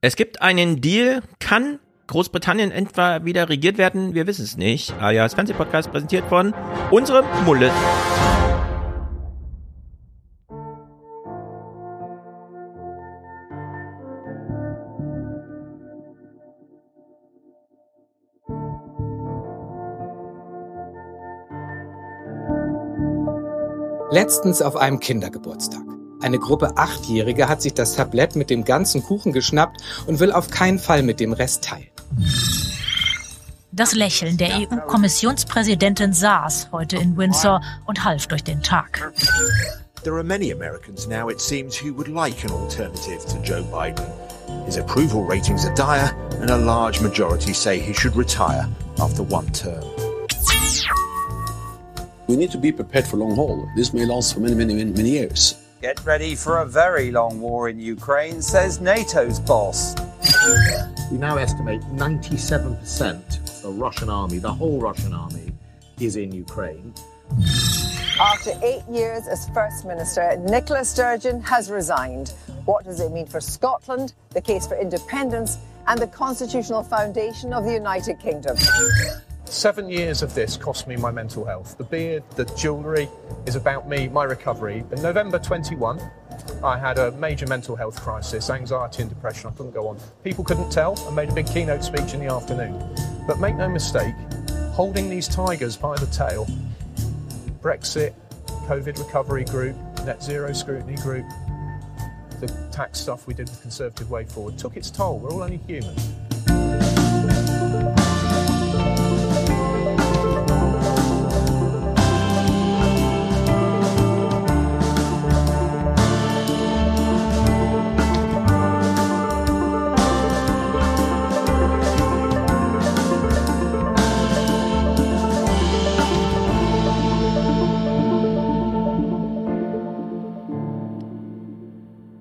Es gibt einen Deal. Kann Großbritannien etwa wieder regiert werden? Wir wissen es nicht. Alias Fernsehpodcast präsentiert von unserem Mulle. Letztens auf einem Kindergeburtstag. Eine Gruppe Achtjährige hat sich das Tablett mit dem ganzen Kuchen geschnappt und will auf keinen Fall mit dem Rest teilen. Das Lächeln der EU-Kommissionspräsidentin saß heute in Windsor und half durch den Tag. There are many Americans now, it seems, who would like an alternative to Joe Biden. His approval ratings are dire, and a large majority say he should retire after one term. We need to be prepared for long haul. This may last for many, many, many, many years. Get ready for a very long war in Ukraine, says NATO's boss. We now estimate 97% of the Russian army, the whole Russian army, is in Ukraine. After eight years as First Minister, Nicola Sturgeon has resigned. What does it mean for Scotland, the case for independence, and the constitutional foundation of the United Kingdom? Seven years of this cost me my mental health. The beard, the jewellery is about me, my recovery. In November 21, I had a major mental health crisis, anxiety and depression. I couldn't go on. People couldn't tell. I made a big keynote speech in the afternoon. But make no mistake, holding these tigers by the tail, Brexit, COVID recovery group, net zero scrutiny group, the tax stuff we did with Conservative Way Forward took its toll. We're all only human.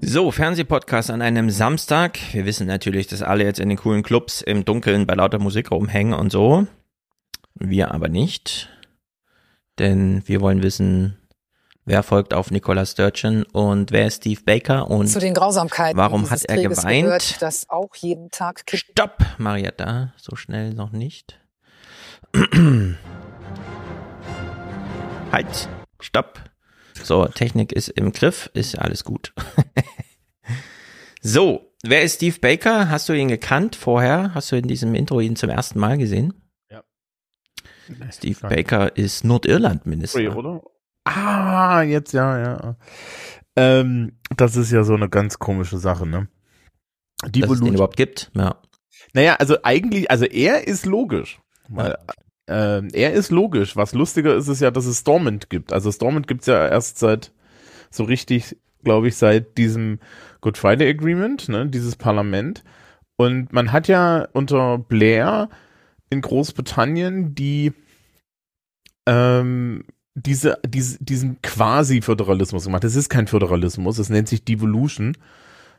So, Fernsehpodcast an einem Samstag. Wir wissen natürlich, dass alle jetzt in den coolen Clubs im Dunkeln bei lauter Musik rumhängen und so. Wir aber nicht. Denn wir wollen wissen, wer folgt auf Nicola Sturgeon und wer ist Steve Baker und Zu den Grausamkeiten warum hat er Krieges geweint? Gehört, dass auch jeden Tag Stopp, Marietta, so schnell noch nicht. halt, stopp. So, Technik ist im Griff, ist alles gut. so, wer ist Steve Baker? Hast du ihn gekannt vorher? Hast du in diesem Intro ihn zum ersten Mal gesehen? Ja. Steve Baker ist Nordirland-Minister. Oder? Ah, jetzt ja, ja. Ähm, das ist ja so eine ganz komische Sache, ne? Die Dass es den überhaupt gibt, ja. Naja, also eigentlich, also er ist logisch. Weil, ähm, er ist logisch. Was lustiger ist, ist ja, dass es Stormont gibt. Also Stormont gibt's ja erst seit, so richtig, glaube ich, seit diesem Good Friday Agreement, ne, dieses Parlament. Und man hat ja unter Blair in Großbritannien die, ähm, diese, diese, diesen Quasi-Föderalismus gemacht. Es ist kein Föderalismus, es nennt sich Devolution.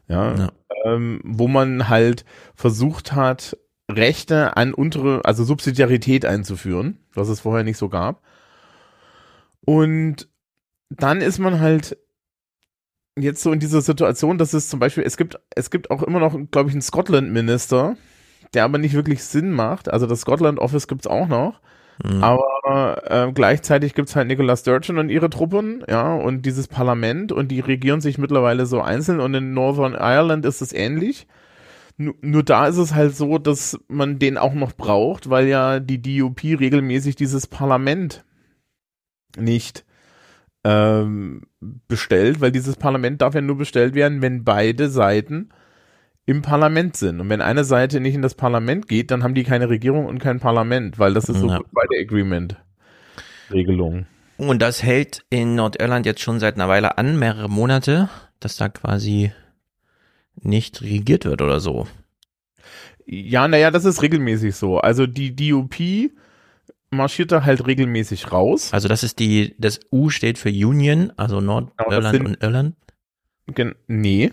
Ja, Ja. Ähm, wo man halt versucht hat, Rechte an untere, also Subsidiarität einzuführen, was es vorher nicht so gab. Und dann ist man halt jetzt so in dieser Situation, dass es zum Beispiel, es gibt, es gibt auch immer noch, glaube ich, einen Scotland-Minister, der aber nicht wirklich Sinn macht. Also das Scotland Office gibt's auch noch. Mhm. Aber äh, gleichzeitig gibt's halt Nicola Sturgeon und ihre Truppen, ja, und dieses Parlament und die regieren sich mittlerweile so einzeln und in Northern Ireland ist es ähnlich. Nur, nur da ist es halt so, dass man den auch noch braucht, weil ja die DUP regelmäßig dieses Parlament nicht ähm, bestellt, weil dieses Parlament darf ja nur bestellt werden, wenn beide Seiten im Parlament sind. Und wenn eine Seite nicht in das Parlament geht, dann haben die keine Regierung und kein Parlament, weil das ist so Ja. bei der Agreement-Regelung. Und das hält in Nordirland jetzt schon seit einer Weile an, mehrere Monate, dass da quasi nicht regiert wird oder so. Ja, naja, das ist regelmäßig so. Also die DUP marschiert da halt regelmäßig raus. Also das ist die, das U steht für Union, also Nordirland sind- und Irland. Gen nee.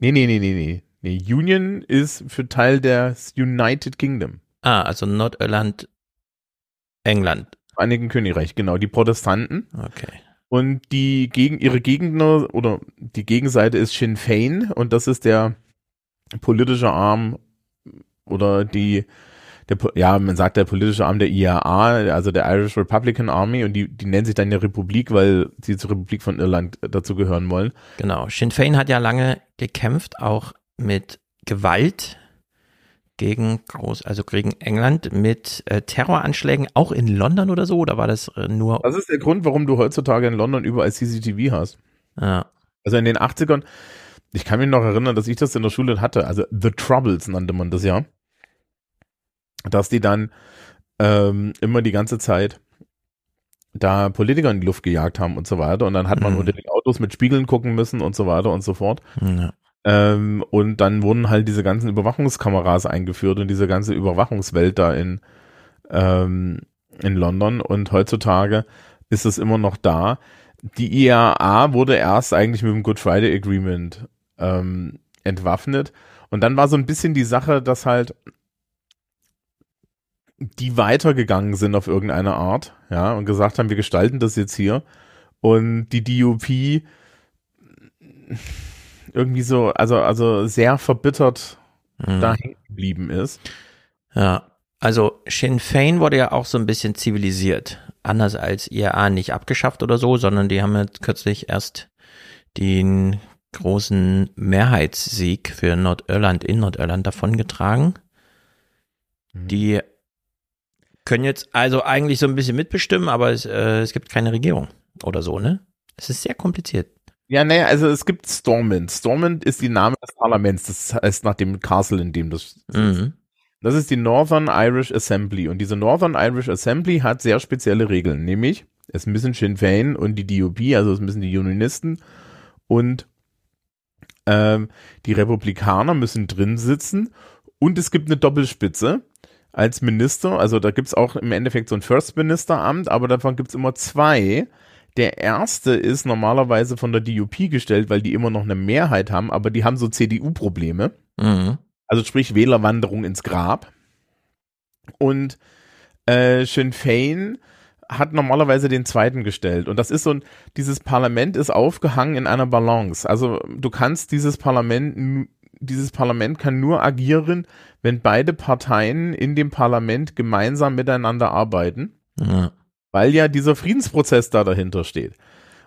Nee, nee, nee, nee, nee. Nee, Union ist für Teil des United Kingdom. Ah, also Nordirland, England. Einigen Königreich, genau. Die Protestanten. Okay. Und die gegen ihre Gegner oder die Gegenseite ist Sinn Fein und das ist der politische Arm oder die, der, ja, man sagt der politische Arm der IAA, also der Irish Republican Army und die, die nennen sich dann ja Republik, weil sie zur Republik von Irland dazu gehören wollen. Genau. Sinn Fein hat ja lange gekämpft, auch mit Gewalt gegen groß, also gegen England mit äh, Terroranschlägen, auch in London oder so, oder war das äh, nur? Das ist der Grund, warum du heutzutage in London überall CCTV hast. Ja. Also in den 80ern, ich kann mich noch erinnern, dass ich das in der Schule hatte, also The Troubles nannte man das ja, dass die dann ähm, immer die ganze Zeit da Politiker in die Luft gejagt haben und so weiter und dann hat man Mhm. unter den Autos mit Spiegeln gucken müssen und so weiter und so fort. Ja. Ähm, und dann wurden halt diese ganzen Überwachungskameras eingeführt und diese ganze Überwachungswelt da in, ähm, in London. Und heutzutage ist es immer noch da. Die IAA wurde erst eigentlich mit dem Good Friday Agreement ähm, entwaffnet. Und dann war so ein bisschen die Sache, dass halt die weitergegangen sind auf irgendeine Art, ja, und gesagt haben, wir gestalten das jetzt hier. Und die DUP irgendwie so, also, also sehr verbittert Mhm. da hängen geblieben ist. Ja, also Sinn Fein wurde ja auch so ein bisschen zivilisiert. Anders als IAA nicht abgeschafft oder so, sondern die haben jetzt kürzlich erst den großen Mehrheitssieg für Nordirland in Nordirland davongetragen. Die können jetzt also eigentlich so ein bisschen mitbestimmen, aber es, äh, es gibt keine Regierung oder so, ne? Es ist sehr kompliziert. Ja, naja, also es gibt Stormont. Stormont ist die Name des Parlaments. Das heißt nach dem Castle, in dem das Mhm. Das ist die Northern Irish Assembly. Und diese Northern Irish Assembly hat sehr spezielle Regeln. Nämlich, es müssen Sinn Fein und die DUP, also es müssen die Unionisten und ähm, die Republikaner müssen drin sitzen. Und es gibt eine Doppelspitze als Minister. Also da gibt's auch im Endeffekt so ein First Minister-Amt, aber davon gibt's immer zwei. Der erste ist normalerweise von der DUP gestellt, weil die immer noch eine Mehrheit haben, aber die haben so CDU-Probleme. Mhm. Also sprich Wählerwanderung ins Grab. Und äh, Sinn Fein hat normalerweise den zweiten gestellt. Und das ist so ein, dieses Parlament ist aufgehangen in einer Balance. Also du kannst dieses Parlament, dieses Parlament kann nur agieren, wenn beide Parteien in dem Parlament gemeinsam miteinander arbeiten Ja. weil ja dieser Friedensprozess da dahinter steht.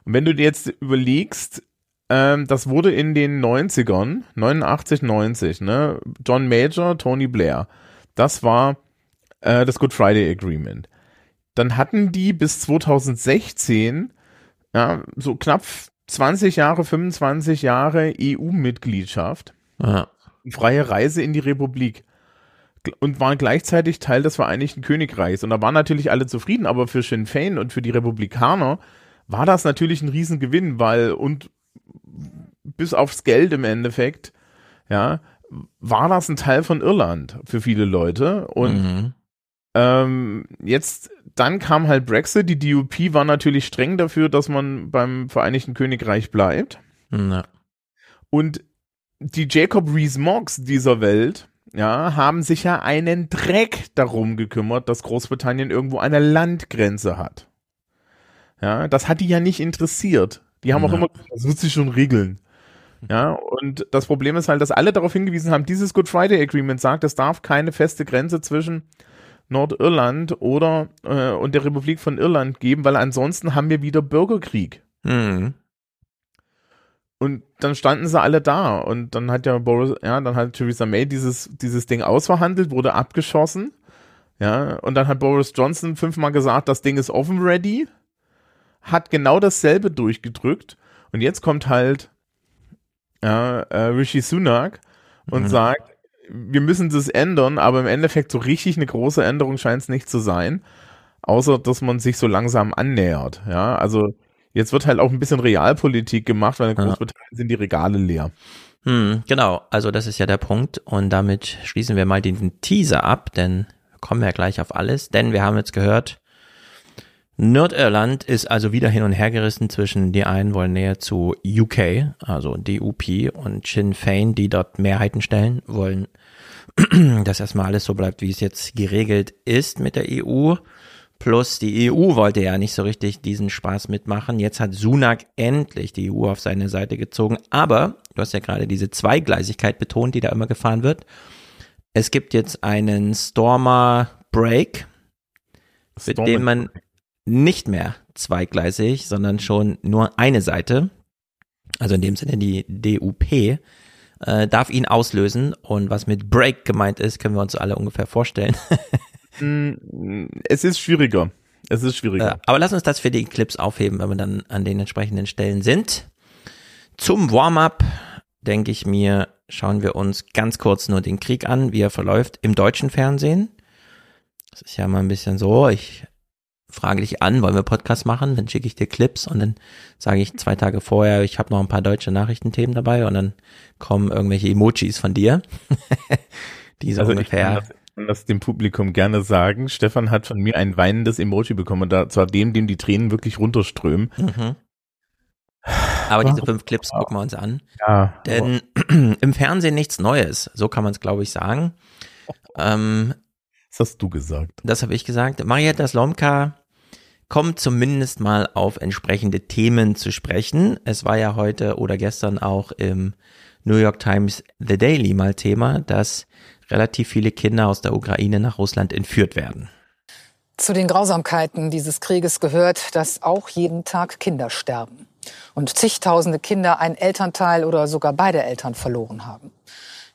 Und wenn du dir jetzt überlegst, ähm, das wurde in den 90ern, 89, 90, ne, John Major, Tony Blair, das war äh, das Good Friday Agreement. Dann hatten die bis 2016, ja, so knapp 20 Jahre, 25 Jahre EU-Mitgliedschaft Ja. freie Reise in die Republik und waren gleichzeitig Teil des Vereinigten Königreichs. Und da waren natürlich alle zufrieden, aber für Sinn Fein und für die Republikaner war das natürlich ein Riesengewinn, weil und bis aufs Geld im Endeffekt, ja, war das ein Teil von Irland für viele Leute. Und Mhm. ähm, jetzt, dann kam halt Brexit. Die DUP war natürlich streng dafür, dass man beim Vereinigten Königreich bleibt. Ja. Und die Jacob Rees-Moggs dieser Welt, ja, haben sich ja einen Dreck darum gekümmert, dass Großbritannien irgendwo eine Landgrenze hat. Ja, das hat die ja nicht interessiert. Die haben auch Ja. immer, gesagt, das wird sich schon regeln. Ja, und das Problem ist halt, dass alle darauf hingewiesen haben, dieses Good Friday Agreement sagt, es darf keine feste Grenze zwischen Nordirland oder äh, und der Republik von Irland geben, weil ansonsten haben wir wieder Bürgerkrieg. Mhm. Und dann standen sie alle da und dann hat ja Boris, ja, dann hat Theresa May dieses, dieses Ding ausverhandelt, wurde abgeschossen. Ja, und dann hat Boris Johnson fünfmal gesagt, das Ding ist offen ready, hat genau dasselbe durchgedrückt und jetzt kommt halt ja, äh, Rishi Sunak und Mhm. sagt, wir müssen das ändern, aber im Endeffekt so richtig eine große Änderung scheint es nicht zu sein, außer dass man sich so langsam annähert. Ja, also jetzt wird halt auch ein bisschen Realpolitik gemacht, weil in Ja. Großbritannien sind die Regale leer. Hm, genau, also das ist ja der Punkt und damit schließen wir mal den Teaser ab, denn wir kommen ja gleich auf alles, denn wir haben jetzt gehört, Nordirland ist also wieder hin und her gerissen zwischen die einen wollen näher zu UK, also DUP und Sinn Fein, die dort Mehrheiten stellen, wollen, dass erstmal alles so bleibt, wie es jetzt geregelt ist mit der EU. Plus die EU wollte ja nicht so richtig diesen Spaß mitmachen. Jetzt hat Sunak endlich die EU auf seine Seite gezogen. Aber du hast ja gerade diese Zweigleisigkeit betont, die da immer gefahren wird. Es gibt jetzt einen Stormer Break, mit dem man nicht mehr zweigleisig, sondern schon nur eine Seite, also in dem Sinne die DUP, äh, darf ihn auslösen. Und was mit Break gemeint ist, können wir uns alle ungefähr vorstellen. Mm, es ist schwieriger. Es ist schwieriger. Äh, aber lass uns das für die Clips aufheben, wenn wir dann an den entsprechenden Stellen sind. Zum Warm-up, denke ich mir, schauen wir uns ganz kurz nur den Krieg an, wie er verläuft im deutschen Fernsehen. Das ist ja mal ein bisschen so, ich frage dich an, wollen wir Podcast machen? Dann schicke ich dir Clips und dann sage ich zwei Tage vorher, ich habe noch ein paar deutsche Nachrichtenthemen dabei und dann kommen irgendwelche Emojis von dir, die so Also ungefähr kann, das, dem Publikum gerne sagen. Stefan hat von mir ein weinendes Emoji bekommen, und zwar dem, dem die Tränen wirklich runterströmen. Mhm. Aber diese fünf Clips gucken wir uns an. Ja. Denn im Fernsehen nichts Neues, so kann man es, glaube ich, sagen. Ähm, das hast du gesagt. Das habe ich gesagt. Marietta Slomka kommt zumindest mal auf entsprechende Themen zu sprechen. Es war ja heute oder gestern auch im New York Times The Daily mal Thema, dass relativ viele Kinder aus der Ukraine nach Russland entführt werden. Zu den Grausamkeiten dieses Krieges gehört, dass auch jeden Tag Kinder sterben und zigtausende Kinder einen Elternteil oder sogar beide Eltern verloren haben.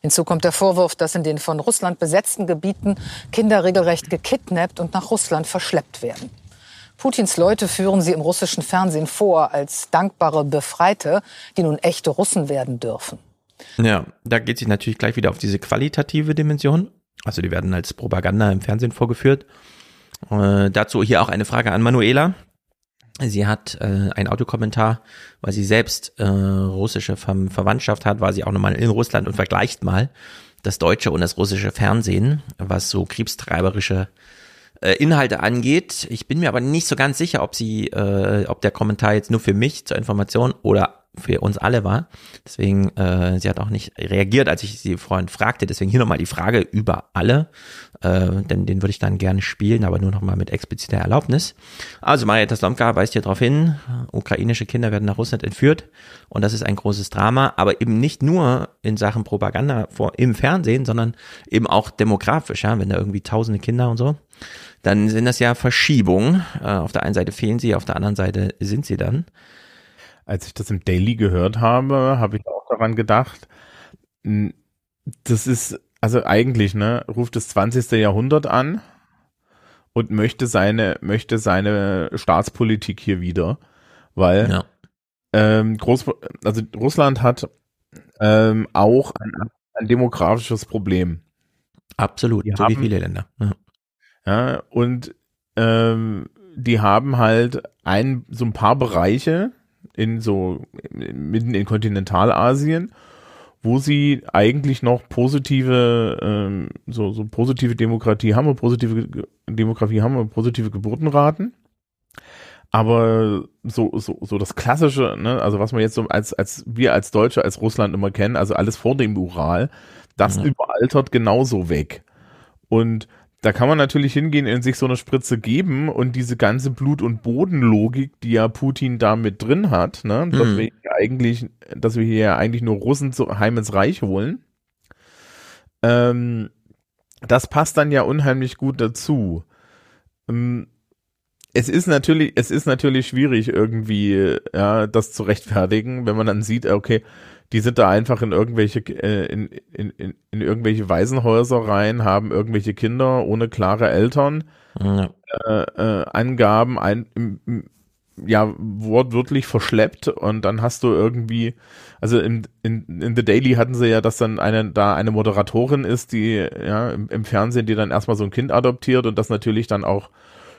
Hinzu kommt der Vorwurf, dass in den von Russland besetzten Gebieten Kinder regelrecht gekidnappt und nach Russland verschleppt werden. Putins Leute führen sie im russischen Fernsehen vor als dankbare Befreite, die nun echte Russen werden dürfen. Ja, da geht sich natürlich gleich wieder auf diese qualitative Dimension. Also die werden als Propaganda im Fernsehen vorgeführt. Äh, dazu hier auch eine Frage an Manuela. Sie hat äh, einen Autokommentar, weil sie selbst äh, russische Ver Verwandtschaft hat, war sie auch nochmal in Russland und vergleicht mal das deutsche und das russische Fernsehen, was so kriegstreiberische äh, Inhalte angeht. Ich bin mir aber nicht so ganz sicher, ob sie, äh, ob der Kommentar jetzt nur für mich zur Information oder für uns alle war. Deswegen, äh, sie hat auch nicht reagiert, als ich sie vorhin fragte. Deswegen hier nochmal die Frage über alle, äh, denn den würde ich dann gerne spielen, aber nur nochmal mit expliziter Erlaubnis. Also Marietta Slomka weist hier darauf hin, ukrainische Kinder werden nach Russland entführt und das ist ein großes Drama, aber eben nicht nur in Sachen Propaganda vor, im Fernsehen, sondern eben auch demografisch, ja, wenn da irgendwie tausende Kinder und so, dann sind das ja Verschiebungen. Äh, auf der einen Seite fehlen sie, auf der anderen Seite sind sie dann als ich das im Daily gehört habe, habe ich auch daran gedacht, das ist, also eigentlich, ne, ruft das 20. Jahrhundert an und möchte seine, möchte seine Staatspolitik hier wieder, weil ja. ähm, Groß, also Russland hat ähm, auch ein, ein demografisches Problem. Absolut, die so haben, wie viele Länder. Ja, ja und ähm, die haben halt ein, so ein paar Bereiche, in so mitten in Kontinentalasien, wo sie eigentlich noch positive ähm, so so positive Demokratie haben und positive Demografie haben positive Geburtenraten. Aber so so so das klassische, ne, also was man jetzt so als als wir als Deutsche als Russland immer kennen, also alles vor dem Ural, das Ja. überaltert genauso weg. Und da kann man natürlich hingehen und sich so eine Spritze geben und diese ganze Blut- und Bodenlogik, die ja Putin da mit drin hat, ne, dass Mhm. wir hier eigentlich, dass wir hier ja eigentlich nur Russen zu, heim ins Reich holen, ähm, das passt dann ja unheimlich gut dazu. Ähm, es ist natürlich, es ist natürlich schwierig irgendwie, ja, das zu rechtfertigen, wenn man dann sieht, okay, die sind da einfach in irgendwelche, äh, in, in, in, in irgendwelche Waisenhäuser rein, haben irgendwelche Kinder ohne klare Eltern, Ja. äh, äh, Angaben ein, im, im, ja, wortwörtlich verschleppt und dann hast du irgendwie, also in, in, in The Daily hatten sie ja, dass dann eine, da eine Moderatorin ist, die, ja, im, im Fernsehen, die dann erstmal so ein Kind adoptiert und das natürlich dann auch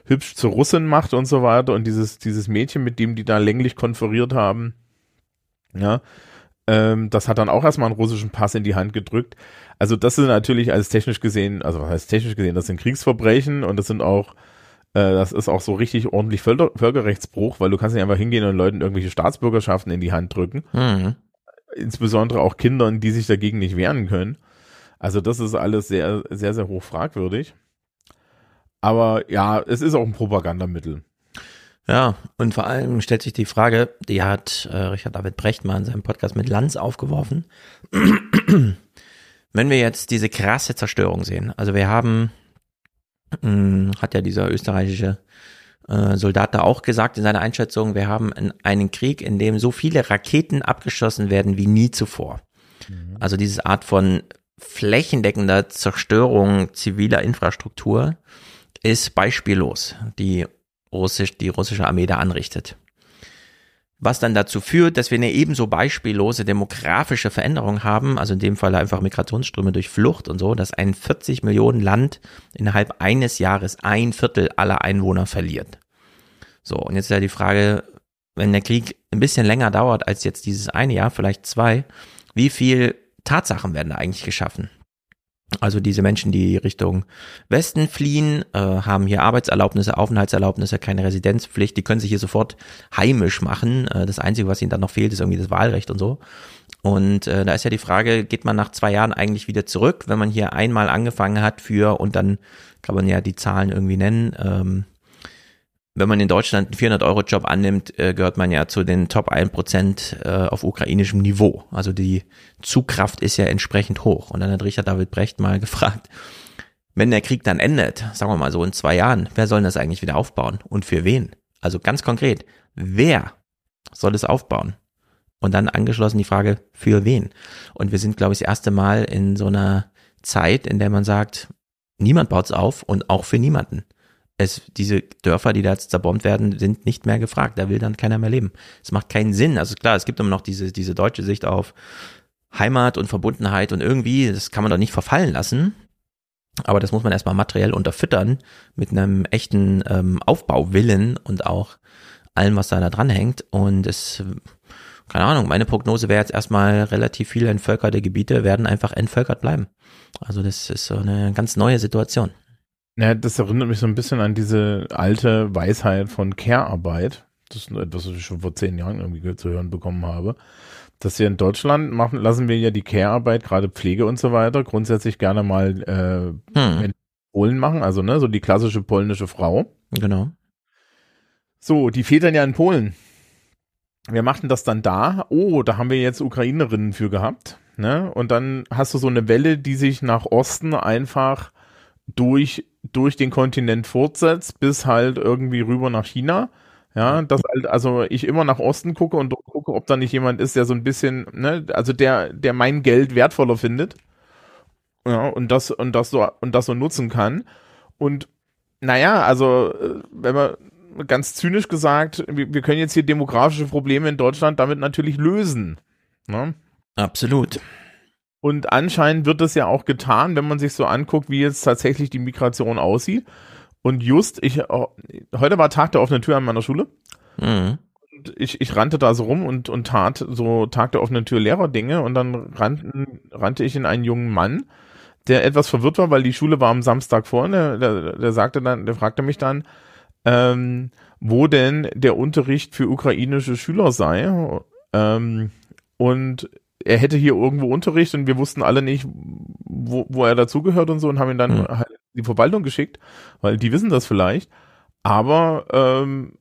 hübsch zur Russin macht und so weiter und dieses, dieses Mädchen, mit dem die da länglich konferiert haben, ja, ähm, das hat dann auch erstmal einen russischen Pass in die Hand gedrückt. Also das sind natürlich als technisch gesehen, also was heißt technisch gesehen, das sind Kriegsverbrechen und das sind auch, äh, das ist auch so richtig ordentlich Völker Völkerrechtsbruch, weil du kannst nicht einfach hingehen und Leuten irgendwelche Staatsbürgerschaften in die Hand drücken. Mhm. Insbesondere auch Kindern, die sich dagegen nicht wehren können. Also das ist alles sehr, sehr, sehr hoch fragwürdig. Aber ja, es ist auch ein Propagandamittel. Ja, und vor allem stellt sich die Frage, die hat äh, Richard David Brecht mal in seinem Podcast mit Lanz aufgeworfen. Wenn wir jetzt diese krasse Zerstörung sehen, also wir haben, mh, hm, hat ja dieser österreichische äh, Soldat da auch gesagt in seiner Einschätzung, wir haben einen Krieg, in dem so viele Raketen abgeschossen werden wie nie zuvor. Mhm. Also diese Art von flächendeckender Zerstörung ziviler Infrastruktur ist beispiellos. Die russisch, die russische Armee da anrichtet. Was dann dazu führt, dass wir eine ebenso beispiellose demografische Veränderung haben, also in dem Fall einfach Migrationsströme durch Flucht und so, dass ein 40 Millionen Land innerhalb eines Jahres ein Viertel aller Einwohner verliert. So, und jetzt ist ja die Frage, wenn der Krieg ein bisschen länger dauert als jetzt dieses eine Jahr, vielleicht zwei, wie viel Tatsachen werden da eigentlich geschaffen? Also diese Menschen, die Richtung Westen fliehen, äh, haben hier Arbeitserlaubnisse, Aufenthaltserlaubnisse, keine Residenzpflicht, die können sich hier sofort heimisch machen. Äh, das Einzige, was ihnen dann noch fehlt, ist irgendwie das Wahlrecht und so. Und äh, da ist ja die Frage, geht man nach zwei Jahren eigentlich wieder zurück, wenn man hier einmal angefangen hat für, und dann kann man ja die Zahlen irgendwie nennen, ähm, wenn man in Deutschland einen 400-Euro-Job annimmt, äh, gehört man ja zu den Top 1% äh, auf ukrainischem Niveau. Also die Zugkraft ist ja entsprechend hoch. Und dann hat Richard David Brecht mal gefragt, wenn der Krieg dann endet, sagen wir mal so in zwei Jahren, wer soll das eigentlich wieder aufbauen und für wen? Also ganz konkret, wer soll es aufbauen? Und dann angeschlossen die Frage, für wen? Und wir sind, glaube ich, das erste Mal in so einer Zeit, in der man sagt, niemand baut es auf und auch für niemanden es, diese Dörfer, die da jetzt zerbombt werden, sind nicht mehr gefragt. Da will dann keiner mehr leben. Es macht keinen Sinn. Also klar, es gibt immer noch diese, diese deutsche Sicht auf Heimat und Verbundenheit und irgendwie, das kann man doch nicht verfallen lassen. Aber das muss man erstmal materiell unterfüttern mit einem echten ähm, Aufbauwillen und auch allem, was da, da dran hängt. Und es, keine Ahnung, meine Prognose wäre jetzt erstmal relativ viele entvölkerte Gebiete werden einfach entvölkert bleiben. Also das ist so eine ganz neue Situation. Ja, das erinnert mich so ein bisschen an diese alte Weisheit von Care-Arbeit. Das ist etwas, was ich schon vor zehn Jahren irgendwie zu hören bekommen habe. Dass wir in Deutschland machen, lassen wir ja die Care-Arbeit, gerade Pflege und so weiter, grundsätzlich gerne mal äh, hm. in Polen machen, also ne, so die klassische polnische Frau. Genau. So, die fehlt dann ja in Polen. Wir machten das dann da. Oh, da haben wir jetzt Ukrainerinnen für gehabt. Ne? Und dann hast du so eine Welle, die sich nach Osten einfach durch durch den Kontinent fortsetzt, bis halt irgendwie rüber nach China. Ja, dass halt, also ich immer nach Osten gucke und gucke, ob da nicht jemand ist, der so ein bisschen, ne, also der, der mein Geld wertvoller findet. Ja, und das, und das so, und das so nutzen kann. Und naja, also, äh, wenn man ganz zynisch gesagt, wir, können jetzt hier demografische Probleme in Deutschland damit natürlich lösen. Ne? Absolut. Und anscheinend wird das ja auch getan, wenn man sich so anguckt, wie jetzt tatsächlich die Migration aussieht. Und just, ich, oh, heute war Tag der offenen Tür an meiner Schule. Mhm. Und ich, ich rannte da so rum und, und tat so Tag der offenen Tür Lehrerdinge und dann rannten, rannte ich in einen jungen Mann, der etwas verwirrt war, weil die Schule war am Samstag vor. Der, der, der sagte dann, der fragte mich dann, ähm, wo denn der Unterricht für ukrainische Schüler sei. Ähm, und er hätte hier irgendwo Unterricht und wir wussten alle nicht, wo, wo er dazugehört und so und haben ihn dann mhm. halt die Verwaltung geschickt, weil die wissen das vielleicht. Aber ähm,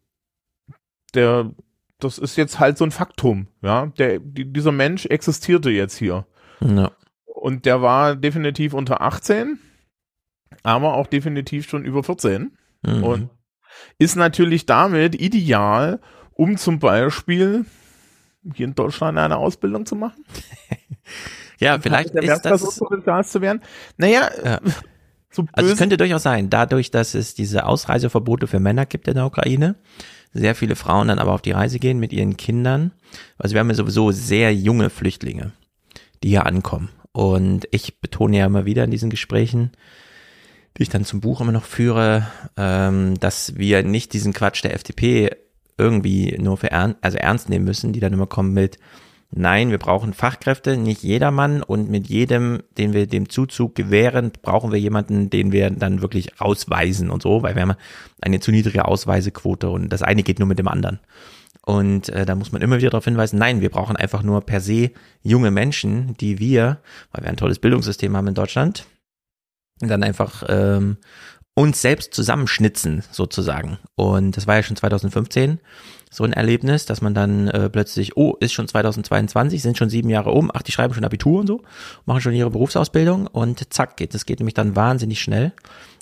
der, das ist jetzt halt so ein Faktum, ja. Der, die, dieser Mensch existierte jetzt hier. Ja. Und der war definitiv unter 18, aber auch definitiv schon über 14. Mhm. Und ist natürlich damit ideal, um zum Beispiel hier in Deutschland eine Ausbildung zu machen? ja, vielleicht ist das Potenzial zu werden. Naja, ja. so also es könnte durchaus sein, dadurch, dass es diese Ausreiseverbote für Männer gibt in der Ukraine, sehr viele Frauen dann aber auf die Reise gehen mit ihren Kindern. Also wir haben ja sowieso sehr junge Flüchtlinge, die hier ankommen. Und ich betone ja immer wieder in diesen Gesprächen, die ich dann zum Buch immer noch führe, ähm, dass wir nicht diesen Quatsch der FDP irgendwie nur für ernst, also ernst nehmen müssen, die dann immer kommen mit, nein, wir brauchen Fachkräfte, nicht jedermann und mit jedem, den wir dem Zuzug gewähren, brauchen wir jemanden, den wir dann wirklich ausweisen und so, weil wir haben eine zu niedrige Ausweisequote und das eine geht nur mit dem anderen. Und äh, da muss man immer wieder darauf hinweisen, nein, wir brauchen einfach nur per se junge Menschen, die wir, weil wir ein tolles Bildungssystem haben in Deutschland, dann einfach ähm, uns selbst zusammenschnitzen, sozusagen. Und das war ja schon 2015 so ein Erlebnis, dass man dann äh, plötzlich, oh, ist schon 2022, sind schon sieben Jahre um, ach, die schreiben schon Abitur und so, machen schon ihre Berufsausbildung und zack geht. Das geht nämlich dann wahnsinnig schnell.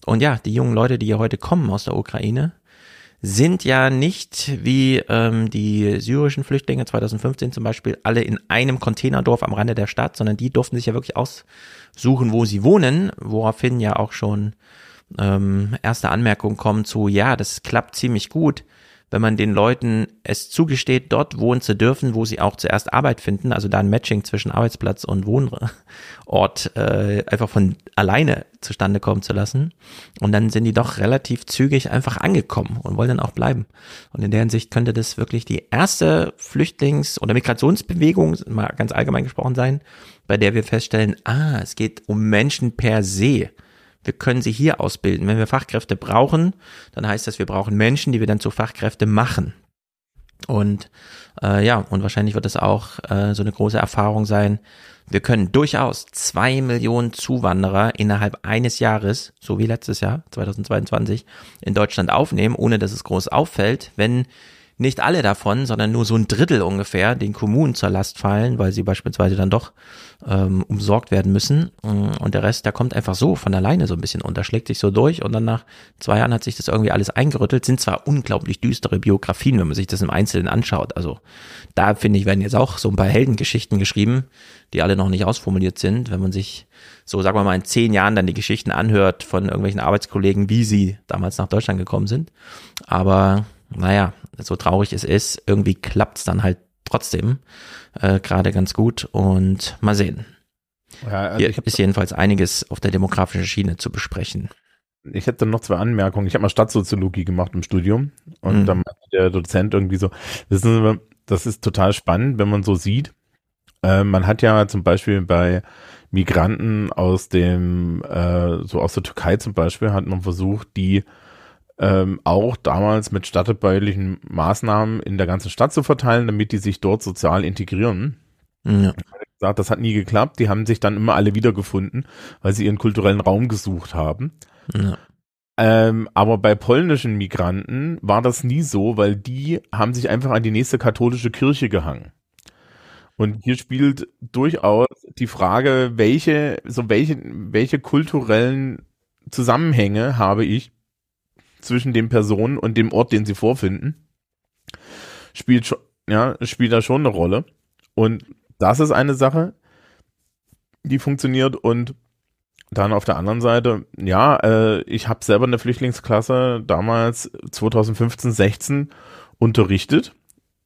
Und ja, die jungen Leute, die hier heute kommen aus der Ukraine, sind ja nicht wie ähm, die syrischen Flüchtlinge 2015 zum Beispiel alle in einem Containerdorf am Rande der Stadt, sondern die durften sich ja wirklich aussuchen, wo sie wohnen, woraufhin ja auch schon ähm, erste Anmerkungen kommen zu, ja, das klappt ziemlich gut wenn man den Leuten es zugesteht, dort wohnen zu dürfen, wo sie auch zuerst Arbeit finden, also da ein Matching zwischen Arbeitsplatz und Wohnort äh, einfach von alleine zustande kommen zu lassen. Und dann sind die doch relativ zügig einfach angekommen und wollen dann auch bleiben. Und in der Hinsicht könnte das wirklich die erste Flüchtlings- oder Migrationsbewegung, mal ganz allgemein gesprochen sein, bei der wir feststellen, ah, es geht um Menschen per se wir können sie hier ausbilden. Wenn wir Fachkräfte brauchen, dann heißt das, wir brauchen Menschen, die wir dann zu Fachkräfte machen. Und äh, ja, und wahrscheinlich wird es auch äh, so eine große Erfahrung sein. Wir können durchaus zwei Millionen Zuwanderer innerhalb eines Jahres, so wie letztes Jahr, 2022, in Deutschland aufnehmen, ohne dass es groß auffällt, wenn nicht alle davon, sondern nur so ein Drittel ungefähr den Kommunen zur Last fallen, weil sie beispielsweise dann doch ähm, umsorgt werden müssen. Und der Rest, der kommt einfach so von alleine so ein bisschen unter, schlägt sich so durch und dann nach zwei Jahren hat sich das irgendwie alles eingerüttelt. Sind zwar unglaublich düstere Biografien, wenn man sich das im Einzelnen anschaut. Also da finde ich, werden jetzt auch so ein paar Heldengeschichten geschrieben, die alle noch nicht ausformuliert sind. Wenn man sich so, sagen wir mal, in zehn Jahren dann die Geschichten anhört von irgendwelchen Arbeitskollegen, wie sie damals nach Deutschland gekommen sind. Aber naja, so traurig es ist, irgendwie klappt's dann halt trotzdem äh, gerade ganz gut und mal sehen. Ja, also Hier ist jedenfalls einiges auf der demografischen Schiene zu besprechen. Ich hätte dann noch zwei Anmerkungen. Ich habe mal Stadtsoziologie gemacht im Studium und mhm. dann meinte der Dozent irgendwie so, wissen Sie, das ist total spannend, wenn man so sieht. Äh, man hat ja zum Beispiel bei Migranten aus dem, äh, so aus der Türkei zum Beispiel, hat man versucht, die ähm, auch damals mit stadtbaulichen Maßnahmen in der ganzen Stadt zu verteilen, damit die sich dort sozial integrieren. Ja. Gesagt, das hat nie geklappt. Die haben sich dann immer alle wiedergefunden, weil sie ihren kulturellen Raum gesucht haben. Ja. Ähm, aber bei polnischen Migranten war das nie so, weil die haben sich einfach an die nächste katholische Kirche gehangen. Und hier spielt durchaus die Frage, welche, so welche, welche kulturellen Zusammenhänge habe ich zwischen den Personen und dem Ort, den sie vorfinden, spielt schon, ja, spielt da schon eine Rolle. Und das ist eine Sache, die funktioniert und dann auf der anderen Seite, ja, äh, ich habe selber eine Flüchtlingsklasse damals 2015, 16 unterrichtet,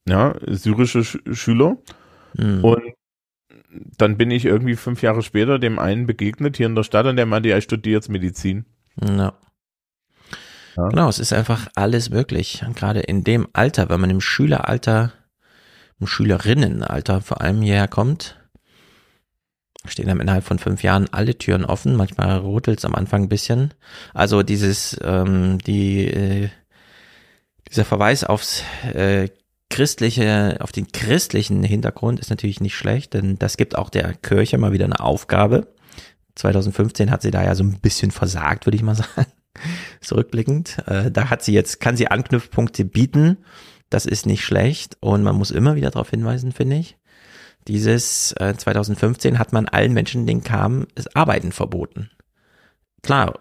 ja, syrische Sch Schüler. Mhm. Und dann bin ich irgendwie fünf Jahre später dem einen begegnet hier in der Stadt und der meinte, ja, ich studiere jetzt Medizin. Ja. Ja. Genau, es ist einfach alles möglich. gerade in dem Alter, wenn man im Schüleralter, im Schülerinnenalter vor allem hierher kommt, stehen dann innerhalb von fünf Jahren alle Türen offen. Manchmal rüttelt es am Anfang ein bisschen. Also dieses, ähm, die, äh, dieser Verweis aufs äh, christliche, auf den christlichen Hintergrund ist natürlich nicht schlecht, denn das gibt auch der Kirche mal wieder eine Aufgabe. 2015 hat sie da ja so ein bisschen versagt, würde ich mal sagen zurückblickend. Äh, da hat sie jetzt, kann sie Anknüpfpunkte bieten. Das ist nicht schlecht und man muss immer wieder darauf hinweisen, finde ich. Dieses äh, 2015 hat man allen Menschen, denen kamen, das Arbeiten verboten. Klar,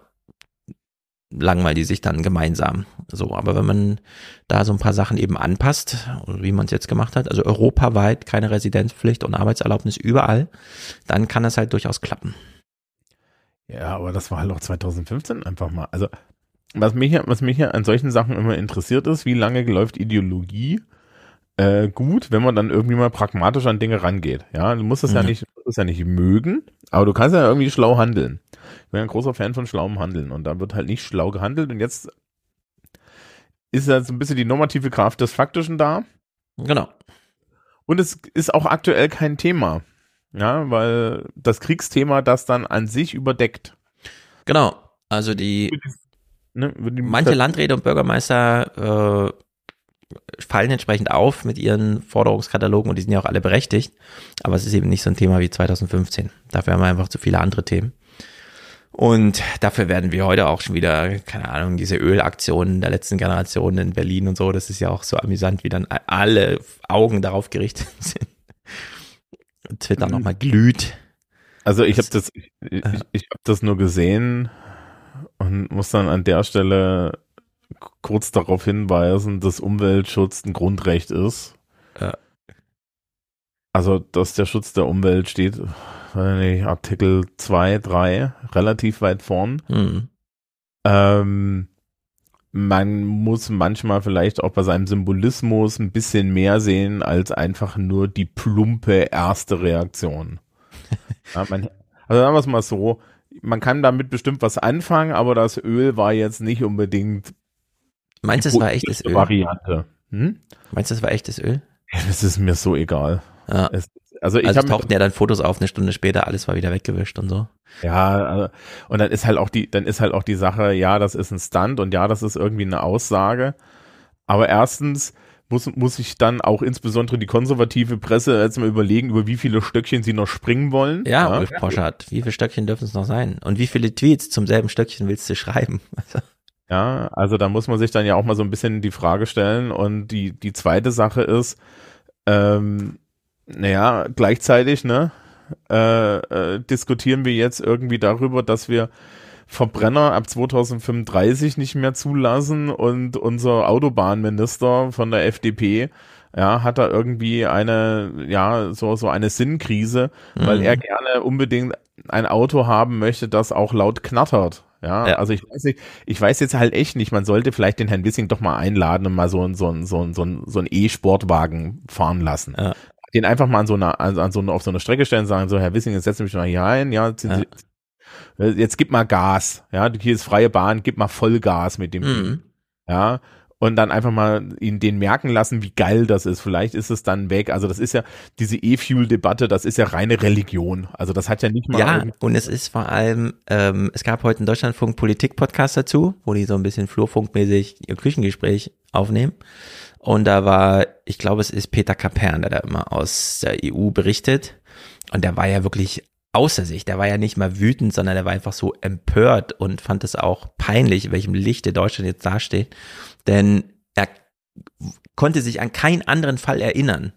langweilen die sich dann gemeinsam. So, aber wenn man da so ein paar Sachen eben anpasst, wie man es jetzt gemacht hat, also europaweit keine Residenzpflicht und Arbeitserlaubnis überall, dann kann das halt durchaus klappen. Ja, aber das war halt auch 2015 einfach mal. Also, was mich, was mich ja an solchen Sachen immer interessiert ist, wie lange läuft Ideologie äh, gut, wenn man dann irgendwie mal pragmatisch an Dinge rangeht. Ja, du musst es ja. ja nicht, musst es ja nicht mögen, aber du kannst ja irgendwie schlau handeln. Ich bin ein großer Fan von schlauem Handeln und da wird halt nicht schlau gehandelt und jetzt ist ja so ein bisschen die normative Kraft des Faktischen da. Genau. Und es ist auch aktuell kein Thema. Ja, weil das Kriegsthema das dann an sich überdeckt. Genau. Also die, ne, die manche Landräte und Bürgermeister äh, fallen entsprechend auf mit ihren Forderungskatalogen und die sind ja auch alle berechtigt. Aber es ist eben nicht so ein Thema wie 2015. Dafür haben wir einfach zu viele andere Themen. Und dafür werden wir heute auch schon wieder, keine Ahnung, diese Ölaktionen der letzten Generation in Berlin und so, das ist ja auch so amüsant, wie dann alle Augen darauf gerichtet sind. Twitter nochmal glüht. Also ich habe das, ich, ich, ich habe das nur gesehen und muss dann an der Stelle kurz darauf hinweisen, dass Umweltschutz ein Grundrecht ist. Ja. Also, dass der Schutz der Umwelt steht, nicht, Artikel 2, 3, relativ weit vorn. Hm. Ähm, man muss manchmal vielleicht auch bei seinem Symbolismus ein bisschen mehr sehen als einfach nur die plumpe erste Reaktion. ja, man, also sagen wir es mal so, man kann damit bestimmt was anfangen, aber das Öl war jetzt nicht unbedingt. Meinst du, es war echtes Öl? Variante. Hm? Meinst du, es war echtes Öl? Das ist mir so egal. Ja. Es, also ich also tauchten ja dann Fotos auf, eine Stunde später, alles war wieder weggewischt und so. Ja, also, und dann ist halt auch die, dann ist halt auch die Sache, ja, das ist ein Stunt und ja, das ist irgendwie eine Aussage. Aber erstens muss, muss ich dann auch insbesondere die konservative Presse jetzt mal überlegen, über wie viele Stöckchen sie noch springen wollen. Ja, ja. Ulf Poschardt, wie viele Stöckchen dürfen es noch sein? Und wie viele Tweets zum selben Stöckchen willst du schreiben? ja, also da muss man sich dann ja auch mal so ein bisschen die Frage stellen. Und die, die zweite Sache ist, ähm, naja, gleichzeitig, ne, äh, äh, diskutieren wir jetzt irgendwie darüber, dass wir Verbrenner ab 2035 nicht mehr zulassen und unser Autobahnminister von der FDP ja, hat da irgendwie eine, ja, so, so eine Sinnkrise, mhm. weil er gerne unbedingt ein Auto haben möchte, das auch laut knattert. Ja, Ja. also ich weiß nicht, ich weiß jetzt halt echt nicht, man sollte vielleicht den Herrn Wissing doch mal einladen und mal so ein, so ein, so ein, so ein, so ein E-Sportwagen fahren lassen. Ja. Den einfach mal an so einer, an, an so eine, auf so eine Strecke stellen und sagen, so, Herr Wissing, jetzt setzen Sie mich mal hier ein, ja, ziehen Ja. Sie, jetzt gib mal Gas, ja, hier ist freie Bahn, gib mal Vollgas mit dem. Mhm. Ja, und dann einfach mal ihn den merken lassen, wie geil das ist. Vielleicht ist es dann weg. Also das ist ja diese E-Fuel-Debatte, das ist ja reine Religion. Also das hat ja nicht mal. Ja, und es ist vor allem, ähm, es gab heute einen Deutschlandfunk Politik-Podcast dazu, wo die so ein bisschen flurfunkmäßig ihr Küchengespräch aufnehmen. Und da war, ich glaube, es ist Peter Kapern, der da immer aus der EU berichtet. Und der war ja wirklich außer sich. Der war ja nicht mal wütend, sondern der war einfach so empört und fand es auch peinlich, in welchem Lichte Deutschland jetzt dasteht. Denn er konnte sich an keinen anderen Fall erinnern,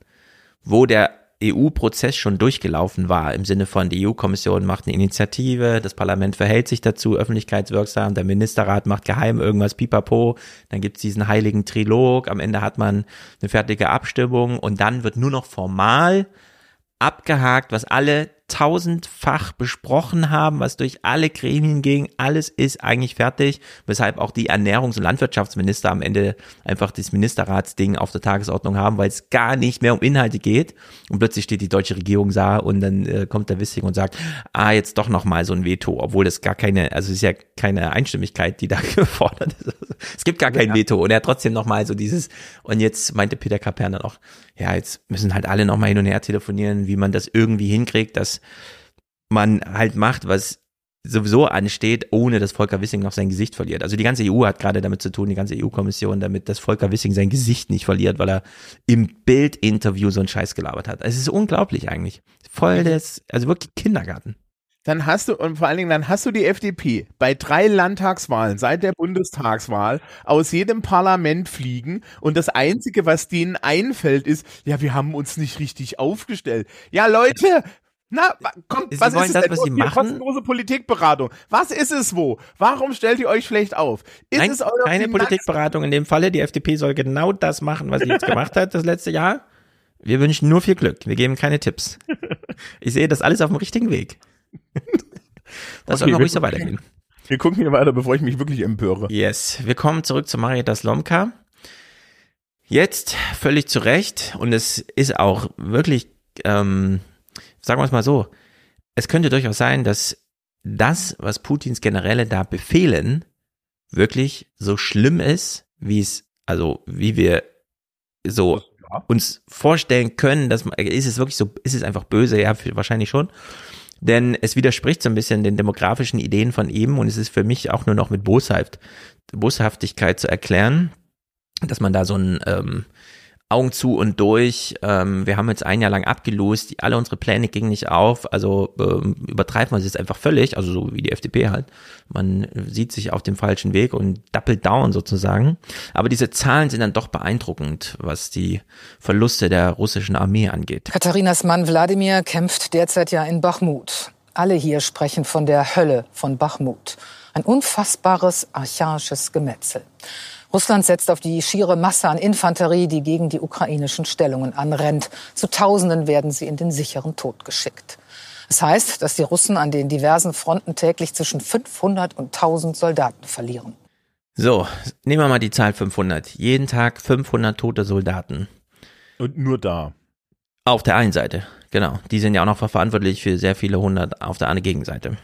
wo der EU-Prozess schon durchgelaufen war, im Sinne von, die EU-Kommission macht eine Initiative, das Parlament verhält sich dazu, öffentlichkeitswirksam, der Ministerrat macht geheim irgendwas, pipapo, dann gibt's diesen heiligen Trilog, am Ende hat man eine fertige Abstimmung und dann wird nur noch formal abgehakt, was alle tausendfach besprochen haben, was durch alle Gremien ging, alles ist eigentlich fertig, weshalb auch die Ernährungs- und Landwirtschaftsminister am Ende einfach das Ministerratsding auf der Tagesordnung haben, weil es gar nicht mehr um Inhalte geht. Und plötzlich steht die deutsche Regierung da und dann äh, kommt der Wissing und sagt, ah, jetzt doch noch mal so ein Veto, obwohl das gar keine, also es ist ja keine Einstimmigkeit, die da gefordert ist. Es gibt gar kein Veto und er hat trotzdem noch mal so dieses und jetzt meinte Peter Kapern dann auch, ja, jetzt müssen halt alle noch mal hin und her telefonieren, wie man das irgendwie hinkriegt, dass man halt macht, was sowieso ansteht, ohne dass Volker Wissing noch sein Gesicht verliert. Also die ganze EU hat gerade damit zu tun, die ganze EU-Kommission, damit dass Volker Wissing sein Gesicht nicht verliert, weil er im Bild-Interview so einen Scheiß gelabert hat. Es ist unglaublich eigentlich. Voll des, also wirklich Kindergarten. Dann hast du, und vor allen Dingen, dann hast du die FDP bei drei Landtagswahlen seit der Bundestagswahl aus jedem Parlament fliegen und das Einzige, was denen einfällt, ist, ja, wir haben uns nicht richtig aufgestellt. Ja, Leute, na, kommt, Sie was wollen ist das, denn? was Sie machen? Kostenlose Politikberatung. Was ist es wo? Warum stellt ihr euch schlecht auf? Ist Nein, es euer keine Politikberatung in dem Falle. Die FDP soll genau das machen, was sie jetzt gemacht hat das letzte Jahr. Wir wünschen nur viel Glück. Wir geben keine Tipps. Ich sehe das alles auf dem richtigen Weg. Das soll noch wir ruhig so weitergehen. Wir gucken hier weiter, bevor ich mich wirklich empöre. Yes, wir kommen zurück zu Marietta Slomka. Jetzt völlig zu Recht und es ist auch wirklich, ähm, sagen wir es mal so, es könnte durchaus sein, dass das, was Putins Generäle da befehlen, wirklich so schlimm ist, wie es, also wie wir so uns vorstellen können, dass man, ist es wirklich so, ist es einfach böse, ja, für- wahrscheinlich schon. Denn es widerspricht so ein bisschen den demografischen Ideen von ihm und es ist für mich auch nur noch mit Boshaft, Boshaftigkeit zu erklären, dass man da so ein ähm, Augen zu und durch. Ähm, wir haben jetzt ein Jahr lang abgelost, alle unsere Pläne gingen nicht auf. Also ähm, übertreibt man es jetzt einfach völlig, also so wie die FDP halt. Man sieht sich auf dem falschen Weg und doppelt down sozusagen. Aber diese Zahlen sind dann doch beeindruckend, was die Verluste der russischen Armee angeht. Katharinas Mann Wladimir kämpft derzeit ja in Bachmut. Alle hier sprechen von der Hölle von Bachmut. Ein unfassbares archaisches Gemetzel. Russland setzt auf die schiere Masse an Infanterie, die gegen die ukrainischen Stellungen anrennt. Zu Tausenden werden sie in den sicheren Tod geschickt. Das heißt, dass die Russen an den diversen Fronten täglich zwischen 500 und 1000 Soldaten verlieren. So, nehmen wir mal die Zahl 500. Jeden Tag 500 tote Soldaten. Und nur da. Auf der einen Seite, genau. Die sind ja auch noch verantwortlich für sehr viele hundert auf der anderen Gegenseite.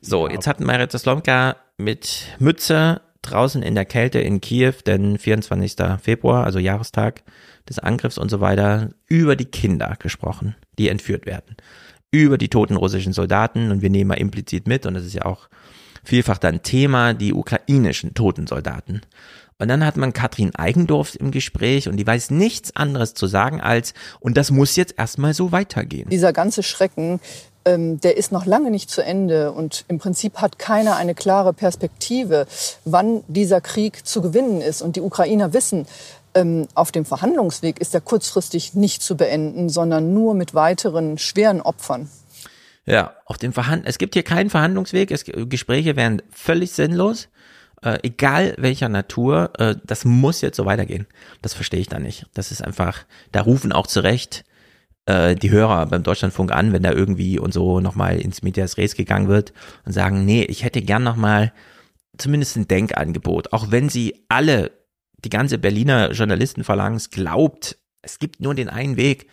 So, ja. jetzt hat Marit Slomka mit Mütze draußen in der Kälte in Kiew, denn 24. Februar, also Jahrestag des Angriffs und so weiter, über die Kinder gesprochen, die entführt werden. Über die toten russischen Soldaten und wir nehmen mal implizit mit, und das ist ja auch vielfach dann Thema, die ukrainischen toten Soldaten. Und dann hat man Katrin Eigendorf im Gespräch und die weiß nichts anderes zu sagen als, und das muss jetzt erstmal so weitergehen. Dieser ganze Schrecken, der ist noch lange nicht zu Ende und im Prinzip hat keiner eine klare Perspektive, wann dieser Krieg zu gewinnen ist. Und die Ukrainer wissen, ähm, auf dem Verhandlungsweg ist er kurzfristig nicht zu beenden, sondern nur mit weiteren schweren Opfern. Ja, auf dem Verhand es gibt hier keinen Verhandlungsweg, es, Gespräche wären völlig sinnlos. Äh, egal welcher Natur, äh, das muss jetzt so weitergehen. Das verstehe ich da nicht. Das ist einfach, da rufen auch zu Recht äh, die Hörer beim Deutschlandfunk an, wenn da irgendwie und so nochmal ins Medias Res gegangen wird und sagen, nee, ich hätte gern nochmal zumindest ein Denkangebot, auch wenn sie alle, die ganze Berliner Journalistenverlangens glaubt, es gibt nur den einen Weg,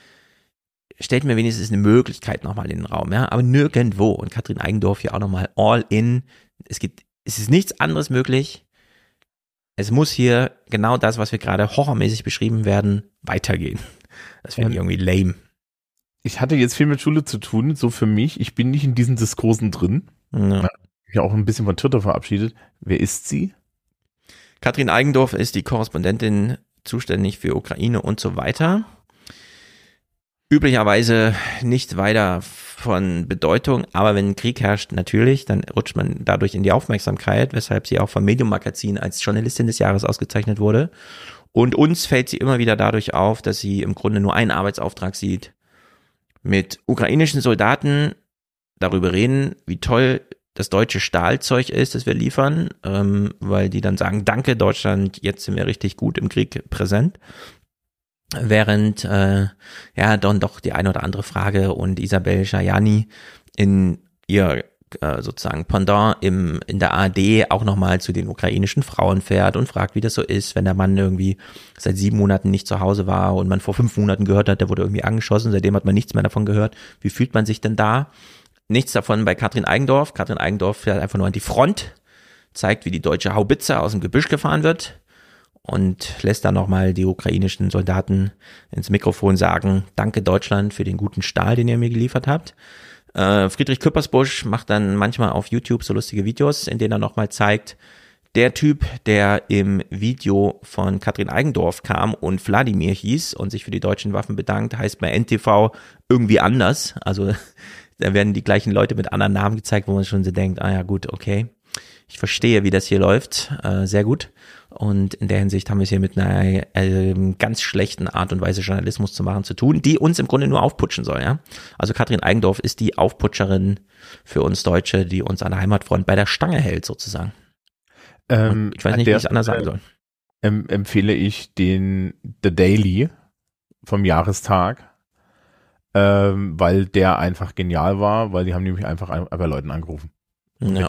stellt mir wenigstens eine Möglichkeit nochmal in den Raum, ja, aber nirgendwo. Und Katrin Eigendorf hier auch nochmal all in, es gibt, es ist nichts anderes möglich, es muss hier genau das, was wir gerade horrormäßig beschrieben werden, weitergehen. Das wäre irgendwie lame ich hatte jetzt viel mit Schule zu tun, so für mich. Ich bin nicht in diesen Diskursen drin. Ja. Ich auch ein bisschen von Twitter verabschiedet. Wer ist sie? Katrin Eigendorf ist die Korrespondentin zuständig für Ukraine und so weiter. Üblicherweise nicht weiter von Bedeutung, aber wenn Krieg herrscht, natürlich, dann rutscht man dadurch in die Aufmerksamkeit, weshalb sie auch vom Medium Magazin als Journalistin des Jahres ausgezeichnet wurde. Und uns fällt sie immer wieder dadurch auf, dass sie im Grunde nur einen Arbeitsauftrag sieht, mit ukrainischen Soldaten darüber reden, wie toll das deutsche Stahlzeug ist, das wir liefern, ähm, weil die dann sagen, danke Deutschland, jetzt sind wir richtig gut im Krieg präsent. Während äh, ja dann doch die eine oder andere Frage und Isabel Schajani in ihr äh, sozusagen Pendant im, in der ARD auch nochmal zu den ukrainischen Frauen fährt und fragt, wie das so ist, wenn der Mann irgendwie seit sieben Monaten nicht zu Hause war und man vor fünf Monaten gehört hat, der wurde irgendwie angeschossen, seitdem hat man nichts mehr davon gehört. Wie fühlt man sich denn da? Nichts davon bei Katrin Eigendorf. Katrin Eigendorf fährt einfach nur an die Front, zeigt, wie die deutsche Haubitze aus dem Gebüsch gefahren wird und lässt dann nochmal die ukrainischen Soldaten ins Mikrofon sagen, danke Deutschland für den guten Stahl, den ihr mir geliefert habt. Äh, Friedrich Küppersbusch macht dann manchmal auf YouTube so lustige Videos, in denen er nochmal zeigt, der Typ, der im Video von Katrin Eigendorf kam und Wladimir hieß und sich für die deutschen Waffen bedankt, heißt bei NTV irgendwie anders. Also da werden die gleichen Leute mit anderen Namen gezeigt, wo man schon so denkt, ah ja gut, okay. Ich verstehe, wie das hier läuft. Äh, sehr gut. Und in der Hinsicht haben wir es hier mit einer äh, ganz schlechten Art und Weise Journalismus zu machen zu tun, die uns im Grunde nur aufputschen soll. Ja? Also Katrin Eigendorf ist die Aufputscherin für uns Deutsche, die uns an der Heimatfront bei der Stange hält sozusagen. Ähm, ich weiß nicht, wie ich es anders sagen soll. Ähm, empfehle ich den The Daily vom Jahrestag, ähm, weil der einfach genial war, weil die haben nämlich einfach bei Leuten angerufen. Ja.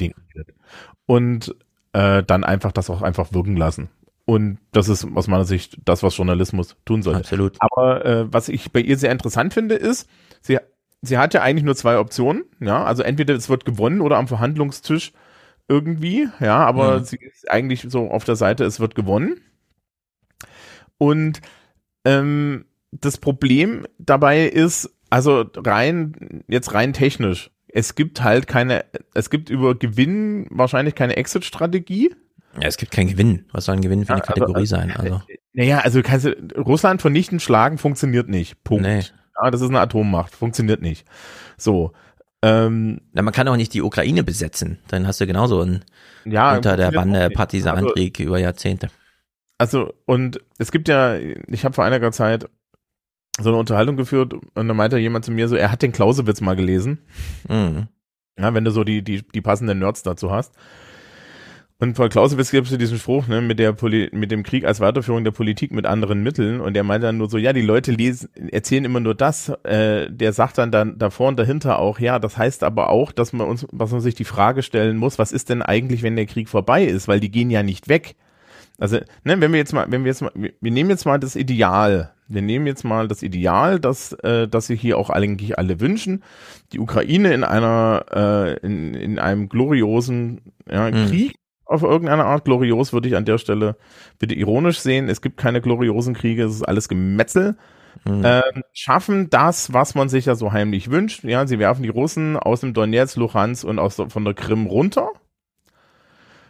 Und äh, dann einfach das auch einfach wirken lassen. Und das ist aus meiner Sicht das, was Journalismus tun sollte. Absolut. Aber äh, was ich bei ihr sehr interessant finde, ist, sie, sie hat ja eigentlich nur zwei Optionen. Ja, also entweder es wird gewonnen oder am Verhandlungstisch irgendwie. Ja, aber mhm. sie ist eigentlich so auf der Seite, es wird gewonnen. Und ähm, das Problem dabei ist, also rein, jetzt rein technisch, es gibt halt keine, es gibt über Gewinn wahrscheinlich keine Exit-Strategie. Ja, es gibt keinen Gewinn. Was soll ein Gewinn für eine also, Kategorie also, sein? Also. Naja, also kannst du Russland vernichten, schlagen funktioniert nicht. Punkt. Nee. Ja, das ist eine Atommacht, funktioniert nicht. So. Ähm, Na, man kann auch nicht die Ukraine besetzen. Dann hast du genauso einen ja, unter der Bande. Partisanenkrieg über Jahrzehnte. Also, und es gibt ja, ich habe vor einiger Zeit so eine Unterhaltung geführt und da meinte jemand zu mir so, er hat den Clausewitz mal gelesen. Mhm. Ja, wenn du so die, die, die passenden Nerds dazu hast. Und vor Clausewitz gibt es diesen Spruch, ne, mit der Poli mit dem Krieg als Weiterführung der Politik mit anderen Mitteln. Und er meinte dann nur so, ja, die Leute lesen, erzählen immer nur das. Äh, der sagt dann, dann davor und dahinter auch, ja, das heißt aber auch, dass man uns, was man sich die Frage stellen muss, was ist denn eigentlich, wenn der Krieg vorbei ist? Weil die gehen ja nicht weg. Also, ne, wenn wir jetzt mal, wenn wir jetzt mal, wir wir nehmen jetzt mal das Ideal. Wir nehmen jetzt mal das Ideal, dass, äh, dass sich hier auch eigentlich alle wünschen. Die Ukraine in einer, äh, in, in einem gloriosen ja, Mhm. Krieg auf irgendeine Art. Glorios würde ich an der Stelle bitte ironisch sehen. Es gibt keine gloriosen Kriege, es ist alles Gemetzel. Mhm. Ähm, schaffen das, was man sich ja so heimlich wünscht. Ja, sie werfen die Russen aus dem Donetsk, Luhansk und aus der, von der Krim runter.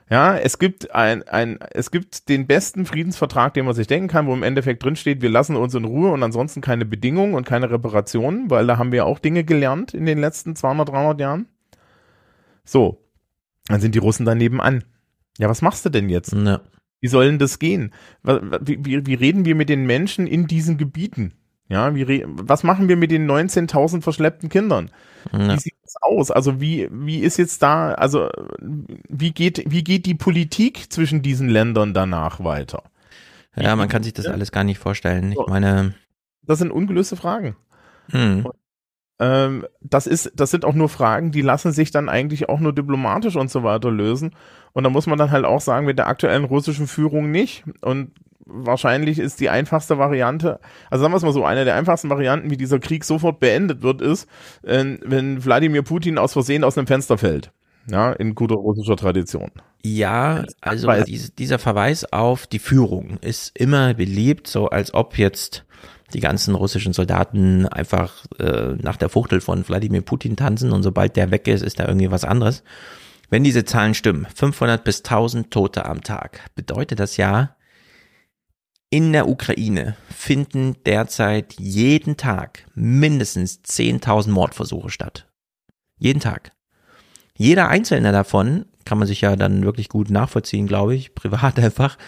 Ja, es gibt ein, ein, es gibt den besten Friedensvertrag, den man sich denken kann, wo im Endeffekt drinsteht, wir lassen uns in Ruhe und ansonsten keine Bedingungen und keine Reparationen, weil da haben wir auch Dinge gelernt in den letzten 200, 300 Jahren. So. Dann sind die Russen daneben an. Ja, was machst du denn jetzt? Ja. Wie soll denn das gehen? Wie, wie, wie reden wir mit den Menschen in diesen Gebieten? Ja, wie was machen wir mit den 19.000 verschleppten Kindern? Ja. Wie sieht das aus? Also wie, wie ist jetzt da, also wie geht, wie geht die Politik zwischen diesen Ländern danach weiter? ja, man kann sich das alles gar nicht vorstellen. Ich meine, Das sind ungelöste Fragen. hm, Ähm, das ist, das sind auch nur Fragen, die lassen sich dann eigentlich auch nur diplomatisch und so weiter lösen. Und da muss man dann halt auch sagen, mit der aktuellen russischen Führung nicht. Und wahrscheinlich ist die einfachste Variante, also sagen wir es mal so, eine der einfachsten Varianten, wie dieser Krieg sofort beendet wird, ist, äh, wenn Wladimir Putin aus Versehen aus einem Fenster fällt. Ja, in guter russischer Tradition. Ja, also dies, dieser Verweis auf die Führung ist immer beliebt, so als ob jetzt die ganzen russischen Soldaten einfach äh, nach der Fuchtel von Wladimir Putin tanzen und sobald der weg ist, ist da irgendwie was anderes. Wenn diese Zahlen stimmen, 500 bis 1000 Tote am Tag, bedeutet das ja, in der Ukraine finden derzeit jeden Tag mindestens 10.000 Mordversuche statt. Jeden Tag. Jeder einzelne davon kann man sich ja dann wirklich gut nachvollziehen, glaube ich, privat einfach,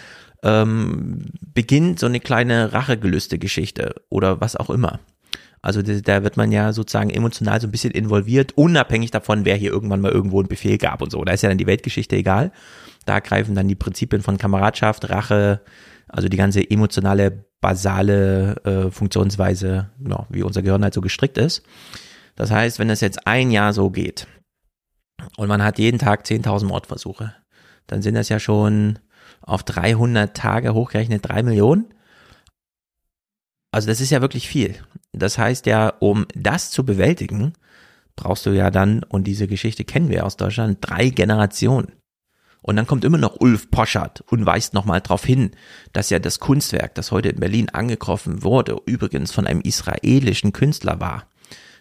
ähm, beginnt so eine kleine Rachegelüste-Geschichte oder was auch immer. Also da- wird man ja sozusagen emotional so ein bisschen involviert, unabhängig davon, wer hier irgendwann mal irgendwo einen Befehl gab und so. Da ist ja dann die Weltgeschichte egal. Da greifen dann die Prinzipien von Kameradschaft, Rache, also die ganze emotionale, basale äh, Funktionsweise, ja, wie unser Gehirn halt so gestrickt ist. Das heißt, wenn das jetzt ein Jahr so geht und man hat jeden Tag 10.000 Mordversuche, dann sind das ja schon auf 300 Tage hochgerechnet 3 Millionen. Also das ist ja wirklich viel. Das heißt ja, um das zu bewältigen, brauchst du ja dann, und diese Geschichte kennen wir aus Deutschland, drei Generationen. Und dann kommt immer noch Ulf Poschardt und weist nochmal darauf hin, dass ja das Kunstwerk, das heute in Berlin angegriffen wurde, übrigens von einem israelischen Künstler war.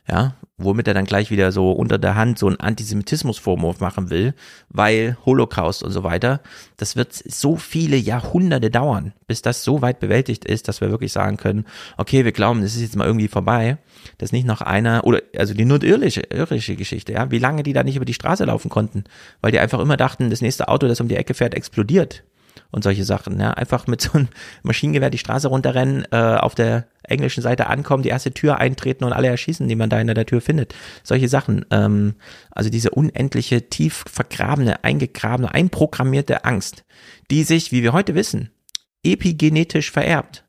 Ja, womit er dann gleich wieder so unter der Hand so einen Antisemitismusvorwurf machen will, weil Holocaust und so weiter, das wird so viele Jahrhunderte dauern, bis das so weit bewältigt ist, dass wir wirklich sagen können, okay, wir glauben, das ist jetzt mal irgendwie vorbei, dass nicht noch einer, oder also die nur irische, irische Geschichte, ja, wie lange die da nicht über die Straße laufen konnten, weil die einfach immer dachten, das nächste Auto, das um die Ecke fährt, explodiert und solche Sachen. Ja, einfach mit so einem Maschinengewehr die Straße runterrennen, äh, auf der englischen Seite ankommen, die erste Tür eintreten und alle erschießen, die man da hinter der Tür findet. Solche Sachen. Ähm, also diese unendliche, tief vergrabene, eingegrabene, einprogrammierte Angst, die sich, wie wir heute wissen, epigenetisch vererbt.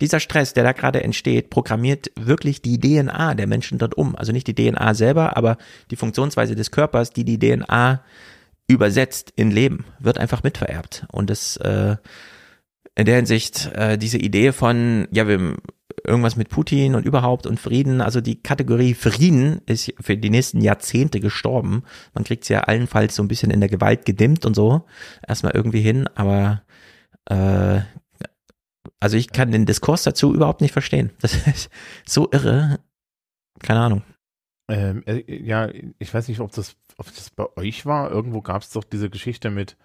Dieser Stress, der da gerade entsteht, programmiert wirklich die DNA der Menschen dort um. Also nicht die DNA selber, aber die Funktionsweise des Körpers, die die DNA übersetzt in Leben, wird einfach mitvererbt. Und das äh, in der Hinsicht äh, diese Idee von, ja, wir irgendwas mit Putin und überhaupt und Frieden, also die Kategorie Frieden ist für die nächsten Jahrzehnte gestorben. Man kriegt es ja allenfalls so ein bisschen in der Gewalt gedimmt und so, erstmal irgendwie hin, aber äh, also ich kann den Diskurs dazu überhaupt nicht verstehen. Das ist so irre. Keine Ahnung. Ähm, äh, ja, ich weiß nicht, ob das, ob das bei euch war. Irgendwo gab es doch diese Geschichte mit,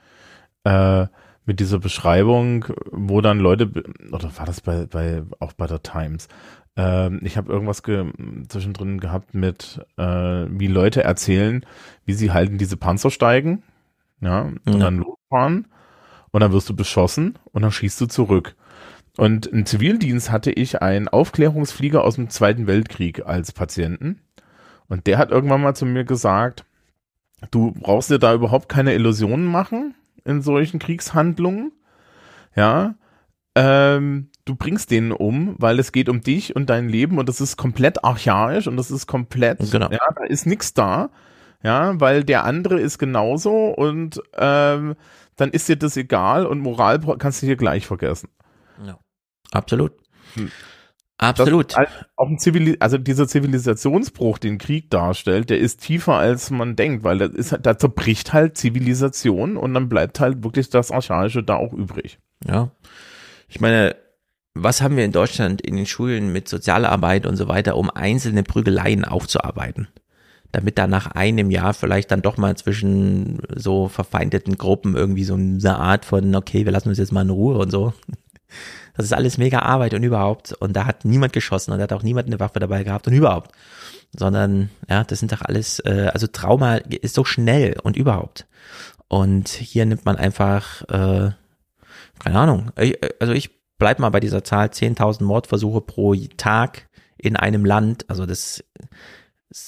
äh, mit dieser Beschreibung, wo dann Leute, oder war das bei, bei auch bei der Times? Ähm, ich habe irgendwas ge zwischendrin gehabt mit, äh, wie Leute erzählen, wie sie halt in diese Panzer steigen, ja, und Ja. dann losfahren und dann wirst du beschossen und dann schießt du zurück. Und im Zivildienst hatte ich einen Aufklärungsflieger aus dem Zweiten Weltkrieg als Patienten. Und der hat irgendwann mal zu mir gesagt, du brauchst dir da überhaupt keine Illusionen machen in solchen Kriegshandlungen. Ja, ähm, du bringst denen um, weil es geht um dich und dein Leben und das ist komplett archaisch und das ist komplett, Genau. ja, da ist nichts da. Ja, weil der andere ist genauso und ähm, dann ist dir das egal und Moral kannst du hier gleich vergessen. Absolut. Hm. Absolut. Halt auch ein Zivili also dieser Zivilisationsbruch, den Krieg darstellt, der ist tiefer als man denkt, weil das ist, da zerbricht halt Zivilisation und dann bleibt halt wirklich das Archaische da auch übrig. Ja. Ich meine, was haben wir in Deutschland in den Schulen mit Sozialarbeit und so weiter, um einzelne Prügeleien aufzuarbeiten? Damit da nach einem Jahr vielleicht dann doch mal zwischen so verfeindeten Gruppen irgendwie so eine Art von, okay, wir lassen uns jetzt mal in Ruhe und so. Das ist alles mega Arbeit und überhaupt. Und da hat niemand geschossen und da hat auch niemand eine Waffe dabei gehabt und überhaupt. Sondern, ja, das sind doch alles, äh, also Trauma ist so schnell und überhaupt. Und hier nimmt man einfach, äh, keine Ahnung, ich, also ich bleib mal bei dieser Zahl 10.000 Mordversuche pro Tag in einem Land, also das,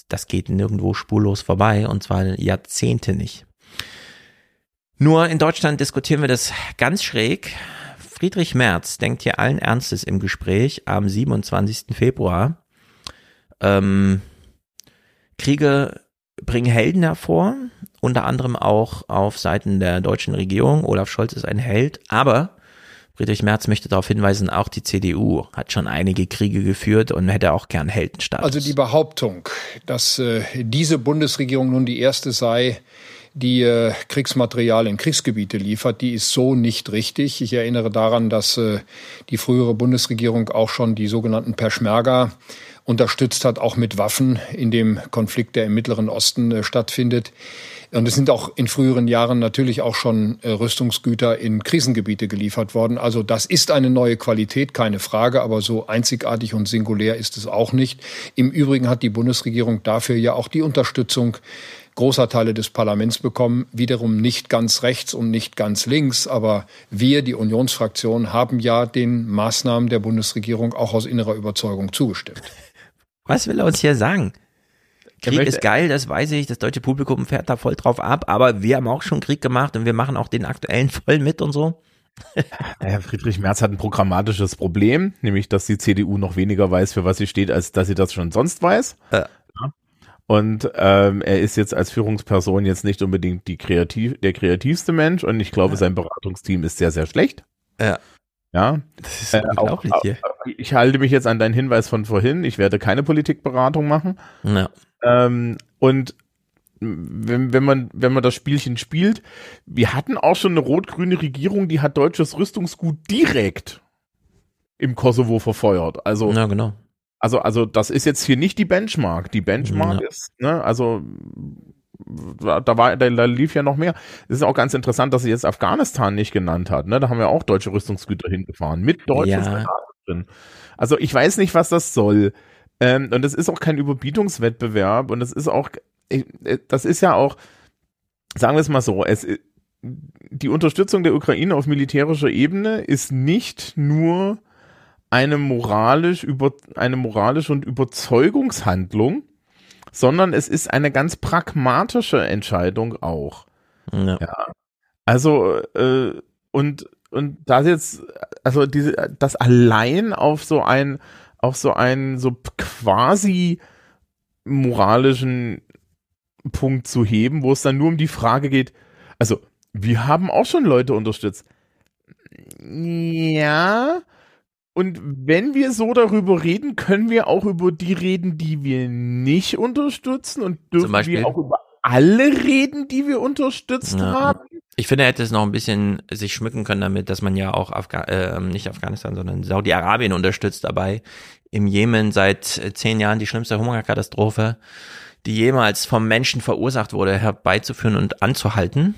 das geht nirgendwo spurlos vorbei und zwar Jahrzehnte nicht. Nur in Deutschland diskutieren wir das ganz schräg. Friedrich Merz denkt hier allen Ernstes im Gespräch am 27. Februar. Ähm, Kriege bringen Helden hervor, unter anderem auch auf Seiten der deutschen Regierung. Olaf Scholz ist ein Held, aber Friedrich Merz möchte darauf hinweisen, auch die CDU hat schon einige Kriege geführt und hätte auch gern Heldenstatus. Also die Behauptung, dass äh, diese Bundesregierung nun die erste sei, die äh, Kriegsmaterial in Kriegsgebiete liefert, die ist so nicht richtig. Ich erinnere daran, dass äh, die frühere Bundesregierung auch schon die sogenannten Peschmerga unterstützt hat, auch mit Waffen in dem Konflikt, der im Mittleren Osten äh, stattfindet. Und es sind auch in früheren Jahren natürlich auch schon äh, Rüstungsgüter in Krisengebiete geliefert worden. Also das ist eine neue Qualität, keine Frage, aber so einzigartig und singulär ist es auch nicht. Im Übrigen hat die Bundesregierung dafür ja auch die Unterstützung großer Teile des Parlaments bekommen, wiederum nicht ganz rechts und nicht ganz links, aber wir, die Unionsfraktion, haben ja den Maßnahmen der Bundesregierung auch aus innerer Überzeugung zugestimmt. Was will er uns hier sagen? Krieg möchte- ist geil, das weiß ich, das deutsche Publikum fährt da voll drauf ab, aber wir haben auch schon Krieg gemacht und wir machen auch den aktuellen voll mit und so. Naja, Friedrich Merz hat ein programmatisches Problem, nämlich dass die CDU noch weniger weiß, für was sie steht, als dass sie das schon sonst weiß. Ja. Und ähm, er ist jetzt als Führungsperson jetzt nicht unbedingt die kreativ, der kreativste Mensch und ich glaube, sein Beratungsteam ist sehr, sehr schlecht. Ja. Ja. Das ist Äh, unglaublich auch, hier. Ich halte mich jetzt an deinen Hinweis von vorhin. Ich werde keine Politikberatung machen. Ja. Ähm, und wenn, wenn man, wenn man das Spielchen spielt, wir hatten auch schon eine rot-grüne Regierung, die hat deutsches Rüstungsgut direkt im Kosovo verfeuert. Also, Ja, genau. Also, also das ist jetzt hier nicht die Benchmark. Die Benchmark Ja. ist, ne, also da war, da, da lief ja noch mehr. Es ist auch ganz interessant, dass sie jetzt Afghanistan nicht genannt hat. Ne? Da haben wir auch deutsche Rüstungsgüter hingefahren mit deutschen Ja. Drin. Also ich weiß nicht, was das soll. Ähm, und es ist auch kein Überbietungswettbewerb und es ist auch, äh, das ist ja auch, sagen wir es mal so, es, die Unterstützung der Ukraine auf militärischer Ebene ist nicht nur eine moralisch über eine moralische und Überzeugungshandlung, sondern es ist eine ganz pragmatische Entscheidung auch. Ja. Ja. Also äh, und und das jetzt also diese das allein auf so ein auf so einen so quasi moralischen Punkt zu heben, wo es dann nur um die Frage geht, also wir haben auch schon Leute unterstützt. Ja. Und wenn wir so darüber reden, können wir auch über die reden, die wir nicht unterstützen und dürfen wir auch über alle reden, die wir unterstützt Ja. haben. Ich finde, er hätte es noch ein bisschen sich schmücken können damit, dass man ja auch Afga äh, nicht Afghanistan, sondern Saudi-Arabien unterstützt dabei. Im Jemen seit äh, zehn Jahren die schlimmste Hungerkatastrophe, die jemals vom Menschen verursacht wurde, herbeizuführen und anzuhalten.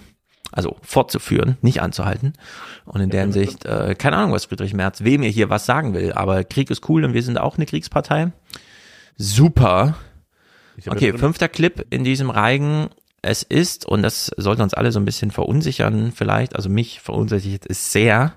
Also fortzuführen, nicht anzuhalten. Und in der Hinsicht, äh, keine Ahnung, was Friedrich Merz, wem er hier was sagen will, aber Krieg ist cool und wir sind auch eine Kriegspartei. Super. Okay, fünfter Clip in diesem Reigen. Es ist, und das sollte uns alle so ein bisschen verunsichern, vielleicht, also mich verunsichert es sehr,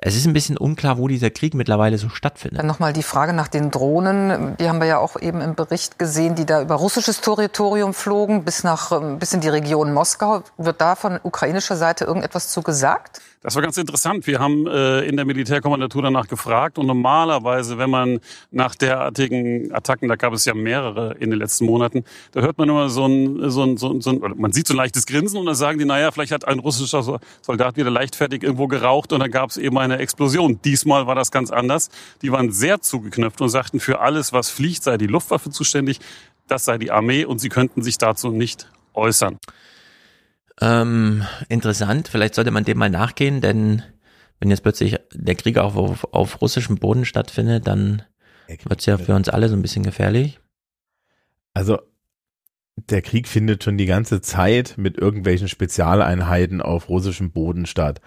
es ist ein bisschen unklar, wo dieser Krieg mittlerweile so stattfindet. Dann nochmal die Frage nach den Drohnen. Die haben wir ja auch eben im Bericht gesehen, die da über russisches Territorium flogen, bis nach, ähm, bis in die Region Moskau. Wird da von ukrainischer Seite irgendetwas zu gesagt? Das war ganz interessant. Wir haben äh, in der Militärkommandatur danach gefragt und normalerweise, wenn man nach derartigen Attacken, da gab es ja mehrere in den letzten Monaten, da hört man immer so ein, so ein, so ein, so ein man sieht so ein leichtes Grinsen und dann sagen die, naja, vielleicht hat ein russischer Soldat wieder leichtfertig irgendwo geraucht und dann gab es eben eine Explosion. Diesmal war das ganz anders. Die waren sehr zugeknöpft und sagten, für alles, was fliegt, sei die Luftwaffe zuständig, das sei die Armee und sie könnten sich dazu nicht äußern. Ähm, interessant, vielleicht sollte man dem mal nachgehen, denn wenn jetzt plötzlich der Krieg auch auf, auf russischem Boden stattfindet, dann wird es ja für uns alle so ein bisschen gefährlich. Also der Krieg findet schon die ganze Zeit mit irgendwelchen Spezialeinheiten auf russischem Boden statt.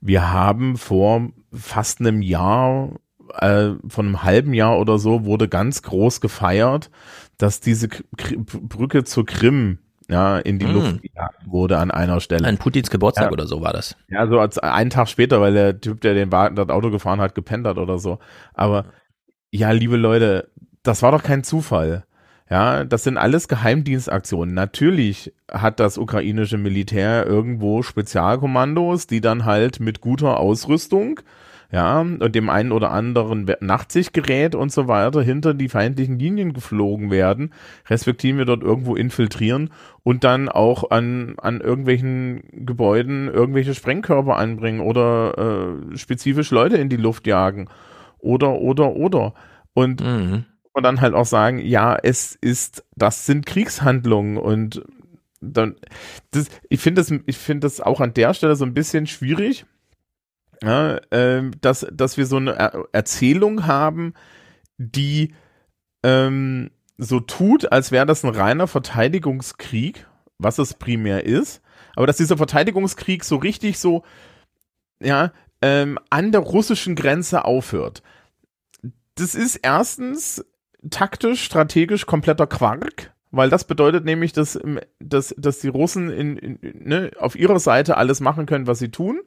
Wir haben vor fast einem Jahr, äh, von einem halben Jahr oder so, wurde ganz groß gefeiert, dass diese K Brücke zur Krim ja, in die mm. Luft gejagt wurde an einer Stelle. An Putins Geburtstag ja. oder so war das. Ja, so als einen Tag später, weil der Typ, der den Wagen, das Auto gefahren hat, gepennt hat oder so. Aber ja, liebe Leute, das war doch kein Zufall. Ja, das sind alles Geheimdienstaktionen. Natürlich hat das ukrainische Militär irgendwo Spezialkommandos, die dann halt mit guter Ausrüstung ja, und dem einen oder anderen Nachtsichtgerät und so weiter hinter die feindlichen Linien geflogen werden, respektive dort irgendwo infiltrieren und dann auch an, an irgendwelchen Gebäuden irgendwelche Sprengkörper anbringen oder äh, spezifisch Leute in die Luft jagen oder, oder, oder. Und mhm. man dann halt auch sagen, ja, es ist, das sind Kriegshandlungen und dann, das, ich finde das, ich finde das auch an der Stelle so ein bisschen schwierig, ja, äh, dass, dass wir so eine er Erzählung haben, die ähm, so tut, als wäre das ein reiner Verteidigungskrieg, was es primär ist, aber dass dieser Verteidigungskrieg so richtig so, ja, ähm, an der russischen Grenze aufhört. Das ist erstens taktisch, strategisch kompletter Quark, weil das bedeutet nämlich, dass, dass, dass die Russen in, in, ne, auf ihrer Seite alles machen können, was sie tun.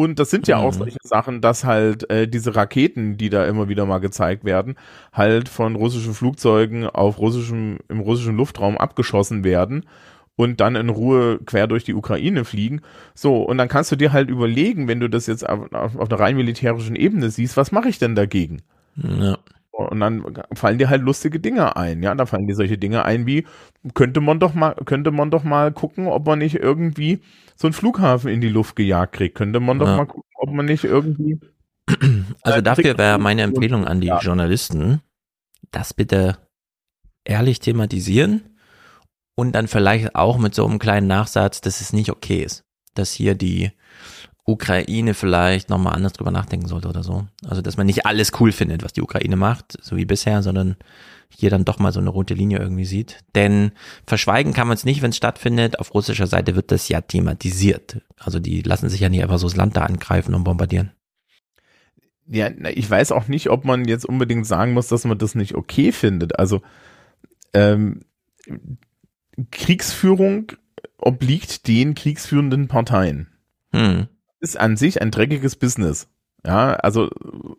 Und das sind ja auch mhm. solche Sachen, dass halt äh, diese Raketen, die da immer wieder mal gezeigt werden, halt von russischen Flugzeugen auf russischem, im russischen Luftraum abgeschossen werden und dann in Ruhe quer durch die Ukraine fliegen. So, und dann kannst du dir halt überlegen, wenn du das jetzt auf, auf, auf einer rein militärischen Ebene siehst, was mache ich denn dagegen? Ja. Und dann fallen dir halt lustige Dinge ein, ja. Da fallen dir solche Dinge ein wie, könnte man doch mal, könnte man doch mal gucken, ob man nicht irgendwie so einen Flughafen in die Luft gejagt kriegt. Könnte man doch ja. mal gucken, ob man nicht irgendwie. Also äh, dafür wäre meine Empfehlung an die ja. Journalisten, das bitte ehrlich thematisieren und dann vielleicht auch mit so einem kleinen Nachsatz, dass es nicht okay ist, dass hier die Ukraine vielleicht nochmal anders drüber nachdenken sollte oder so. Also, dass man nicht alles cool findet, was die Ukraine macht, so wie bisher, sondern hier dann doch mal so eine rote Linie irgendwie sieht. Denn verschweigen kann man es nicht, wenn es stattfindet. Auf russischer Seite wird das ja thematisiert. Also die lassen sich ja nicht einfach so das Land da angreifen und bombardieren. Ja, ich weiß auch nicht, ob man jetzt unbedingt sagen muss, dass man das nicht okay findet. Also ähm, Kriegsführung obliegt den kriegsführenden Parteien. Hm ist an sich ein dreckiges Business. Ja, also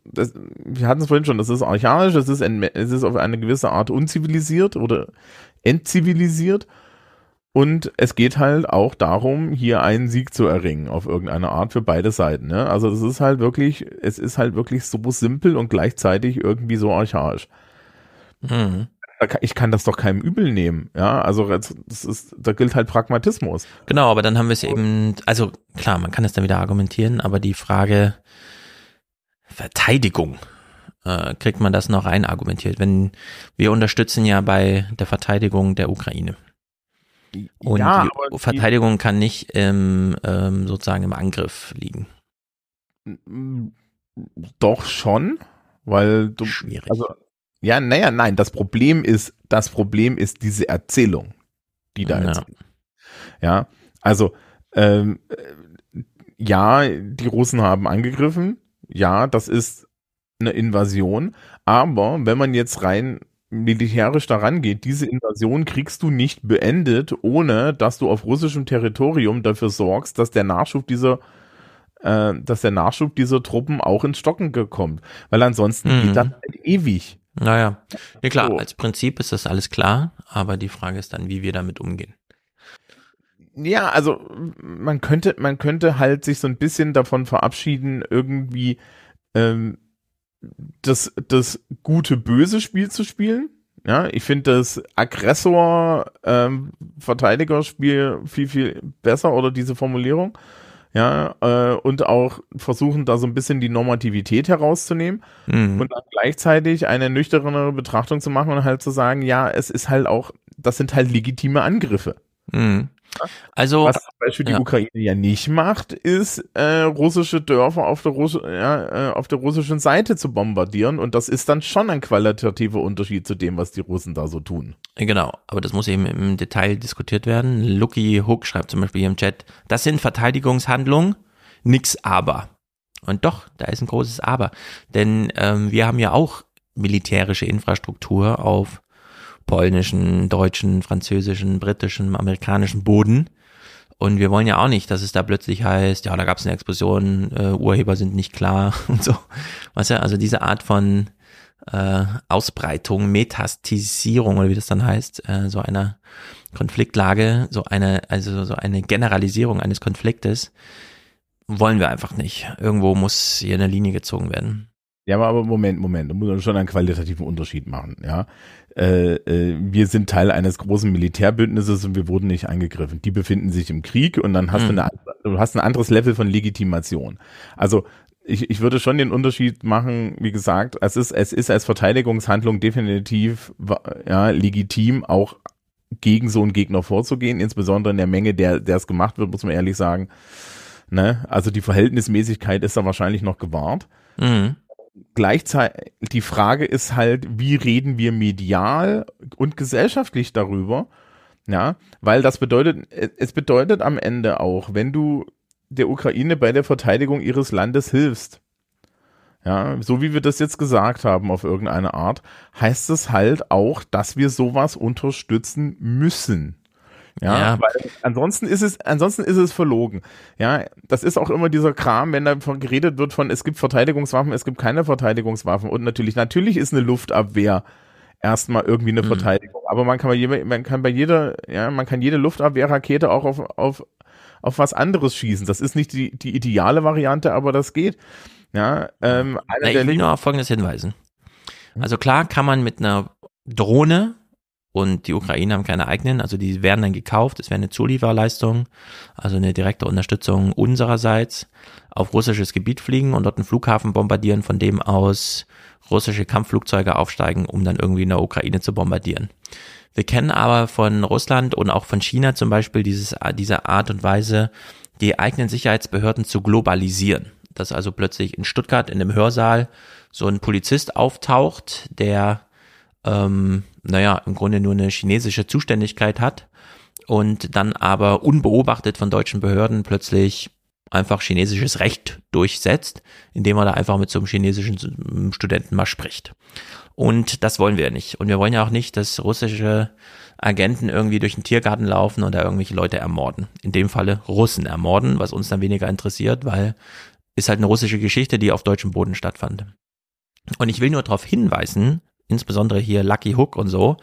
das, wir hatten es vorhin schon, das ist archaisch, es ist, ein, es ist auf eine gewisse Art unzivilisiert oder entzivilisiert. Und es geht halt auch darum, hier einen Sieg zu erringen, auf irgendeine Art für beide Seiten. Ne? Also es ist halt wirklich, es ist halt wirklich so simpel und gleichzeitig irgendwie so archaisch. Mhm ich kann das doch keinem übel nehmen. Ja, also das ist, da gilt halt Pragmatismus. Genau, aber dann haben wir es eben, also klar, man kann es dann wieder argumentieren, aber die Frage Verteidigung, äh, kriegt man das noch rein argumentiert? Wenn wir unterstützen ja bei der Verteidigung der Ukraine. Und ja, die Verteidigung kann nicht im, ähm, sozusagen im Angriff liegen. Doch schon, weil du, Schwierig. also ja, naja, nein, das Problem ist, das Problem ist diese Erzählung, die da ja. ist. Ja, also Ähm, ja, die Russen haben angegriffen. Ja, das ist eine Invasion. Aber wenn man jetzt rein militärisch daran geht, diese Invasion kriegst du nicht beendet, ohne dass du auf russischem Territorium dafür sorgst, dass der Nachschub dieser äh, dass der Nachschub dieser Truppen auch ins Stocken kommt. Weil ansonsten Mhm. geht das halt ewig. Naja, ja klar, So. als Prinzip ist das alles klar, aber die Frage ist dann, wie wir damit umgehen. Ja, also man könnte, man könnte halt sich so ein bisschen davon verabschieden, irgendwie ähm, das, das gute böse Spiel zu spielen. Ja, ich finde das Aggressor ähm, Verteidigerspiel viel viel besser oder diese Formulierung. Ja, äh, und auch versuchen da so ein bisschen die Normativität herauszunehmen Mhm. und dann gleichzeitig eine nüchternere Betrachtung zu machen und halt zu sagen, ja, es ist halt auch, das sind halt legitime Angriffe. Mhm. Also, Was zum Beispiel die ja. Ukraine ja nicht macht, ist äh, russische Dörfer auf der, Russi ja, äh, auf der russischen Seite zu bombardieren und das ist dann schon ein qualitativer Unterschied zu dem, was die Russen da so tun. Genau, aber das muss eben im Detail diskutiert werden. Lucky Hook schreibt zum Beispiel hier im Chat, das sind Verteidigungshandlungen, nix aber. Und doch, da ist ein großes Aber. Denn ähm, wir haben ja auch militärische Infrastruktur auf polnischen, deutschen, französischen, britischen, amerikanischen Boden. Und wir wollen ja auch nicht, dass es da plötzlich heißt, ja, da gab es eine Explosion, äh, Urheber sind nicht klar und so. Weißt du, also diese Art von äh, Ausbreitung, Metastisierung oder wie das dann heißt, äh, so einer Konfliktlage, so eine, also so eine Generalisierung eines Konfliktes, wollen wir einfach nicht. Irgendwo muss hier eine Linie gezogen werden. Ja, aber- aber Moment, Moment, da muss man schon einen qualitativen Unterschied machen, ja. Äh, äh, wir sind Teil eines großen Militärbündnisses und wir wurden nicht angegriffen. Die befinden sich im Krieg und dann hast Mhm. du eine, du hast ein anderes Level von Legitimation. Also ich, ich würde schon den Unterschied machen, wie gesagt, es ist, es ist als Verteidigungshandlung definitiv ja, legitim, auch gegen so einen Gegner vorzugehen, insbesondere in der Menge, der, der es gemacht wird, muss man ehrlich sagen. Ne? Also die Verhältnismäßigkeit ist da wahrscheinlich noch gewahrt Mhm. Gleichzeitig, die Frage ist halt, wie reden wir medial und gesellschaftlich darüber? Ja, weil das bedeutet, es bedeutet am Ende auch, wenn du der Ukraine bei der Verteidigung ihres Landes hilfst, ja, so wie wir das jetzt gesagt haben auf irgendeine Art, heißt es halt auch, dass wir sowas unterstützen müssen. Ja, Ja. weil ansonsten ist es, ansonsten ist es verlogen. Ja, das ist auch immer dieser Kram, wenn davon geredet wird von, es gibt Verteidigungswaffen, es gibt keine Verteidigungswaffen und natürlich, natürlich ist eine Luftabwehr erstmal irgendwie eine Verteidigung, aber man kann bei jeder, man kann bei jeder, ja, man kann jede Luftabwehrrakete auch auf, auf, auf was anderes schießen. Das ist nicht die, die ideale Variante, aber das geht. Ja, ähm, Na, ich will nur auf Folgendes hinweisen. Also klar kann man mit einer Drohne und die Ukraine haben keine eigenen, also die werden dann gekauft, es wäre eine Zulieferleistung, also eine direkte Unterstützung unsererseits, auf russisches Gebiet fliegen und dort einen Flughafen bombardieren, von dem aus russische Kampfflugzeuge aufsteigen, um dann irgendwie in der Ukraine zu bombardieren. Wir kennen aber von Russland und auch von China zum Beispiel dieses, diese Art und Weise, die eigenen Sicherheitsbehörden zu globalisieren. Dass also plötzlich in Stuttgart in einem Hörsaal so ein Polizist auftaucht, der ähm, naja, im Grunde nur eine chinesische Zuständigkeit hat und dann aber unbeobachtet von deutschen Behörden plötzlich einfach chinesisches Recht durchsetzt, indem er da einfach mit so einem chinesischen Studenten mal spricht. Und das wollen wir nicht. Und wir wollen ja auch nicht, dass russische Agenten irgendwie durch den Tiergarten laufen und da irgendwelche Leute ermorden. In dem Falle Russen ermorden, was uns dann weniger interessiert, weil ist halt eine russische Geschichte, die auf deutschem Boden stattfand. Und ich will nur darauf hinweisen, insbesondere hier Lucky Hook und so,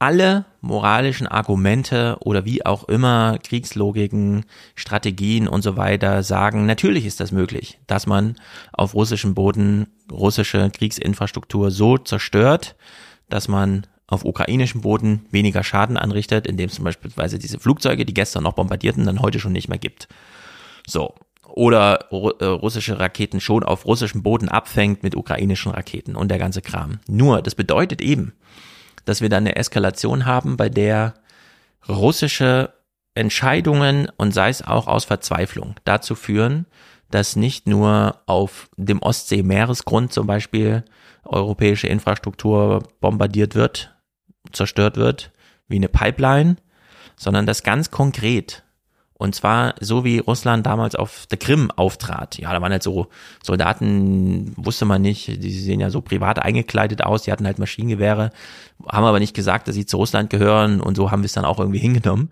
alle moralischen Argumente oder wie auch immer Kriegslogiken, Strategien und so weiter sagen, natürlich ist das möglich, dass man auf russischem Boden russische Kriegsinfrastruktur so zerstört, dass man auf ukrainischem Boden weniger Schaden anrichtet, indem es zum Beispiel diese Flugzeuge, die gestern noch bombardierten, dann heute schon nicht mehr gibt. So. Oder äh, russische Raketen schon auf russischem Boden abfängt mit ukrainischen Raketen und der ganze Kram. Nur, das bedeutet eben, dass wir dann eine Eskalation haben, bei der russische Entscheidungen und sei es auch aus Verzweiflung dazu führen, dass nicht nur auf dem Ostsee-Meeresgrund zum Beispiel europäische Infrastruktur bombardiert wird, zerstört wird, wie eine Pipeline, sondern dass ganz konkret Und zwar so wie Russland damals auf der Krim auftrat. Ja, da waren halt so Soldaten, wusste man nicht, die sehen ja so privat eingekleidet aus, die hatten halt Maschinengewehre, haben aber nicht gesagt, dass sie zu Russland gehören und so haben wir es dann auch irgendwie hingenommen.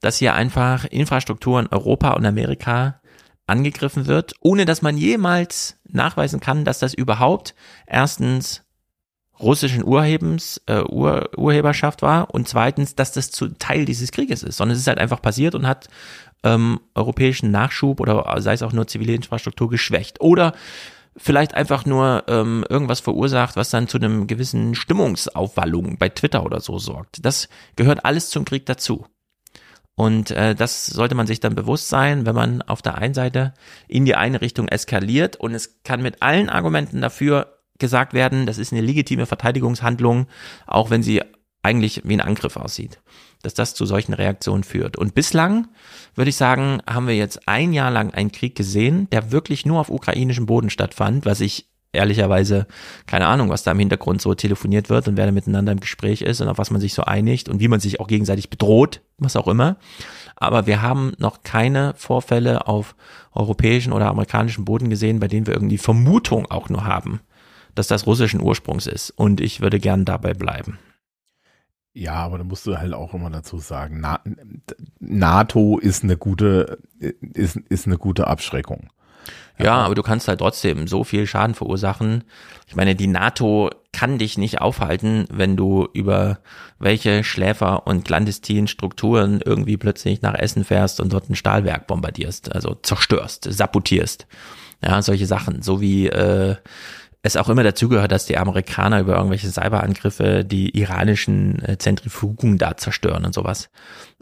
Dass hier einfach Infrastruktur in Europa und Amerika angegriffen wird, ohne dass man jemals nachweisen kann, dass das überhaupt erstens russischen Urhebens, äh, Ur, Urheberschaft war und zweitens, dass das zu Teil dieses Krieges ist, sondern es ist halt einfach passiert und hat ähm, europäischen Nachschub oder sei es auch nur zivile Infrastruktur geschwächt oder vielleicht einfach nur ähm, irgendwas verursacht, was dann zu einem gewissen Stimmungsaufwallung bei Twitter oder so sorgt. Das gehört alles zum Krieg dazu. Und äh, das sollte man sich dann bewusst sein, wenn man auf der einen Seite in die eine Richtung eskaliert und es kann mit allen Argumenten dafür gesagt werden, das ist eine legitime Verteidigungshandlung, auch wenn sie eigentlich wie ein Angriff aussieht, dass das zu solchen Reaktionen führt. Und bislang, würde ich sagen, haben wir jetzt ein Jahr lang einen Krieg gesehen, der wirklich nur auf ukrainischem Boden stattfand, was ich ehrlicherweise keine Ahnung, was da im Hintergrund so telefoniert wird und wer da miteinander im Gespräch ist und auf was man sich so einigt und wie man sich auch gegenseitig bedroht, was auch immer. Aber wir haben noch keine Vorfälle auf europäischen oder amerikanischen Boden gesehen, bei denen wir irgendwie Vermutung auch nur haben, dass das russischen Ursprungs ist. Und ich würde gern dabei bleiben. Ja, aber da musst du halt auch immer dazu sagen, Na NATO ist eine gute, ist, ist eine gute Abschreckung. Ja, aber du kannst halt trotzdem so viel Schaden verursachen. Ich meine, die NATO kann dich nicht aufhalten, wenn du über welche Schläfer- und Clandestin-Strukturen irgendwie plötzlich nach Essen fährst und dort ein Stahlwerk bombardierst, also zerstörst, sabotierst. Ja, solche Sachen, so wie äh, es auch immer dazugehört, dass die Amerikaner über irgendwelche Cyberangriffe die iranischen äh, Zentrifugen da zerstören und sowas.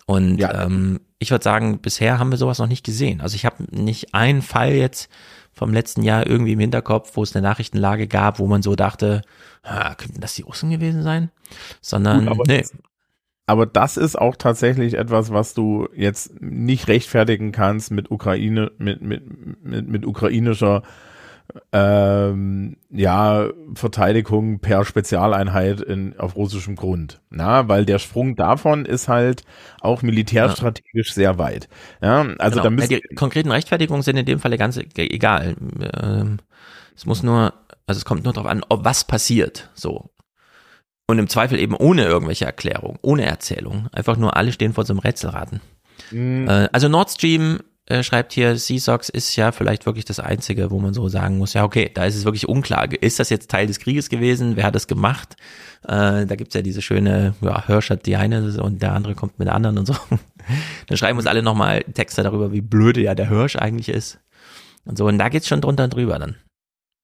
Und ja. ähm, ich würde sagen, bisher haben wir sowas noch nicht gesehen. Also ich habe nicht einen Fall jetzt vom letzten Jahr irgendwie im Hinterkopf, wo es eine Nachrichtenlage gab, wo man so dachte, könnten das die Russen gewesen sein? Sondern, Gut, aber nee. Das, aber das ist auch tatsächlich etwas, was du jetzt nicht rechtfertigen kannst mit Ukraine, mit, mit, mit, mit ukrainischer ähm, ja, Verteidigung per Spezialeinheit in, auf russischem Grund. Na, weil der Sprung davon ist halt auch militärstrategisch ja. sehr weit. Ja, also genau. da müssen ja, die konkreten Rechtfertigungen sind in dem Falle ganz e-, egal. Ähm, es muss nur, also es kommt nur darauf an, ob was passiert. So. Und im Zweifel eben ohne irgendwelche Erklärung, ohne Erzählung. Einfach nur alle stehen vor so einem Rätselraten. Mhm. Äh, also Nord Stream äh, schreibt hier, Seasox ist ja vielleicht wirklich das Einzige, wo man so sagen muss, ja, okay, da ist es wirklich unklar. Ist das jetzt Teil des Krieges gewesen? Wer hat das gemacht? Äh, da gibt's ja diese schöne, ja, Hirsch hat die eine und der andere kommt mit der anderen und so. Dann schreiben uns alle nochmal Texte darüber, wie blöde ja der Hirsch eigentlich ist. Und so, und da geht's schon drunter und drüber dann.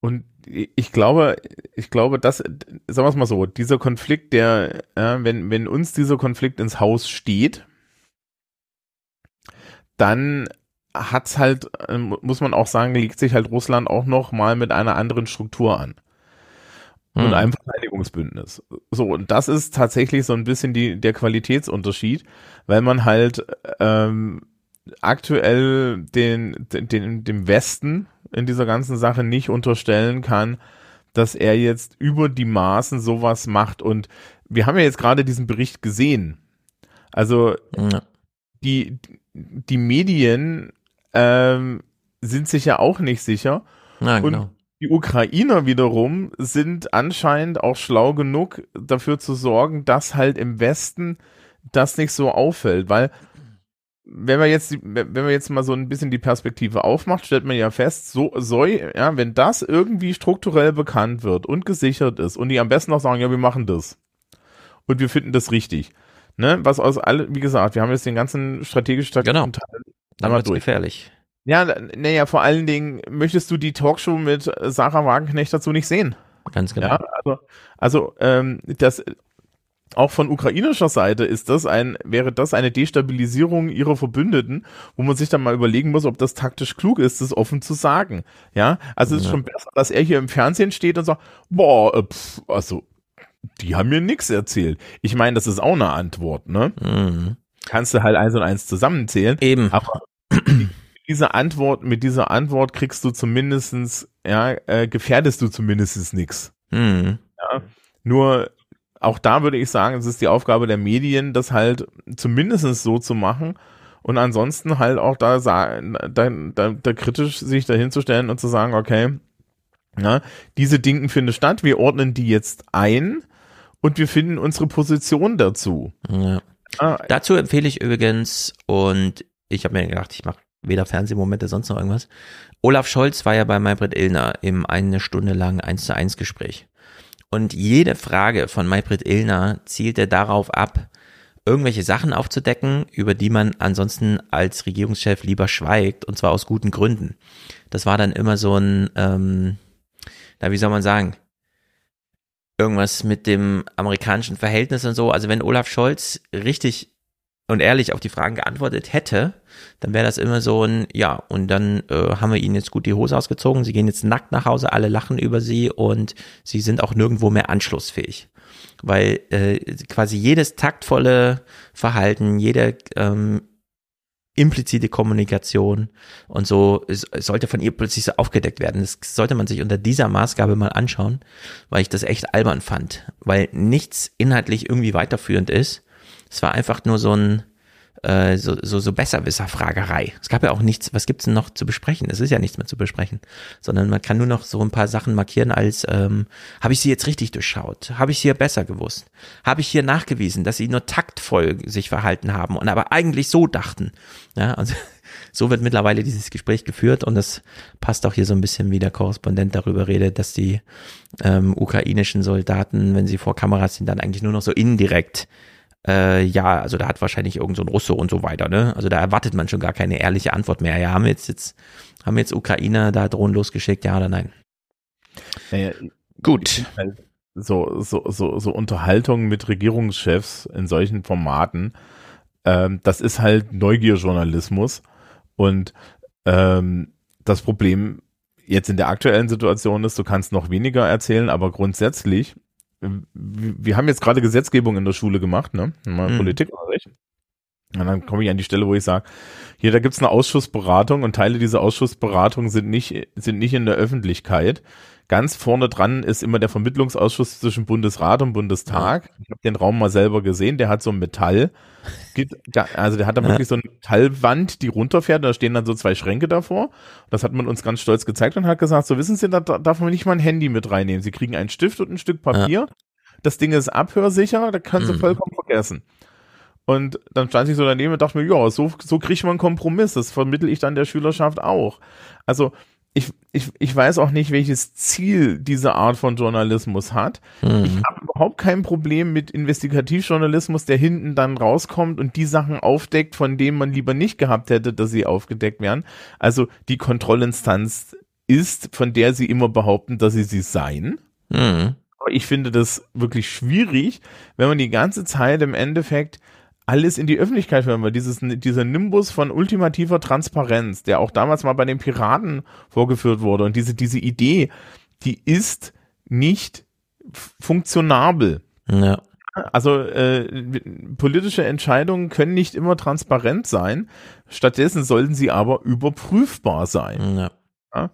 Und ich glaube, ich glaube, dass, sagen wir es mal so, dieser Konflikt, der, äh, wenn, wenn uns dieser Konflikt ins Haus steht, dann hat's halt, ähm, muss man auch sagen, liegt sich halt Russland auch noch mal mit einer anderen Struktur an. Und hm. einem Verteidigungsbündnis. So, und das ist tatsächlich so ein bisschen die, der Qualitätsunterschied, weil man halt ähm, aktuell den, den, dem Westen in dieser ganzen Sache nicht unterstellen kann, dass er jetzt über die Maßen sowas macht. Und wir haben ja jetzt gerade diesen Bericht gesehen. Also ja. die, die Medien ähm, sind sich ja auch nicht sicher. Ja, genau. Und die Ukrainer wiederum sind anscheinend auch schlau genug, dafür zu sorgen, dass halt im Westen das nicht so auffällt, weil wenn man jetzt, wenn man jetzt mal so ein bisschen die Perspektive aufmacht, stellt man ja fest, so soll, ja, wenn das irgendwie strukturell bekannt wird und gesichert ist und die am besten noch sagen, ja, wir machen das und wir finden das richtig, ne, was aus alle, wie gesagt, wir haben jetzt den ganzen strategischen genau. Teil dann wird's gefährlich. Ja, naja, vor allen Dingen möchtest du die Talkshow mit Sarah Wagenknecht dazu nicht sehen. Ganz genau. Ja, also, also ähm, das auch von ukrainischer Seite ist das ein, wäre das eine Destabilisierung ihrer Verbündeten, wo man sich dann mal überlegen muss, ob das taktisch klug ist, das offen zu sagen. Ja, also es ist schon besser, dass er hier im Fernsehen steht und sagt, boah, äh, pff, also die haben mir nichts erzählt. Ich meine, das ist auch eine Antwort, ne? Mhm. Kannst du halt eins und eins zusammenzählen. Eben. Aber diese Antwort, mit dieser Antwort kriegst du zumindestens, ja, äh, gefährdest du zumindestens nichts. Mhm. Ja, nur auch da würde ich sagen, es ist die Aufgabe der Medien, das halt zumindestens so zu machen Und ansonsten halt auch da, da, da, da kritisch sich dahinzustellen und zu sagen, okay, ja, diese Dinge finden statt, wir ordnen die jetzt ein und wir finden unsere Position dazu. Ja. Ah, Dazu empfehle ich übrigens, und ich habe mir gedacht, ich mache weder Fernsehmomente, sonst noch irgendwas. Olaf Scholz war ja bei Maybrit Illner im eine Stunde lang 1 zu 1 Gespräch. Und jede Frage von Maybrit Illner zielte darauf ab, irgendwelche Sachen aufzudecken, über die man ansonsten als Regierungschef lieber schweigt, und zwar aus guten Gründen. Das war dann immer so ein, ähm, na, wie soll man sagen, irgendwas mit dem amerikanischen Verhältnis und so. Also wenn Olaf Scholz richtig und ehrlich auf die Fragen geantwortet hätte, dann wäre das immer so ein, ja, und dann äh, haben wir ihnen jetzt gut die Hose ausgezogen, sie gehen jetzt nackt nach Hause, alle lachen über sie und sie sind auch nirgendwo mehr anschlussfähig. Weil äh, quasi jedes taktvolle Verhalten, jede ähm, implizite Kommunikation und so sollte von ihr plötzlich so aufgedeckt werden. Das sollte man sich unter dieser Maßgabe mal anschauen, weil ich das echt albern fand, weil nichts inhaltlich irgendwie weiterführend ist. Es war einfach nur so ein äh, so, so, so Besserwisser-Fragerei. Es gab ja auch nichts, was gibt's denn noch zu besprechen? Es ist ja nichts mehr zu besprechen, sondern man kann nur noch so ein paar Sachen markieren als, ähm, habe ich sie jetzt richtig durchschaut? Habe ich sie ja besser gewusst? Habe ich hier nachgewiesen, dass sie nur taktvoll sich verhalten haben und aber eigentlich so dachten? Ja, also so wird mittlerweile dieses Gespräch geführt und das passt auch hier so ein bisschen, wie der Korrespondent darüber redet, dass die ähm, ukrainischen Soldaten, wenn sie vor Kameras sind, dann eigentlich nur noch so indirekt äh, ja, also da hat wahrscheinlich irgend so ein Russe und so weiter, ne? Also da erwartet man schon gar keine ehrliche Antwort mehr. Ja, haben jetzt jetzt, haben jetzt Ukrainer da Drohnen losgeschickt, ja oder nein? Naja, Gut. So, so, so, so Unterhaltung mit Regierungschefs in solchen Formaten, ähm, das ist halt Neugierjournalismus. Und ähm, das Problem jetzt in der aktuellen Situation ist, du kannst noch weniger erzählen, aber grundsätzlich wir haben jetzt gerade Gesetzgebung in der Schule gemacht, ne? Mal mhm. Politik oder Recht. Und dann komme ich an die Stelle, wo ich sage, hier, da gibt's eine Ausschussberatung und Teile dieser Ausschussberatung sind nicht, sind nicht in der Öffentlichkeit. Ganz vorne dran ist immer der Vermittlungsausschuss zwischen Bundesrat und Bundestag. Ich habe den Raum mal selber gesehen, der hat so ein Metall, also der hat da wirklich so eine Metallwand, die runterfährt, da stehen dann so zwei Schränke davor. Das hat man uns ganz stolz gezeigt und hat gesagt, so wissen Sie, da darf man nicht mal ein Handy mit reinnehmen. Sie kriegen einen Stift und ein Stück Papier. Das Ding ist abhörsicher, da können Sie mhm. vollkommen vergessen. Und dann stand ich so daneben und dachte mir, ja, so, so kriegt man einen Kompromiss. Das vermittel ich dann der Schülerschaft auch. Also ich, ich, ich weiß auch nicht, welches Ziel diese Art von Journalismus hat. Mhm. Ich habe überhaupt kein Problem mit Investigativjournalismus, der hinten dann rauskommt und die Sachen aufdeckt, von denen man lieber nicht gehabt hätte, dass sie aufgedeckt werden. Also die Kontrollinstanz ist, von der sie immer behaupten, dass sie sie seien. Mhm. Aber ich finde das wirklich schwierig, wenn man die ganze Zeit im Endeffekt alles in die Öffentlichkeit hören wir. Dieses, dieser Nimbus von ultimativer Transparenz, der auch damals mal bei den Piraten vorgeführt wurde und diese, diese Idee, die ist nicht funktionabel. Ja. Also äh, politische Entscheidungen können nicht immer transparent sein. Stattdessen sollten sie aber überprüfbar sein. Ja. Ja?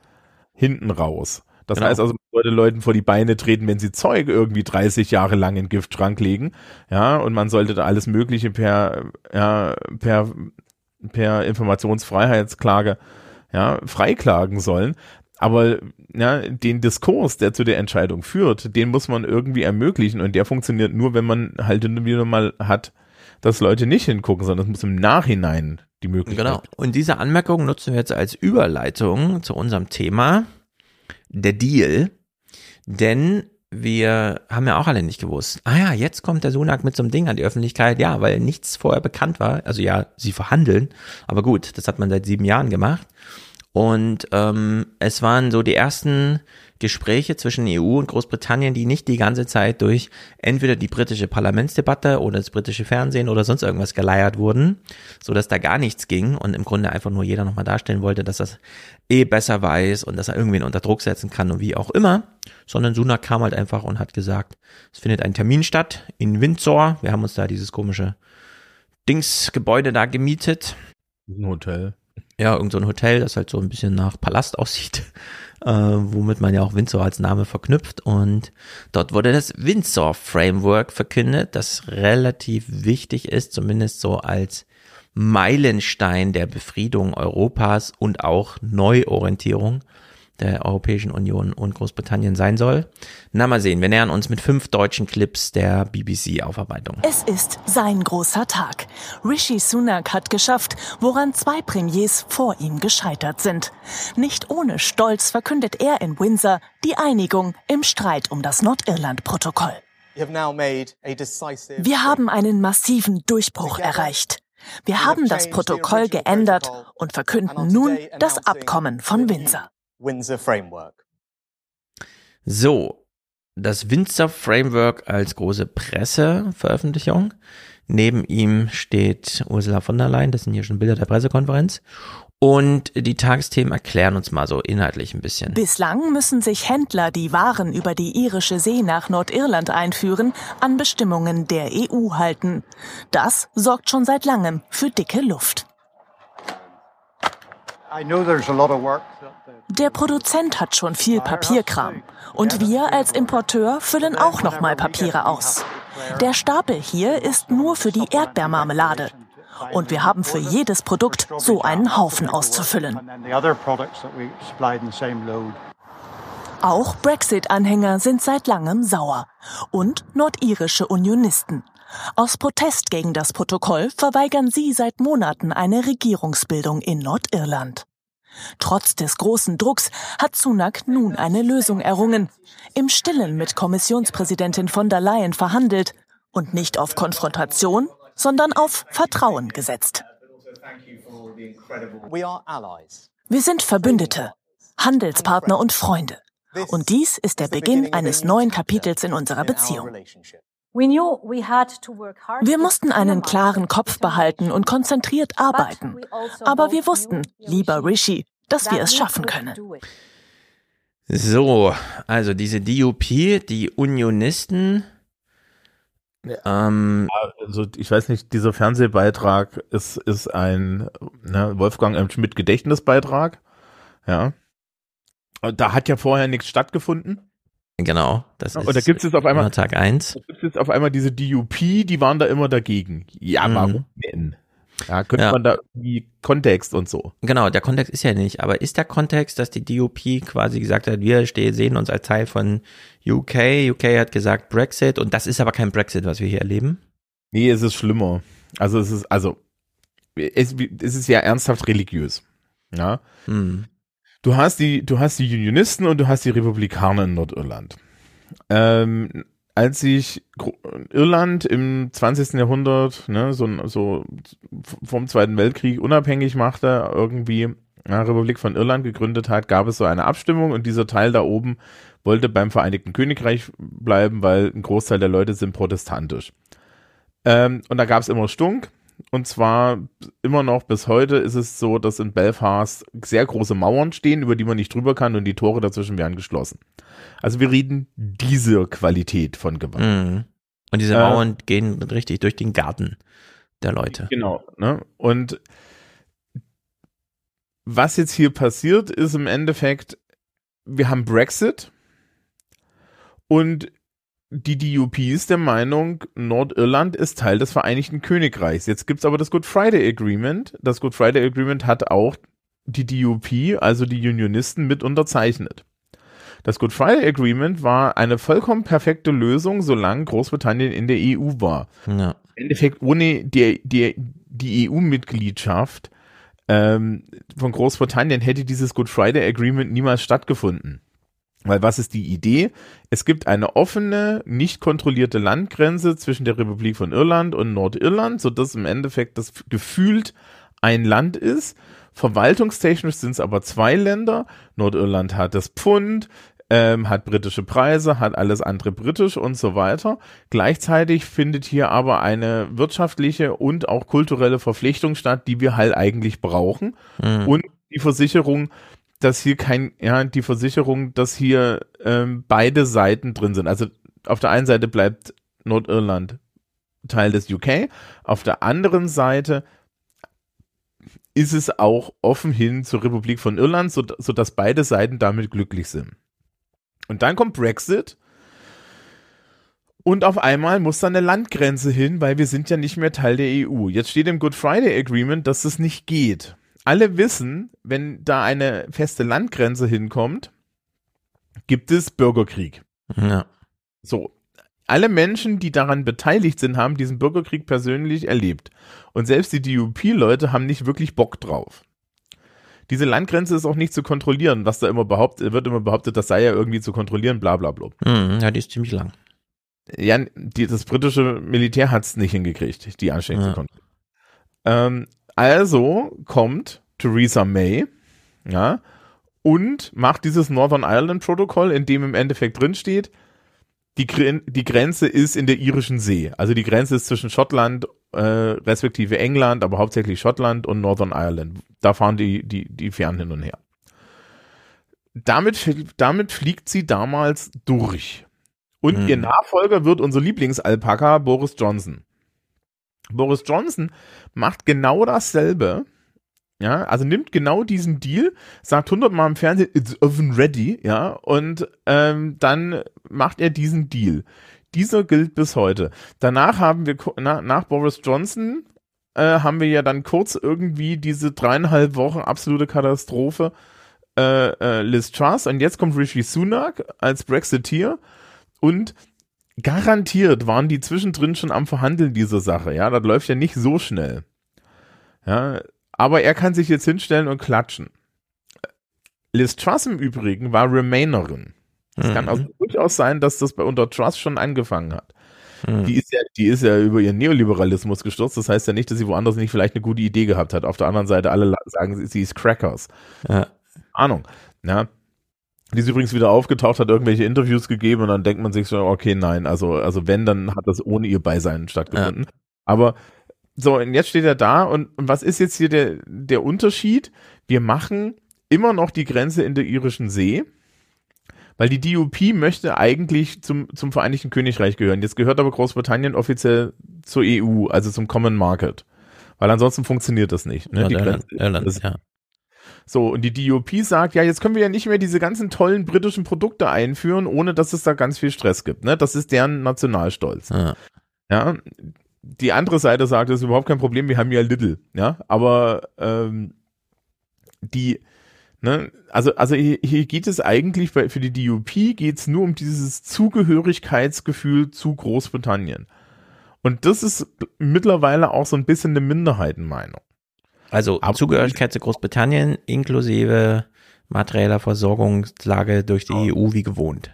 Hinten raus. Das genau. heißt also, sollte Leuten vor die Beine treten, wenn sie Zeug irgendwie 30 Jahre lang in Giftschrank legen. Ja, und man sollte da alles Mögliche per, ja, per, per Informationsfreiheitsklage, ja, freiklagen sollen. Aber ja, den Diskurs, der zu der Entscheidung führt, den muss man irgendwie ermöglichen und der funktioniert nur, wenn man halt wieder mal hat, dass Leute nicht hingucken, sondern es muss im Nachhinein die Möglichkeit. Genau. Und diese Anmerkung nutzen wir jetzt als Überleitung zu unserem Thema der Deal, denn wir haben ja auch alle nicht gewusst. Ah ja, jetzt kommt der Sunak mit so einem Ding an die Öffentlichkeit. Ja, weil nichts vorher bekannt war. Also ja, sie verhandeln. Aber gut, das hat man seit sieben Jahren gemacht. Und ähm, es waren so die ersten Gespräche zwischen EU und Großbritannien, die nicht die ganze Zeit durch entweder die britische Parlamentsdebatte oder das britische Fernsehen oder sonst irgendwas geleiert wurden, so dass da gar nichts ging und im Grunde einfach nur jeder nochmal darstellen wollte, dass das eh besser weiß und dass er irgendwen unter Druck setzen kann und wie auch immer, sondern Sunak kam halt einfach und hat gesagt, es findet ein Termin statt in Windsor. Wir haben uns da dieses komische Dingsgebäude da gemietet. Ein Hotel. Ja, irgend so ein Hotel, das halt so ein bisschen nach Palast aussieht äh, womit man ja auch Windsor als Name verknüpft. Und dort wurde das Windsor Framework verkündet, das relativ wichtig ist, zumindest so als Meilenstein der Befriedung Europas und auch Neuorientierung der Europäischen Union und Großbritannien sein soll. Na mal sehen, wir nähern uns mit fünf deutschen Clips der BBC-Aufarbeitung. Es ist sein großer Tag. Rishi Sunak hat geschafft, woran zwei Premiers vor ihm gescheitert sind. Nicht ohne Stolz verkündet er in Windsor die Einigung im Streit um das Nordirland-Protokoll. Wir haben einen massiven Durchbruch erreicht. Wir haben das Protokoll geändert und verkünden nun das Abkommen von Windsor. Windsor Framework. So, das Windsor Framework als große Presseveröffentlichung. Neben ihm steht Ursula von der Leyen, das sind hier schon Bilder der Pressekonferenz. Und die Tagesthemen erklären uns mal so inhaltlich ein bisschen. Bislang müssen sich Händler, die Waren über die irische See nach Nordirland einführen, an Bestimmungen der EU halten. Das sorgt schon seit langem für dicke Luft. Der Produzent hat schon viel Papierkram und wir als Importeur füllen auch noch mal Papiere aus. Der Stapel hier ist nur für die Erdbeermarmelade und wir haben für jedes Produkt so einen Haufen auszufüllen. Auch Brexit-Anhänger sind seit langem sauer und nordirische Unionisten. Aus Protest gegen das Protokoll verweigern sie seit Monaten eine Regierungsbildung in Nordirland. Trotz des großen Drucks hat Sunak nun eine Lösung errungen, im Stillen mit Kommissionspräsidentin von der Leyen verhandelt und nicht auf Konfrontation, sondern auf Vertrauen gesetzt. Wir sind Verbündete, Handelspartner und Freunde. Und dies ist der Beginn eines neuen Kapitels in unserer Beziehung. Wir mussten einen klaren Kopf behalten und konzentriert arbeiten. also Aber wir wussten, lieber Rishi, dass wir es schaffen können. So, also diese DUP, die Unionisten. Ähm, Also ich weiß nicht, dieser Fernsehbeitrag ist, ist ein ne, Wolfgang M. Schmidt Gedächtnisbeitrag. Ja. Und Da hat ja vorher nichts stattgefunden. Genau, das Ja, ist und da gibt es jetzt auf einmal immer Tag eins. Da gibt es jetzt auf einmal diese DUP, die waren da immer dagegen. Ja, Mhm. warum denn? Ja, könnte Ja. man da irgendwie Kontext und so. Genau, der Kontext ist ja nicht, aber ist der Kontext, dass die DUP quasi gesagt hat, wir stehen, sehen uns als Teil von UK, UK hat gesagt Brexit und das ist aber kein Brexit, was wir hier erleben? Nee, es ist schlimmer. Also es ist, also es, es ist ja ernsthaft religiös. Ja. Hm. Du hast die, du hast die Unionisten und du hast die Republikaner in Nordirland. Ähm, als sich Irland im 20. Jahrhundert, ne, so, so vom Zweiten Weltkrieg unabhängig machte, irgendwie ja, Republik von Irland gegründet hat, gab es so eine Abstimmung und dieser Teil da oben wollte beim Vereinigten Königreich bleiben, weil ein Großteil der Leute sind protestantisch. Ähm, und da gab es immer Stunk. Und zwar immer noch bis heute ist es so, dass in Belfast sehr große Mauern stehen, über die man nicht drüber kann und die Tore dazwischen werden geschlossen. Also wir reden diese Qualität von Gewalt. Mhm. Und diese Äh, Mauern gehen richtig durch den Garten der Leute. Genau. Ne? Und was jetzt hier passiert, ist im Endeffekt, wir haben Brexit und die DUP ist der Meinung, Nordirland ist Teil des Vereinigten Königreichs. Jetzt gibt's aber das Good Friday Agreement. Das Good Friday Agreement hat auch die DUP, also die Unionisten, mit unterzeichnet. Das Good Friday Agreement war eine vollkommen perfekte Lösung, solange Großbritannien in der EU war. Ja. Im Endeffekt ohne die, die, die EU-Mitgliedschaft ähm, von Großbritannien hätte dieses Good Friday Agreement niemals stattgefunden. Weil was ist die Idee? Es gibt eine offene, nicht kontrollierte Landgrenze zwischen der Republik von Irland und Nordirland, sodass im Endeffekt das gefühlt ein Land ist. Verwaltungstechnisch sind es aber zwei Länder. Nordirland hat das Pfund, ähm, hat britische Preise, hat alles andere britisch und so weiter. Gleichzeitig findet hier aber eine wirtschaftliche und auch kulturelle Verpflichtung statt, die wir halt eigentlich brauchen. Mhm. Und die Versicherung, dass hier kein, ja, die Versicherung, dass hier ähm, beide Seiten drin sind. Also auf der einen Seite bleibt Nordirland Teil des UK, auf der anderen Seite ist es auch offen hin zur Republik von Irland, so, sodass beide Seiten damit glücklich sind. Und dann kommt Brexit. Und auf einmal muss da eine Landgrenze hin, weil wir sind ja nicht mehr Teil der EU. Jetzt steht im Good Friday Agreement, dass das nicht geht. Alle wissen, wenn da eine feste Landgrenze hinkommt, gibt es Bürgerkrieg. Ja. So. Alle Menschen, die daran beteiligt sind, haben diesen Bürgerkrieg persönlich erlebt. Und selbst die DUP-Leute haben nicht wirklich Bock drauf. Diese Landgrenze ist auch nicht zu kontrollieren, was da immer behauptet, wird immer behauptet, das sei ja irgendwie zu kontrollieren, bla bla bla. Mhm, ja, die ist ziemlich lang. Ja, die, das britische Militär hat es nicht hingekriegt, die anständig Ja. zu kontrollieren. Ähm, also kommt Theresa May, ja, und macht dieses Northern Ireland Protokoll, in dem im Endeffekt drin steht, die, Gren- die Grenze ist in der irischen See. Also die Grenze ist zwischen Schottland, äh, respektive England, aber hauptsächlich Schottland und Northern Ireland. Da fahren die, die, die Fähren hin und her. Damit, damit fliegt sie damals durch. Und Mhm. ihr Nachfolger wird unser Lieblingsalpaka Boris Johnson. Boris Johnson macht genau dasselbe. Ja, also nimmt genau diesen Deal, sagt hundertmal im Fernsehen, it's oven ready, ja, und ähm, dann macht er diesen Deal. Dieser gilt bis heute. Danach haben wir, na, nach Boris Johnson, äh, haben wir ja dann kurz irgendwie diese dreieinhalb Wochen absolute Katastrophe äh, äh, Liz Truss und jetzt kommt Rishi Sunak als Brexiteer und garantiert waren die zwischendrin schon am Verhandeln dieser Sache. Ja, das läuft ja nicht so schnell. Ja, aber er kann sich jetzt hinstellen und klatschen. Liz Truss im Übrigen war Remainerin. Es kann Mhm. also durchaus sein, dass das bei unter Truss schon angefangen hat. Mhm. Die ist ja, die ist ja über ihren Neoliberalismus gestürzt. Das heißt ja nicht, dass sie woanders nicht vielleicht eine gute Idee gehabt hat. Auf der anderen Seite alle sagen, sie, sie ist Crackers. Ja. Ahnung. Ja. Die ist übrigens wieder aufgetaucht, hat irgendwelche Interviews gegeben und dann denkt man sich so, okay, nein, also, also wenn, dann hat das ohne ihr Beisein stattgefunden. Aber so, und jetzt steht er da und, und was ist jetzt hier der, der Unterschied? Wir machen immer noch die Grenze in der irischen See, weil die DUP möchte eigentlich zum, zum Vereinigten Königreich gehören. Jetzt gehört aber Großbritannien offiziell zur EU, also zum Common Market. Weil ansonsten funktioniert das nicht. Ne? Ja, die Irland, Grenze, Irland, das, ja. So, und die DUP sagt, ja, jetzt können wir ja nicht mehr diese ganzen tollen britischen Produkte einführen, ohne dass es da ganz viel Stress gibt. Ne? Das ist deren Nationalstolz. Ja. Ja. Die andere Seite sagt, das ist überhaupt kein Problem, wir haben ja Little, ja. Aber ähm, die, ne, also, also hier, hier geht es eigentlich bei, für die DUP geht es nur um dieses Zugehörigkeitsgefühl zu Großbritannien. Und das ist mittlerweile auch so ein bisschen eine Minderheitenmeinung. Also Zugehörigkeit zu Großbritannien inklusive materieller Versorgungslage durch die EU wie gewohnt.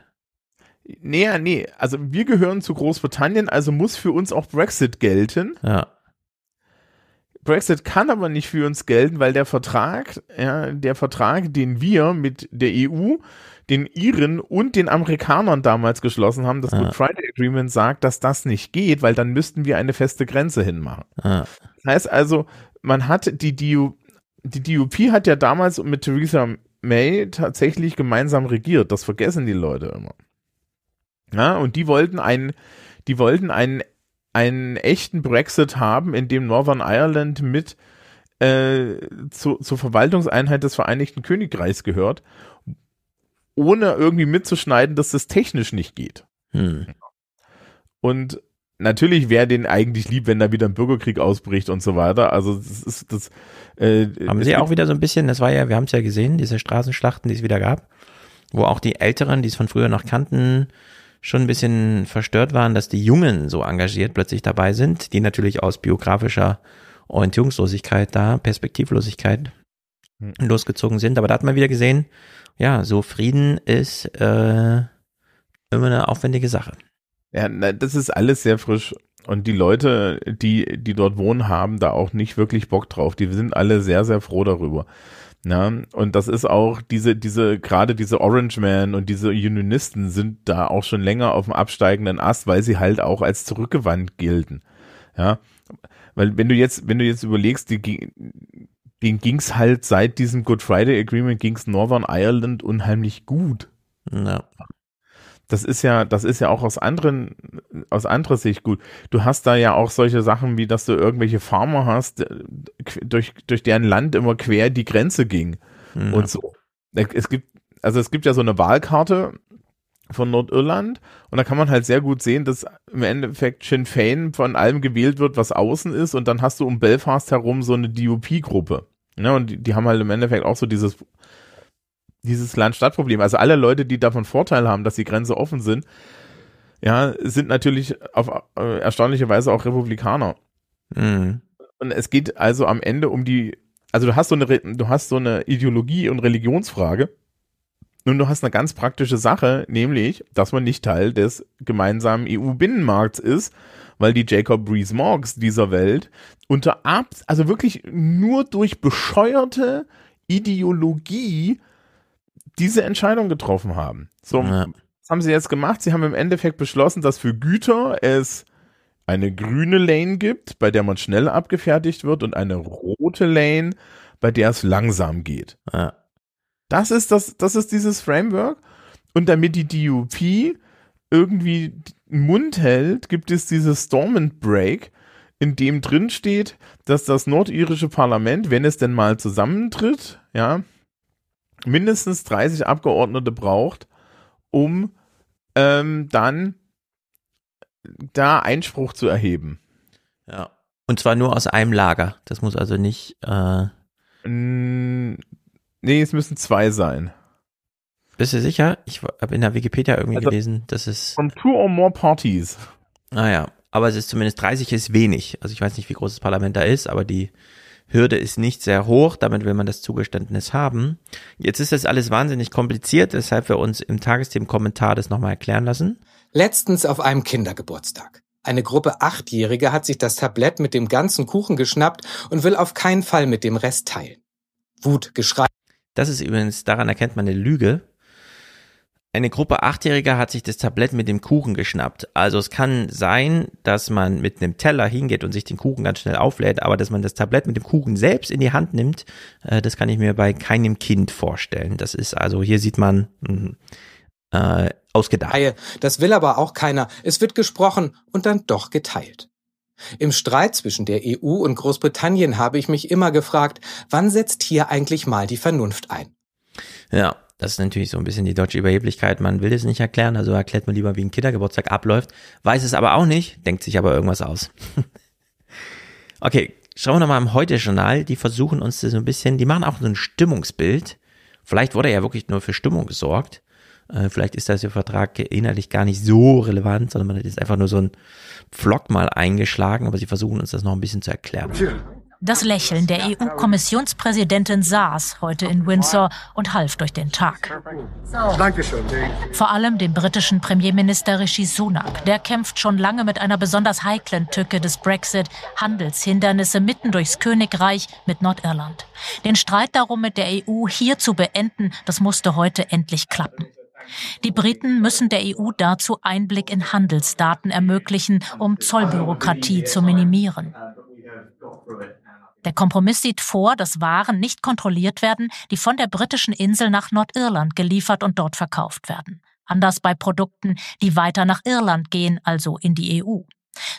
Nee, nee, also wir gehören zu Großbritannien, also muss für uns auch Brexit gelten. Ja. Brexit kann aber nicht für uns gelten, weil der Vertrag, ja, der Vertrag, den wir mit der EU, den Iren und den Amerikanern damals geschlossen haben, das Ja. Good Friday Agreement sagt, dass das nicht geht, weil dann müssten wir eine feste Grenze hinmachen. Ja. Das heißt also, man hat die DU, die DUP hat ja damals mit Theresa May tatsächlich gemeinsam regiert. Das vergessen die Leute immer. Ja, und die wollten einen, die wollten einen, einen echten Brexit haben, in dem Northern Ireland mit äh, zu, zur Verwaltungseinheit des Vereinigten Königreichs gehört, ohne irgendwie mitzuschneiden, dass das technisch nicht geht. Hm. Und natürlich wäre denen eigentlich lieb, wenn da wieder ein Bürgerkrieg ausbricht und so weiter. Also das ist das. Äh, Haben sie auch wieder so ein bisschen, das war ja, wir haben es ja gesehen, diese Straßenschlachten, die es wieder gab, wo auch die Älteren, die es von früher noch kannten, schon ein bisschen verstört waren, dass die Jungen so engagiert plötzlich dabei sind, die natürlich aus biografischer Orientierungslosigkeit da, Perspektivlosigkeit Hm. losgezogen sind. Aber da hat man wieder gesehen, ja, so Frieden ist äh, immer eine aufwendige Sache. Ja, na, das ist alles sehr frisch. Und die Leute, die, die dort wohnen, haben da auch nicht wirklich Bock drauf. Die sind alle sehr, sehr froh darüber. Ja, und das ist auch diese, diese, gerade diese Orange Man und diese Unionisten sind da auch schon länger auf dem absteigenden Ast, weil sie halt auch als zurückgewandt gelten. Ja, weil wenn du jetzt, wenn du jetzt überlegst, die, denen ging's halt seit diesem Good Friday Agreement ging's Northern Ireland unheimlich gut. Ja. Das ist ja, das ist ja auch aus anderen, aus anderer Sicht gut. Du hast da ja auch solche Sachen, wie dass du irgendwelche Farmer hast, äh, durch, durch deren Land immer quer die Grenze ging Ja. und so. Es gibt, also es gibt ja so eine Wahlkarte, von Nordirland. Und da kann man halt sehr gut sehen, dass im Endeffekt Sinn Fein von allem gewählt wird, was außen ist. Und dann hast du um Belfast herum so eine DUP-Gruppe. Ne? Und die, die haben halt im Endeffekt auch so dieses, dieses Land-Stadt-Problem. Also alle Leute, die davon Vorteil haben, dass die Grenze offen sind, ja, sind natürlich auf äh, erstaunliche Weise auch Republikaner. Mhm. Und es geht also am Ende um die, also du hast so eine, du hast so eine Ideologie- und Religionsfrage. Und du hast eine ganz praktische Sache, nämlich, dass man nicht Teil des gemeinsamen EU-Binnenmarkts ist, weil die Jacob Rees-Moggs dieser Welt unter ab, also wirklich nur durch bescheuerte Ideologie diese Entscheidung getroffen haben. So, Ja. was haben sie jetzt gemacht? Sie haben im Endeffekt beschlossen, dass für Güter es eine grüne Lane gibt, bei der man schnell abgefertigt wird und eine rote Lane, bei der es langsam geht. Ja. Das ist das, das ist dieses Framework. Und damit die DUP irgendwie den Mund hält, gibt es dieses Stormont Break, in dem drin steht, dass das nordirische Parlament, wenn es denn mal zusammentritt, ja, mindestens 30 Abgeordnete braucht, um ähm, dann da Einspruch zu erheben. Ja. Und zwar nur aus einem Lager. Das muss also nicht. Äh, Mm, Nee, es müssen zwei sein. bist du sicher? Ich habe in der Wikipedia irgendwie Also- gelesen, dass es. From two or more parties. Naja, aber es ist zumindest 30 ist wenig. Also ich weiß nicht, wie groß das Parlament da ist, aber die Hürde ist nicht sehr hoch. Damit will man das Zugeständnis haben. Jetzt ist das alles wahnsinnig kompliziert, deshalb wir uns im Tagesthemen-Kommentar das nochmal erklären lassen. Letztens auf einem Kindergeburtstag. Eine Gruppe Achtjährige hat sich das Tablett mit dem ganzen Kuchen geschnappt und will auf keinen Fall mit dem Rest teilen. Wut, Geschrei. Das ist übrigens, daran erkennt man eine Lüge. Eine Gruppe Achtjähriger hat sich das Tablett mit dem Kuchen geschnappt. Also es kann sein, dass man mit einem Teller hingeht und sich den Kuchen ganz schnell auflädt, aber dass man das Tablett mit dem Kuchen selbst in die Hand nimmt, äh, das kann ich mir bei keinem Kind vorstellen. Das ist also, hier sieht man mh, äh, ausgedacht. Das will aber auch keiner. Es wird gesprochen und dann doch geteilt. Im Streit zwischen der EU und Großbritannien habe ich mich immer gefragt, wann setzt hier eigentlich mal die Vernunft ein? Ja, das ist natürlich so ein bisschen die deutsche Überheblichkeit. Man will es nicht erklären, also erklärt man lieber, wie ein Kindergeburtstag abläuft, weiß es aber auch nicht, denkt sich aber irgendwas aus. okay, schauen wir nochmal im Heute-Journal. Die versuchen uns das so ein bisschen, die machen auch so ein Stimmungsbild. Vielleicht wurde ja wirklich nur für Stimmung gesorgt. Äh, Vielleicht ist das der Vertrag inhaltlich gar nicht so relevant, sondern man hat jetzt einfach nur so ein Pflock mal eingeschlagen, aber sie versuchen uns das noch ein bisschen zu erklären. Das Lächeln der EU-Kommissionspräsidentin saß heute in Windsor und half durch den Tag. Vor allem dem britischen Premierminister Rishi Sunak. Der kämpft schon lange mit einer besonders heiklen Tücke des Brexit, Handelshindernisse mitten durchs Königreich mit Nordirland. Den Streit darum mit der EU hier zu beenden, das musste heute endlich klappen. Die Briten müssen der EU dazu Einblick in Handelsdaten ermöglichen, um Zollbürokratie zu minimieren. Der Kompromiss sieht vor, dass Waren nicht kontrolliert werden, die von der britischen Insel nach Nordirland geliefert und dort verkauft werden. Anders bei Produkten, die weiter nach Irland gehen, also in die EU.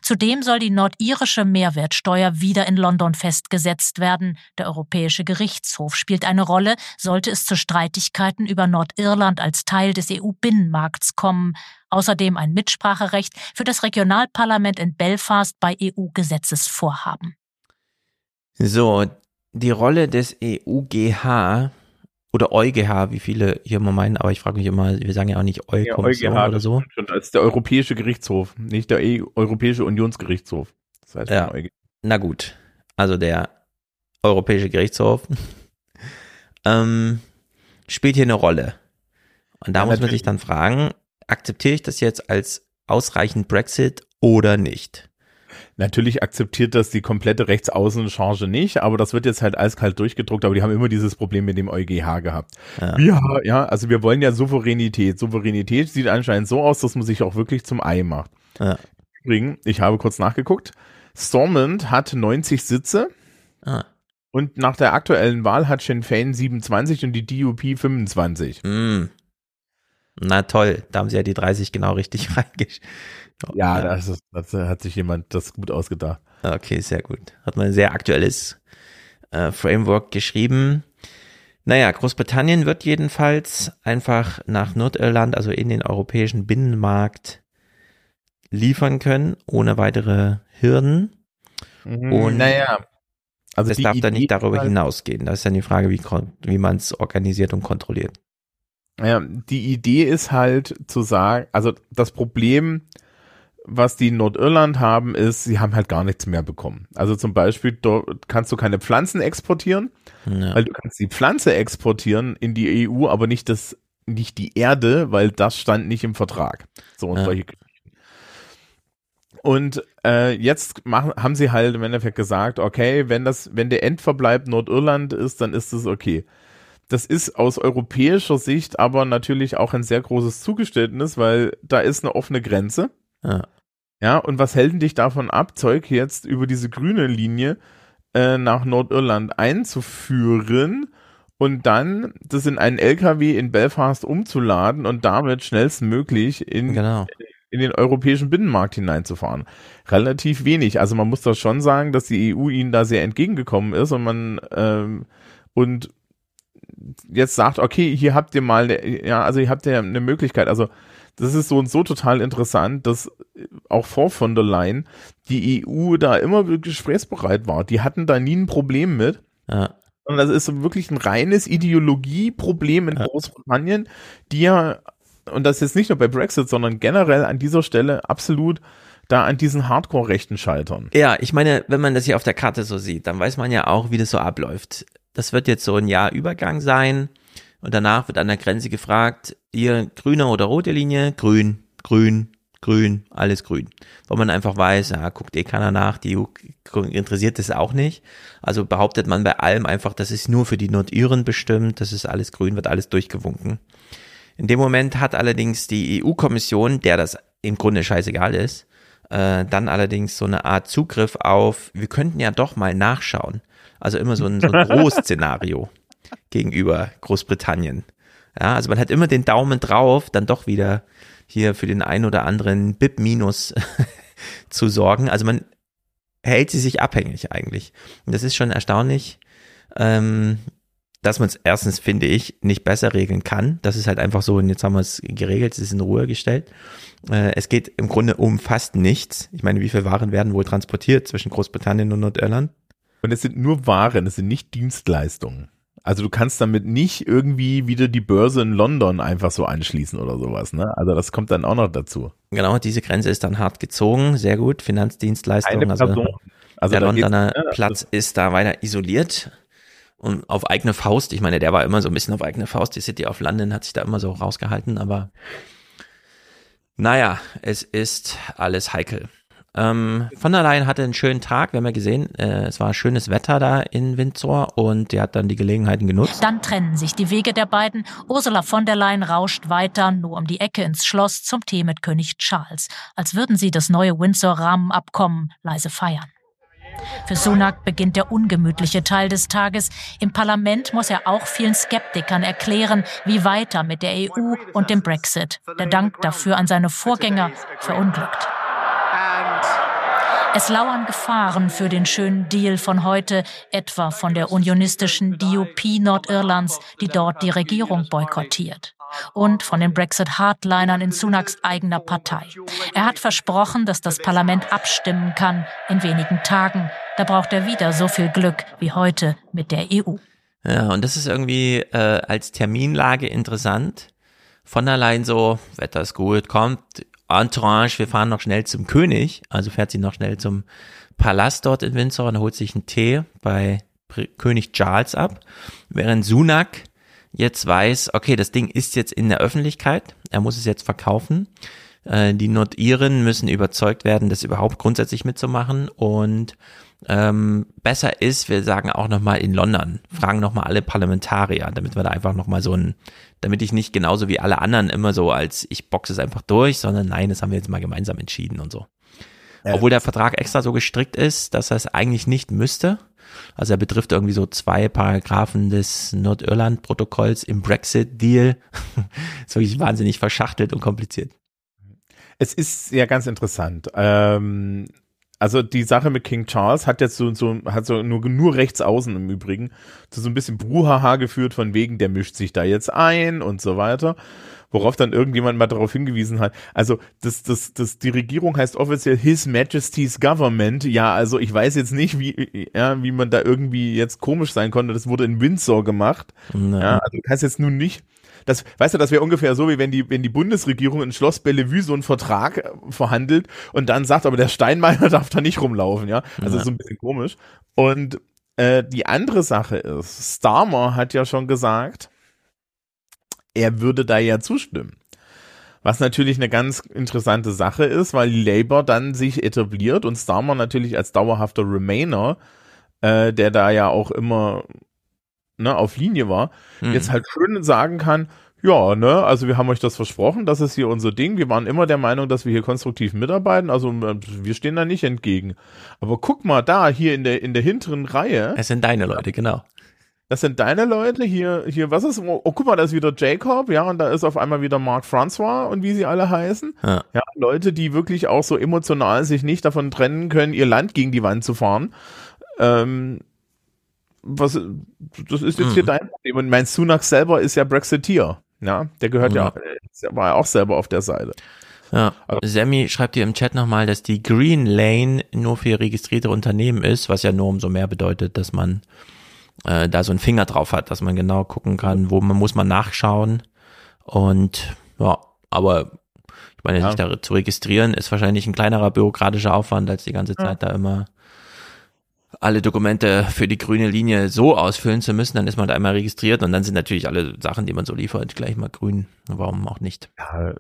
Zudem soll die nordirische Mehrwertsteuer wieder in London festgesetzt werden. Der Europäische Gerichtshof spielt eine Rolle, sollte es zu Streitigkeiten über Nordirland als Teil des EU-Binnenmarkts kommen. Außerdem ein Mitspracherecht für das Regionalparlament in Belfast bei EU-Gesetzesvorhaben. So, die Rolle des EUGH oder EuGH, wie viele hier immer meinen, aber ich frage mich immer, wir sagen ja auch nicht Ja, EU-Kommission EuGH, oder so. schon. Ist der Europäische Gerichtshof, nicht der EU Europäische Unionsgerichtshof. Das heißt Ja. EuGH. Na gut, also der Europäische Gerichtshof ähm, spielt hier eine Rolle. Und da Ja, muss man natürlich. sich dann fragen, akzeptiere ich das jetzt als ausreichend Brexit oder nicht? Natürlich akzeptiert das die komplette Rechtsaußencharge nicht, aber das wird jetzt halt eiskalt durchgedruckt, aber die haben immer dieses Problem mit dem EuGH gehabt. Ja. Ja, ja, also wir wollen ja Souveränität. Souveränität sieht anscheinend so aus, dass man sich auch wirklich zum Ei macht. Ja. Übrigens, ich habe kurz nachgeguckt. Stormont hat 90 Sitze Ah. und nach der aktuellen Wahl hat Sinn Fein 27 und die DUP 25. Hm. Na toll, da haben sie ja die 30 genau richtig reingesch. Ja, das, ist, das hat sich jemand das gut ausgedacht. Okay, sehr gut. Hat man ein sehr aktuelles äh, Framework geschrieben. Naja, Großbritannien wird jedenfalls einfach nach Nordirland, also in den europäischen Binnenmarkt liefern können, ohne weitere Hürden. Mhm, Und naja, also die darf dann Idee nicht darüber hinausgehen. Das ist dann die Frage, wie, wie man es organisiert und kontrolliert. Ja, die Idee ist halt zu sagen, also das Problem, was die in Nordirland haben, ist, sie haben halt gar nichts mehr bekommen. Also zum Beispiel, dort kannst du keine Pflanzen exportieren, Ja. weil du kannst die Pflanze exportieren in die EU, aber nicht das, nicht die Erde, weil das stand nicht im Vertrag. So und Ja. solche und äh, jetzt machen, haben sie halt im Endeffekt gesagt, okay, wenn das, wenn der Endverbleib Nordirland ist, dann ist es okay. Das ist aus europäischer Sicht aber natürlich auch ein sehr großes Zugeständnis, weil da ist eine offene Grenze. Ja. Ja, und was hält denn dich davon ab, Zeug jetzt über diese grüne Linie äh, nach Nordirland einzuführen und dann das in einen LKW in Belfast umzuladen und damit schnellstmöglich in, Genau. in den europäischen Binnenmarkt hineinzufahren? Relativ wenig. Also man muss das schon sagen, dass die EU ihnen da sehr entgegengekommen ist und man ähm, und jetzt sagt, okay, hier habt ihr mal, ja, also hier habt ihr eine Möglichkeit. Also das ist so und so total interessant, dass auch vor von der Leyen die EU da immer gesprächsbereit war. Die hatten da nie ein Problem mit. Ja. Und das ist wirklich ein reines Ideologieproblem in Großbritannien, die ja, und das jetzt nicht nur bei Brexit, sondern generell an dieser Stelle absolut da an diesen Hardcore-Rechten scheitern. Ja, ich meine, wenn man das hier auf der Karte so sieht, dann weiß man ja auch, wie das so abläuft. Das wird jetzt so ein Jahr Übergang sein und danach wird an der Grenze gefragt, ihr grüne oder rote Linie? Grün, grün, grün, alles grün. Weil man einfach weiß, ja, guckt eh keiner nach, die EU interessiert das auch nicht. Also behauptet man bei allem einfach, das ist nur für die Nordiren bestimmt, das ist alles grün, wird alles durchgewunken. In dem Moment hat allerdings die EU-Kommission, der das im Grunde scheißegal ist, äh, dann allerdings so eine Art Zugriff auf, wir könnten ja doch mal nachschauen. Also immer so ein, so ein Großszenario gegenüber Großbritannien. Ja, also man hat immer den Daumen drauf, dann doch wieder hier für den ein oder anderen BIP minus zu sorgen. Also man hält sie sich abhängig eigentlich. Und das ist schon erstaunlich, ähm, dass man es erstens, finde ich, nicht besser regeln kann. Das ist halt einfach so, und jetzt haben wir es geregelt, es ist in Ruhe gestellt. Äh, es geht im Grunde um fast nichts. Ich meine, wie viele Waren werden wohl transportiert zwischen Großbritannien und Nordirland? Und es sind nur Waren, es sind nicht Dienstleistungen. Also du kannst damit nicht irgendwie wieder die Börse in London einfach so anschließen oder sowas, ne? Also das kommt dann auch noch dazu. Genau, diese Grenze ist dann hart gezogen. Sehr gut. Finanzdienstleistungen. Eine Person. Also, Also der Londoner ja, Platz ist da weiter isoliert und auf eigene Faust. Ich meine, der war immer so ein bisschen auf eigene Faust. Die City of London hat sich da immer so rausgehalten, aber naja, es ist alles heikel. Ähm, von der Leyen hatte einen schönen Tag. Wir haben ja gesehen, äh, es war schönes Wetter da in Windsor und die hat dann die Gelegenheiten genutzt. Dann trennen sich die Wege der beiden. Ursula von der Leyen rauscht weiter, nur um die Ecke ins Schloss zum Tee mit König Charles, als würden sie das neue Windsor-Rahmenabkommen leise feiern. Für Sunak beginnt der ungemütliche Teil des Tages. Im Parlament muss er auch vielen Skeptikern erklären, wie weiter mit der EU und dem Brexit. Der Dank dafür an seine Vorgänger verunglückt. Es lauern Gefahren für den schönen Deal von heute, etwa von der unionistischen DUP Nordirlands, die dort die Regierung boykottiert. Und von den Brexit-Hardlinern in Sunaks eigener Partei. Er hat versprochen, dass das Parlament abstimmen kann in wenigen Tagen. Da braucht er wieder so viel Glück wie heute mit der EU. Ja, und das ist irgendwie äh, als Terminlage interessant. Von allein so, Wetter ist gut, kommt, Entourage, wir fahren noch schnell zum König. Also fährt sie noch schnell zum Palast dort in Windsor und holt sich einen Tee bei König Charles ab. Während Sunak jetzt weiß, okay, das Ding ist jetzt in der Öffentlichkeit, er muss es jetzt verkaufen. Äh, die Nordiren müssen überzeugt werden, das überhaupt grundsätzlich mitzumachen und ähm, besser ist, wir sagen auch nochmal in London, fragen nochmal alle Parlamentarier, damit wir da einfach nochmal so ein, damit ich nicht genauso wie alle anderen immer so als ich boxe es einfach durch, sondern nein, das haben wir jetzt mal gemeinsam entschieden und so. Ja. Obwohl der Vertrag extra so gestrickt ist, dass er es eigentlich nicht müsste. Also er betrifft irgendwie so zwei Paragraphen des Nordirland-Protokolls im Brexit-Deal. ist wirklich wahnsinnig verschachtelt und kompliziert. Es ist ja ganz interessant. Ähm, also die Sache mit King Charles hat jetzt so, so hat so nur, nur rechts außen im Übrigen zu so ein bisschen Bruhaha geführt von wegen, der mischt sich da jetzt ein und so weiter. Worauf dann irgendjemand mal darauf hingewiesen hat. Also, das, das, das, die Regierung heißt offiziell His Majesty's Government. Ja, also ich weiß jetzt nicht, wie, ja, wie man da irgendwie jetzt komisch sein konnte. Das wurde in Windsor gemacht. Ja, also du kannst jetzt nun nicht, das, weißt du, das wäre ungefähr so, wie wenn die, wenn die Bundesregierung in Schloss Bellevue so einen Vertrag äh, verhandelt und dann sagt, aber der Steinmeier darf da nicht rumlaufen, ja. Also Ja. so ein bisschen komisch. Und äh, die andere Sache ist, Starmer hat ja schon gesagt, er würde da ja zustimmen. Was natürlich eine ganz interessante Sache ist, weil Labour dann sich etabliert und Starmer natürlich als dauerhafter Remainer, äh, der da ja auch immer ne, auf Linie war, Mhm. jetzt halt schön sagen kann, ja, ne, also wir haben euch das versprochen, das ist hier unser Ding. Wir waren immer der Meinung, dass wir hier konstruktiv mitarbeiten, also äh, wir stehen da nicht entgegen. Aber guck mal da, hier in der, in der hinteren Reihe. Es sind deine Leute, genau. Das sind deine Leute hier, hier, was ist, oh, guck mal, da ist wieder Jacob, ja, und da ist auf einmal wieder Marc François und wie sie alle heißen. Ja. Ja, Leute, die wirklich auch so emotional sich nicht davon trennen können, ihr Land gegen die Wand zu fahren. Ähm, was, das ist jetzt hier Mhm. dein Problem. Und mein Sunak selber ist ja Brexiteer. Ja, der gehört ja, Ja. war ja auch selber auf der Seite. Ja, Sammy schreibt hier im Chat nochmal, dass die Green Lane nur für registrierte Unternehmen ist, was ja nur umso mehr bedeutet, dass man äh, da so einen Finger drauf hat, dass man genau gucken kann, wo man muss man nachschauen. Und ja, aber ich meine, Ja. sich da zu registrieren ist wahrscheinlich ein kleinerer bürokratischer Aufwand, als die ganze Zeit da immer alle Dokumente für die grüne Linie so ausfüllen zu müssen, dann ist man da einmal registriert und dann sind natürlich alle Sachen, die man so liefert, gleich mal grün. Warum auch nicht? Ja,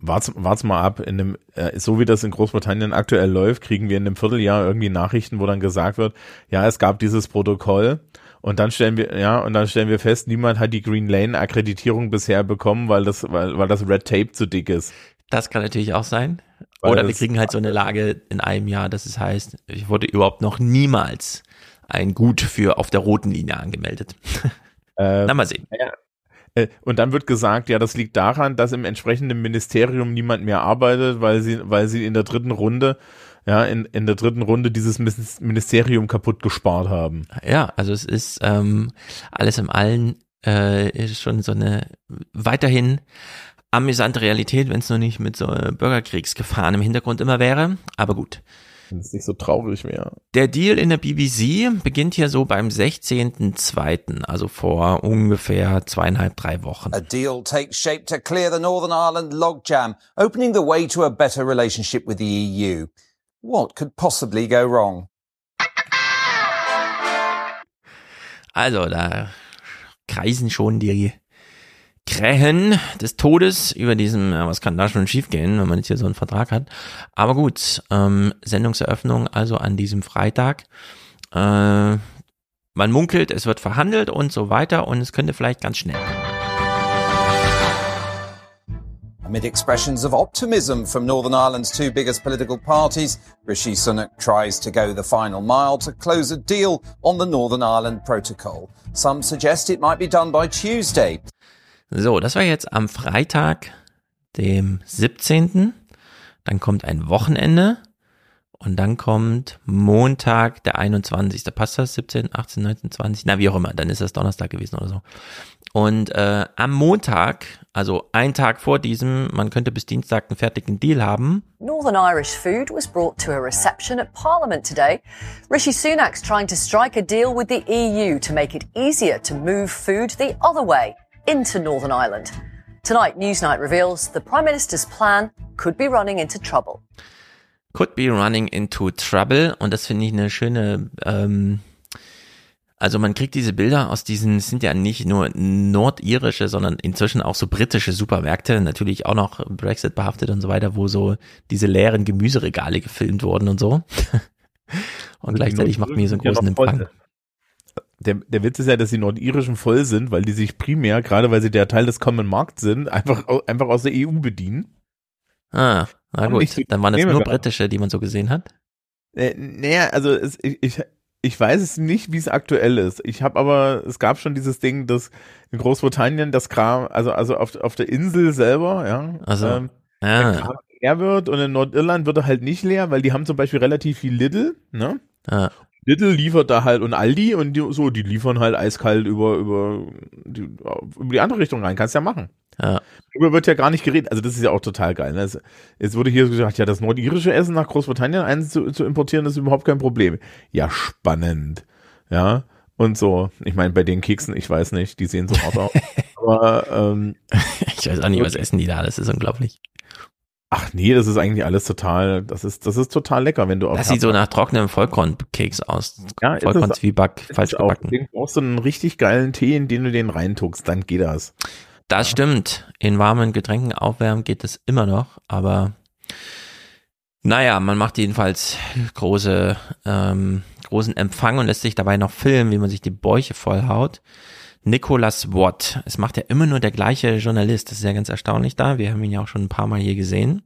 wart's, wart's mal ab. In dem, äh, so wie das in Großbritannien aktuell läuft, kriegen wir in einem Vierteljahr irgendwie Nachrichten, wo dann gesagt wird, ja, es gab dieses Protokoll und dann stellen wir, ja, und dann stellen wir fest, niemand hat die Green Lane Akkreditierung bisher bekommen, weil das, weil, weil das Red Tape zu dick ist. Das kann natürlich auch sein. Oder wir kriegen halt so eine Lage in einem Jahr, dass es heißt, ich wurde überhaupt noch niemals ein Gut für auf der roten Linie angemeldet. Äh, Na, mal sehen. Ja. Äh, Und dann wird gesagt, ja, das liegt daran, dass im entsprechenden Ministerium niemand mehr arbeitet, weil sie, weil sie in der dritten Runde, ja, in, in der dritten Runde dieses Ministerium kaputt gespart haben. Ja, also es ist ähm, alles im Allen äh, schon so eine weiterhin amüsante Realität, wenn es nur nicht mit so äh, Bürgerkriegsgefahren im Hintergrund immer wäre. Aber gut. Wenn es nicht so traurig wäre. Der Deal in der BBC beginnt hier so beim 16.02., also vor ungefähr zweieinhalb, drei Wochen. A deal takes shape to clear the Northern Ireland logjam, opening the way to a better relationship with the EU. What could possibly go wrong? Also, da kreisen schon die Krähen des Todes über diesem, ja, was kann da schon schiefgehen, wenn man jetzt hier so einen Vertrag hat. Aber gut, ähm, Sendungseröffnung also an diesem Freitag. Äh, man munkelt, es wird verhandelt und so weiter und es könnte vielleicht ganz schnell. Amid expressions of optimism from Northern Ireland's two biggest political parties, Rishi Sunak tries to go the final mile to close a deal on the Northern Ireland Protocol. Some suggest it might be done by Tuesday. So, das war jetzt am Freitag, dem 17. Dann kommt ein Wochenende und dann kommt Montag, der 21. Passt das? 17, 18, 19, 20? Na, wie auch immer. Dann ist das Donnerstag gewesen oder so. Und äh, am Montag, also ein Tag vor diesem, man könnte bis Dienstag einen fertigen Deal haben, Northern Irish food was brought to a reception at Parliament today. Rishi Sunak's trying to strike a deal with the EU to make it easier to move food the other way into Northern Ireland. Tonight, Newsnight reveals the Prime Minister's plan could be running into trouble. could be running into trouble und das finde ich eine schöne, ähm, also man kriegt diese Bilder aus diesen, es sind ja nicht nur nordirische, sondern inzwischen auch so britische Supermärkte, natürlich auch noch Brexit behaftet und so weiter, wo so diese leeren Gemüseregale gefilmt wurden und so. Und gleichzeitig macht mir so einen Ja, großen voll. Empfang. Der, der Witz ist ja, dass die Nordirischen voll sind, weil die sich primär, gerade weil sie der Teil des Common Markt sind, einfach, einfach aus der EU bedienen. Ah, na gut, dann waren es nur britische, die man so gesehen hat. Äh, naja, also es, ich, ich, ich weiß es nicht, wie es aktuell ist. Ich habe aber, es gab schon dieses Ding, dass in Großbritannien das Kram, also also auf, auf der Insel selber, ja, Also, ähm, ja. der Kram leer wird und in Nordirland wird er halt nicht leer, weil die haben zum Beispiel relativ viel Lidl, ne? Ja. Lidl liefert da halt und Aldi und die, so, die liefern halt eiskalt über, über, die, über die andere Richtung rein. Kannst ja machen. Ja. Darüber wird ja gar nicht geredet. Also das ist ja auch total geil. Ne? Es, es wurde hier gesagt, ja, das nordirische Essen nach Großbritannien ein, zu, zu importieren, ist überhaupt kein Problem. Ja, spannend. Ja. Und so, ich meine, bei den Keksen, ich weiß nicht, die sehen so hart aus. Aber ähm, ich weiß auch nicht, was essen die da, das ist unglaublich. Ach nee, das ist eigentlich alles total, das ist, das ist total lecker, wenn du auf. Das sieht so nach trockenem Vollkornkeks aus. Ja, Vollkornzwieback, falsch gebacken. Du brauchst so einen richtig geilen Tee, in den du den reintuckst, dann geht das. Das stimmt. In warmen Getränken aufwärmen geht es immer noch, aber naja, man macht jedenfalls große, ähm, großen Empfang und lässt sich dabei noch filmen, wie man sich die Bäuche vollhaut. Nicholas Watt. Es macht ja immer nur der gleiche Journalist. Das ist ja ganz erstaunlich da. Wir haben ihn ja auch schon ein paar Mal hier gesehen.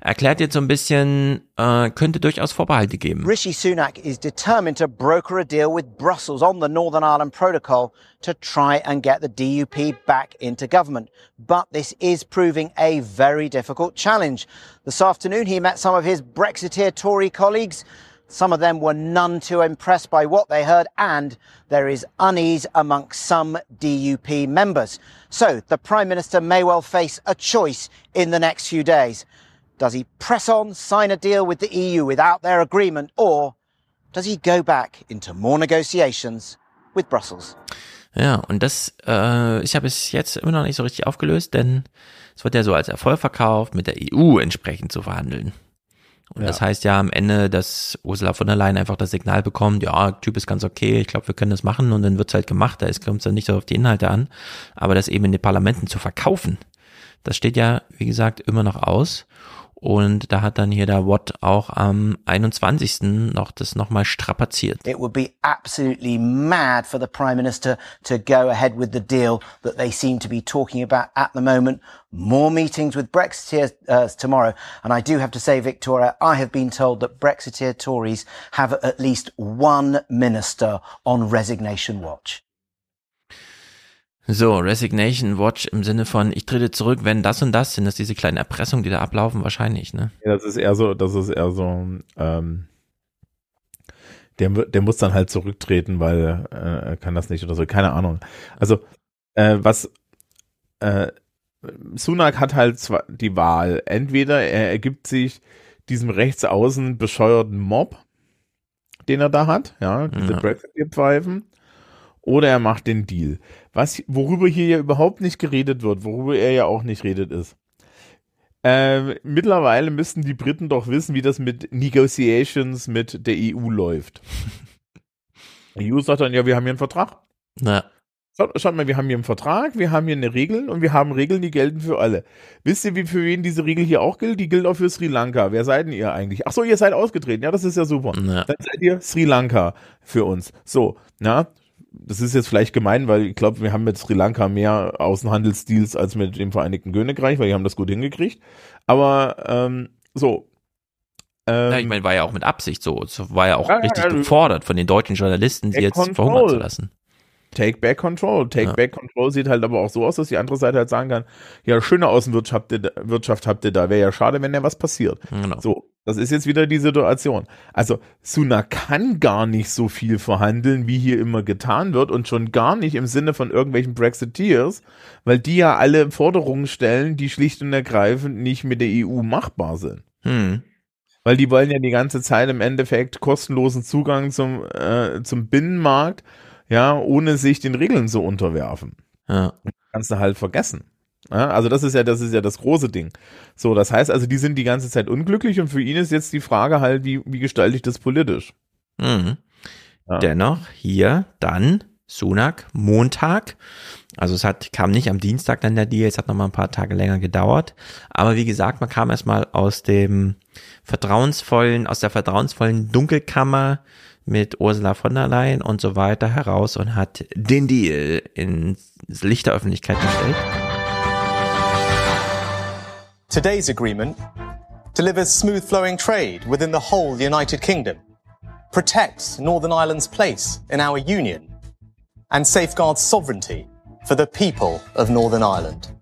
Erklärt jetzt so ein bisschen, äh, könnte durchaus Vorbehalte geben. Rishi Sunak is determined to broker a deal with Brussels on the Northern Ireland Protocol to try and get the DUP back into government. But this is proving a very difficult challenge. This afternoon he met some of his Brexiteer Tory colleagues Some of them were none too impressed by what they heard, and there is unease amongst some DUP members. So the Prime Minister may well face a choice in the next few days. Does he press on, sign a deal with the EU without their agreement, or does he go back into more negotiations with Brussels? Ja, und das äh, ist ja bis jetzt immer noch nicht so richtig aufgelöst, denn es wird ja so als Erfolg verkauft, mit der EU entsprechend zu verhandeln. Und ja. das heißt ja am Ende, dass Ursula von der Leyen einfach das Signal bekommt, ja, Typ ist ganz okay, ich glaube, wir können das machen und dann wird's halt gemacht, da kommt es dann nicht so auf die Inhalte an, aber das eben in den Parlamenten zu verkaufen, das steht ja, wie gesagt, immer noch aus. Und da hat dann hier der Watt auch am 21. noch das nochmal strapaziert. It would be absolutely mad for the Prime Minister to go ahead with the deal that they seem to be talking about at the moment. More meetings with Brexiteers uh, tomorrow. And I do have to say, Victoria, I have been told that Brexiteer Tories have at least one minister on resignation watch. So, Resignation Watch im Sinne von, ich trete zurück, wenn das und das, sind das diese kleinen Erpressungen, die da ablaufen, wahrscheinlich, ne? Ja, das ist eher so, das ist eher so, ähm, der, der muss dann halt zurücktreten, weil äh, er kann das nicht oder so, keine Ahnung. Also, äh, was, äh, Sunak hat halt zwar die Wahl. Entweder er ergibt sich diesem rechtsaußen bescheuerten Mob, den er da hat, ja, diese ja. Brexit-Pfeifen, oder er macht den Deal. Was, worüber hier ja überhaupt nicht geredet wird, worüber er ja auch nicht redet, ist. Ähm, mittlerweile müssten die Briten doch wissen, wie das mit Negotiations mit der EU läuft. Die EU sagt dann, ja, wir haben hier einen Vertrag. Na. Schaut, schaut, mal, wir haben hier einen Vertrag, wir haben hier eine Regel und wir haben Regeln, die gelten für alle. Wisst ihr, wie für wen diese Regel hier auch gilt? Die gilt auch für Sri Lanka. Wer seid denn ihr eigentlich? Ach so, ihr seid ausgetreten. Ja, das ist ja super. Na. Dann seid ihr Sri Lanka für uns. So, na, das ist jetzt vielleicht gemein, weil ich glaube, wir haben mit Sri Lanka mehr Außenhandelsdeals als mit dem Vereinigten Königreich, weil die haben das gut hingekriegt. Aber ähm, so. Ähm, ja, ich meine, war ja auch mit Absicht so. Es war ja auch ja, richtig ja, gefordert von den deutschen Journalisten, sie jetzt verhungern zu lassen. Take back control. Take ja. back control sieht halt aber auch so aus, dass die andere Seite halt sagen kann, ja, schöne Außenwirtschaft Wirtschaft habt ihr da. Wäre ja schade, wenn da was passiert. Genau. So, das ist jetzt wieder die Situation. Also Suna kann gar nicht so viel verhandeln, wie hier immer getan wird und schon gar nicht im Sinne von irgendwelchen Brexiteers, weil die ja alle Forderungen stellen, die schlicht und ergreifend nicht mit der EU machbar sind. Hm. Weil die wollen ja die ganze Zeit im Endeffekt kostenlosen Zugang zum, äh, zum Binnenmarkt, ja, ohne sich den Regeln zu unterwerfen. Ja. kannst du halt vergessen. Ja, also das ist ja, das ist ja das große Ding. So, das heißt also, die sind die ganze Zeit unglücklich und für ihn ist jetzt die Frage halt, wie, wie gestalte ich das politisch? Mhm. Ja. Dennoch hier dann Sunak Montag. Also es hat, kam nicht am Dienstag dann der Deal, es hat noch mal ein paar Tage länger gedauert. Aber wie gesagt, man kam erstmal aus dem vertrauensvollen, aus der vertrauensvollen Dunkelkammer mit Ursula von der Leyen und so weiter heraus und hat den Deal ins Licht der Öffentlichkeit gestellt. Today's agreement delivers smooth flowing trade within the whole United Kingdom, protects Northern Ireland's place in our union, and safeguards sovereignty for the people of Northern Ireland.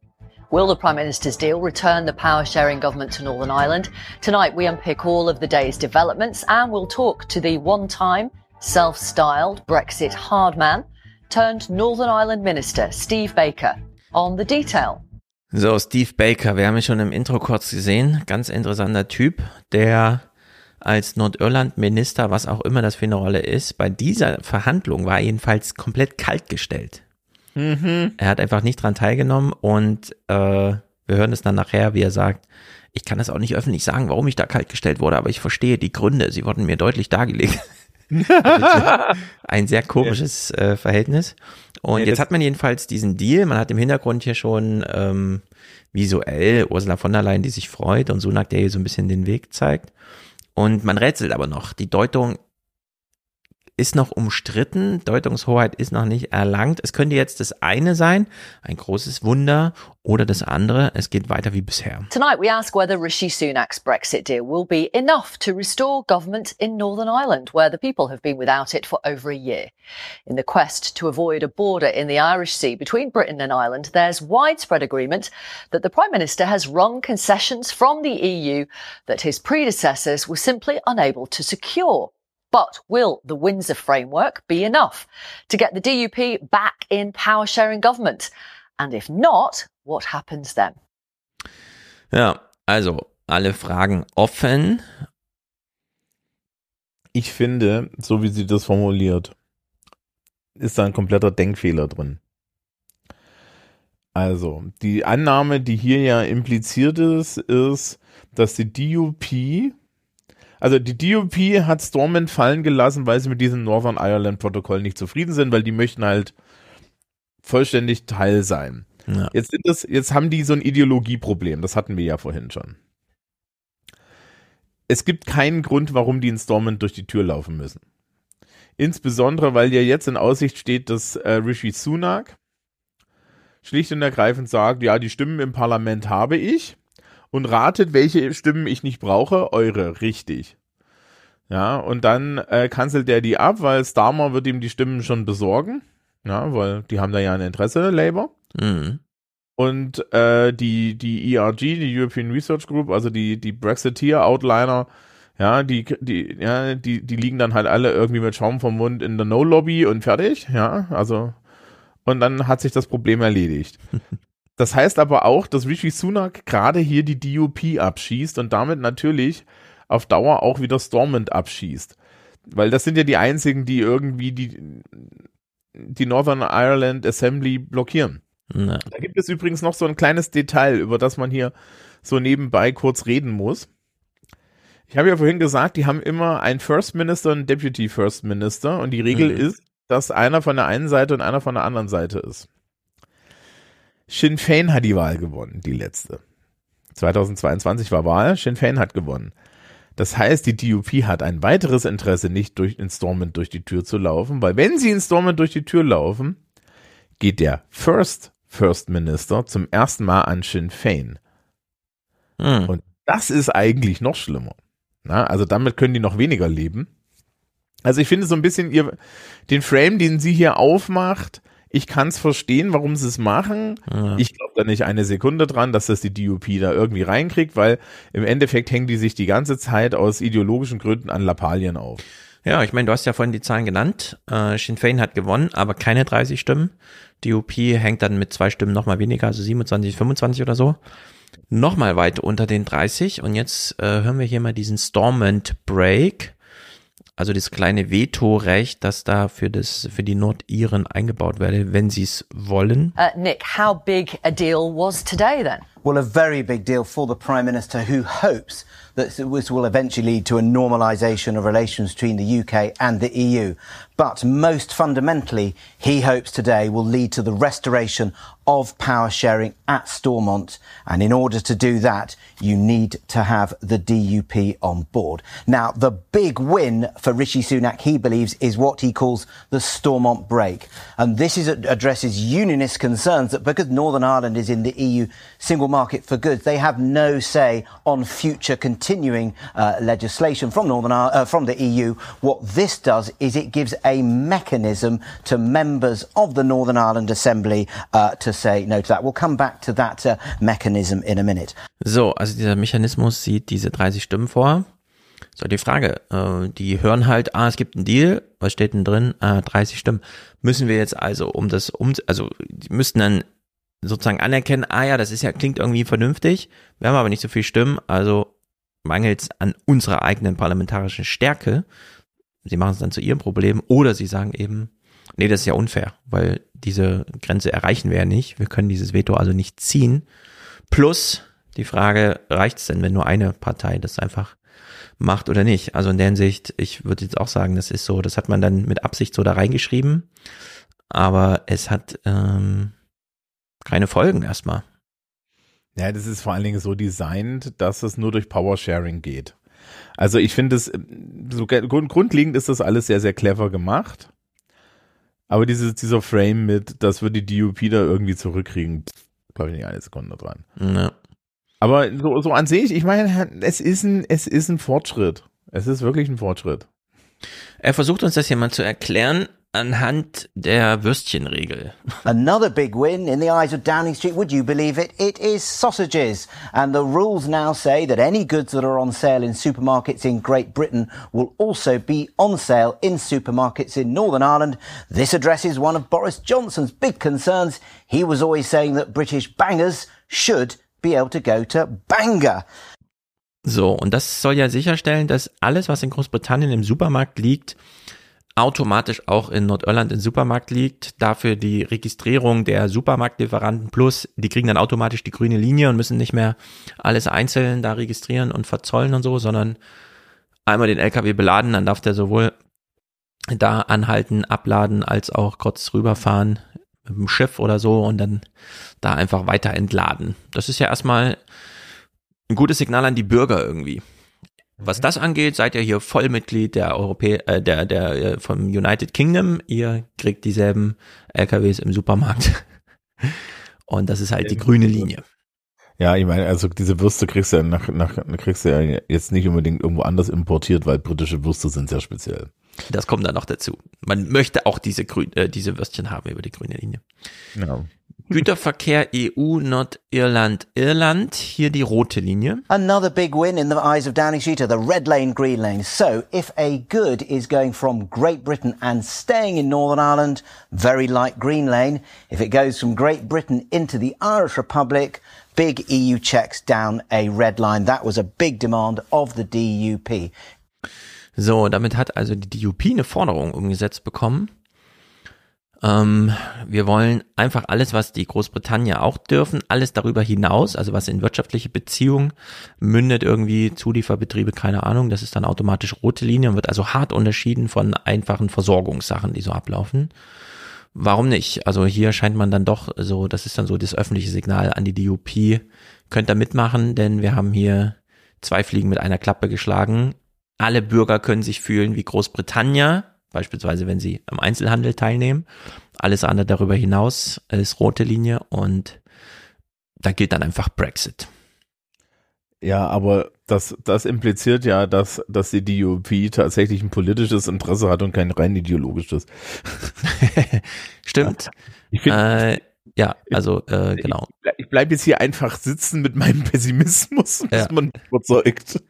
Will the Prime Minister's deal return the power sharing government to Northern Ireland? Tonight, we unpick all of the day's developments and we'll talk to the one time self styled Brexit hardman turned Northern Ireland Minister Steve Baker on the detail. So, Steve Baker, wir haben ihn schon im Intro kurz gesehen. Ganz interessanter Typ, der als Nordirland-Minister, was auch immer das für eine Rolle ist, bei dieser Verhandlung war jedenfalls komplett kaltgestellt. Mhm. Er hat einfach nicht dran teilgenommen und äh, wir hören es dann nachher, wie er sagt, ich kann das auch nicht öffentlich sagen, warum ich da kaltgestellt wurde, aber ich verstehe die Gründe, sie wurden mir deutlich dargelegt. Ein sehr komisches äh, Verhältnis. Und ja, jetzt hat man jedenfalls diesen Deal, man hat im Hintergrund hier schon ähm, visuell Ursula von der Leyen, die sich freut und Sunak, der hier so ein bisschen den Weg zeigt. Und man rätselt aber noch. Die Deutung ist noch umstritten, Deutungshoheit ist noch nicht erlangt. Es könnte jetzt das eine sein, ein großes Wunder, oder das andere, es geht weiter wie bisher. Tonight we ask whether Rishi Sunak's Brexit deal will be enough to restore government in Northern Ireland, where the people have been without it for over a year. In the quest to avoid a border in the Irish Sea between Britain and Ireland, there's widespread agreement that the Prime Minister has wrung concessions from the EU that his predecessors were simply unable to secure. But will the Windsor framework be enough to get the DUP back in power sharing government? And if not, what happens then? Ja, also alle Fragen offen. Ich finde, so wie sie das formuliert, ist da ein kompletter Denkfehler drin. Also, die Annahme, die hier ja impliziert ist, ist, dass die DUP also die DUP hat Stormont fallen gelassen, weil sie mit diesem Northern Ireland Protokoll nicht zufrieden sind, weil die möchten halt vollständig Teil sein. Ja. Jetzt sind das, jetzt haben die so ein Ideologieproblem, das hatten wir ja vorhin schon. Es gibt keinen Grund, warum die in Stormont durch die Tür laufen müssen. Insbesondere, weil ja jetzt in Aussicht steht, dass äh, Rishi Sunak schlicht und ergreifend sagt, ja, die Stimmen im Parlament habe ich und ratet, welche Stimmen ich nicht brauche. Eure, richtig. Ja, und dann äh, kanzelt er die ab, weil Starmer wird ihm die Stimmen schon besorgen. Ja, weil die haben da ja ein Interesse, Labour. Mhm. Und äh, die, die ERG, die European Research Group, also die, die Brexiteer-Outliner, ja, die, die, ja, die, die liegen dann halt alle irgendwie mit Schaum vom Mund in der No-Lobby und fertig, ja, also, und dann hat sich das Problem erledigt. Das heißt aber auch, dass Rishi Sunak gerade hier die DUP abschießt und damit natürlich auf Dauer auch wieder Stormont abschießt. Weil das sind ja die einzigen, die irgendwie die, die Northern Ireland Assembly blockieren. Na. Da gibt es übrigens noch so ein kleines Detail, über das man hier so nebenbei kurz reden muss. Ich habe ja vorhin gesagt, die haben immer einen First Minister und einen Deputy First Minister und die Regel mhm. ist, dass einer von der einen Seite und einer von der anderen Seite ist. Sinn Fein hat die Wahl gewonnen, die letzte. 2022 war Wahl, Sinn Fein hat gewonnen. Das heißt, die DUP hat ein weiteres Interesse, nicht durch Installment durch die Tür zu laufen, weil wenn sie Installment durch die Tür laufen, geht der First First Minister zum ersten Mal an Sinn Fein. Hm. Und das ist eigentlich noch schlimmer. Na, also damit können die noch weniger leben. Also ich finde so ein bisschen ihr, den Frame, den sie hier aufmacht, ich kann es verstehen, warum sie es machen. Ja. Ich glaube da nicht eine Sekunde dran, dass das die DUP da irgendwie reinkriegt, weil im Endeffekt hängen die sich die ganze Zeit aus ideologischen Gründen an Lappalien auf. Ja, ich meine, du hast ja vorhin die Zahlen genannt. Äh, Sinn Fein hat gewonnen, aber keine 30 Stimmen. DUP hängt dann mit zwei Stimmen nochmal weniger, also 27, 25 oder so. Nochmal weit unter den 30. Und jetzt äh, hören wir hier mal diesen Stormont Break also das kleine Vetorecht, das da für das für die Nordiren eingebaut werde, wenn sie es wollen. Uh, Nick, how big a deal was today then? Well, a very big deal for the Prime Minister who hopes that this will eventually lead to a normalisation of relations between the UK and the EU. But most fundamentally, he hopes today will lead to the restoration of power sharing at Stormont. And in order to do that, you need to have the DUP on board. Now, the big win for Rishi Sunak, he believes, is what he calls the Stormont break. And this is, addresses unionist concerns that because Northern Ireland is in the EU single market for goods. They have no say on future continuing uh, legislation from Northern uh, from the EU. What this does is it gives a mechanism to members of the Northern Ireland Assembly uh, to say no to that. We'll come back to that uh, mechanism in a minute. So, also dieser Mechanismus sieht diese 30 Stimmen vor. So, die Frage, äh, die hören halt, ah, es gibt einen Deal, was steht denn drin? Ah, 30 Stimmen. Müssen wir jetzt also um das um, also die müssten dann sozusagen anerkennen, ah ja, das ist ja, klingt irgendwie vernünftig, wir haben aber nicht so viel Stimmen, also mangelt es an unserer eigenen parlamentarischen Stärke. Sie machen es dann zu ihrem Problem oder sie sagen eben, nee, das ist ja unfair, weil diese Grenze erreichen wir ja nicht, wir können dieses Veto also nicht ziehen. Plus die Frage, reicht es denn, wenn nur eine Partei das einfach macht oder nicht? Also in der Hinsicht, ich würde jetzt auch sagen, das ist so, das hat man dann mit Absicht so da reingeschrieben, aber es hat ähm, keine Folgen erstmal. Ja, das ist vor allen Dingen so designt, dass es nur durch Power-Sharing geht. Also ich finde es, so grundlegend ist das alles sehr, sehr clever gemacht. Aber dieses, dieser Frame mit, das wird die DUP da irgendwie zurückkriegen, glaube ich nicht eine Sekunde dran. Ja. Aber so, so an sich, ich meine, es ist ein, es ist ein Fortschritt. Es ist wirklich ein Fortschritt. Er versucht uns das hier mal zu erklären anhand der Würstchenregel. Another big win in the eyes of Downing Street, would you believe it? It is sausages. And the rules now say that any goods that are on sale in supermarkets in Great Britain will also be on sale in supermarkets in Northern Ireland. This addresses one of Boris Johnson's big concerns. He was always saying that British bangers should be able to go to Bangor. So, und das soll ja sicherstellen, dass alles, was in Großbritannien im Supermarkt liegt, automatisch auch in Nordirland im Supermarkt liegt. Dafür die Registrierung der Supermarktlieferanten plus, die kriegen dann automatisch die grüne Linie und müssen nicht mehr alles einzeln da registrieren und verzollen und so, sondern einmal den LKW beladen, dann darf der sowohl da anhalten, abladen, als auch kurz rüberfahren mit dem Schiff oder so und dann da einfach weiter entladen. Das ist ja erstmal ein gutes Signal an die Bürger irgendwie. Was das angeht, seid ihr hier Vollmitglied der Europä äh, der der äh, vom United Kingdom. Ihr kriegt dieselben LKWs im Supermarkt. Und das ist halt die grüne Linie. Ja, ich meine, also diese Würste kriegst du ja nach, nach kriegst du ja jetzt nicht unbedingt irgendwo anders importiert, weil britische Würste sind sehr speziell. Das kommt dann noch dazu. Man möchte auch diese grün, äh, diese Würstchen haben über die grüne Linie. Genau. Güterverkehr EU Nordirland Irland hier die rote Linie. Another big win in the eyes of Downing Street are the red lane green lane. So if a good is going from Great Britain and staying in Northern Ireland, very light green lane. If it goes from Great Britain into the Irish Republic, big EU checks down a red line. That was a big demand of the DUP. So, damit hat also die DUP eine Forderung umgesetzt bekommen. Ähm, wir wollen einfach alles, was die Großbritannien auch dürfen, alles darüber hinaus, also was in wirtschaftliche Beziehungen mündet, irgendwie Zulieferbetriebe, keine Ahnung, das ist dann automatisch rote Linie und wird also hart unterschieden von einfachen Versorgungssachen, die so ablaufen. Warum nicht? Also hier scheint man dann doch so, das ist dann so das öffentliche Signal an die DUP, könnt da mitmachen, denn wir haben hier zwei Fliegen mit einer Klappe geschlagen. Alle Bürger können sich fühlen wie Großbritannien, beispielsweise wenn sie am Einzelhandel teilnehmen. Alles andere darüber hinaus ist rote Linie und da gilt dann einfach Brexit. Ja, aber das, das impliziert ja, dass, dass die DUP tatsächlich ein politisches Interesse hat und kein rein ideologisches. Stimmt. Find, äh, ja, also äh, genau. Ich, ich bleibe jetzt hier einfach sitzen mit meinem Pessimismus, bis ja. man überzeugt.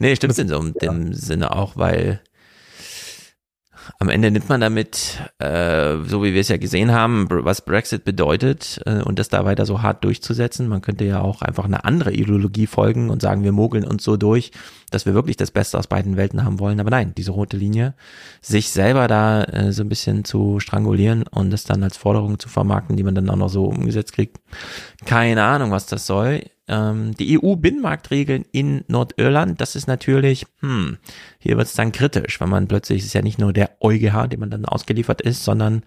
Nee, stimmt in so dem ja. Sinne auch, weil am Ende nimmt man damit, äh, so wie wir es ja gesehen haben, was Brexit bedeutet äh, und das da weiter so hart durchzusetzen. Man könnte ja auch einfach eine andere Ideologie folgen und sagen, wir mogeln uns so durch, dass wir wirklich das Beste aus beiden Welten haben wollen. Aber nein, diese rote Linie, sich selber da äh, so ein bisschen zu strangulieren und das dann als Forderung zu vermarkten, die man dann auch noch so umgesetzt kriegt. Keine Ahnung, was das soll ähm, die EU-Binnenmarktregeln in Nordirland, das ist natürlich, hm, hier wird es dann kritisch, weil man plötzlich, ist ja nicht nur der EuGH, dem man dann ausgeliefert ist, sondern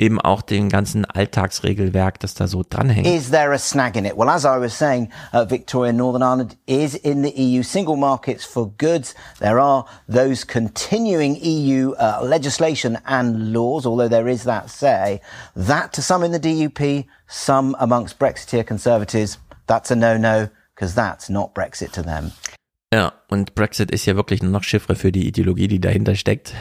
eben auch den ganzen Alltagsregelwerk, das da so dranhängt. Is there a snag in it? Well, as I was saying, uh, Victoria Northern Ireland is in the EU single markets for goods. There are those continuing EU uh, legislation and laws, although there is that say, that to some in the DUP, some amongst Brexiteer conservatives that's a no-no because that's not Brexit to them. Ja, und Brexit ist ja wirklich nur noch Chiffre für die Ideologie, die dahinter steckt.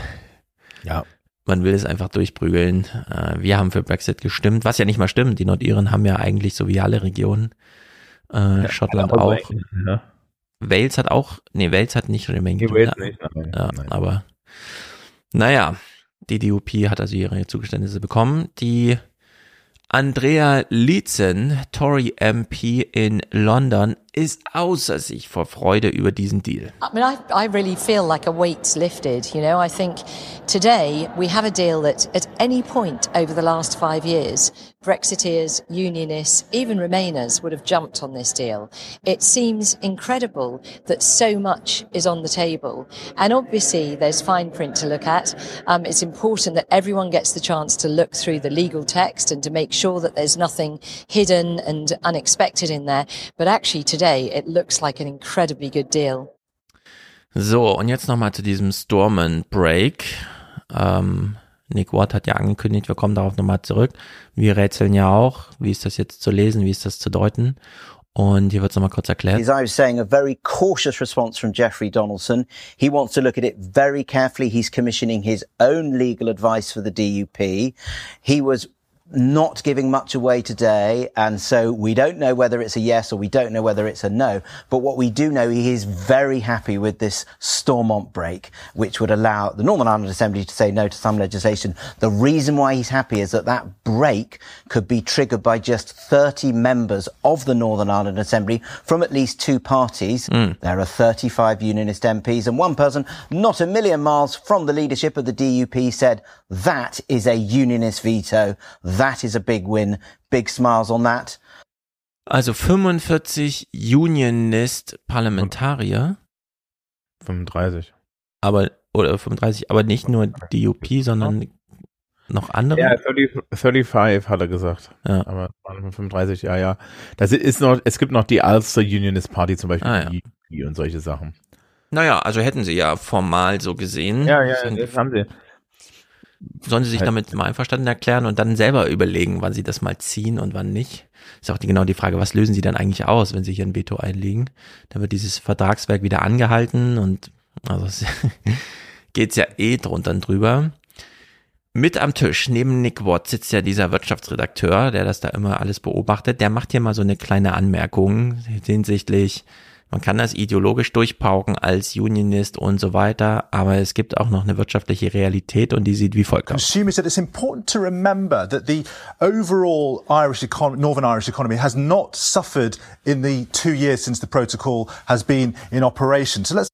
Ja. Man will es einfach durchprügeln. Äh, wir haben für Brexit gestimmt, was ja nicht mal stimmt. Die Nordiren haben ja eigentlich so wie alle Regionen. Äh, ja, Schottland auch. Ja. Wales hat auch, nee, Wales hat nicht Remain. Nee, Wales nicht, ja, nein. Aber naja, die DUP hat also ihre Zugeständnisse bekommen. Die Andrea Lietzen, Tory MP in London, ist außer sich vor Freude über diesen Deal. I mean, I, I really feel like a weight's lifted. You know, I think today we have a deal that at any point over the last five years, Brexiteers, Unionists, even Remainers would have jumped on this deal. It seems incredible that so much is on the table. And obviously, there's fine print to look at. Um, it's important that everyone gets the chance to look through the legal text and to make sure that there's nothing hidden and unexpected in there. But actually, today, today, it looks like an incredibly good deal. So, und jetzt nochmal zu diesem and Break. Ähm, Nick Watt hat ja angekündigt, wir kommen darauf nochmal zurück. Wir rätseln ja auch, wie ist das jetzt zu lesen, wie ist das zu deuten. Und hier wird es nochmal kurz erklärt. As I was saying, a very cautious response from Jeffrey Donaldson. He wants to look at it very carefully. He's commissioning his own legal advice for the DUP. He was not giving much away today. And so we don't know whether it's a yes or we don't know whether it's a no. But what we do know, he is very happy with this Stormont break, which would allow the Northern Ireland Assembly to say no to some legislation. The reason why he's happy is that that break could be triggered by just 30 members of the Northern Ireland Assembly from at least two parties. Mm. There are 35 Unionist MPs and one person not a million miles from the leadership of the DUP said that is a Unionist veto. That is a big win. Big smiles on that. Also 45 Unionist Parlamentarier. 35. Aber, oder 35, aber nicht nur DUP, sondern noch andere? Ja, 30, 35 hat er gesagt. Ja. Aber 35, ja, ja. Das ist noch, es gibt noch die Ulster Unionist Party zum Beispiel ah, ja. und solche Sachen. Naja, also hätten sie ja formal so gesehen. Ja, ja, das haben sie sollen sie sich damit mal einverstanden erklären und dann selber überlegen, wann sie das mal ziehen und wann nicht. Ist auch die, genau die Frage, was lösen sie dann eigentlich aus, wenn sie hier ein Veto einlegen? Da wird dieses Vertragswerk wieder angehalten und also geht's ja eh drunter und drüber. Mit am Tisch neben Nick Watt sitzt ja dieser Wirtschaftsredakteur, der das da immer alles beobachtet. Der macht hier mal so eine kleine Anmerkung hinsichtlich, man kann das ideologisch durchpauken als Unionist und so weiter, aber es gibt auch noch eine wirtschaftliche Realität und die sieht wie folgt aus. Consumers said it's important to remember that the overall Irish economy, Northern Irish economy has not suffered in the two years since the protocol has been in operation. So let's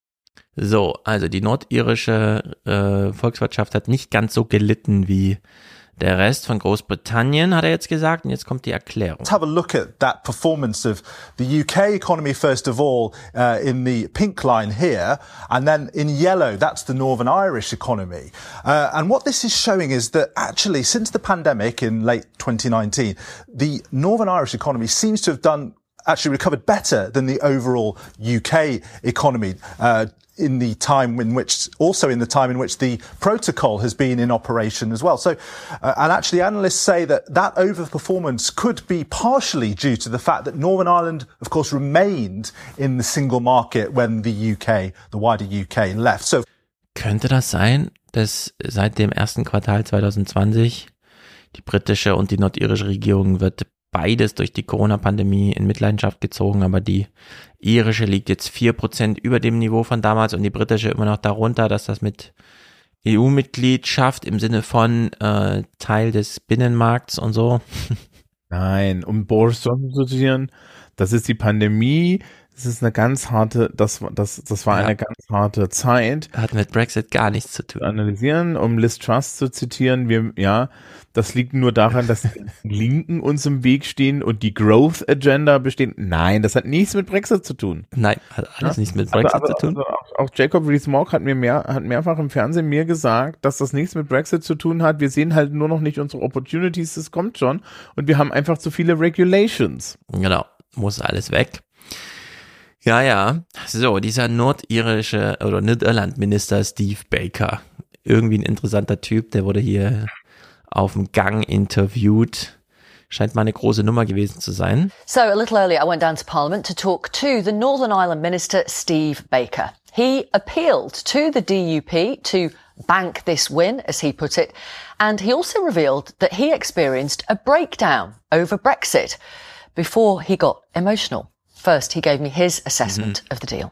so, also die nordirische äh, Volkswirtschaft hat nicht ganz so gelitten wie Der Rest von Großbritannien hat er jetzt gesagt und jetzt kommt die Erklärung. Let's have a look at that performance of the UK economy first of all uh, in the pink line here and then in yellow that's the Northern Irish economy. Uh, and what this is showing is that actually since the pandemic in late 2019 the Northern Irish economy seems to have done actually recovered better than the overall UK economy. Uh, in the time in which, also in the time in which the protocol has been in operation as well. So, uh, and actually analysts say that that overperformance could be partially due to the fact that Northern Ireland, of course, remained in the single market when the UK, the wider UK left. So. Könnte das sein, dass seit dem ersten Quartal 2020 die britische und die nordirische Regierung wird beides durch die Corona-Pandemie in Mitleidenschaft gezogen, aber die irische liegt jetzt vier Prozent über dem Niveau von damals und die britische immer noch darunter, dass das mit EU-Mitgliedschaft im Sinne von äh, Teil des Binnenmarkts und so. Nein, um Boris Johnson zu zitieren, das ist die Pandemie, das ist eine ganz harte, das, das, das war ja. eine ganz harte Zeit. Hat mit Brexit gar nichts zu tun. Analysieren, um Liz Truss zu zitieren, wir, ja, das liegt nur daran, dass die Linken uns im Weg stehen und die Growth Agenda bestehen. Nein, das hat nichts mit Brexit zu tun. Nein, hat alles ja? nichts mit Brexit aber, aber, zu tun. Also auch, auch, Jacob Rees-Mogg hat mir mehr, hat mehrfach im Fernsehen mir gesagt, dass das nichts mit Brexit zu tun hat. Wir sehen halt nur noch nicht unsere Opportunities, das kommt schon. Und wir haben einfach zu viele Regulations. Genau, muss alles weg. Ja, ja. So, dieser nordirische oder Nordirland-Minister Steve Baker. Irgendwie ein interessanter Typ, der wurde hier auf dem Gang interviewt. Scheint mal eine große Nummer gewesen zu sein. So, a little earlier, I went down to Parliament to talk to the Northern Ireland Minister, Steve Baker. He appealed to the DUP to bank this win, as he put it, and he also revealed that he experienced a breakdown over Brexit before he got emotional. First, he gave me his assessment mm-hmm. of the deal.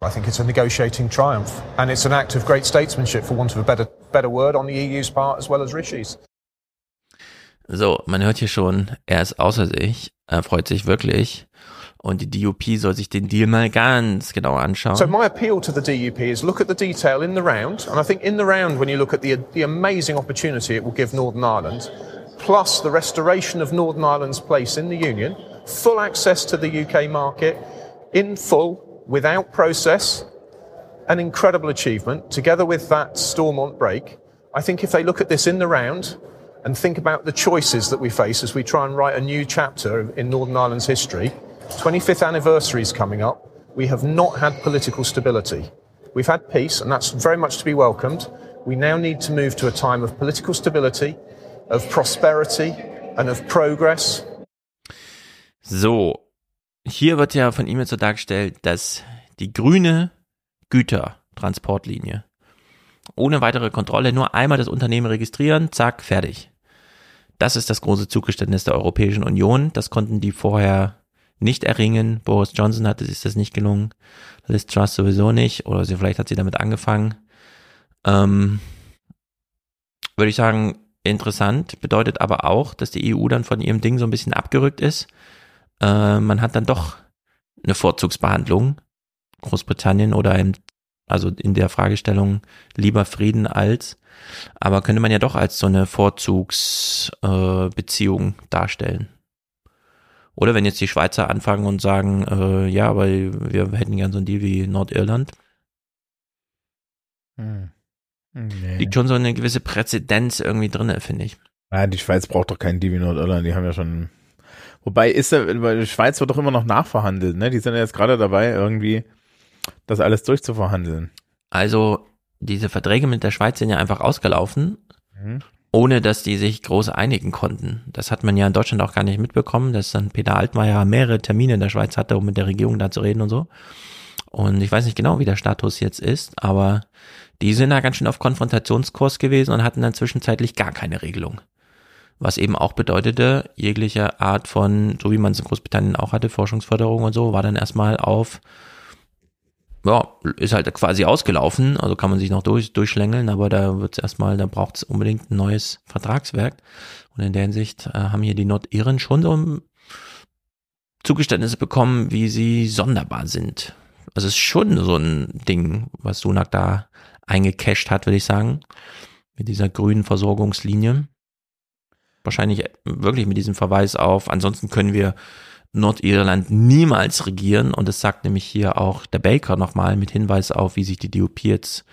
I think it's a negotiating triumph, and it's an act of great statesmanship, for want of a better, better word, on the EU's part as well as Rishi's. So, man hört hier schon, er ist außer sich, er freut sich wirklich. Und die DUP soll sich den Deal mal ganz genau anschauen. So my appeal to the DUP is look at the detail in the round, and I think in the round when you look at the, the amazing opportunity it will give Northern Ireland, plus the restoration of Northern Ireland's place in the Union, full access to the UK market, in full, without process, an incredible achievement, together with that Stormont break. I think if they look at this in the round and think about the choices that we face as we try and write a new chapter in Northern Ireland's history, 25th anniversary is coming up. We have not had political stability. We've had peace, and that's very much to be welcomed. We now need to move to a time of political stability, of prosperity, and of progress. So, hier wird ja von ihm jetzt so dargestellt, dass die grüne Gütertransportlinie ohne weitere Kontrolle nur einmal das Unternehmen registrieren, zack, fertig. Das ist das große Zugeständnis der Europäischen Union. Das konnten die vorher nicht erringen. Boris Johnson hatte sich das nicht gelungen. Liz Truss sowieso nicht. Oder sie, vielleicht hat sie damit angefangen. Ähm, würde ich sagen, interessant. Bedeutet aber auch, dass die EU dann von ihrem Ding so ein bisschen abgerückt ist. Äh, man hat dann doch eine Vorzugsbehandlung. Großbritannien oder im, also in der Fragestellung lieber Frieden als. Aber könnte man ja doch als so eine Vorzugsbeziehung äh, darstellen. Oder wenn jetzt die Schweizer anfangen und sagen, äh, ja, aber wir hätten gern so ein Deal wie Nordirland. Hm. Nee. Liegt schon so eine gewisse Präzedenz irgendwie drin, finde ich. Nein, die Schweiz braucht doch keinen Deal wie Nordirland, die haben ja schon. Wobei ist ja, die Schweiz wird doch immer noch nachverhandelt, ne? Die sind ja jetzt gerade dabei, irgendwie das alles durchzuverhandeln. Also, diese Verträge mit der Schweiz sind ja einfach ausgelaufen. Mhm ohne dass die sich groß einigen konnten. Das hat man ja in Deutschland auch gar nicht mitbekommen, dass dann Peter Altmaier mehrere Termine in der Schweiz hatte, um mit der Regierung da zu reden und so. Und ich weiß nicht genau, wie der Status jetzt ist, aber die sind da ganz schön auf Konfrontationskurs gewesen und hatten dann zwischenzeitlich gar keine Regelung. Was eben auch bedeutete, jegliche Art von, so wie man es in Großbritannien auch hatte, Forschungsförderung und so, war dann erstmal auf ja, ist halt quasi ausgelaufen, also kann man sich noch durch, durchschlängeln, aber da wird's erstmal, da braucht's unbedingt ein neues Vertragswerk. Und in der Hinsicht äh, haben hier die Nordiren schon so Zugeständnisse bekommen, wie sie sonderbar sind. Also es ist schon so ein Ding, was Sunak da eingecasht hat, würde ich sagen, mit dieser grünen Versorgungslinie. Wahrscheinlich wirklich mit diesem Verweis auf, ansonsten können wir Nordirland niemals regieren und das sagt nämlich hier auch der Baker nochmal mit Hinweis auf, wie sich die DUP jetzt,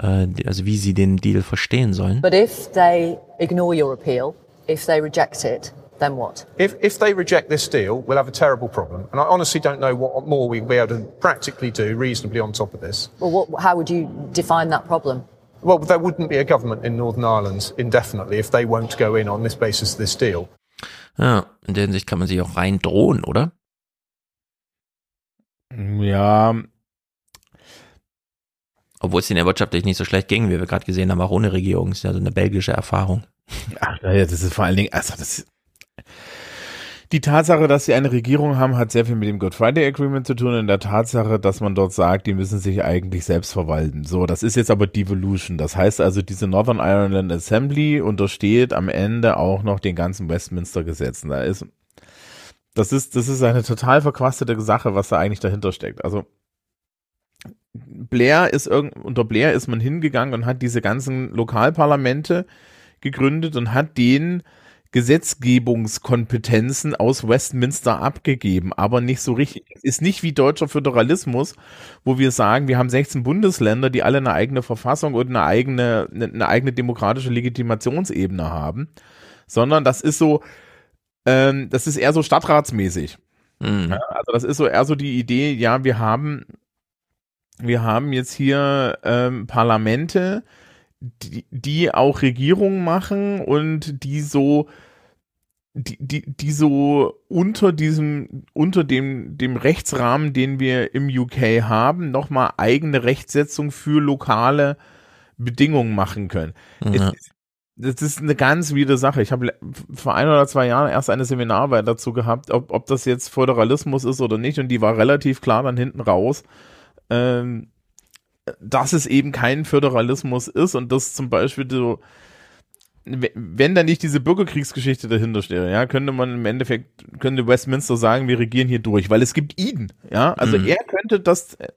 äh, also wie sie den Deal verstehen sollen. But if they ignore your appeal, if they reject it, then what? If, if they reject this deal, we'll have a terrible problem. And I honestly don't know what more we'll be able to practically do reasonably on top of this. Well, what, how would you define that problem? Well, there wouldn't be a government in Northern Ireland indefinitely if they won't go in on this basis of this deal. Ja, in der Hinsicht kann man sich auch rein drohen, oder? Ja. Obwohl es den wirtschaftlich nicht so schlecht ging, wie wir gerade gesehen haben, auch ohne Regierung. Das ist ja so eine belgische Erfahrung. Ach, das ist vor allen Dingen, also das, die Tatsache, dass sie eine Regierung haben, hat sehr viel mit dem Good Friday Agreement zu tun und der Tatsache, dass man dort sagt, die müssen sich eigentlich selbst verwalten. So, das ist jetzt aber Devolution. Das heißt also, diese Northern Ireland Assembly untersteht am Ende auch noch den ganzen Westminster Gesetzen. Da ist, das ist, das ist eine total verquastete Sache, was da eigentlich dahinter steckt. Also, Blair ist irgend, unter Blair ist man hingegangen und hat diese ganzen Lokalparlamente gegründet und hat denen Gesetzgebungskompetenzen aus Westminster abgegeben, aber nicht so richtig. Ist nicht wie deutscher Föderalismus, wo wir sagen, wir haben 16 Bundesländer, die alle eine eigene Verfassung und eine eigene, eine eigene demokratische Legitimationsebene haben, sondern das ist so, ähm, das ist eher so stadtratsmäßig. Mhm. Ja, also das ist so eher so die Idee, ja, wir haben, wir haben jetzt hier ähm, Parlamente, die, die auch Regierungen machen und die so die, die, die so unter diesem, unter dem, dem Rechtsrahmen, den wir im UK haben, nochmal eigene Rechtsetzung für lokale Bedingungen machen können. Ja. Es, das ist eine ganz wieder Sache. Ich habe vor ein oder zwei Jahren erst eine Seminararbeit dazu gehabt, ob, ob das jetzt Föderalismus ist oder nicht, und die war relativ klar dann hinten raus, ähm, dass es eben kein Föderalismus ist und dass zum Beispiel so wenn da nicht diese Bürgerkriegsgeschichte dahinter steht, ja, könnte man im Endeffekt, könnte Westminster sagen, wir regieren hier durch, weil es gibt ihn, ja, also mhm. er könnte das, äh,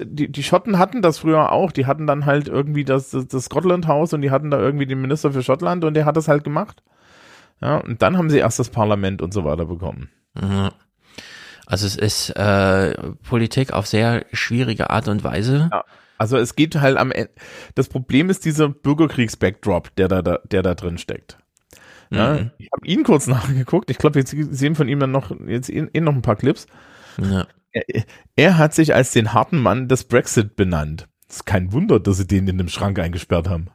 die, die Schotten hatten das früher auch, die hatten dann halt irgendwie das, das, das Scotland House und die hatten da irgendwie den Minister für Schottland und der hat das halt gemacht, ja, und dann haben sie erst das Parlament und so weiter bekommen. Mhm. Also es ist äh, Politik auf sehr schwierige Art und Weise. Ja. Also es geht halt am Ende. Das Problem ist dieser Bürgerkriegs-Backdrop, der da, der da drin steckt. Ja, mhm. Ich habe ihn kurz nachgeguckt. Ich glaube, jetzt sehen von ihm dann noch jetzt eh, eh noch ein paar Clips. Ja. Er, er, hat sich als den harten Mann des Brexit benannt. Es ist kein Wunder, dass sie den in dem Schrank eingesperrt haben.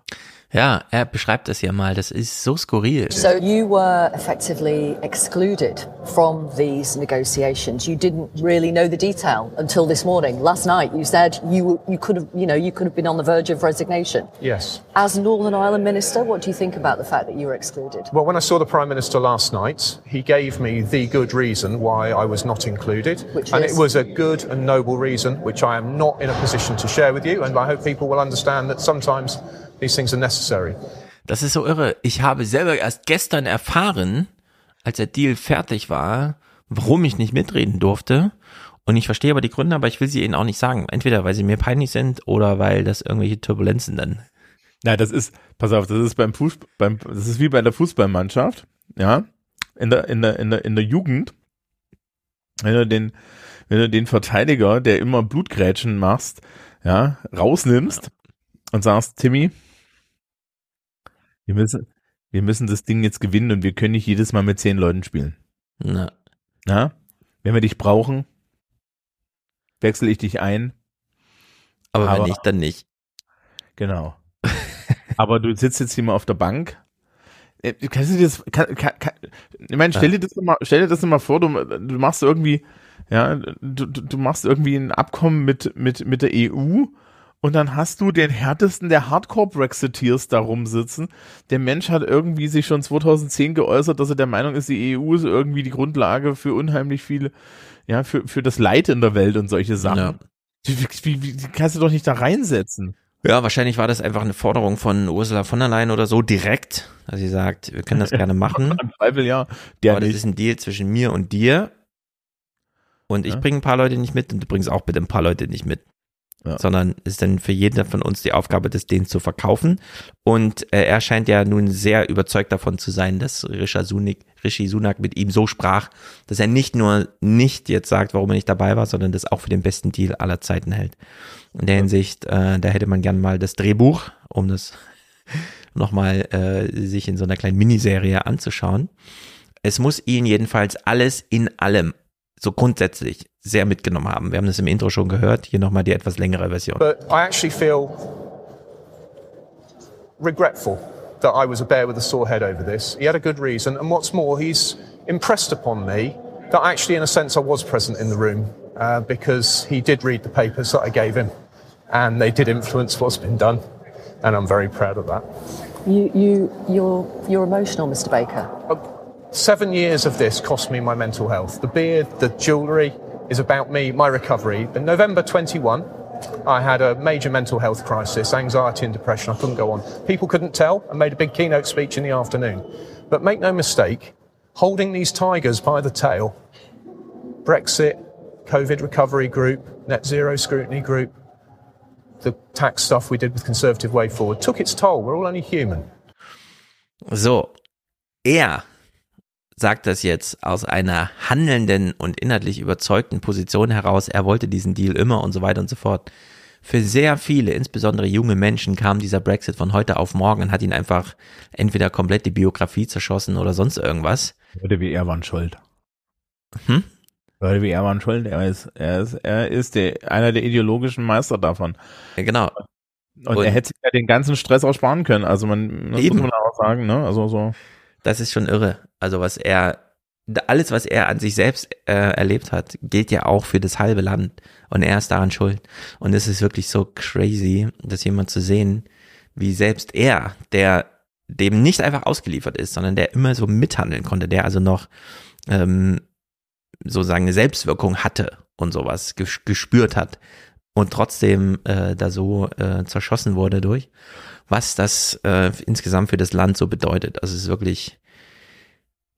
Ja, er beschreibt das ja mal. Das ist so skurril. So you were effectively excluded from these negotiations. You didn't really know the detail until this morning. Last night you said you you could have you know you could have been on the verge of resignation. Yes. As Northern Ireland minister, what do you think about the fact that you were excluded? Well, when I saw the prime minister last night, he gave me the good reason why I was not included, which and is? it was a good and noble reason, which I am not in a position to share with you, and I hope people will understand that sometimes These things are necessary. Das ist so irre. Ich habe selber erst gestern erfahren, als der Deal fertig war, warum ich nicht mitreden durfte. Und ich verstehe aber die Gründe, aber ich will sie ihnen auch nicht sagen. Entweder weil sie mir peinlich sind oder weil das irgendwelche Turbulenzen dann. Ja, das ist, pass auf, das ist beim Fußball, beim, das ist wie bei der Fußballmannschaft, ja, in der, in der, in der, in der Jugend, wenn du den, wenn du den Verteidiger, der immer Blutgrätschen machst, ja, rausnimmst und sagst, Timmy, wir müssen, wir müssen das Ding jetzt gewinnen und wir können nicht jedes Mal mit zehn Leuten spielen. Na. Na? Wenn wir dich brauchen, wechsle ich dich ein. Aber, aber wenn nicht, dann nicht. Genau. aber du sitzt jetzt hier mal auf der Bank. Äh, kannst du dir das, kann, kann, kann, ich meine, stell dir das mal, stell dir das mal vor, du, du machst irgendwie, ja, du, du machst irgendwie ein Abkommen mit, mit, mit der EU und dann hast du den härtesten der Hardcore-Brexiteers da rumsitzen. Der Mensch hat irgendwie sich schon 2010 geäußert, dass er der Meinung ist, die EU ist irgendwie die Grundlage für unheimlich viele, ja, für, für das Leid in der Welt und solche Sachen. Ja. Wie, wie, wie, kannst du doch nicht da reinsetzen? Ja, wahrscheinlich war das einfach eine Forderung von Ursula von der Leyen oder so direkt, dass sie sagt, wir können das gerne machen. Im Zweifel ja. Der Aber das ist ein Deal zwischen mir und dir. Und ich ja. bringe ein paar Leute nicht mit und du bringst auch bitte ein paar Leute nicht mit ja. sondern ist dann für jeden von uns die Aufgabe, das denen zu verkaufen. Und äh, er scheint ja nun sehr überzeugt davon zu sein, dass Rishi Sunak, Rishi Sunak mit ihm so sprach, dass er nicht nur nicht jetzt sagt, warum er nicht dabei war, sondern das auch für den besten Deal aller Zeiten hält. In der Hinsicht, äh, da hätte man gern mal das Drehbuch, um das nochmal äh, sich in so einer kleinen Miniserie anzuschauen. Es muss ihn jedenfalls alles in allem so grundsätzlich sehr mitgenommen haben. Wir haben das im Intro schon gehört. Hier nochmal die etwas längere Version. But I actually feel regretful that I was a bear with a sore head over this. He had a good reason, and what's more, he's impressed upon me that actually, in a sense, I was present in the room uh, because he did read the papers that I gave him, and they did influence what's been done, and I'm very proud of that. You, you, you're, you're emotional, Mr. Baker. Uh, seven years of this cost me my mental health. The beard, the jewellery is about me, my recovery. In November 21, I had a major mental health crisis, anxiety and depression. I couldn't go on. People couldn't tell. I made a big keynote speech in the afternoon. But make no mistake, holding these tigers by the tail, Brexit, COVID recovery group, net zero scrutiny group, the tax stuff we did with Conservative Way Forward took its toll. We're all only human. So, er sagt das jetzt aus einer handelnden und inhaltlich überzeugten Position heraus, er wollte diesen Deal immer und so weiter und so fort. Für sehr viele, insbesondere junge Menschen, kam dieser Brexit von heute auf morgen und hat ihn einfach entweder komplett die Biografie zerschossen oder sonst irgendwas. Leute wie er waren schuld. Hm? Leute wie er waren schuld. Er ist, er ist, er ist der, einer der ideologischen Meister davon. Ja, genau. Und, und, er hätte sich ja den ganzen Stress auch sparen können. Also man, das eben. muss man auch sagen, ne? Also so. Das ist schon irre. Also was er, alles was er an sich selbst äh, erlebt hat, gilt ja auch für das halbe Land. Und er ist daran schuld. Und es ist wirklich so crazy, das jemand zu sehen, wie selbst er, der dem nicht einfach ausgeliefert ist, sondern der immer so mithandeln konnte, der also noch ähm, sozusagen eine Selbstwirkung hatte und sowas gespürt hat und trotzdem äh, da so äh, zerschossen wurde durch, was das äh, insgesamt für das Land so bedeutet. Also es ist wirklich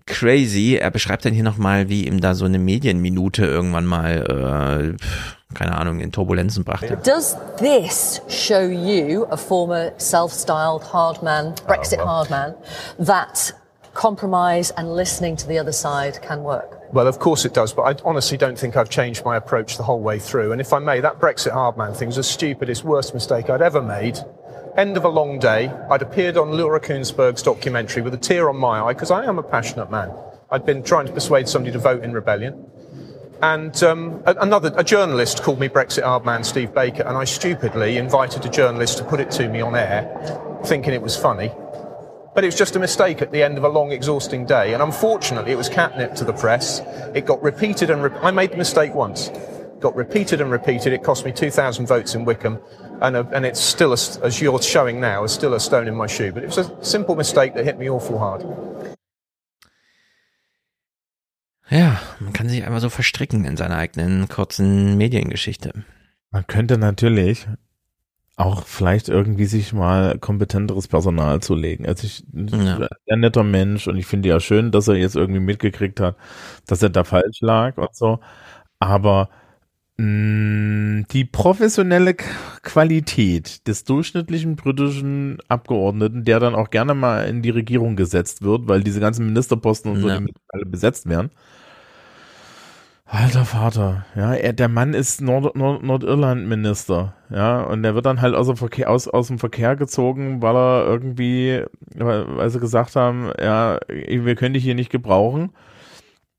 crazy. Er beschreibt dann hier nochmal, wie ihm da so eine Medienminute irgendwann mal, äh, keine Ahnung, in Turbulenzen brachte. Does this show you, a former self-styled hard man, Brexit hard man, that compromise and listening to the other side can work? Well, of course it does, but I honestly don't think I've changed my approach the whole way through. And if I may, that Brexit hard man thing was the stupidest, worst mistake I'd ever made. End of a long day. I'd appeared on Laura Koonsberg's documentary with a tear on my eye because I am a passionate man. I'd been trying to persuade somebody to vote in rebellion. And um, another, a journalist called me Brexit hard man, Steve Baker, and I stupidly invited a journalist to put it to me on air, thinking it was funny. But it was just a mistake at the end of a long, exhausting day. And unfortunately, it was catnip to the press. It got repeated and re- I made the mistake once. Got repeated and repeated. It cost me 2,000 votes in Wickham and, a, and it's still, a, as you're showing now, is still a stone in my shoe. But it was a simple mistake that hit me awful hard. Ja, man kann sich einfach so verstricken in seiner eigenen kurzen Mediengeschichte. Man könnte natürlich auch vielleicht irgendwie sich mal kompetenteres Personal zulegen. Also ich ja. ein netter Mensch und ich finde ja schön, dass er jetzt irgendwie mitgekriegt hat, dass er da falsch lag und so. Aber die professionelle Qualität des durchschnittlichen britischen Abgeordneten, der dann auch gerne mal in die Regierung gesetzt wird, weil diese ganzen Ministerposten und so ja. alle besetzt werden. Alter Vater, ja, er, der Mann ist Nord, Nord, Nordirland-Minister, ja, und der wird dann halt aus dem, Verkehr, aus, aus dem Verkehr gezogen, weil er irgendwie, weil, weil sie gesagt haben, ja, wir können dich hier nicht gebrauchen.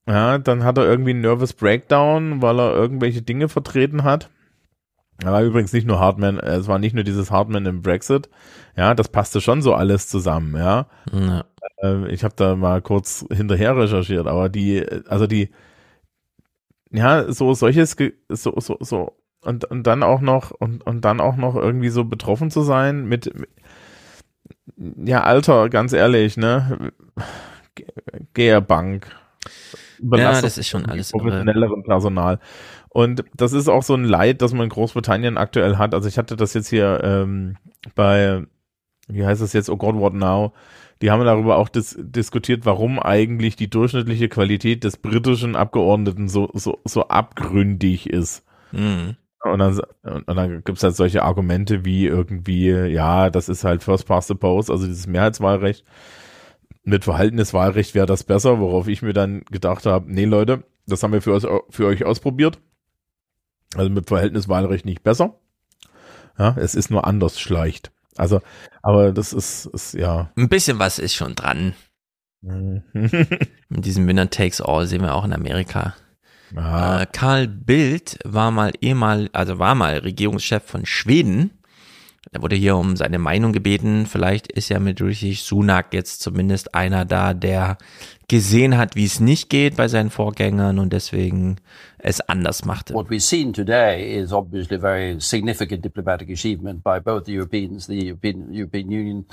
Ja, dann hat er irgendwie einen Nervous Breakdown, weil er irgendwelche Dinge vertreten hat. Er war übrigens nicht nur Hardman, äh, es war nicht nur dieses Hardman im Brexit. Ja, das passte schon so alles zusammen, ja. ja. Äh, ich habe da mal kurz hinterher recherchiert, aber die, also die, ja, so solches, so, so, so, und, und dann auch noch, und, und dann auch noch irgendwie so betroffen zu sein mit, ja, Alter, ganz ehrlich, ne? Bank ja, das ist schon alles professionelleren Personal. Und das ist auch so ein Leid, das man in Großbritannien aktuell hat. Also ich hatte das jetzt hier ähm, bei, wie heißt das jetzt, Oh God, What Now? Die haben darüber auch dis diskutiert, warum eigentlich die durchschnittliche Qualität des britischen Abgeordneten so, so, so abgründig ist. Mhm. Und dann, und dann gibt es halt solche Argumente wie irgendwie, ja, das ist halt First Past the Post, also dieses Mehrheitswahlrecht mit Verhalteniswahlrecht wäre das besser, worauf ich mir dann gedacht habe, nee Leute, das haben wir für, euch, für euch ausprobiert. Also mit Verhältniswahlrecht nicht besser. Ja, es ist nur anders schleicht. Also, aber das ist, ist ja. Ein bisschen was ist schon dran. Mhm. mit diesem Winner Takes All sehen wir auch in Amerika. Äh, Karl Bildt war mal ehemal, also war mal Regierungschef von Schweden er wurde hier um seine Meinung gebeten. Vielleicht ist ja mit Rishi Sunak jetzt zumindest einer da, der gesehen hat, wie es nicht geht bei seinen Vorgängern und deswegen es anders machte. What we've seen today is obviously very significant diplomatic achievement by both the Europeans, the European, European Union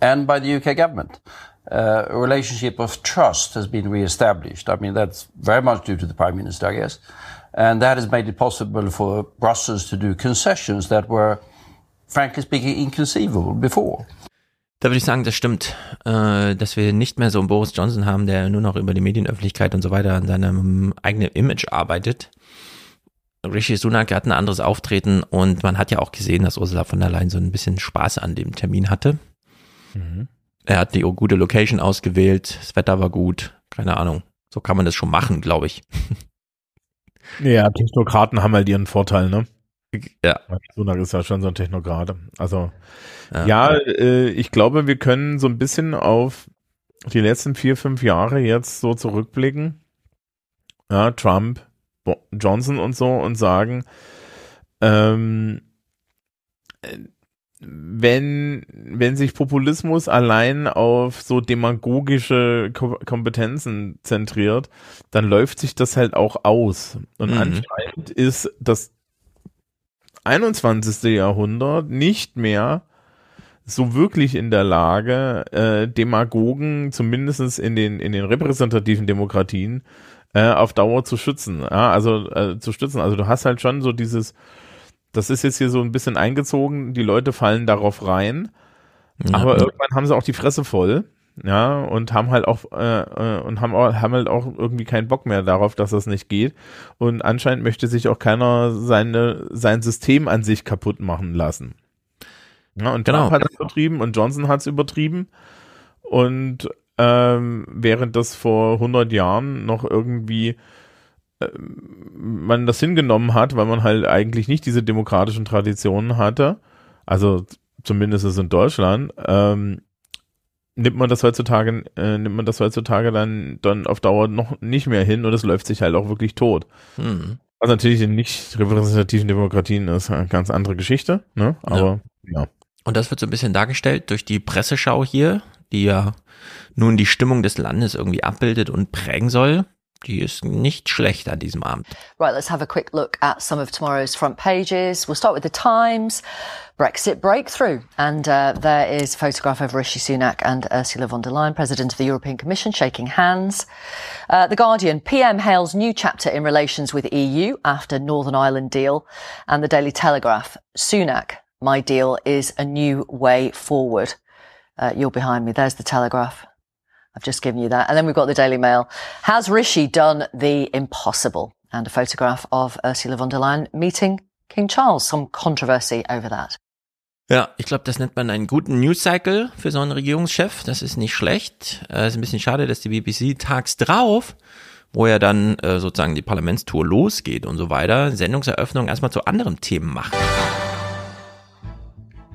and by the UK government. Uh, a relationship of trust has been re-established. I mean, that's very much due to the Prime Minister, I guess. And that has made it possible for Brussels to do concessions that were frankly speaking, inconceivable before. Da würde ich sagen, das stimmt, äh, dass wir nicht mehr so einen Boris Johnson haben, der nur noch über die Medienöffentlichkeit und so weiter an seinem eigenen Image arbeitet. Rishi Sunak hat ein anderes Auftreten und man hat ja auch gesehen, dass Ursula von der Leyen so ein bisschen Spaß an dem Termin hatte. Mhm. Er hat die gute Location ausgewählt, das Wetter war gut, keine Ahnung. So kann man das schon machen, glaube ich. Ja, Technokraten haben halt ihren Vorteil, ne? Ja. Sunak ist ja schon so ein Technokrat. Also, ja, ja äh, ich glaube, wir können so ein bisschen auf die letzten vier, fünf Jahre jetzt so zurückblicken. Ja, Trump, Bo Johnson und so und sagen, ähm, wenn, wenn sich Populismus allein auf so demagogische Ko Kompetenzen zentriert, dann läuft sich das halt auch aus. Und mhm. anscheinend ist das 21. Jahrhundert nicht mehr so wirklich in der Lage, äh, Demagogen zumindest in den, in den repräsentativen Demokratien äh, auf Dauer zu schützen, ja, also äh, zu stützen. Also du hast halt schon so dieses, das ist jetzt hier so ein bisschen eingezogen, die Leute fallen darauf rein, ja. aber irgendwann haben sie auch die Fresse voll, ja, und haben halt auch äh, äh, und haben auch, haben halt auch irgendwie keinen Bock mehr darauf, dass das nicht geht. Und anscheinend möchte sich auch keiner seine sein System an sich kaputt machen lassen. Ja, und genau. Trump hat es übertrieben und Johnson hat es übertrieben. Und ähm, während das vor 100 Jahren noch irgendwie äh, man das hingenommen hat, weil man halt eigentlich nicht diese demokratischen Traditionen hatte, also zumindest in Deutschland, ähm, nimmt man das heutzutage, äh, nimmt man das heutzutage dann, dann auf Dauer noch nicht mehr hin und es läuft sich halt auch wirklich tot. Hm. Was natürlich in nicht repräsentativen Demokratien ist eine ganz andere Geschichte, ne? Aber ja. ja. Und das wird so ein bisschen dargestellt durch die Presseschau hier, die ja nun die Stimmung des Landes irgendwie abbildet und prägen soll. Die ist nicht schlecht an diesem Abend. Right, let's have a quick look at some of tomorrow's front pages. We'll start with the Times. Brexit breakthrough. And uh, there is a photograph of Rishi Sunak and Ursula von der Leyen, President of the European Commission, shaking hands. Uh, the Guardian, PM hails new chapter in relations with EU after Northern Ireland deal. And the Daily Telegraph, Sunak, my deal is a new way forward. Uh, you're behind me. There's the Telegraph. I've just given you that. And then we've got the Daily Mail. Has Rishi done the impossible? And a photograph of Ursula von der Leyen meeting King Charles. Some controversy over that. Ja, ich glaube, das nennt man einen guten News Cycle für so einen Regierungschef. Das ist nicht schlecht. Äh, ist ein bisschen schade, dass die BBC tags drauf, wo ja dann äh, sozusagen die Parlamentstour losgeht und so weiter, Sendungseröffnung erstmal zu anderen Themen macht.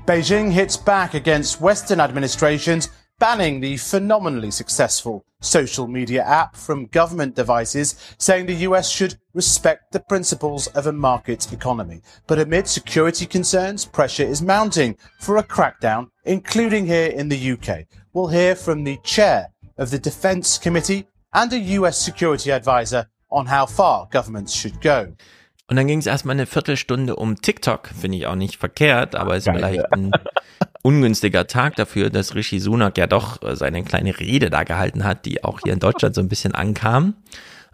Beijing hits back against Western administrations banning the phenomenally successful social media app from government devices, saying the US should respect the principles of a market economy. But amid security concerns, pressure is mounting for a crackdown, including here in the UK. We'll hear from the chair of the Defence Committee and a US security advisor on how far governments should go. Und dann ging es erstmal eine Viertelstunde um TikTok, finde ich auch nicht verkehrt, aber ist Geil. vielleicht ein ungünstiger Tag dafür, dass Rishi Sunak ja doch äh, seine kleine Rede da gehalten hat, die auch hier in Deutschland so ein bisschen ankam.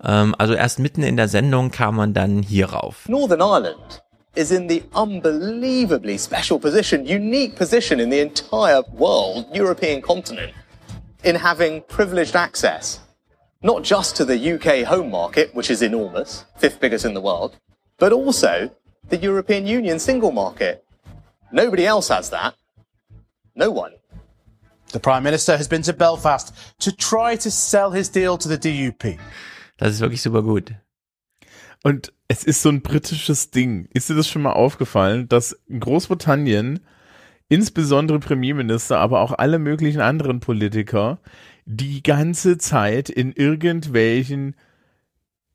Ähm, also erst mitten in der Sendung kam man dann hier rauf. Northern Ireland is in the unbelievably special position, unique position in the entire world, European continent, in having privileged access, not just to the UK home market, which is enormous, fifth biggest in the world, but also the European Union single market. Nobody else has that. No one. The Prime Minister has been to Belfast to try to sell his deal to the DUP. Das ist wirklich super gut. Und es ist so ein britisches Ding. Ist dir das schon mal aufgefallen, dass in Großbritannien insbesondere Premierminister, aber auch alle möglichen anderen Politiker die ganze Zeit in irgendwelchen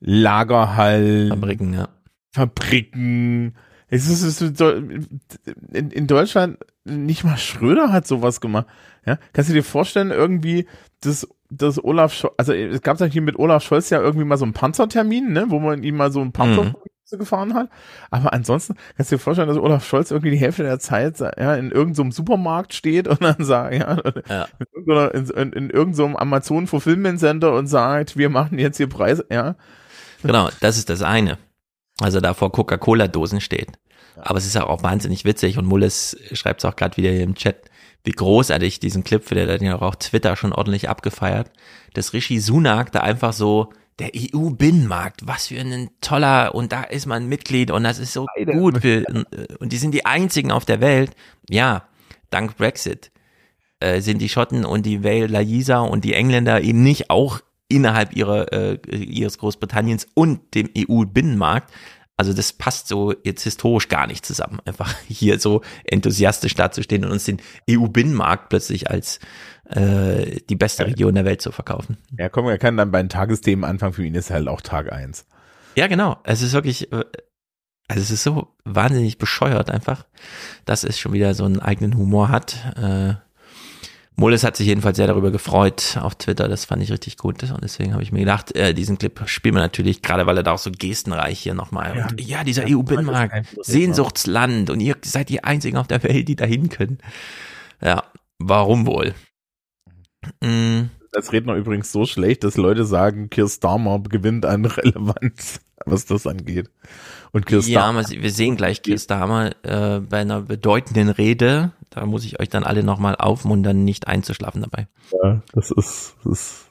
Lagerhallen, Fabriken, ja. Fabriken. Es ist, in, in Deutschland nicht mal Schröder hat sowas gemacht. Ja, kannst du dir vorstellen, irgendwie, dass, dass Olaf Scholz, also es gab ja hier mit Olaf Scholz ja irgendwie mal so einen Panzertermin, ne, wo man ihm mal so ein Panzer mhm. gefahren hat. Aber ansonsten kannst du dir vorstellen, dass Olaf Scholz irgendwie die Hälfte der Zeit ja, in irgendeinem Supermarkt steht und dann sagt, ja, ja. In, in, in irgendeinem Amazon Fulfillment Center und sagt, wir machen jetzt hier Preise, ja. Genau, das ist das eine also da vor Coca-Cola-Dosen steht. Aber es ist auch wahnsinnig witzig und Mullis schreibt es auch gerade wieder hier im Chat, wie großartig diesen Clip, für der hat ja auch Twitter schon ordentlich abgefeiert, dass Rishi Sunak da einfach so der EU-Binnenmarkt, was für ein toller, und da ist man Mitglied und das ist so Beide. gut für, und die sind die einzigen auf der Welt. Ja, dank Brexit äh, sind die Schotten und die Wales, Lisa und die Engländer eben nicht auch innerhalb ihrer, äh, ihres Großbritanniens und dem EU-Binnenmarkt. Also das passt so jetzt historisch gar nicht zusammen, einfach hier so enthusiastisch dazustehen und uns den EU-Binnenmarkt plötzlich als äh, die beste Region der Welt zu verkaufen. Ja, komm, er kann dann bei den Tagesthemen anfangen, für ihn ist halt auch Tag eins. Ja, genau. Es ist wirklich, äh, Also es ist so wahnsinnig bescheuert einfach, dass es schon wieder so einen eigenen Humor hat. Äh, Moles hat sich jedenfalls sehr darüber gefreut auf Twitter, das fand ich richtig gut und deswegen habe ich mir gedacht, äh, diesen Clip spielen wir natürlich, gerade weil er da auch so gestenreich hier nochmal, ja, und, ja dieser EU-Binnenmarkt, Sehnsuchtsland und ihr seid die Einzigen auf der Welt, die dahin können. Ja, warum wohl? Mhm. Das Redner übrigens so schlecht, dass Leute sagen, Keir Starmer gewinnt an Relevanz, was das angeht. Und Keir Starmer. Ja, wir sehen gleich Keir Starmer äh, bei einer bedeutenden Rede. Da muss ich euch dann alle nochmal aufmuntern, nicht einzuschlafen dabei. Ja, das ist, das ist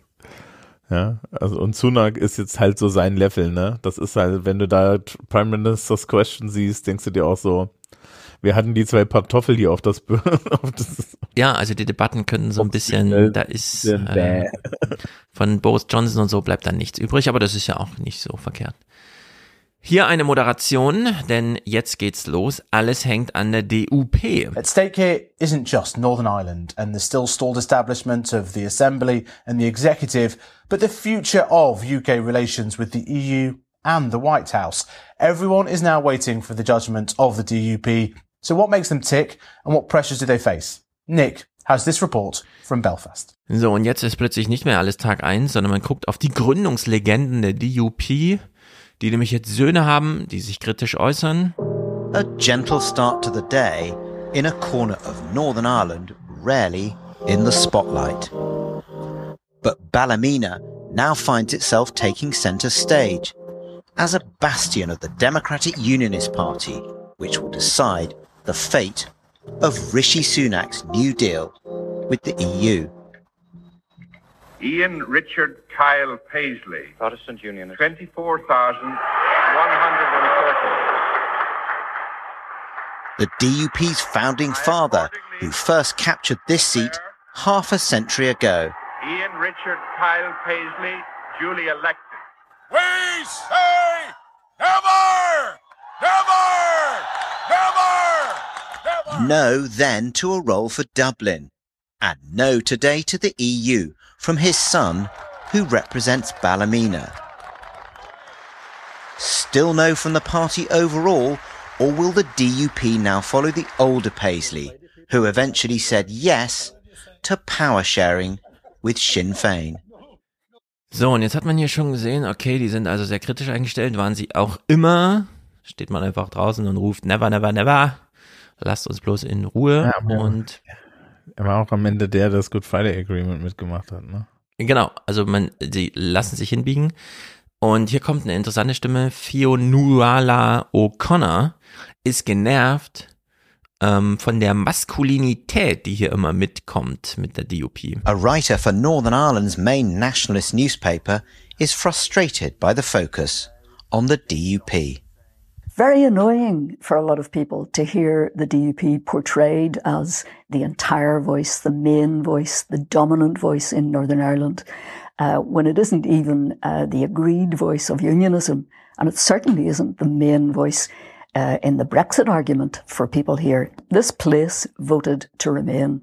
ja, also und Sunak ist jetzt halt so sein Level, ne? Das ist halt, wenn du da Prime Minister's Question siehst, denkst du dir auch so, wir hatten die zwei Kartoffel hier auf das, auf das Ja, also die Debatten können so ein bisschen, da ist äh, von Boris Johnson und so bleibt dann nichts übrig, aber das ist ja auch nicht so verkehrt. Hier eine Moderation, denn jetzt geht's los. Alles hängt an der DUP. At stake here isn't just Northern Ireland and the still stalled establishment of the Assembly and the Executive, but the future of UK relations with the EU and the White House. Everyone is now waiting for the judgment of the DUP So what makes them tick and what pressures do they face? Nick has this report from Belfast. So, und jetzt ist plötzlich nicht mehr alles Tag eins, sondern man guckt auf die Gründungslegenden der DUP, die nämlich jetzt Söhne haben, die sich kritisch äußern. A gentle start to the day in a corner of Northern Ireland, rarely in the spotlight. But Ballymena now finds itself taking centre stage as a bastion of the Democratic Unionist Party, which will decide the fate of Rishi Sunak's New Deal with the EU. Ian Richard Kyle Paisley, Protestant Unionist, 24,130. The DUP's founding father, who first captured this seat half a century ago. Ian Richard Kyle Paisley, duly elected. We say never! Never! Never! Never! No then to a role for Dublin. And no today to the EU from his son, who represents Ballymena. Still no from the party overall, or will the DUP now follow the older Paisley, who eventually said yes to power sharing with Sinn Féin? So, und jetzt hat man hier schon gesehen, okay, die sind also sehr kritisch eingestellt, waren sie auch immer steht man einfach draußen und ruft never, never, never. Lasst uns bloß in Ruhe. Ja, und er war auch am Ende der, der das Good Friday Agreement mitgemacht hat, ne? Genau, also man, sie lassen sich hinbiegen. Und hier kommt eine interessante Stimme. Fionuala O'Connor ist genervt ähm, von der Maskulinität, die hier immer mitkommt mit der DUP. A writer for Northern Ireland's main nationalist newspaper is frustrated by the focus on the DUP. Very annoying for a lot of people to hear the DUP portrayed as the entire voice, the main voice, the dominant voice in Northern Ireland, uh, when it isn't even uh, the agreed voice of unionism. And it certainly isn't the main voice uh, in the Brexit argument for people here. This place voted to remain.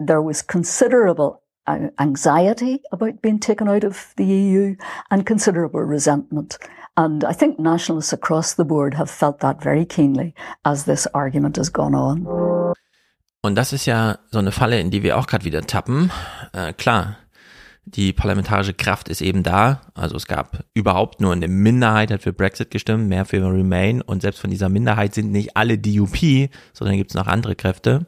There was considerable uh, anxiety about being taken out of the EU and considerable resentment. And I think nationalists across the board have felt that very keenly as this argument has gone on. Und das ist ja so eine Falle, in die wir auch gerade wieder tappen. Äh, klar, die parlamentarische Kraft ist eben da. Also es gab überhaupt nur eine Minderheit hat für Brexit gestimmt, mehr für Remain. Und selbst von dieser Minderheit sind nicht alle DUP, sondern gibt es noch andere Kräfte.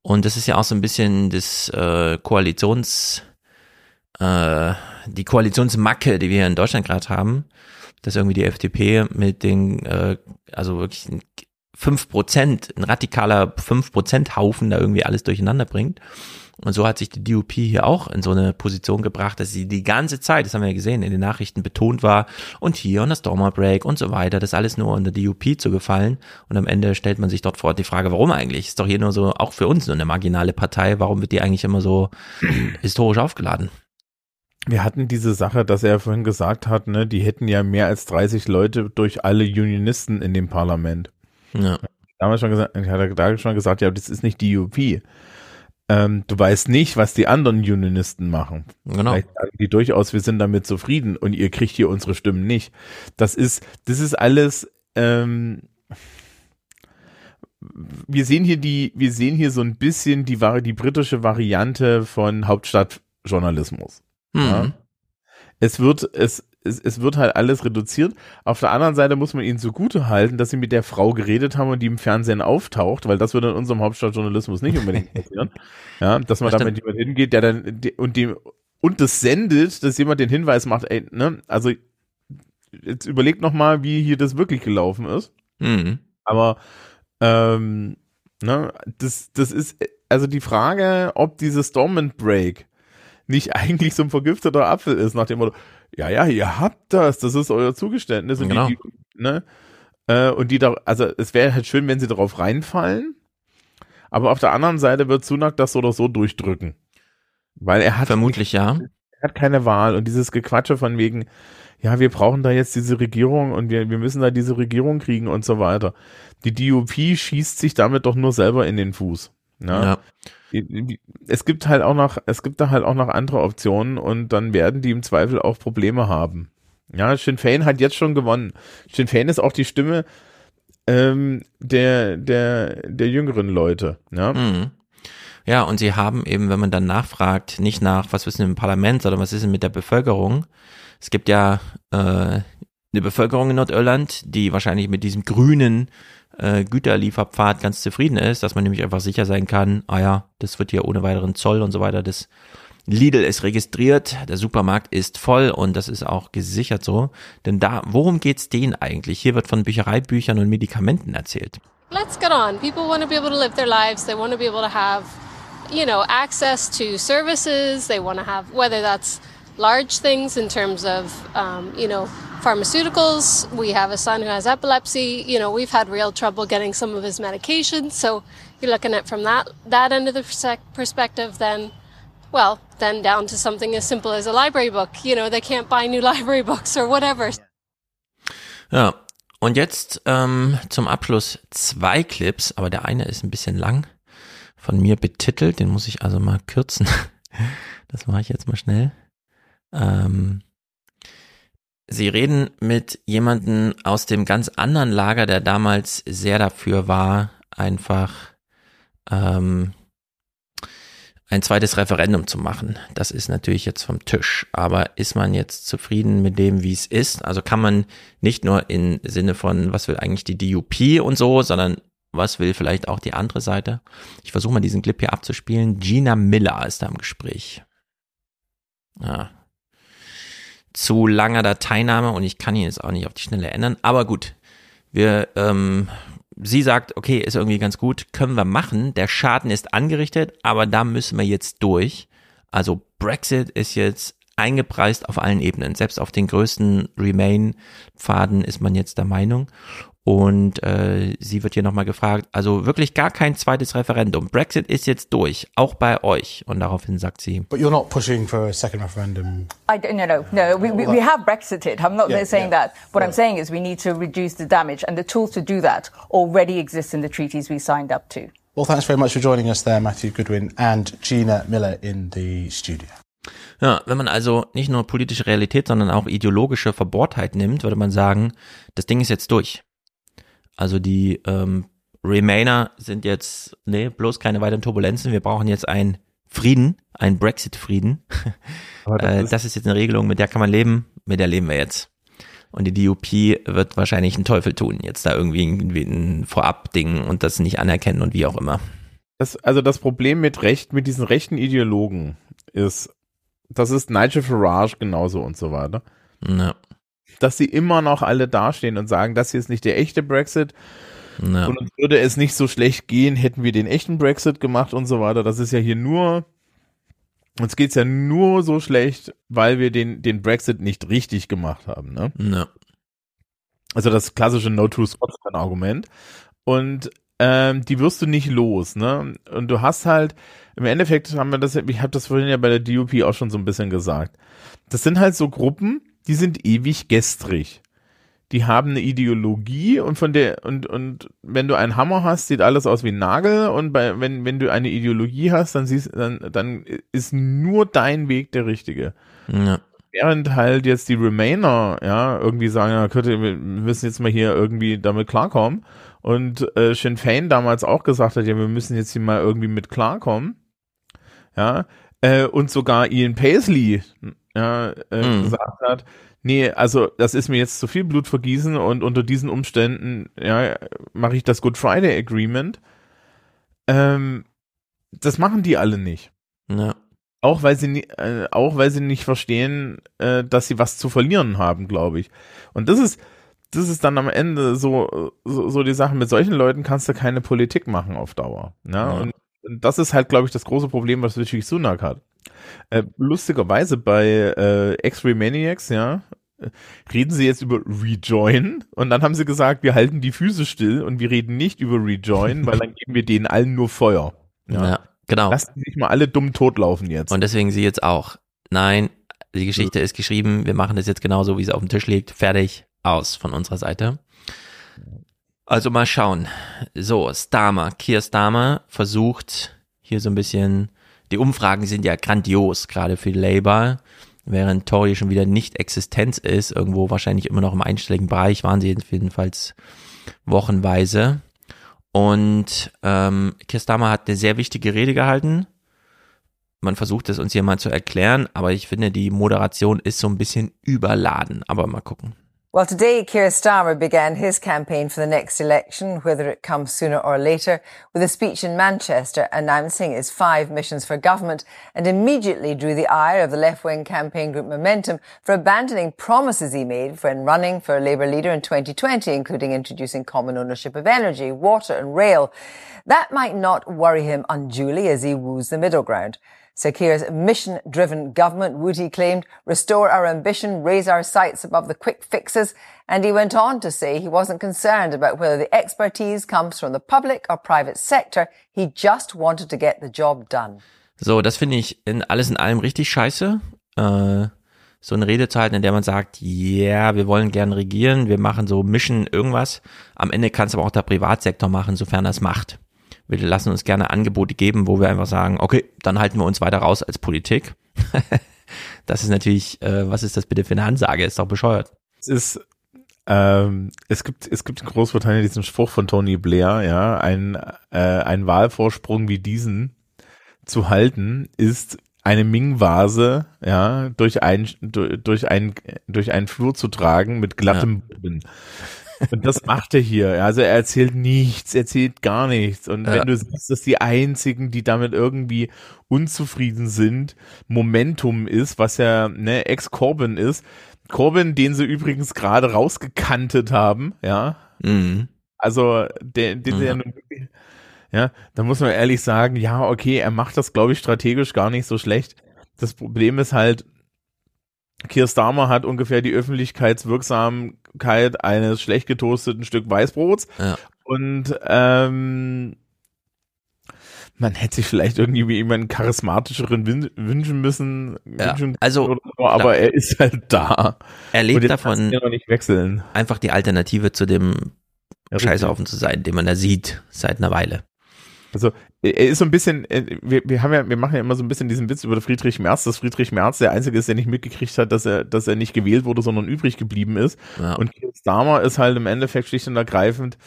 Und das ist ja auch so ein bisschen das äh, Koalitions, äh, die Koalitionsmacke, die wir in Deutschland gerade haben dass irgendwie die FDP mit den, äh, also wirklich fünf Prozent, ein radikaler fünf Prozent Haufen da irgendwie alles durcheinander bringt. Und so hat sich die DUP hier auch in so eine Position gebracht, dass sie die ganze Zeit, das haben wir ja gesehen, in den Nachrichten betont war und hier und das Dormer Break und so weiter, das alles nur unter DUP zu gefallen. Und am Ende stellt man sich dort vor die Frage, warum eigentlich? Ist doch hier nur so, auch für uns nur eine marginale Partei, warum wird die eigentlich immer so historisch aufgeladen? Wir hatten diese Sache, dass er vorhin gesagt hat, ne, die hätten ja mehr als 30 Leute durch alle Unionisten in dem Parlament. Ja. Damals schon gesagt, ich hatte da schon gesagt, ja, das ist nicht die UP. Ähm, du weißt nicht, was die anderen Unionisten machen. Genau. Vielleicht sagen die durchaus, wir sind damit zufrieden und ihr kriegt hier unsere Stimmen nicht. Das ist, das ist alles, ähm, wir sehen hier die, wir sehen hier so ein bisschen die, die britische Variante von Hauptstadtjournalismus. Mhm. Ja? Es wird, es, es, es wird halt alles reduziert. Auf der anderen Seite muss man ihnen zugute halten, dass sie mit der Frau geredet haben und die im Fernsehen auftaucht, weil das würde in unserem Hauptstadtjournalismus nicht unbedingt passieren. ja, dass man damit jemand hingeht, der dann die, und dem und das sendet, dass jemand den Hinweis macht, ey, ne, also jetzt überlegt noch mal, wie hier das wirklich gelaufen ist. Mhm. Aber ähm, ne, das, das ist also die Frage, ob dieses Dormant Break nicht eigentlich so ein vergifteter Apfel ist, nach dem Motto, ja, ja, ihr habt das, das ist euer Zugeständnis. Und genau. Die, ne, äh, und die da, also es wäre halt schön, wenn sie darauf reinfallen, aber auf der anderen Seite wird Sunak das so oder so durchdrücken. Weil er hat. Vermutlich, ja. Er hat keine Wahl und dieses Gequatsche von wegen, ja, wir brauchen da jetzt diese Regierung und wir, wir müssen da diese Regierung kriegen und so weiter. Die DUP schießt sich damit doch nur selber in den Fuß. Ne? Ja es gibt halt auch noch, es gibt da halt auch noch andere Optionen und dann werden die im Zweifel auch Probleme haben. Ja, Sinn Fein hat jetzt schon gewonnen. Sinn Fein ist auch die Stimme ähm, der, der, der jüngeren Leute. Ja? Mhm. ja, und sie haben eben, wenn man dann nachfragt, nicht nach, was wissen im Parlament, sondern was ist denn mit der Bevölkerung. Es gibt ja äh, eine Bevölkerung in Nordirland, die wahrscheinlich mit diesem grünen äh, Güterlieferpfad ganz zufrieden ist, dass man nämlich einfach sicher sein kann, ah ja, das wird hier ohne weiteren Zoll und so weiter, das Lidl ist registriert, der Supermarkt ist voll und das ist auch gesichert so. Denn da, worum geht's denen eigentlich? Hier wird von Büchereibüchern und Medikamenten erzählt. Let's get on. People want to be able to live their lives. They want to be able to have, you know, access to services. They want to have, whether that's large things in terms of, um, you know, pharmaceuticals. We have a son who has epilepsy. You know, we've had real trouble getting some of his medications. So you're looking at from that that end of the perspective, then, well, then down to something as simple as a library book. You know, they can't buy new library books or whatever. Ja, und jetzt ähm, zum Abschluss zwei Clips, aber der eine ist ein bisschen lang von mir betitelt, den muss ich also mal kürzen. Das mache ich jetzt mal schnell. Ähm, Sie reden mit jemandem aus dem ganz anderen Lager, der damals sehr dafür war, einfach ähm, ein zweites Referendum zu machen. Das ist natürlich jetzt vom Tisch. Aber ist man jetzt zufrieden mit dem, wie es ist? Also kann man nicht nur im Sinne von, was will eigentlich die DUP und so, sondern was will vielleicht auch die andere Seite? Ich versuche mal diesen Clip hier abzuspielen. Gina Miller ist da im Gespräch. Ja, zu langer Dateiname und ich kann ihn jetzt auch nicht auf die Schnelle ändern. Aber gut, wir, ähm, sie sagt, okay, ist irgendwie ganz gut, können wir machen. Der Schaden ist angerichtet, aber da müssen wir jetzt durch. Also Brexit ist jetzt eingepreist auf allen Ebenen. Selbst auf den größten Remain-Pfaden ist man jetzt der Meinung. Und äh, sie wird hier nochmal gefragt, also wirklich gar kein zweites Referendum. Brexit ist jetzt durch, auch bei euch. Und daraufhin sagt sie. But you're not pushing for a second referendum. I don't, no, no, no. We, we, we have Brexited. I'm not yeah, saying yeah. that. What right. I'm saying is we need to reduce the damage, and the tools to do that already exist in the treaties we signed up to. Well, thanks very much for joining us there, Matthew Goodwin and Gina Miller in the studio. Ja, wenn man also nicht nur politische Realität, sondern auch ideologische Verbohrtheit nimmt, würde man sagen, das Ding ist jetzt durch. Also die ähm, Remainer sind jetzt, nee, bloß keine weiteren Turbulenzen. Wir brauchen jetzt einen Frieden, einen Brexit-Frieden. Das, äh, das ist jetzt eine Regelung, mit der kann man leben, mit der leben wir jetzt. Und die DUP wird wahrscheinlich einen Teufel tun, jetzt da irgendwie ein Vorab-Ding und das nicht anerkennen und wie auch immer. Das, also das Problem mit Recht, mit diesen rechten Ideologen ist, das ist Nigel Farage genauso und so weiter. Ja dass sie immer noch alle dastehen und sagen, das hier ist nicht der echte Brexit. Ja. Und uns würde es nicht so schlecht gehen, hätten wir den echten Brexit gemacht und so weiter. Das ist ja hier nur, uns geht's ja nur so schlecht, weil wir den, den Brexit nicht richtig gemacht haben, ne? Ja. Also das klassische No True Scotsman Argument. Und ähm, die wirst du nicht los, ne? Und du hast halt, im Endeffekt haben wir das, ich habe das vorhin ja bei der DUP auch schon so ein bisschen gesagt. Das sind halt so Gruppen, die sind ewig gestrig. Die haben eine Ideologie und von der, und, und wenn du einen Hammer hast, sieht alles aus wie ein Nagel und bei, wenn, wenn du eine Ideologie hast, dann siehst, dann, dann ist nur dein Weg der richtige. Ja. Während halt jetzt die Remainer, ja, irgendwie sagen, ja, könnte, wir müssen jetzt mal hier irgendwie damit klarkommen und äh, Sinn Fein damals auch gesagt hat, ja, wir müssen jetzt hier mal irgendwie mit klarkommen. Ja, äh, und sogar Ian Paisley ja, äh, mhm. gesagt hat, nee, also das ist mir jetzt zu viel Blut vergießen und unter diesen Umständen, ja, mache ich das Good Friday Agreement. Ähm, das machen die alle nicht. Ja. Auch weil sie äh, auch weil sie nicht verstehen, äh, dass sie was zu verlieren haben, glaube ich. Und das ist das ist dann am Ende so, so so die Sache. Mit solchen Leuten kannst du keine Politik machen auf Dauer. Ne? Ja? Und, und das ist halt, glaube ich, das große Problem, was Rishi Sunak hat. Äh, lustigerweise bei äh, X-Ray Maniacs, ja, reden sie jetzt über Rejoin und dann haben sie gesagt, wir halten die Füße still und wir reden nicht über Rejoin, weil dann geben wir denen allen nur Feuer. Ja, ja genau. Lassen sich mal alle dumm totlaufen jetzt. Und deswegen sie jetzt auch. Nein, die Geschichte ja. ist geschrieben, wir machen das jetzt genauso, wie es auf dem Tisch liegt. Fertig, aus von unserer Seite. Also mal schauen. So, Starmer, Keir Starmer versucht hier so ein bisschen, die Umfragen sind ja grandios, gerade für Labour während Tory schon wieder nicht Existenz ist, irgendwo wahrscheinlich immer noch im einstelligen Bereich, waren sie jedenfalls wochenweise. Und ähm, Kirstama hat eine sehr wichtige Rede gehalten. Man versucht es uns hier mal zu erklären, aber ich finde, die Moderation ist so ein bisschen überladen. Aber mal gucken. Well, today, Keir Starmer began his campaign for the next election, whether it comes sooner or later, with a speech in Manchester announcing his five missions for government and immediately drew the ire of the left-wing campaign group Momentum for abandoning promises he made when running for a Labour leader in 2020, including introducing common ownership of energy, water and rail. That might not worry him unduly as he woos the middle ground. Sakir's mission-driven government, would he claimed, restore our ambition, raise our sights above the quick fixes. And he went on to say he wasn't concerned about whether the expertise comes from the public or private sector. He just wanted to get the job done. So, das finde ich in alles in allem richtig scheiße. Äh, so eine Rede zu halten, in der man sagt, ja, yeah, wir wollen gern regieren, wir machen so Mission irgendwas. Am Ende kann es aber auch der Privatsektor machen, sofern er es macht wir lassen uns gerne Angebote geben, wo wir einfach sagen, okay, dann halten wir uns weiter raus als Politik. das ist natürlich, äh, was ist das bitte für eine Ansage? Ist doch bescheuert. Es ist, ähm, es gibt, es gibt in Großbritannien diesen Spruch von Tony Blair, ja, ein, äh, ein Wahlvorsprung wie diesen zu halten ist eine Ming-Vase, ja, durch ein, durch, durch ein, durch einen Flur zu tragen mit glattem ja. Boden. Und das macht er hier. Also er erzählt nichts, erzählt gar nichts. Und ja. wenn du siehst, dass die einzigen, die damit irgendwie unzufrieden sind, Momentum ist, was ja ne, Ex-Corbin ist. Corbin, den sie übrigens gerade rausgekantet haben, ja. Mhm. Also, den, den mhm. sie ja nun wirklich, ja, da muss man ehrlich sagen, ja, okay, er macht das, glaube ich, strategisch gar nicht so schlecht. Das Problem ist halt, Keir Starmer hat ungefähr die Öffentlichkeitswirksamkeit eines schlecht getoasteten Stück Weißbrots. Ja. Und ähm, man hätte sich vielleicht irgendwie jemanden charismatischeren wün wünschen müssen. Ja, wünschen also, so, aber er ist halt da. Er lebt davon, noch nicht wechseln. einfach die Alternative zu dem ja, Scheißhaufen zu sein, den man da sieht seit einer Weile. Also er ist so ein bisschen, äh, wir, wir haben ja, wir machen ja immer so ein bisschen diesen Witz über Friedrich Merz, dass Friedrich Merz der Einzige ist, der nicht mitgekriegt hat, dass er, dass er nicht gewählt wurde, sondern übrig geblieben ist. Ja. Und Keir Starmer ist halt im Endeffekt schlicht und ergreifend,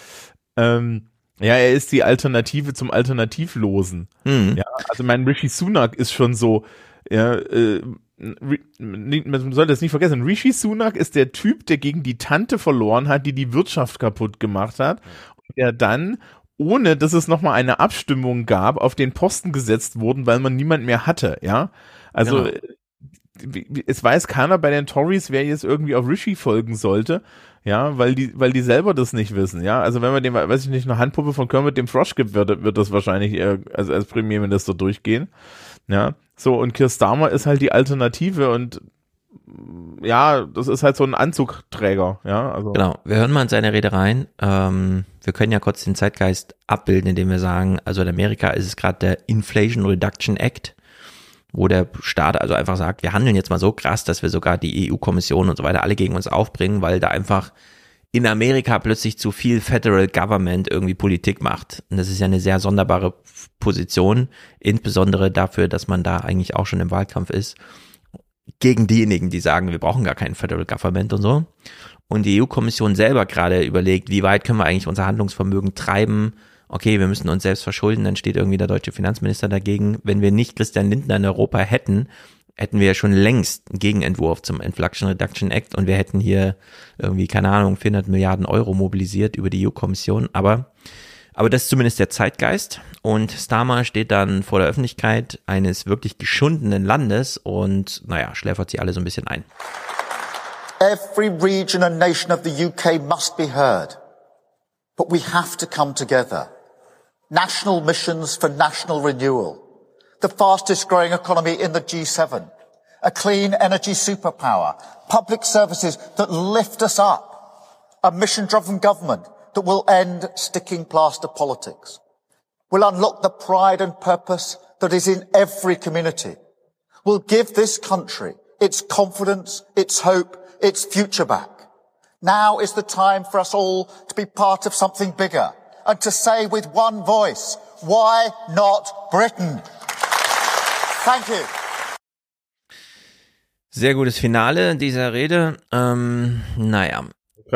ähm, ja, er ist die Alternative zum Alternativlosen. Mhm. Ja, also mein Rishi Sunak ist schon so, ja, äh, man sollte das nicht vergessen, Rishi Sunak ist der Typ, der gegen die Tante verloren hat, die die Wirtschaft kaputt gemacht hat, und der dann ohne dass es nochmal eine Abstimmung gab, auf den Posten gesetzt wurden, weil man niemand mehr hatte, ja. Also genau. Äh, es weiß keiner bei den Tories, wer jetzt irgendwie auf Rishi folgen sollte, ja, weil die, weil die selber das nicht wissen, ja. Also wenn man dem, weiß ich nicht, eine Handpuppe von Kermit dem Frosch gibt, wird, wird das wahrscheinlich eher, also als Premierminister durchgehen, ja. So, und Keir Starmer ist halt die Alternative und ja, das ist halt so ein Anzugträger, ja. Also. Genau, wir hören mal in seine Rede rein. Ähm, wir können ja kurz den Zeitgeist abbilden, indem wir sagen, also in Amerika ist es gerade der Inflation Reduction Act, wo der Staat also einfach sagt, wir handeln jetzt mal so krass, dass wir sogar die EU-Kommission und so weiter alle gegen uns aufbringen, weil da einfach in Amerika plötzlich zu viel Federal Government irgendwie Politik macht. Und das ist ja eine sehr sonderbare Position, insbesondere dafür, dass man da eigentlich auch schon im Wahlkampf ist gegen diejenigen, die sagen, wir brauchen gar kein Federal Government und so. Und die EU-Kommission selber gerade überlegt, wie weit können wir eigentlich unser Handlungsvermögen treiben. Okay, wir müssen uns selbst verschulden, dann steht irgendwie der deutsche Finanzminister dagegen. Wenn wir nicht Christian Lindner in Europa hätten, hätten wir ja schon längst einen Gegenentwurf zum Inflation Reduction Act und wir hätten hier irgendwie, keine Ahnung, 400 Milliarden Euro mobilisiert über die EU-Kommission. Aber, aber das ist zumindest der Zeitgeist. Und Starmer steht dann vor der Öffentlichkeit eines wirklich geschundenen Landes und, naja, schläfert sie alle so ein bisschen ein. Every region and nation of the UK must be heard. But we have to come together. National missions for national renewal the fastest growing economy in the G7, a clean energy superpower, public services that lift us up, a mission driven government that will end sticking plaster politics, will unlock the pride and purpose that is in every community, will give this country its confidence, its hope, its future back. Now is the time for us all to be part of something bigger and to say with one voice, why not Britain? Thank you. Sehr gutes Finale dieser Rede. Ähm, naja.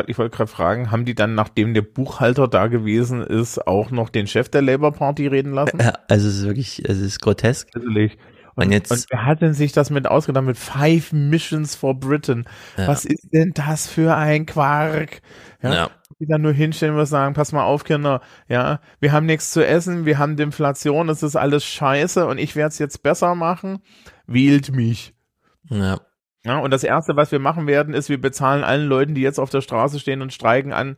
Ich wollte gerade fragen, haben die dann, nachdem der Buchhalter da gewesen ist, auch noch den Chef der Labour Party reden lassen? Ja, also es ist wirklich, es ist grotesk. Natürlich. Und, und, jetzt, und wer hat denn sich das mit ausgedacht? Mit Five Missions for Britain. Ja. Was ist denn das für ein Quark? Ja. ja. Die dann nur hinstellen und sagen, pass mal auf, Kinder, ja, wir haben nichts zu essen, wir haben Inflation, es ist alles scheiße und ich werde es jetzt besser machen. Wählt mich. Ja. Ja, und das Erste, was wir machen werden, ist, wir bezahlen allen Leuten, die jetzt auf der Straße stehen und streiken, an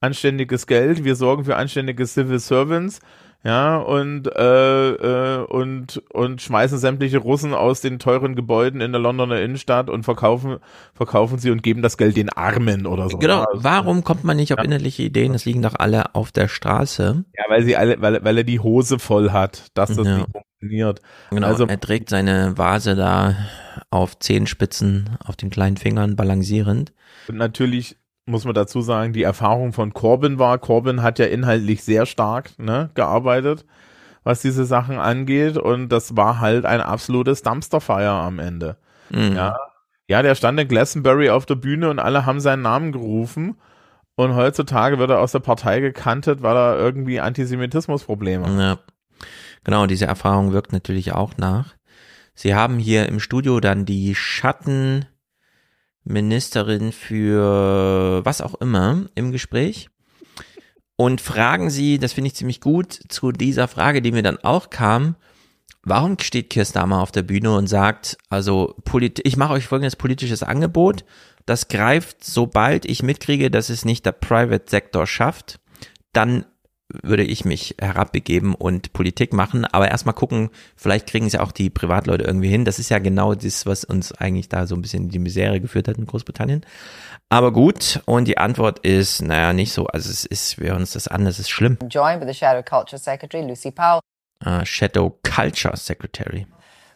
anständiges Geld. Wir sorgen für anständige Civil Servants ja, und, äh, äh, und, und schmeißen sämtliche Russen aus den teuren Gebäuden in der Londoner Innenstadt und verkaufen, verkaufen sie und geben das Geld den Armen oder so. Genau, warum kommt man nicht auf ja. innerliche Ideen? Es liegen doch alle auf der Straße. Ja, weil sie alle, weil, weil er die Hose voll hat, dass das ja. nicht funktioniert. Genau, also, er trägt seine Vase da auf Zehenspitzen, auf den kleinen Fingern balancierend. Und natürlich muss man dazu sagen, die Erfahrung von Corbyn war, Corbyn hat ja inhaltlich sehr stark ne, gearbeitet, was diese Sachen angeht und das war halt ein absolutes Dumpsterfire am Ende. Mhm. Ja. ja, der stand in Glastonbury auf der Bühne und alle haben seinen Namen gerufen und heutzutage wird er aus der Partei gekantet, weil er irgendwie Antisemitismusprobleme hat. Ja. Genau, diese Erfahrung wirkt natürlich auch nach. Sie haben hier im Studio dann die Schatten Ministerin für was auch immer im Gespräch und fragen sie, das finde ich ziemlich gut, zu dieser Frage, die mir dann auch kam, warum steht Kirstama auf der Bühne und sagt, also ich mache euch folgendes politisches Angebot, das greift, sobald ich mitkriege, dass es nicht der Private Sektor schafft, dann würde ich mich herabbegeben und Politik machen, aber erstmal gucken, vielleicht kriegen es ja auch die Privatleute irgendwie hin. Das ist ja genau das, was uns eigentlich da so ein bisschen in die Misere geführt hat in Großbritannien. Aber gut, und die Antwort ist, naja, nicht so. Also es ist, wir hören uns das an, das ist schlimm. Joined by the Shadow Culture Secretary Lucy Powell. Uh, Shadow Culture Secretary.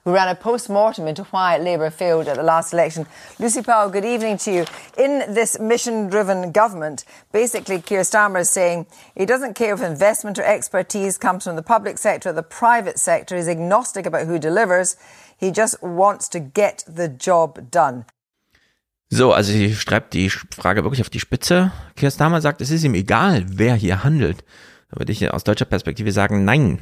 Who ran a post-mortem into why Labour failed at the last election. Lucy Powell, good evening to you. In this mission-driven government, basically Keir Starmer is saying he doesn't care if investment or expertise comes from the public sector or the private sector. He's agnostic about who delivers. He just wants to get the job done. So, also sie schreibt die Frage wirklich auf die Spitze. Keir Starmer sagt, es ist ihm egal, wer hier handelt. Da würde ich aus deutscher Perspektive sagen, nein,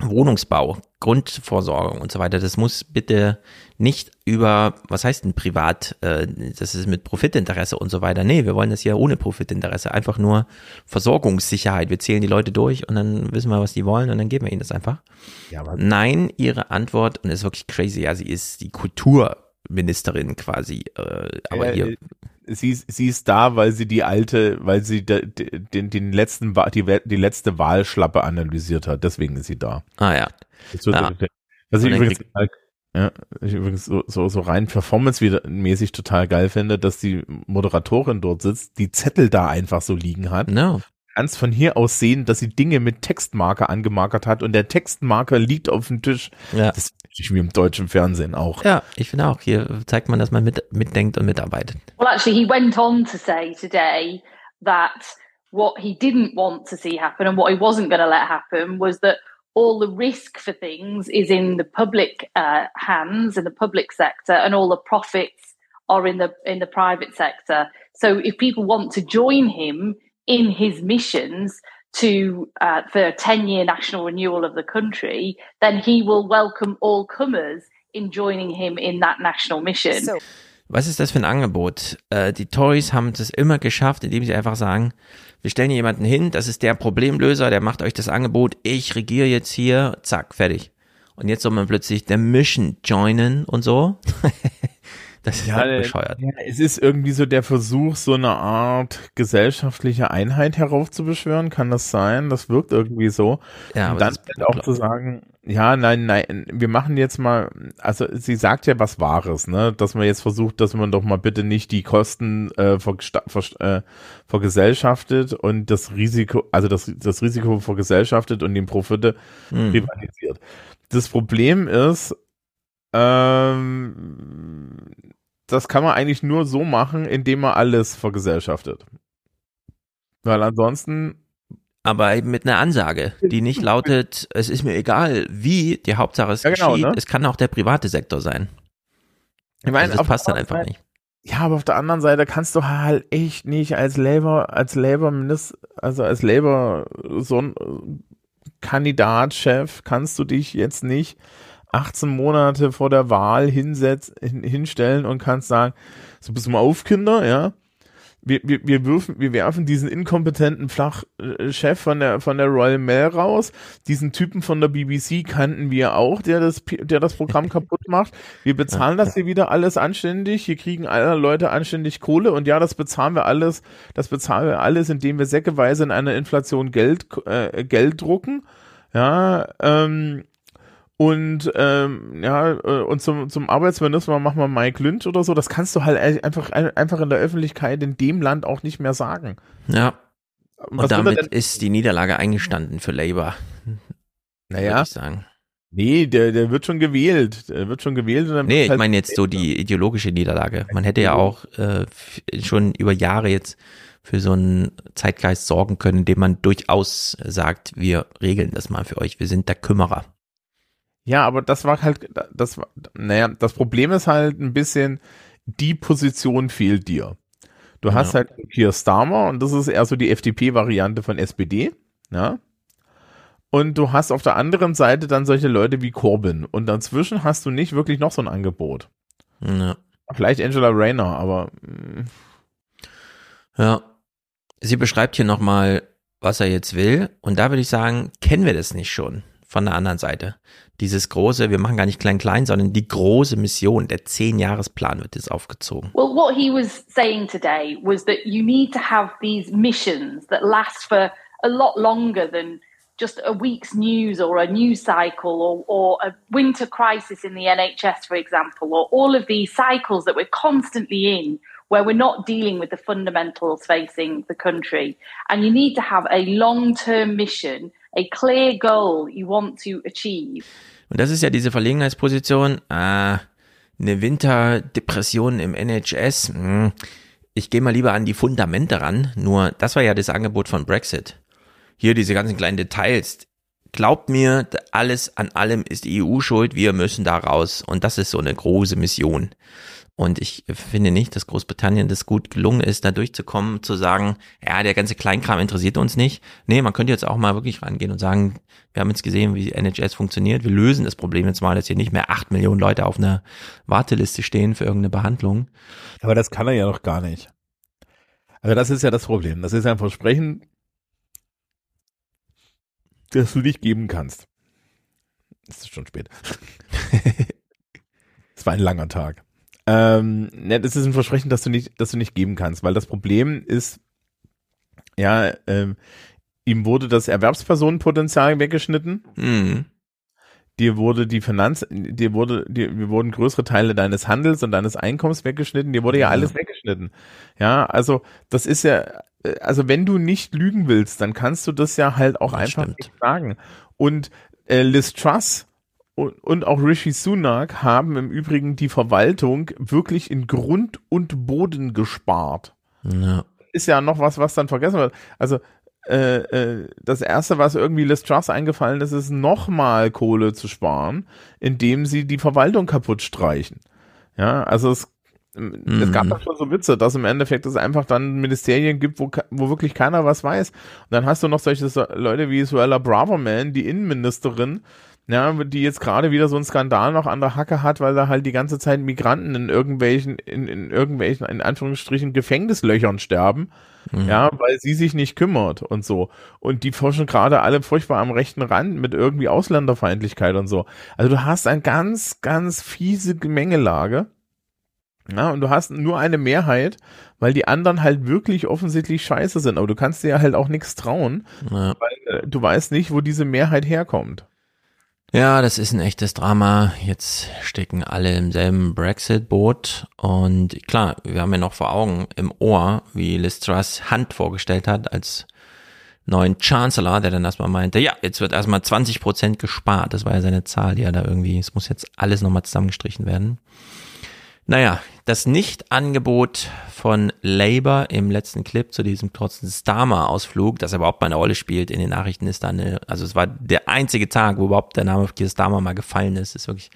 Wohnungsbau, Grundvorsorge und so weiter, das muss bitte nicht über, was heißt denn privat, äh, das ist mit Profitinteresse und so weiter. Nee, wir wollen das ja ohne Profitinteresse, einfach nur Versorgungssicherheit. Wir zählen die Leute durch und dann wissen wir, was die wollen und dann geben wir ihnen das einfach. Ja, Nein, ihre Antwort, und das ist wirklich crazy, ja, sie ist die Kulturministerin quasi, äh, aber äh, hier sie, sie ist da, weil sie die alte, weil sie de, de, den, den letzten, die, die letzte Wahlschlappe analysiert hat. Deswegen ist sie da. Ah ja. Wird, ja. Was ich übrigens, ja, ich übrigens so, so, so rein performancemäßig total geil finde, dass die Moderatorin dort sitzt, die Zettel da einfach so liegen hat. No kannst von hier aus sehen, dass sie Dinge mit Textmarker angemarkert hat und der Textmarker liegt auf dem Tisch. Ja. Das ist wie im deutschen Fernsehen auch. Ja, ich finde auch, hier zeigt man, dass man mit, mitdenkt und mitarbeitet. Well, actually, he went on to say today that what he didn't want to see happen and what he wasn't going to let happen was that all the risk for things is in the public uh, hands in the public sector, and all the profits are in the in the private sector. So if people want to join him in his missions to uh, the 10 year national renewal of the country, then he will welcome all comers in joining him in that national mission. So. Was ist das für ein Angebot? Äh, die Tories haben es immer geschafft, indem sie einfach sagen, wir stellen jemanden hin, das ist der Problemlöser, der macht euch das Angebot, ich regiere jetzt hier, zack, fertig. Und jetzt soll man plötzlich der Mission joinen und so. Das ist ja, halt bescheuert. Ja, es ist irgendwie so der Versuch, so eine Art gesellschaftliche Einheit heraufzubeschwören. Kann das sein? Das wirkt irgendwie so. Ja, aber dann halt auch zu sagen, ja, nein, nein, wir machen jetzt mal, also sie sagt ja was Wahres, ne, dass man jetzt versucht, dass man doch mal bitte nicht die Kosten äh, ver, äh, vergesellschaftet und das Risiko, also das, das Risiko vergesellschaftet und den Profite mhm. privatisiert. Das Problem ist, ähm, das kann man eigentlich nur so machen, indem man alles vergesellschaftet. Weil ansonsten. Aber eben mit einer Ansage, die nicht lautet, es ist mir egal, wie, die Hauptsache es ja, genau, geschieht. Ne? Es kann auch der private Sektor sein. Ich meine, also das passt dann einfach Seite, nicht. Ja, aber auf der anderen Seite kannst du halt echt nicht als Labour, als Labour Minister, also als Labour so Kandidat, Chef, kannst du dich jetzt nicht 18 Monate vor der Wahl hinsetz, hin, hinstellen und kannst sagen, so bist du mal auf, Kinder, ja. Wir, wir, wir, würfen, wir werfen diesen inkompetenten Flachchef von der, von der Royal Mail raus. Diesen Typen von der BBC kannten wir auch, der das, der das Programm kaputt macht. Wir bezahlen das hier wieder alles anständig. Hier kriegen alle Leute anständig Kohle. Und ja, das bezahlen wir alles, das bezahlen wir alles, indem wir säckeweise in einer Inflation Geld, äh, Geld drucken. Ja, ähm, und ähm, ja, äh, und zum, zum Arbeitsminister machen wir Mike Lynch oder so. Das kannst du halt einfach, einfach in der Öffentlichkeit in dem Land auch nicht mehr sagen. Ja. Was und damit ist die Niederlage eingestanden für Labour. Naja. Ich sagen. Nee, der, der wird schon gewählt. Der wird schon gewählt. Und dann nee, ich halt meine jetzt so die ideologische Niederlage. Man hätte ja auch äh, schon über Jahre jetzt für so einen Zeitgeist sorgen können, indem man durchaus sagt, wir regeln das mal für euch. Wir sind der Kümmerer. Ja, aber das war halt, das war, naja, das Problem ist halt ein bisschen, die Position fehlt dir. Du hast ja. halt hier Starmer und das ist eher so die FDP-Variante von SPD, ja. Und du hast auf der anderen Seite dann solche Leute wie Corbyn. Und dazwischen hast du nicht wirklich noch so ein Angebot. Ja. Vielleicht Angela Rayner, aber. Mh. Mm. Ja. Sie beschreibt hier nochmal, was er jetzt will. Und da würde ich sagen, kennen wir das nicht schon von der anderen Seite dieses große, wir machen gar nicht klein klein, sondern die große Mission, der Zehn-Jahres-Plan wird jetzt aufgezogen. Well, what he was saying today was that you need to have these missions that last for a lot longer than just a week's news or a news cycle or, or a winter crisis in the NHS, for example, or all of these cycles that we're constantly in where we're not dealing with the fundamentals facing the country. And you need to have a long term mission a clear goal you want to achieve. Und das ist ja diese Verlegenheitsposition. Ah, eine Winterdepression im NHS. Hm. Ich gehe mal lieber an die Fundamente ran. Nur, das war ja das Angebot von Brexit. Hier diese ganzen kleinen Details. Glaubt mir, alles an allem ist die EU schuld. Wir müssen da raus. Und das ist so eine große Mission. Und ich finde nicht, dass Großbritannien das gut gelungen ist, da durchzukommen, zu sagen, ja, der ganze Kleinkram interessiert uns nicht. Nee, man könnte jetzt auch mal wirklich rangehen und sagen, wir haben jetzt gesehen, wie NHS funktioniert. Wir lösen das Problem jetzt mal, dass hier nicht mehr acht Millionen Leute auf einer Warteliste stehen für irgendeine Behandlung. Aber das kann er ja noch gar nicht. Also das ist ja das Problem. Das ist ein Versprechen, das du nicht geben kannst. Es ist schon spät. es war ein langer Tag. Ähm, ne, das ist ein Versprechen, das du nicht, das du nicht geben kannst, weil das Problem ist, ja, ähm, ihm wurde das Erwerbspersonenpotenzial weggeschnitten. Mhm. Dir wurde die Finanz, dir wurde, dir wurden größere Teile deines Handels und deines Einkommens weggeschnitten. Dir wurde ja, ja alles weggeschnitten. Ja, also das ist ja, also wenn du nicht lügen willst, dann kannst du das ja halt auch das einfach stimmt. nicht sagen. Und äh, Liz Truss und, auch Rishi Sunak haben im Übrigen die Verwaltung wirklich in Grund und Boden gespart. Ja. Ist ja noch was, was dann vergessen wird. Also äh, äh, das erste, was irgendwie Liz Truss eingefallen ist, ist nochmal Kohle zu sparen, indem sie die Verwaltung kaputt streichen. Ja, also es, mhm. es gab da schon so Witze, dass im Endeffekt es einfach dann Ministerien gibt, wo, wo wirklich keiner was weiß. Und dann hast du noch solche Leute wie Suella Braverman, die Innenministerin, ja, die jetzt gerade wieder so einen Skandal noch an der Hacke hat, weil da halt die ganze Zeit Migranten in irgendwelchen, in, in irgendwelchen, in Anführungsstrichen, Gefängnislöchern sterben, mhm. ja, weil sie sich nicht kümmert und so. Und die forschen gerade alle furchtbar am rechten Rand mit irgendwie Ausländerfeindlichkeit und so. Also du hast eine ganz, ganz fiese Gemengelage. Ja, und du hast nur eine Mehrheit, weil die anderen halt wirklich offensichtlich scheiße sind. Aber du kannst dir halt auch nichts trauen, ja. weil äh, du weißt nicht, wo diese Mehrheit herkommt. Ja, das ist ein echtes Drama. Jetzt stecken alle im selben Brexit-Boot. Und klar, wir haben ja noch vor Augen im Ohr, wie Liz Truss Hand vorgestellt hat als neuen Chancellor, der dann erstmal meinte, ja, jetzt wird erstmal 20 Prozent gespart. Das war ja seine Zahl, die er da irgendwie, es muss jetzt alles nochmal zusammengestrichen werden. Naja, das Nicht-Angebot von Labour im letzten Clip zu diesem trotzdem Starmer-Ausflug, das überhaupt mal eine Rolle spielt in den Nachrichten, ist dann, also es war der einzige Tag, wo überhaupt der Name Keir Starmer mal gefallen ist, ist wirklich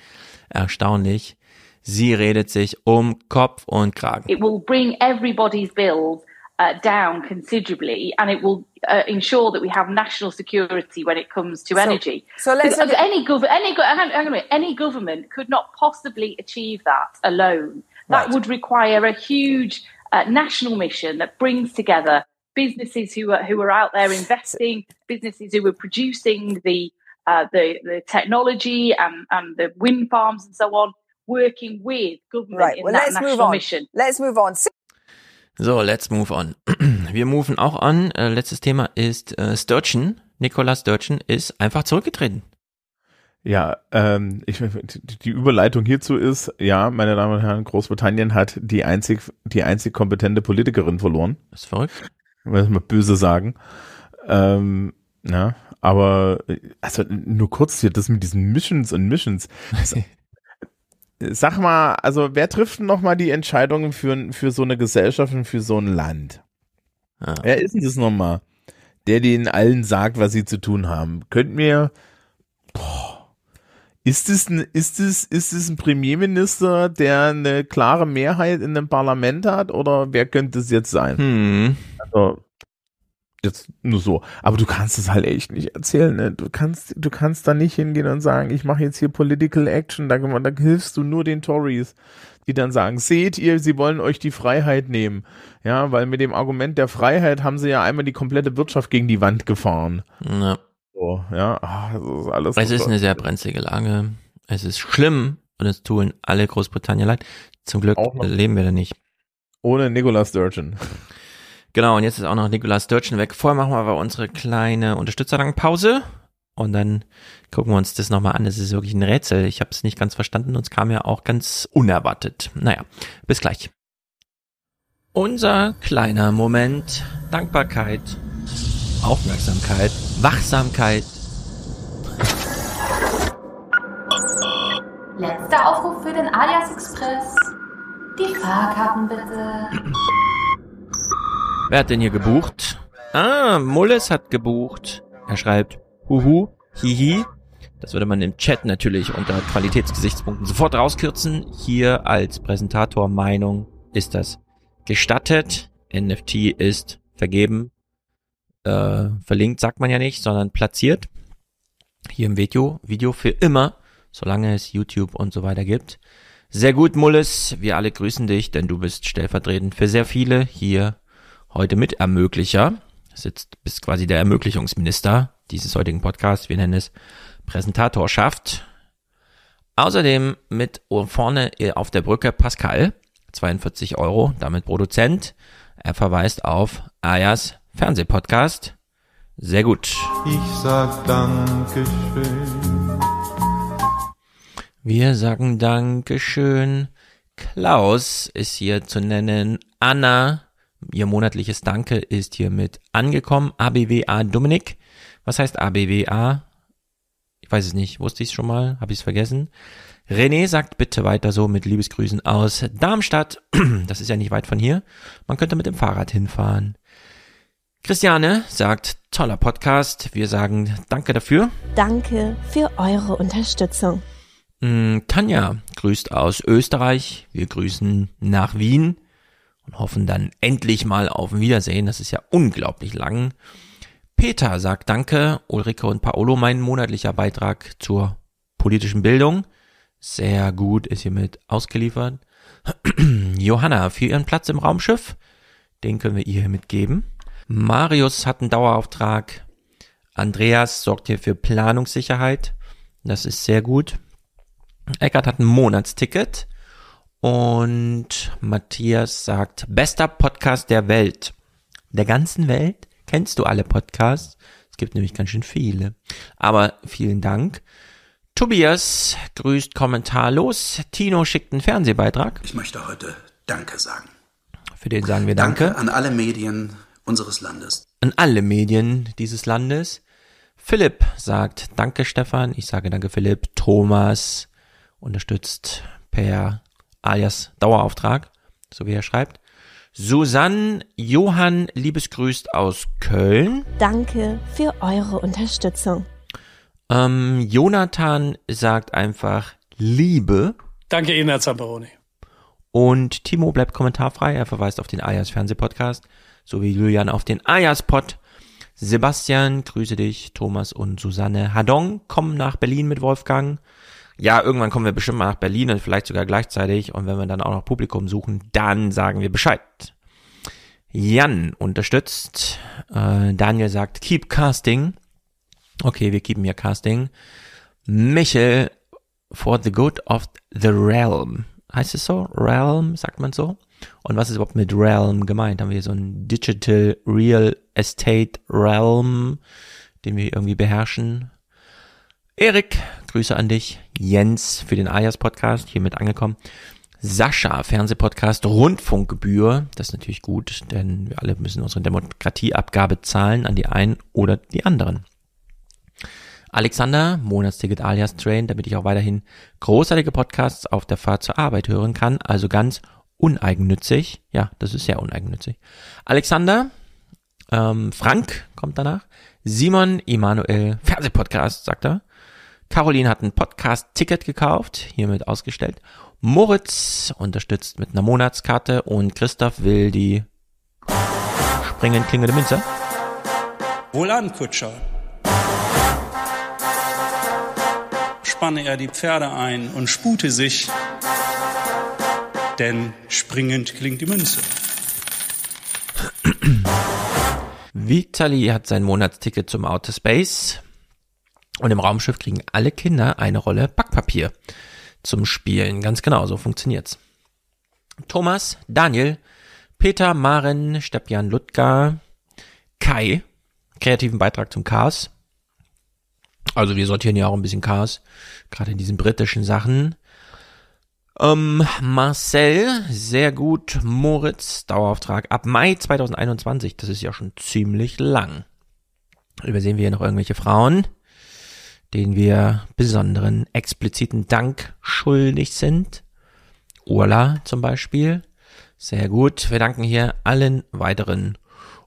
erstaunlich. Sie redet sich um Kopf und Kragen. It will bring everybody's bills uh, down considerably, and it will uh, ensure that we have national security when it comes to so, energy. So let's look any, gov- any, any, any government could not possibly achieve that alone. That right. would require a huge uh, national mission that brings together businesses who are who are out there investing, businesses who are producing the uh, the the technology and and the wind farms and so on, working with government right. in well, that national mission. Let's move on. So, let's move on. Wir moven auch an. Äh, letztes Thema ist äh, Sturgeon. Nicolas Sturgeon ist einfach zurückgetreten. Ja, ähm, ich, die Überleitung hierzu ist, ja, meine Damen und Herren, Großbritannien hat die einzig, die einzig kompetente Politikerin verloren. Das ist verrückt. Muss mal böse sagen. Ähm, ja, aber also nur kurz hier, das mit diesen Missions und Missions. Also, sag mal, also wer trifft noch mal die Entscheidungen für, für so eine Gesellschaft und für so ein Land? Ah. Wer ist denn das nochmal? Der denen allen sagt, was sie zu tun haben. Könnt mir, boah, ist es ein, ist es, ist es ein Premierminister, der eine klare Mehrheit in dem Parlament hat oder wer könnte es jetzt sein? Hm. Also, Jetzt nur so. Aber du kannst es halt echt nicht erzählen. Ne? Du kannst, du kannst da nicht hingehen und sagen, ich mache jetzt hier Political Action. Da, da hilfst du nur den Tories, die dann sagen, seht ihr, sie wollen euch die Freiheit nehmen. Ja, weil mit dem Argument der Freiheit haben sie ja einmal die komplette Wirtschaft gegen die Wand gefahren. Ja. So, ja, Ach, das ist alles. Es ist eine sehr brenzlige Lage. Es ist schlimm und es tun alle Großbritannien leid. Zum Glück leben wir da nicht. Ohne Nicolas Sturgeon. Genau, und jetzt ist auch noch Nikolaus Dörtschen weg. Vorher machen wir aber unsere kleine Unterstützerpause und dann gucken wir uns das nochmal an. Das ist wirklich ein Rätsel. Ich habe es nicht ganz verstanden und es kam ja auch ganz unerwartet. Naja, bis gleich. Unser kleiner Moment Dankbarkeit, Aufmerksamkeit, Wachsamkeit. Letzter Aufruf für den Alias Express. Die Fahrkarten bitte. Wer hat denn hier gebucht? Ah, Mulles hat gebucht. Er schreibt, huhu, hihi. Das würde man im Chat natürlich unter Qualitätsgesichtspunkten sofort rauskürzen. Hier als Präsentator Meinung ist das gestattet. NFT ist vergeben. Äh, verlinkt sagt man ja nicht, sondern platziert. Hier im Video. Video für immer, solange es YouTube und so weiter gibt. Sehr gut, Mulles. Wir alle grüßen dich, denn du bist stellvertretend für sehr viele hier heute mit Ermöglicher. Sitzt, bist quasi der Ermöglichungsminister dieses heutigen Podcasts. Wir nennen es Präsentatorschaft. Außerdem mit vorne auf der Brücke Pascal, 42 Euro, damit Produzent. Er verweist auf Ayas Fernsehpodcast. Sehr gut. Ich sag Dankeschön. Wir sagen Dankeschön. Klaus ist hier zu nennen. Anna Ihr monatliches Danke ist hiermit angekommen. ABWA Dominik. Was heißt ABWA? Ich weiß es nicht. Wusste ich es schon mal? Habe ich es vergessen? René sagt bitte weiter so mit Liebesgrüßen aus Darmstadt. Das ist ja nicht weit von hier. Man könnte mit dem Fahrrad hinfahren. Christiane sagt, toller Podcast. Wir sagen danke dafür. Danke für eure Unterstützung. Mm, Tanja grüßt aus Österreich. Wir grüßen nach Wien und hoffen dann endlich mal auf ein Wiedersehen. Das ist ja unglaublich lang. Peter sagt Danke. Ulrike und Paolo, mein monatlicher Beitrag zur politischen Bildung. Sehr gut, ist hiermit ausgeliefert. Johanna für ihren Platz im Raumschiff. Den können wir ihr mitgeben. Marius hat einen Dauerauftrag. Andreas sorgt hier für Planungssicherheit. Das ist sehr gut. Eckart hat ein Monatsticket. Und Matthias sagt, bester Podcast der Welt. Der ganzen Welt? Kennst du alle Podcasts? Es gibt nämlich ganz schön viele. Aber vielen Dank. Tobias grüßt kommentarlos. Tino schickt einen Fernsehbeitrag. Ich möchte heute Danke sagen. Für den sagen wir Danke. Danke an alle Medien unseres Landes. An alle Medien dieses Landes. Philipp sagt Danke, Stefan. Ich sage Danke, Philipp. Thomas unterstützt per alias Dauerauftrag, so wie er schreibt. Susanne Johann liebesgrüßt aus Köln. Danke für eure Unterstützung. Ähm, Jonathan sagt einfach Liebe. Danke Ihnen, Herr Zamperoni. Und Timo bleibt kommentarfrei. Er verweist auf den Ayas Fernsehpodcast, sowie Julian auf den Ayas Pod. Sebastian, grüße dich. Thomas und Susanne Hadong kommen nach Berlin mit Wolfgang. Ja, irgendwann kommen wir bestimmt mal nach Berlin und vielleicht sogar gleichzeitig. Und wenn wir dann auch noch Publikum suchen, dann sagen wir Bescheid. Jan unterstützt. Äh, Daniel sagt, keep casting. Okay, wir keepen hier casting. Michel, for the good of the realm. Heißt es so? Realm, sagt man so? Und was ist überhaupt mit Realm gemeint? Haben wir hier so ein Digital Real Estate Realm, den wir irgendwie beherrschen? Erik, Grüße an dich. Jens für den Ayas Podcast, hiermit angekommen. Sascha, Fernsehpodcast, Rundfunkgebühr. Das ist natürlich gut, denn wir alle müssen unsere Demokratieabgabe zahlen an die einen oder die anderen. Alexander, Monatsticket alias Train, damit ich auch weiterhin großartige Podcasts auf der Fahrt zur Arbeit hören kann, also ganz uneigennützig. Ja, das ist sehr uneigennützig. Alexander, ähm, Frank kommt danach. Simon Emanuel, Fernsehpodcast, sagt er. Caroline hat ein Podcast-Ticket gekauft, hiermit ausgestellt. Moritz unterstützt mit einer Monatskarte und Christoph will die springend klingende Münze. Wohlan, Kutscher. Spanne er die Pferde ein und spute sich, denn springend klingt die Münze. Vitali hat sein Monatsticket zum Outer Space. Und im Raumschiff kriegen alle Kinder eine Rolle Backpapier zum Spielen. Ganz genau, so funktioniert's. Thomas, Daniel, Peter, Maren, Stepjan, Ludger, Kai, kreativen Beitrag zum Chaos. Also wir sortieren ja auch ein bisschen Chaos, gerade in diesen britischen Sachen. Ähm, Marcel, sehr gut. Moritz, Dauerauftrag ab Mai 2021. Das ist ja schon ziemlich lang. Übersehen wir hier noch irgendwelche Frauen, denen wir besonderen expliziten Dank schuldig sind. Urla zum Beispiel. Sehr gut. Wir danken hier allen weiteren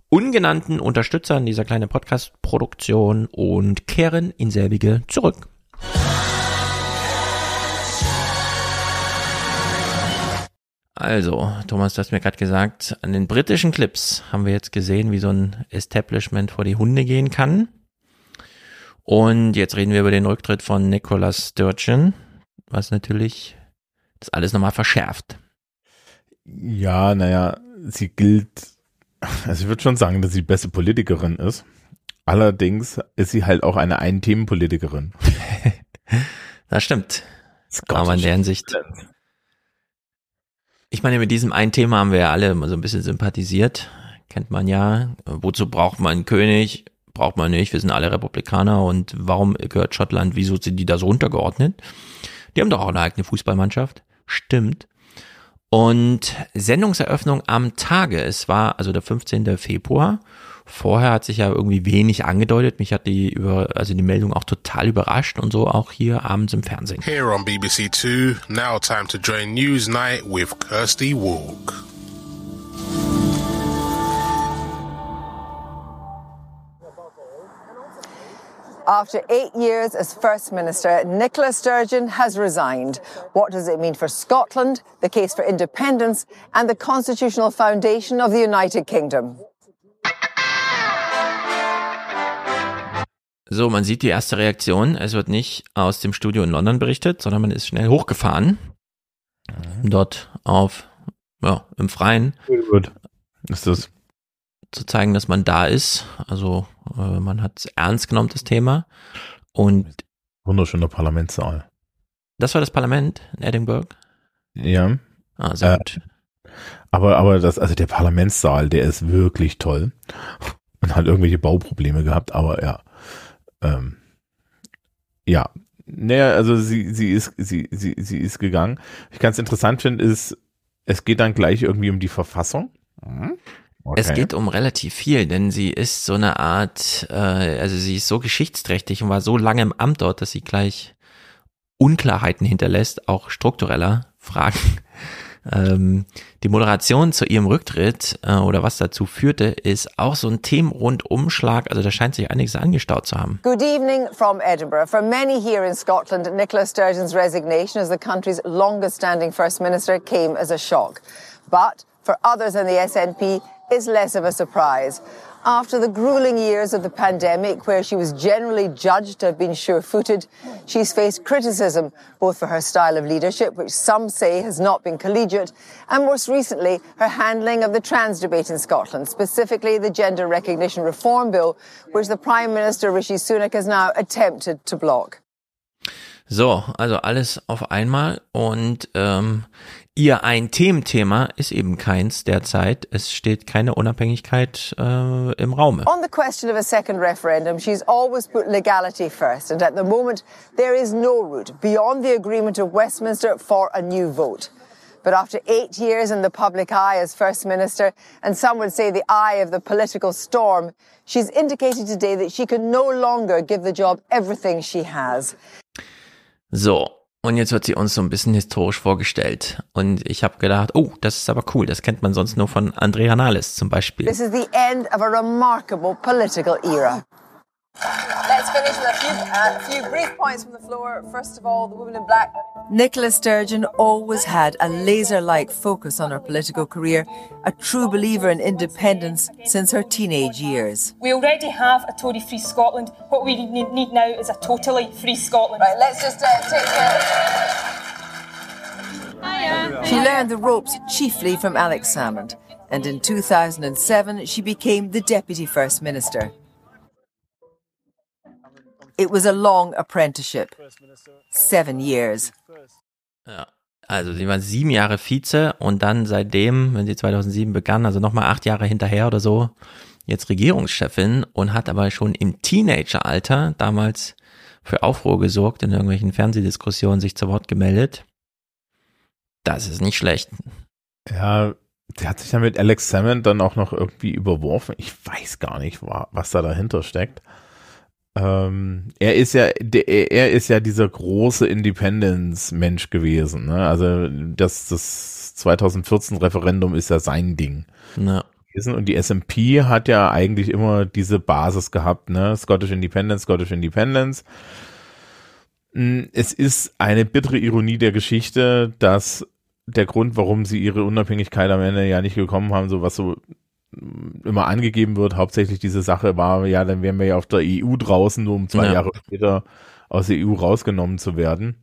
ungenannten Unterstützern dieser kleinen Podcast-Produktion und kehren in selbige zurück. Also, Thomas, du hast mir gerade gesagt, an den britischen Clips haben wir jetzt gesehen, wie so ein Establishment vor die Hunde gehen kann. Und jetzt reden wir über den Rücktritt von Nicola Sturgeon, was natürlich das alles nochmal verschärft. Ja, naja, sie gilt, also ich würde schon sagen, dass sie die beste Politikerin ist. Allerdings ist sie halt auch eine Ein-Themen-Politikerin. das stimmt. Aber in der Hinsicht. Ich meine, mit diesem einen Thema haben wir ja alle so ein bisschen sympathisiert. Kennt man ja. Wozu braucht man einen König? Braucht man nicht. Wir sind alle Republikaner. Und warum gehört Schottland? Wieso sind die da so untergeordnet? Die haben doch auch eine eigene Fußballmannschaft. Stimmt. Und Sendungseröffnung am Tage. Es war also der 15. Februar. Vorher hat sich ja irgendwie wenig angedeutet. Mich hat die über, also die Meldung auch total überrascht und so auch hier abends im Fernsehen. Here on BBC Two, now time to join News Night with Kirsty Walk. After eight years as First Minister, Nicola Sturgeon has resigned. What does it mean for Scotland, the case for independence, and the constitutional foundation of the United Kingdom? So, man sieht die erste Reaktion. Es wird nicht aus dem Studio in London berichtet, sondern man ist schnell hochgefahren. Mhm. Dort auf, ja, im Freien. Gut. Ist das? Zu zeigen, dass man da ist. Also, äh, man hat es ernst genommen, das Thema. Und. Wunderschöner Parlamentssaal. Das war das Parlament in Edinburgh? Ja. Ah, sehr äh, gut. Aber, aber das, also der Parlamentssaal, der ist wirklich toll. Und hat irgendwelche Bauprobleme gehabt, aber ja. Ähm, ja, naja, also sie, sie ist, sie, sie, sie ist gegangen. Ich ganz interessant finde, ist, es geht dann gleich irgendwie um die Verfassung. Mhm. Okay. Es geht um relativ viel, denn sie ist so eine Art, äh, also sie ist so geschichtsträchtig und war so lange im Amt dort, dass sie gleich Unklarheiten hinterlässt, auch struktureller Fragen. Ähm, die Moderation zu ihrem Rücktritt äh, oder was dazu führte, ist auch so ein Themenrundumschlag. Also da scheint sich einiges angestaut zu haben. Good evening from Edinburgh. For many here in Scotland, Nicola Sturgeon's resignation as the country's longest-standing First Minister came as a shock. But for others in the SNP, is less of a surprise. After the grueling years of the pandemic, where she was generally judged to have been sure footed, she's faced criticism both for her style of leadership, which some say has not been collegiate, and most recently, her handling of the trans debate in Scotland, specifically the Gender Recognition Reform Bill, which the Prime Minister Rishi Sunak has now attempted to block. So, also alles auf einmal und ähm, ihr ein Thementhema ist eben keins derzeit. Es steht keine Unabhängigkeit äh, im Raum. On the question of a second referendum, she's always put legality first, and at the moment there is no route beyond the agreement of Westminster for a new vote. But after eight years in the public eye as First Minister, and some would say the eye of the political storm, she's indicated today that she can no longer give the job everything she has. So, Und jetzt wird sie uns so ein bisschen historisch vorgestellt. Und ich habe gedacht, oh, das ist aber cool. Das kennt man sonst nur von Andrea Nahles zum Beispiel. This is the end of a remarkable political era. Let's finish with a few, uh, few brief points from the floor. First of all, the woman in black. Nicola Sturgeon always had a laser like focus on her political career, a true believer in independence since her teenage years. We already have a Tory free Scotland. What we need now is a totally free Scotland. Right, let's just uh, take care. She learned the ropes chiefly from Alex Salmond, and in 2007 she became the Deputy First Minister. It was a long apprenticeship. Seven years. Ja, also sie war sieben Jahre Vize und dann seitdem, wenn sie 2007 begann, also nochmal acht Jahre hinterher oder so, jetzt Regierungschefin und hat aber schon im Teenageralter damals für Aufruhr gesorgt, in irgendwelchen Fernsehdiskussionen sich zu Wort gemeldet. Das ist nicht schlecht. Ja, der hat sich dann mit Alex Salmond dann auch noch irgendwie überworfen. Ich weiß gar nicht, was da dahinter steckt. Ähm, er ist ja, der, er ist ja dieser große Independence-Mensch gewesen. Ne? Also das, das 2014 Referendum ist ja sein Ding. Ja. Und die SMP hat ja eigentlich immer diese Basis gehabt, ne? Scottish Independence, Scottish Independence. Hm, es ist eine bittere Ironie der Geschichte, dass der Grund, warum sie ihre Unabhängigkeit am Ende ja nicht gekommen haben, so was so immer angegeben wird, hauptsächlich diese Sache war, ja, dann wären wir ja auf der EU draußen, nur um zwei ja. Jahre später aus der EU rausgenommen zu werden.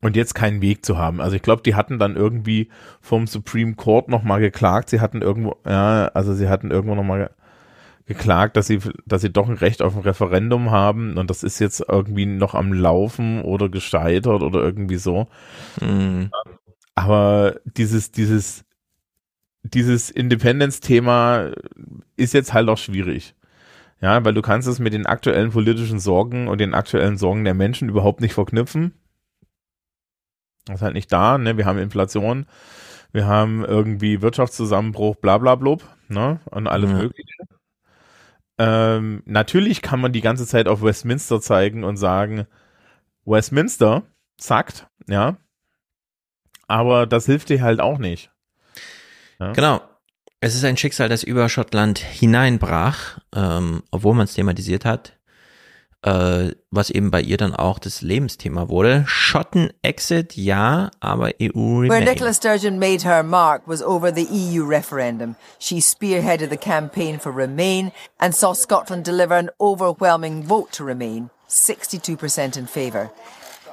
Und jetzt keinen Weg zu haben. Also ich glaube, die hatten dann irgendwie vom Supreme Court nochmal geklagt. Sie hatten irgendwo, ja, also sie hatten irgendwo nochmal geklagt, dass sie, dass sie doch ein Recht auf ein Referendum haben und das ist jetzt irgendwie noch am Laufen oder gescheitert oder irgendwie so. Mhm. Aber dieses, dieses dieses Independence-Thema ist jetzt halt auch schwierig. Ja, weil du kannst es mit den aktuellen politischen Sorgen und den aktuellen Sorgen der Menschen überhaupt nicht verknüpfen. Das ist halt nicht da, ne? Wir haben Inflation, wir haben irgendwie Wirtschaftszusammenbruch, bla bla blub, ne? Und alles ja. mögliche. Ähm, natürlich kann man die ganze Zeit auf Westminster zeigen und sagen, Westminster sagt, ja. Aber das hilft dir halt auch nicht. Ja. Genau. Es ist ein Schicksal, das über Schottland hineinbrach, ähm, obwohl man es thematisiert hat. äh, was eben bei ihr dann auch das Lebensthema wurde. Schotten-Exit, ja, aber EU Where Remain. Nicola Sturgeon made her mark was over the EU referendum. She spearheaded the campaign for Remain and saw Scotland deliver an overwhelming vote to Remain, 62% in favour.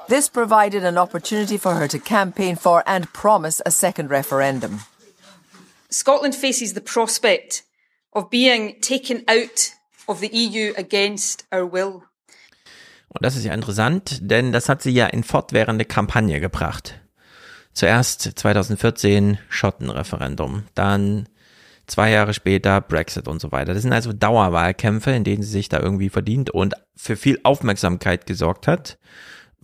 This provided an opportunity for her to campaign for and promise a second referendum. Scotland faces the prospect of being taken out of the EU against our will. Und das ist ja interessant, denn das hat sie ja in fortwährende Kampagne gebracht. Zuerst 2014 Schottenreferendum, dann zwei Jahre später Brexit und so weiter. Das sind also Dauerwahlkämpfe, in denen sie sich da irgendwie verdient und für viel Aufmerksamkeit gesorgt hat,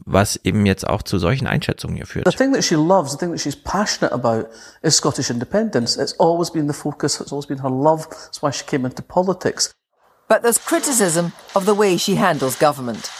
was eben jetzt auch zu solchen Einschätzungen hier führt. The thing that she loves, the thing that she's passionate about is Scottish independence. It's always been the focus, it's always been her love. That's why she came into politics. But there's criticism of the way she handles government.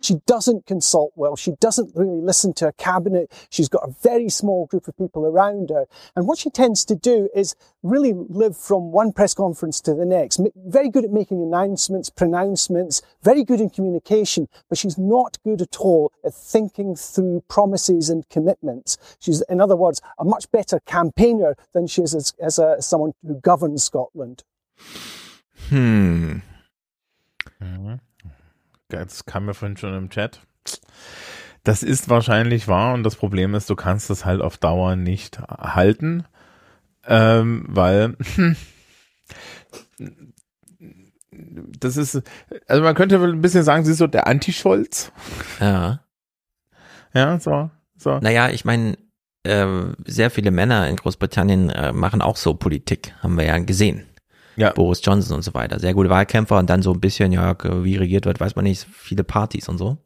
She doesn't consult well. She doesn't really listen to her cabinet. She's got a very small group of people around her. And what she tends to do is really live from one press conference to the next. Very good at making announcements, pronouncements, very good in communication, but she's not good at all at thinking through promises and commitments. She's, in other words, a much better campaigner than she is as, as a, someone who governs Scotland. Hm. Mhm. Das kam mir vorhin schon im Chat. Das ist wahrscheinlich wahr und das Problem ist, du kannst es halt auf Dauer nicht halten, ähm, weil das ist, also man könnte ein bisschen sagen, sie ist so der Anti-Scholz. Ja. Ja, so. so. Naja, ich meine, äh, sehr viele Männer in Großbritannien äh, machen auch so Politik, haben wir ja gesehen. Ja. Boris Johnson und so weiter. Sehr gute Wahlkämpfer und dann so ein bisschen, ja, wie regiert wird, weiß man nicht, viele Partys und so.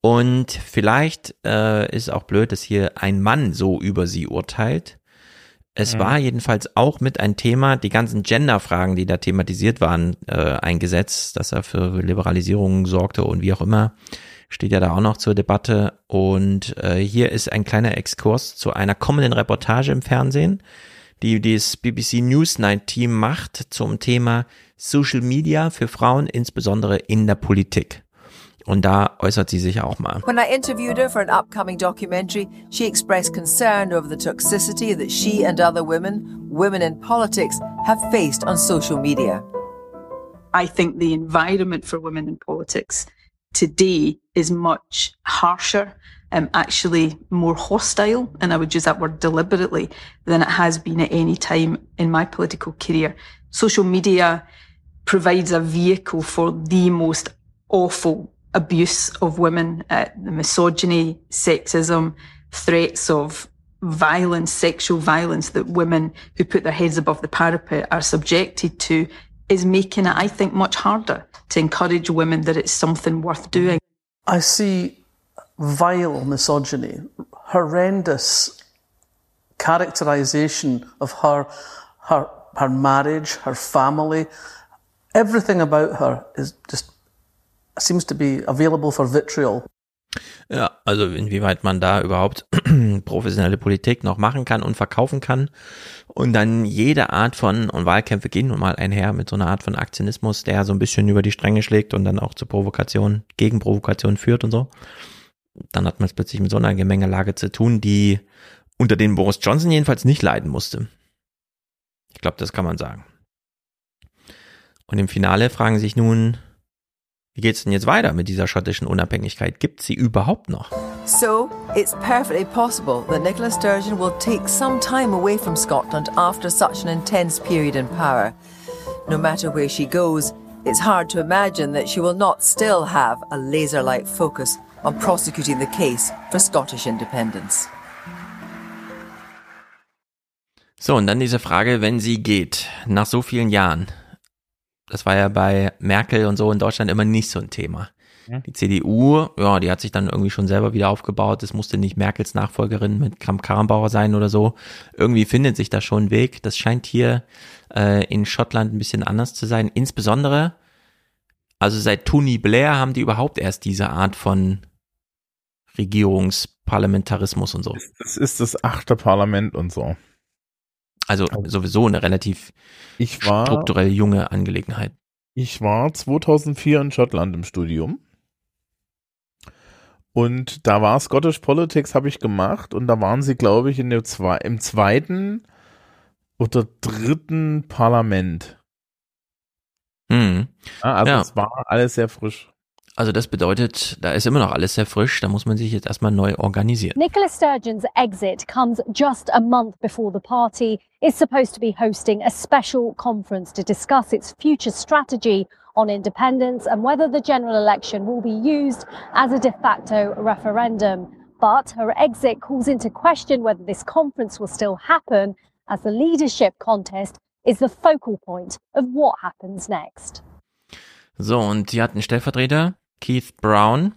Und vielleicht äh, ist auch blöd, dass hier ein Mann so über sie urteilt. Es Mhm. war jedenfalls auch mit ein Thema, die ganzen Gender-Fragen, die da thematisiert waren, äh, eingesetzt, dass er für Liberalisierung sorgte und wie auch immer, steht ja da auch noch zur Debatte. Und äh, hier ist ein kleiner Exkurs zu einer kommenden Reportage im Fernsehen, die das BBC Newsnight Team macht zum Thema Social Media für Frauen, insbesondere in der Politik. Und da äußert sie sich auch mal. When I interviewed her for an upcoming documentary, she expressed concern over the toxicity that she and other women, women in politics, have faced on social media. I think the environment for women in politics today is much harsher, um, actually more hostile, and I would use that word deliberately, than it has been at any time in my political career. Social media provides a vehicle for the most awful abuse of women, uh, the misogyny, sexism, threats of violence, sexual violence that women who put their heads above the parapet are subjected to is making it, I think, much harder to encourage women that it's something worth doing. I see vile misogyny, horrendous characterization of her, her, her marriage, her family. Everything about her is just seems to be available for vitriol. Ja, also inwieweit man da überhaupt professionelle Politik noch machen kann und verkaufen kann. Und dann jede Art von, und Wahlkämpfe gehen nun mal einher mit so einer Art von Aktionismus, der so ein bisschen über die Stränge schlägt und dann auch zu Provokation, Gegenprovokation führt und so. Dann hat man es plötzlich mit so einer Gemengelage zu tun, die unter den Boris Johnson jedenfalls nicht leiden musste. Ich glaube, das kann man sagen. Und im Finale fragen sich nun, wie geht's denn jetzt weiter mit dieser schottischen Unabhängigkeit? Gibt sie überhaupt noch? So, it's perfectly possible that Nicola Sturgeon will take some time away from Scotland after such an intense period in power. No matter where she goes, it's hard to imagine that she will not still have a laser like focus on prosecuting the case for Scottish independence. So, und dann diese Frage, wenn sie geht, nach so vielen Jahren. Das war ja bei Merkel und so in Deutschland immer nicht so ein Thema. Die CDU, ja, die hat sich dann irgendwie schon selber wieder aufgebaut. Es musste nicht Merkels Nachfolgerin mit Kramp-Karrenbauer sein oder so. Irgendwie findet sich da schon ein Weg. Das scheint hier äh, in Schottland ein bisschen anders zu sein. Insbesondere, also seit Tony Blair haben die überhaupt erst diese Art von Regierungsparlamentarismus und so. Das ist das achte Parlament und so. Also sowieso eine relativ war, strukturell junge Angelegenheit. Ich war 2004 in Schottland im Studium. Und da war Scottish Politics, habe ich gemacht. Und da waren sie, glaube ich, in der zwei, im zweiten oder dritten Parlament. Hm. Ja, also Ja. es war alles sehr frisch. Also das bedeutet, da ist immer noch alles sehr frisch, da muss man sich jetzt erstmal neu organisieren. Nicola Sturgeon's exit comes just a month before the party is supposed to be hosting a special conference to discuss its future strategy on independence and whether the general election will be used as a de facto referendum. But her exit calls into question whether this conference will still happen, as the leadership contest is the focal point of what happens next. So, und sie hat einen Stellvertreter, Keith Brown.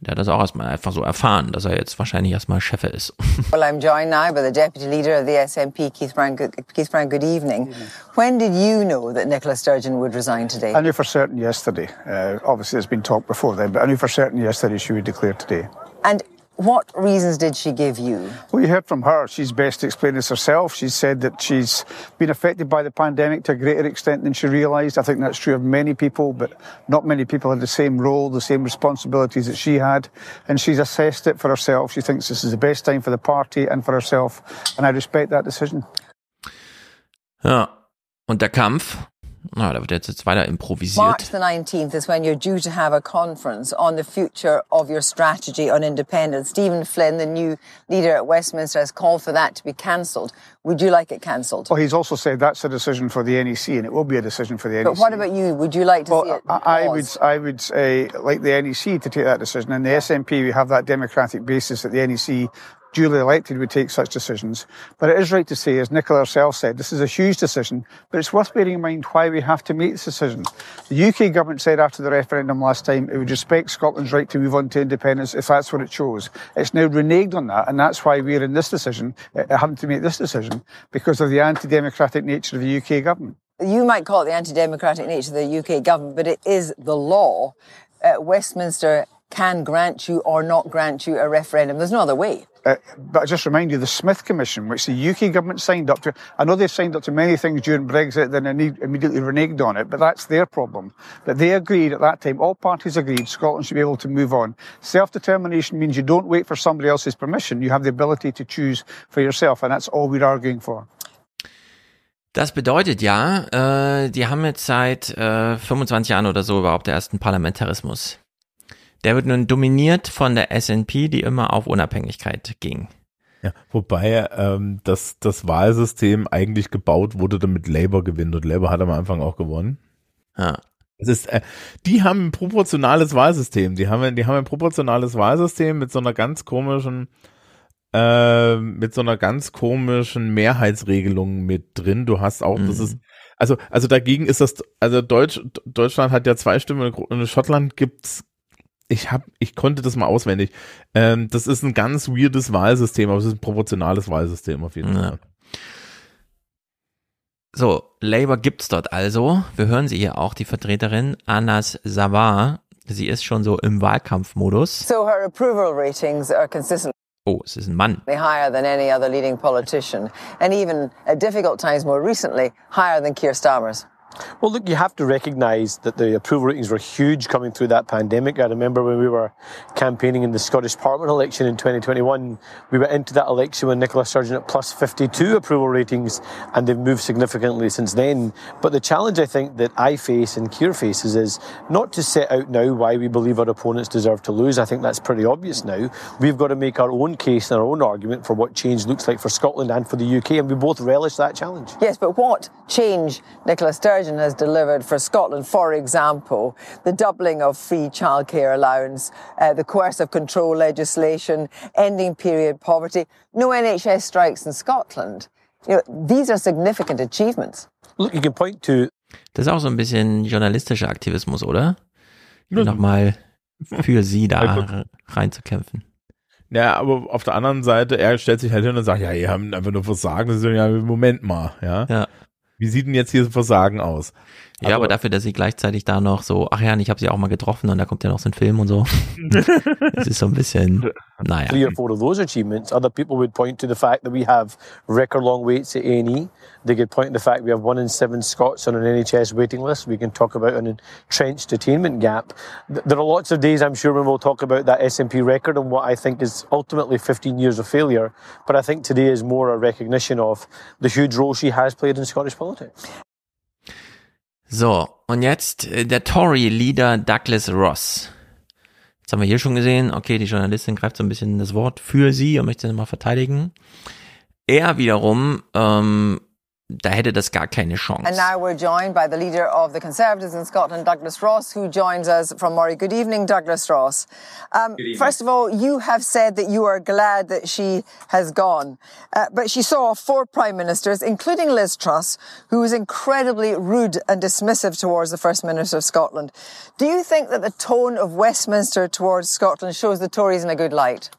Der hat das auch erstmal einfach so erfahren, dass er jetzt wahrscheinlich erstmal Chef ist. Well, I'm joined now by the Deputy Leader of the SNP, Keith Brown. Good, Keith Brown, good evening. When did you know that Nicola Sturgeon would resign today? I knew for certain yesterday. Uh, obviously, there's been talk before then, but I knew for certain yesterday she would declare today. And what reasons did she give you? Well, you heard from her. She's best to explain this herself. She said that she's been affected by the pandemic to a greater extent than she realised. I think that's true of many people, but not many people had the same role, the same responsibilities that she had. And she's assessed it for herself. She thinks this is the best time for the party and for herself. And I respect that decision. Ja, und der Kampf, na, da wird jetzt, jetzt weiter improvisiert. March the 19th is when you're due to have a conference on the future of your strategy on independence. Stephen Flynn, the new leader at Westminster, has called for that to be cancelled. Would you like it cancelled? Well, he's also said that's a decision for the NEC, and it will be a decision for the NEC. But what about you? Would you like to see it? I I would, paused? I would uh, like the NEC to take that decision. And the SNP, we have that democratic basis that the NEC, duly elected, would take such decisions. But it is right to say, as Nicola herself said, this is a huge decision, but it's worth bearing in mind why we have to make this decision. The UK government said after the referendum last time it would respect Scotland's right to move on to independence if that's what it chose. It's now reneged on that, and that's why we're in this decision, uh, having to make this decision, because of the anti-democratic nature of the UK government. You might call it the anti-democratic nature of the UK government, but it is the law. Uh, Westminster can grant you or not grant you a referendum. There's no other way. Uh, but I just remind you, the Smith Commission, which the UK government signed up to, I know they've signed up to many things during Brexit, then they immediately reneged on it, but that's their problem. But they agreed at that time, all parties agreed Scotland should be able to move on. Self-determination means you don't wait for somebody else's permission, you have the ability to choose for yourself, and that's all we're arguing for. Das bedeutet ja, äh, die haben jetzt seit äh, 25 Jahren oder so überhaupt den ersten Parlamentarismus. Der wird nun dominiert von der SNP, die immer auf Unabhängigkeit ging. Ja, wobei ähm, das, das Wahlsystem eigentlich gebaut wurde, damit Labour gewinnt und Labour hat am Anfang auch gewonnen. Ja. Es ist, äh, die haben ein proportionales Wahlsystem. Die haben, die haben ein proportionales Wahlsystem mit so einer ganz komischen, äh, mit so einer ganz komischen Mehrheitsregelung mit drin. Du hast auch, das Mhm. ist, also, also dagegen ist das, also Deutsch, Deutschland hat ja zwei Stimmen und in Schottland gibt's ich hab, ich konnte das mal auswendig. Ähm, das ist ein ganz weirdes Wahlsystem, aber es ist ein proportionales Wahlsystem auf jeden Ja. Fall. So, Labour gibt's dort also. Wir hören sie hier auch, die Vertreterin Anas Savar. Sie ist schon so im Wahlkampfmodus. So her approval ratings are consistently Oh, es ist ein Mann. higher than any other leading politician, and even at difficult times more recently, higher than Keir Starmer's. Well, look, you have to recognise that the approval ratings were huge coming through that pandemic. I remember when we were campaigning in the Scottish Parliament election in 2021, we went into that election with Nicola Sturgeon at plus 52 approval ratings, and they've moved significantly since then. But the challenge I think that I face and Keir faces is not to set out now why we believe our opponents deserve to lose. I think that's pretty obvious now. We've got to make our own case and our own argument for what change looks like for Scotland and for the UK, and we both relish that challenge. Yes, but what change Nicola Sturgeon has delivered for Scotland, for example, the doubling of free childcare allowance, uh, the coercive control legislation, ending period poverty, no NHS strikes in Scotland. You know, these are significant achievements. Look, you can point to Das ist auch so ein bisschen journalistischer Aktivismus, oder? Nochmal für sie da reinzukämpfen. Ja, aber auf der anderen Seite, er stellt sich halt hin und sagt, ja, ihr habt einfach nur Versagen. Das ist ja, Moment mal, ja. Ja. Wie sieht denn jetzt hier Versagen aus? Ja, Also- aber dafür, dass sie gleichzeitig da noch so, ach ja, ich habe sie auch mal getroffen und da kommt ja noch so ein Film und so. das ist so ein bisschen, naja. three or four of those achievements. Other people would point to the fact that we have record long waits at A&E. They could point to the fact we have one in seven Scots on an NHS waiting list. We can talk about an entrenched attainment gap. Th- There are lots of days, I'm sure, when we'll talk about that SNP record and what I think is ultimately 15 years of failure. But I think today is more a recognition of the huge role she has played in Scottish politics. So, und jetzt äh, der Tory-Leader Douglas Ross. Jetzt haben wir hier schon gesehen, okay, die Journalistin greift so ein bisschen das Wort für sie und möchte sie nochmal verteidigen. Er wiederum, ähm, da hätte das gar keine Chance. And now we're joined by the leader of the Conservatives in Scotland, Douglas Ross, who joins us from Murray. Good evening, Douglas Ross. Um, Good evening. First of all, you have said that you are glad that she has gone, uh, but she saw four prime ministers, including Liz Truss, who was incredibly rude and dismissive towards the First Minister of Scotland. Do you think that the tone of Westminster towards Scotland shows the Tories in a good light?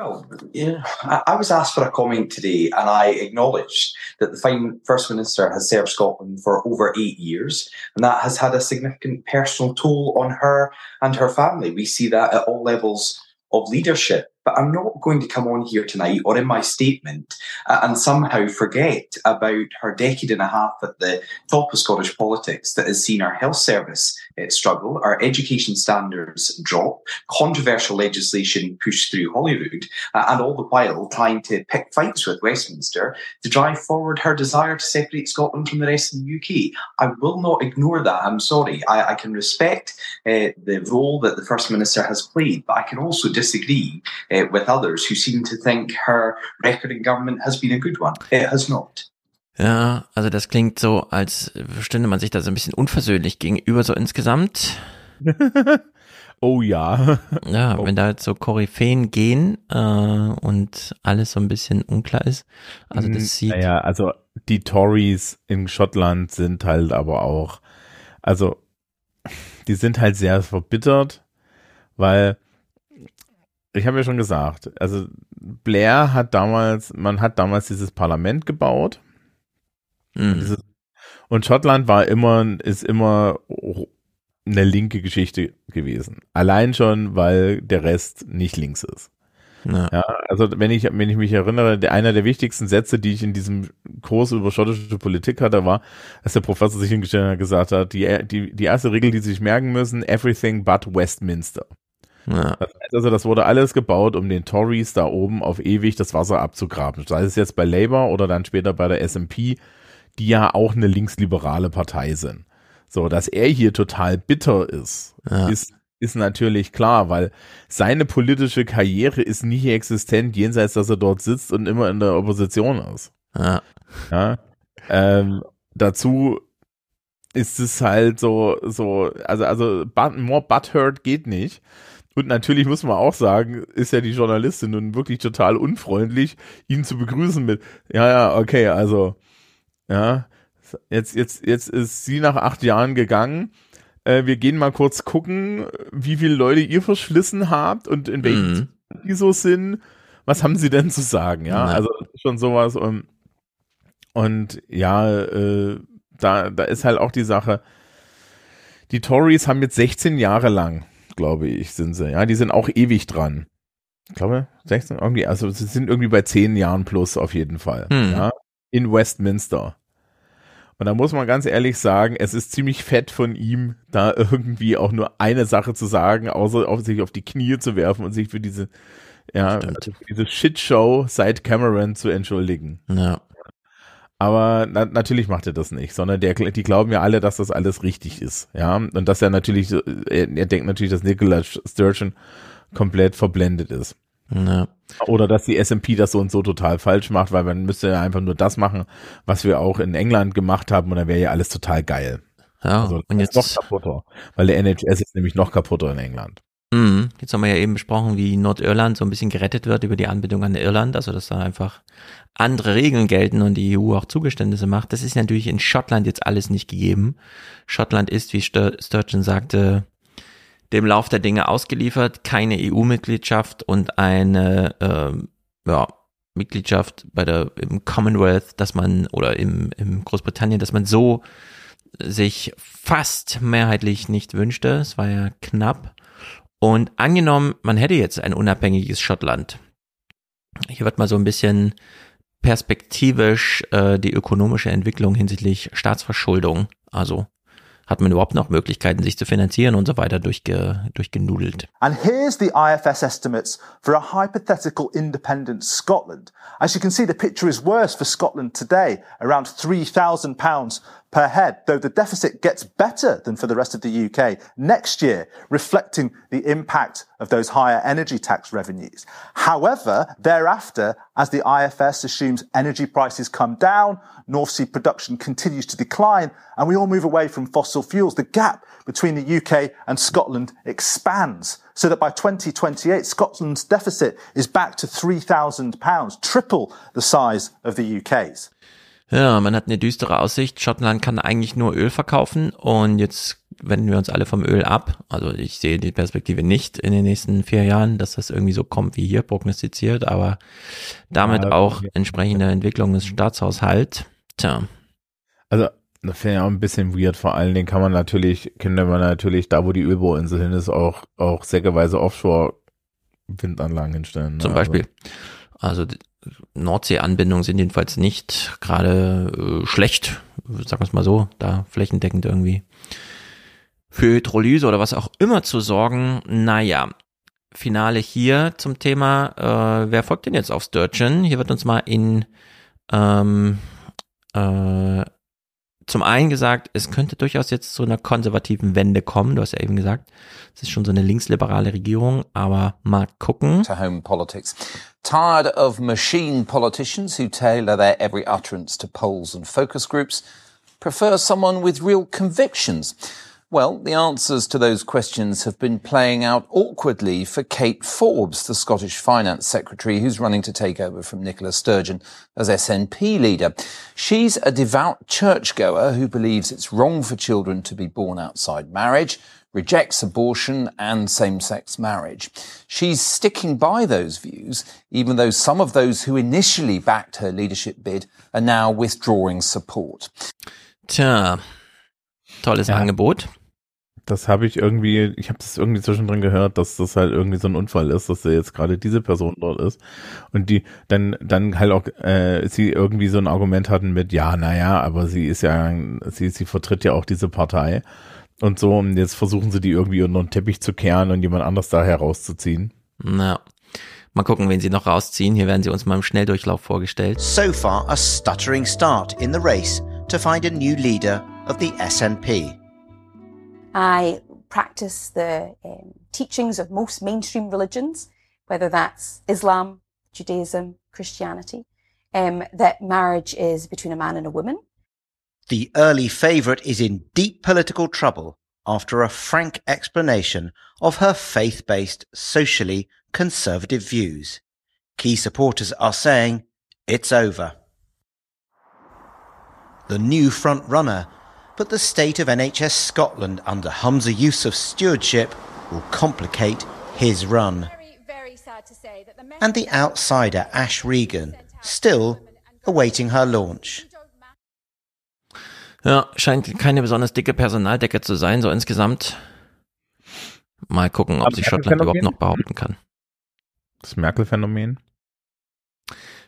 Well, yeah, I, I was asked for a comment today, and I acknowledged that the fine First Minister has served Scotland for over eight years, and that has had a significant personal toll on her and her family. We see that at all levels of leadership. But I'm not going to come on here tonight or in my statement uh, and somehow forget about her decade and a half at the top of Scottish politics that has seen our health service uh, struggle, our education standards drop, controversial legislation pushed through Holyrood, uh, and all the while trying to pick fights with Westminster to drive forward her desire to separate Scotland from the rest of the UK. I will not ignore that. I'm sorry. I, I can respect uh, the role that the First Minister has played, but I can also disagree uh, with others who seem to think her record in government has been a good one. It has not. Ja, also das klingt so, als stünde man sich da so ein bisschen unversöhnlich gegenüber so insgesamt. oh ja. Ja, Oh. wenn da jetzt so Koryphäen gehen äh, und alles so ein bisschen unklar ist. Also Mm, das sieht. Naja, also die Tories in Schottland sind halt aber auch, also die sind halt sehr verbittert, weil ich habe ja schon gesagt, also Blair hat damals, man hat damals dieses Parlament gebaut. Mhm. Und, dieses, und Schottland war immer, ist immer eine linke Geschichte gewesen. Allein schon, weil der Rest nicht links ist. Ja. Ja, also wenn ich, wenn ich mich erinnere, der, einer der wichtigsten Sätze, die ich in diesem Kurs über schottische Politik hatte, war, dass der Professor sich hingestellt hat und gesagt hat, die, die, die erste Regel, die Sie sich merken müssen, everything but Westminster. Ja. Das heißt also, das wurde alles gebaut, um den Tories da oben auf ewig das Wasser abzugraben. Sei es jetzt bei Labour oder dann später bei der SNP, die ja auch eine linksliberale Partei sind. So, dass er hier total bitter ist, Ja. ist, ist natürlich klar, weil seine politische Karriere ist nicht existent, jenseits, dass er dort sitzt und immer in der Opposition ist. Ja. Ja. Ähm, dazu ist es halt so, so, also, also, but, more butthurt geht nicht. Und natürlich muss man auch sagen, ist ja die Journalistin nun wirklich total unfreundlich, ihn zu begrüßen mit, ja, ja, okay, also, ja, jetzt, jetzt, jetzt ist sie nach acht Jahren gegangen. Äh, wir gehen mal kurz gucken, wie viele Leute ihr verschlissen habt und in welchen Mhm. die so sind. Was haben sie denn zu sagen? Ja, Ja. also schon sowas und, und ja, äh, da, da ist halt auch die Sache, die Tories haben jetzt 16 Jahre lang, glaube ich, sind sie, ja, die sind auch ewig dran. Ich glaube, 16, irgendwie, also sie sind irgendwie bei 10 Jahren plus auf jeden Fall, Hm. ja, in Westminster. Und da muss man ganz ehrlich sagen, es ist ziemlich fett von ihm, da irgendwie auch nur eine Sache zu sagen, außer auf sich auf die Knie zu werfen und sich für diese, ja, für diese Shitshow seit Cameron zu entschuldigen. Ja. Aber na, natürlich macht er das nicht, sondern der, die glauben ja alle, dass das alles richtig ist, ja. Und dass er natürlich, er, er denkt natürlich, dass Nicola Sturgeon komplett verblendet ist. Ja. Oder dass die SMP das so und so total falsch macht, weil man müsste ja einfach nur das machen, was wir auch in England gemacht haben und dann wäre ja alles total geil. Ja, also, und jetzt- noch kaputter, weil der NHS ist nämlich noch kaputter in England. Mhm. Jetzt haben wir ja eben besprochen, wie Nordirland so ein bisschen gerettet wird über die Anbindung an Irland, also dass da einfach andere Regeln gelten und die EU auch Zugeständnisse macht. Das ist natürlich in Schottland jetzt alles nicht gegeben. Schottland ist, wie Stur- Sturgeon sagte, dem Lauf der Dinge ausgeliefert, keine EU-Mitgliedschaft und eine ähm, ja, Mitgliedschaft bei der im Commonwealth, dass man oder im, im Großbritannien, dass man so sich fast mehrheitlich nicht wünschte. Es war ja knapp. Und angenommen, man hätte jetzt ein unabhängiges Schottland. Hier wird mal so ein bisschen perspektivisch äh, die ökonomische Entwicklung hinsichtlich Staatsverschuldung, also hat man überhaupt noch Möglichkeiten, sich zu finanzieren und so weiter durchge, durchgenudelt. And here's the IFS estimates for a hypothetical independent Scotland. As you can see, the picture is worse for Scotland today, around £3,000 per head, though the deficit gets better than for the rest of the UK next year, reflecting the impact of those higher energy tax revenues. However, thereafter, as the IFS assumes energy prices come down, North Sea production continues to decline, and we all move away from fossil fuels, the gap between the UK and Scotland expands so that by 2028, Scotland's deficit is back to £3,000, triple the size of the UK's. Ja, man hat eine düstere Aussicht. Schottland kann eigentlich nur Öl verkaufen und jetzt wenden wir uns alle vom Öl ab. Also ich sehe die Perspektive nicht in den nächsten vier Jahren, dass das irgendwie so kommt wie hier prognostiziert, aber damit ja, auch entsprechende Entwicklung des Staatshaushalts. Tja. Also das finde ich auch ein bisschen weird. Vor allen Dingen kann man natürlich, könnte man natürlich da, wo die Ölbohrinsel hin ist, auch, auch säckeweise Offshore-Windanlagen hinstellen. Ne? Zum Beispiel. Also, also Nordsee-Anbindungen sind jedenfalls nicht gerade äh, schlecht, sagen wir es mal so, da flächendeckend irgendwie für Hydrolyse oder was auch immer zu sorgen. Naja, Finale hier zum Thema, äh, wer folgt denn jetzt auf Sturgeon? Hier wird uns mal in ähm, äh, zum einen gesagt, es könnte durchaus jetzt zu einer konservativen Wende kommen. Du hast ja eben gesagt, es ist schon so eine linksliberale Regierung, aber mal gucken. To home politics. Tired of machine politicians who tailor their every utterance to polls and focus groups, prefer someone with real convictions. Well, the answers to those questions have been playing out awkwardly for Kate Forbes, the Scottish Finance Secretary, who's running to take over from Nicola Sturgeon as SNP leader. She's a devout churchgoer who believes it's wrong for children to be born outside marriage, rejects abortion and same-sex marriage. She's sticking by those views, even though some of those who initially backed her leadership bid are now withdrawing support. Tja, tolles ja. Angebot. Das habe ich irgendwie, ich habe das irgendwie zwischendrin gehört, dass das halt irgendwie so ein Unfall ist, dass da jetzt gerade diese Person dort ist und die dann dann halt auch äh, sie irgendwie so ein Argument hatten mit ja, naja, aber sie ist ja sie sie vertritt ja auch diese Partei und so und jetzt versuchen sie die irgendwie unter den Teppich zu kehren und jemand anders da herauszuziehen. Na, mal gucken, wen sie noch rausziehen. Hier werden sie uns mal im Schnelldurchlauf vorgestellt. So far a stuttering start in the race to find a new leader of the SNP. I practice the um, teachings of most mainstream religions, whether that's Islam, Judaism, Christianity, um, that marriage is between a man and a woman. The early favourite is in deep political trouble after a frank explanation of her faith-based, socially conservative views. Key supporters are saying it's over. The new front runner but the state of NHS Scotland under Humza Yousaf's stewardship will complicate his run. And the outsider Ash Regan, still awaiting her launch. Ja, scheint keine besonders dicke Personaldecke zu sein, so insgesamt. Mal gucken, ob sich Schottland überhaupt noch behaupten kann. Das Merkel-Phänomen?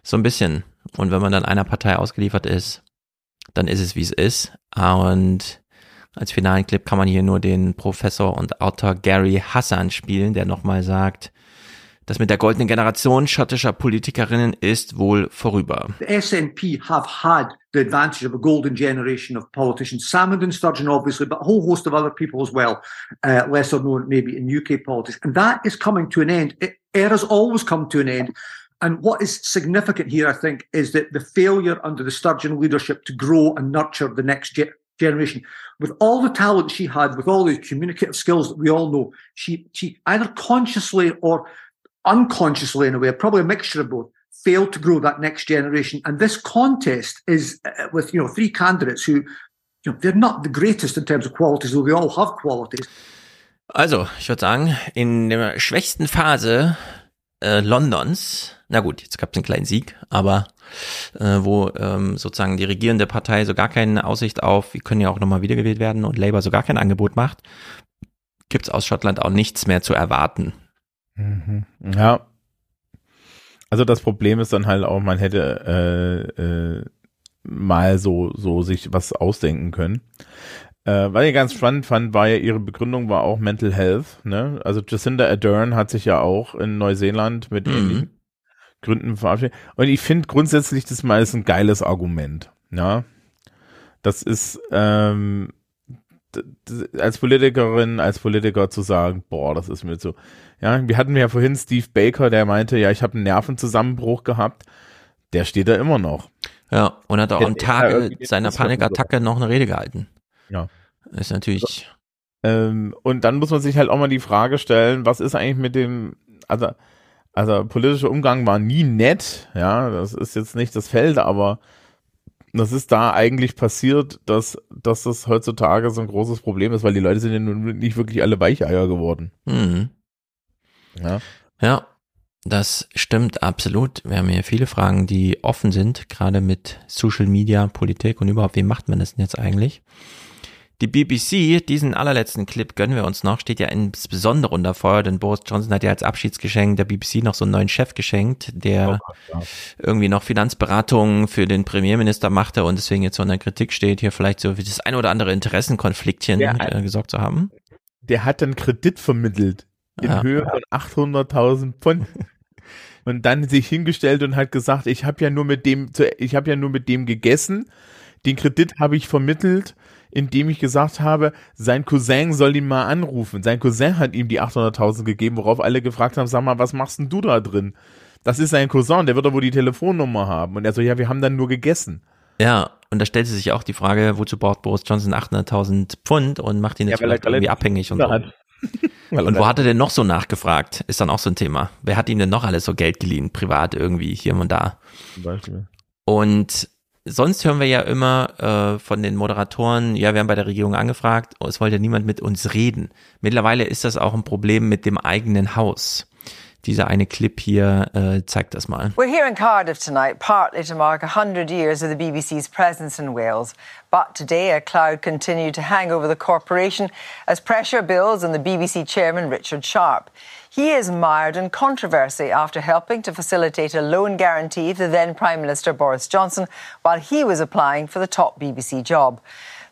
So ein bisschen. Und wenn man dann einer Partei ausgeliefert ist, dann ist es wie es ist. Und als finalen Clip kann man hier nur den Professor und Autor Gary Hassan spielen, der nochmal sagt, das mit der goldenen Generation schottischer Politikerinnen ist wohl vorüber. The SNP have had the advantage of a golden generation of politicians. Salmond and Sturgeon, obviously, but a whole host of other people as well, uh, lesser known maybe in UK politics. And that is coming to an end. It, has always come to an end. And what is significant here, I think, is that the failure under the Sturgeon leadership to grow and nurture the next ge- generation, with all the talent she had, with all the communicative skills that we all know, she she either consciously or unconsciously, in a way, probably a mixture of both, failed to grow that next generation. And this contest is uh, with you know three candidates who, you know, they're not the greatest in terms of qualities, though they all have qualities. Also, ich würde sagen, in der schwächsten Phase äh, Londons, na gut, jetzt gab es einen kleinen Sieg, aber äh, wo ähm, sozusagen die regierende Partei so gar keine Aussicht auf, wir können ja auch nochmal wiedergewählt werden und Labour so gar kein Angebot macht, gibt es aus Schottland auch nichts mehr zu erwarten. Mhm. Ja. Also das Problem ist dann halt auch, man hätte äh, äh, mal so, so sich was ausdenken können. Äh, was ich ganz spannend fand, war ja ihre Begründung war auch Mental Health. Ne? Also Jacinda Ardern hat sich ja auch in Neuseeland mit Mhm. ähnlichen Gründen verabschiedet. Und ich finde grundsätzlich das mal ist ein geiles Argument. Ja, das ist ähm, als Politikerin, als Politiker zu sagen, boah, das ist mir so. Ja, wir hatten ja vorhin Steve Baker, der meinte, ja, ich habe einen Nervenzusammenbruch gehabt. Der steht da immer noch. Ja, und hat auch am irgendwie seiner Panikattacke noch eine Rede gehalten. Ja. Ist natürlich. Ähm, und dann muss man sich halt auch mal die Frage stellen, was ist eigentlich mit dem, also, also politischer Umgang war nie nett, ja, das ist jetzt nicht das Feld, aber das ist da eigentlich passiert, dass, dass das heutzutage so ein großes Problem ist, weil die Leute sind ja nun nicht wirklich alle Weicheier geworden. Mhm. Ja. Ja, das stimmt absolut. Wir haben hier viele Fragen, die offen sind, gerade mit Social Media, Politik und überhaupt, wie macht man das denn jetzt eigentlich? Die BBC, diesen allerletzten Clip gönnen wir uns noch, steht ja insbesondere unter Feuer, denn Boris Johnson hat ja als Abschiedsgeschenk der BBC noch so einen neuen Chef geschenkt, der irgendwie noch Finanzberatungen für den Premierminister machte und deswegen jetzt so in der Kritik steht, hier vielleicht so wie das ein oder andere Interessenkonfliktchen Ja. äh, gesorgt zu haben. Der hat dann Kredit vermittelt in Ja. Höhe von 800.000 Pfund. Und dann sich hingestellt und hat gesagt, ich habe ja nur mit dem, ich habe ja nur mit dem gegessen. Den Kredit habe ich vermittelt, indem ich gesagt habe, sein Cousin soll ihn mal anrufen. Sein Cousin hat ihm die 800.000 gegeben, worauf alle gefragt haben, sag mal, was machst denn du da drin? Das ist sein Cousin, der wird doch wohl die Telefonnummer haben. Und er so, ja, wir haben dann nur gegessen. Ja, und da stellte sich auch die Frage, wozu braucht Boris Johnson 800.000 Pfund und macht ihn Ja, jetzt weil er vielleicht irgendwie abhängig und so. hat. Und wo hat er denn noch so nachgefragt? Ist dann auch so ein Thema. Wer hat ihm denn noch alles so Geld geliehen, privat irgendwie hier und da? Zum Beispiel. Und sonst hören wir ja immer äh, von den Moderatoren, ja, wir haben bei der Regierung angefragt, oh, es wollte niemand mit uns reden. Mittlerweile ist das auch ein Problem mit dem eigenen Haus. Dieser eine Clip hier äh, zeigt das mal. We're here in Cardiff tonight, partly to mark 100 years of the BBC's presence in Wales. But today, a cloud continued to hang over the corporation as pressure builds on the BBC chairman, Richard Sharp. He is mired in controversy after helping to facilitate a loan guarantee the then Prime Minister Boris Johnson while he was applying for the top BBC job.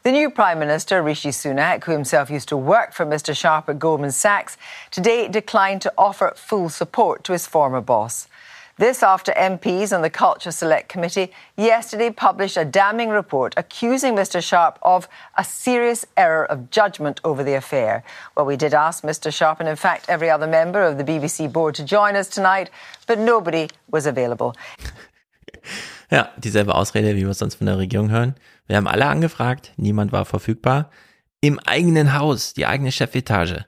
The new Prime Minister, Rishi Sunak, who himself used to work for Mr. Sharp at Goldman Sachs, today declined to offer full support to his former boss. This after MPs on the Culture Select Committee yesterday published a damning report accusing Mr. Sharp of a serious error of judgment over the affair. Well, we did ask Mr. Sharp and, in fact, every other member of the BBC board to join us tonight, but nobody was available. Ja, dieselbe Ausrede, wie wir sonst von der Regierung hören. Wir haben alle angefragt, niemand war verfügbar. Im eigenen Haus, die eigene Chefetage.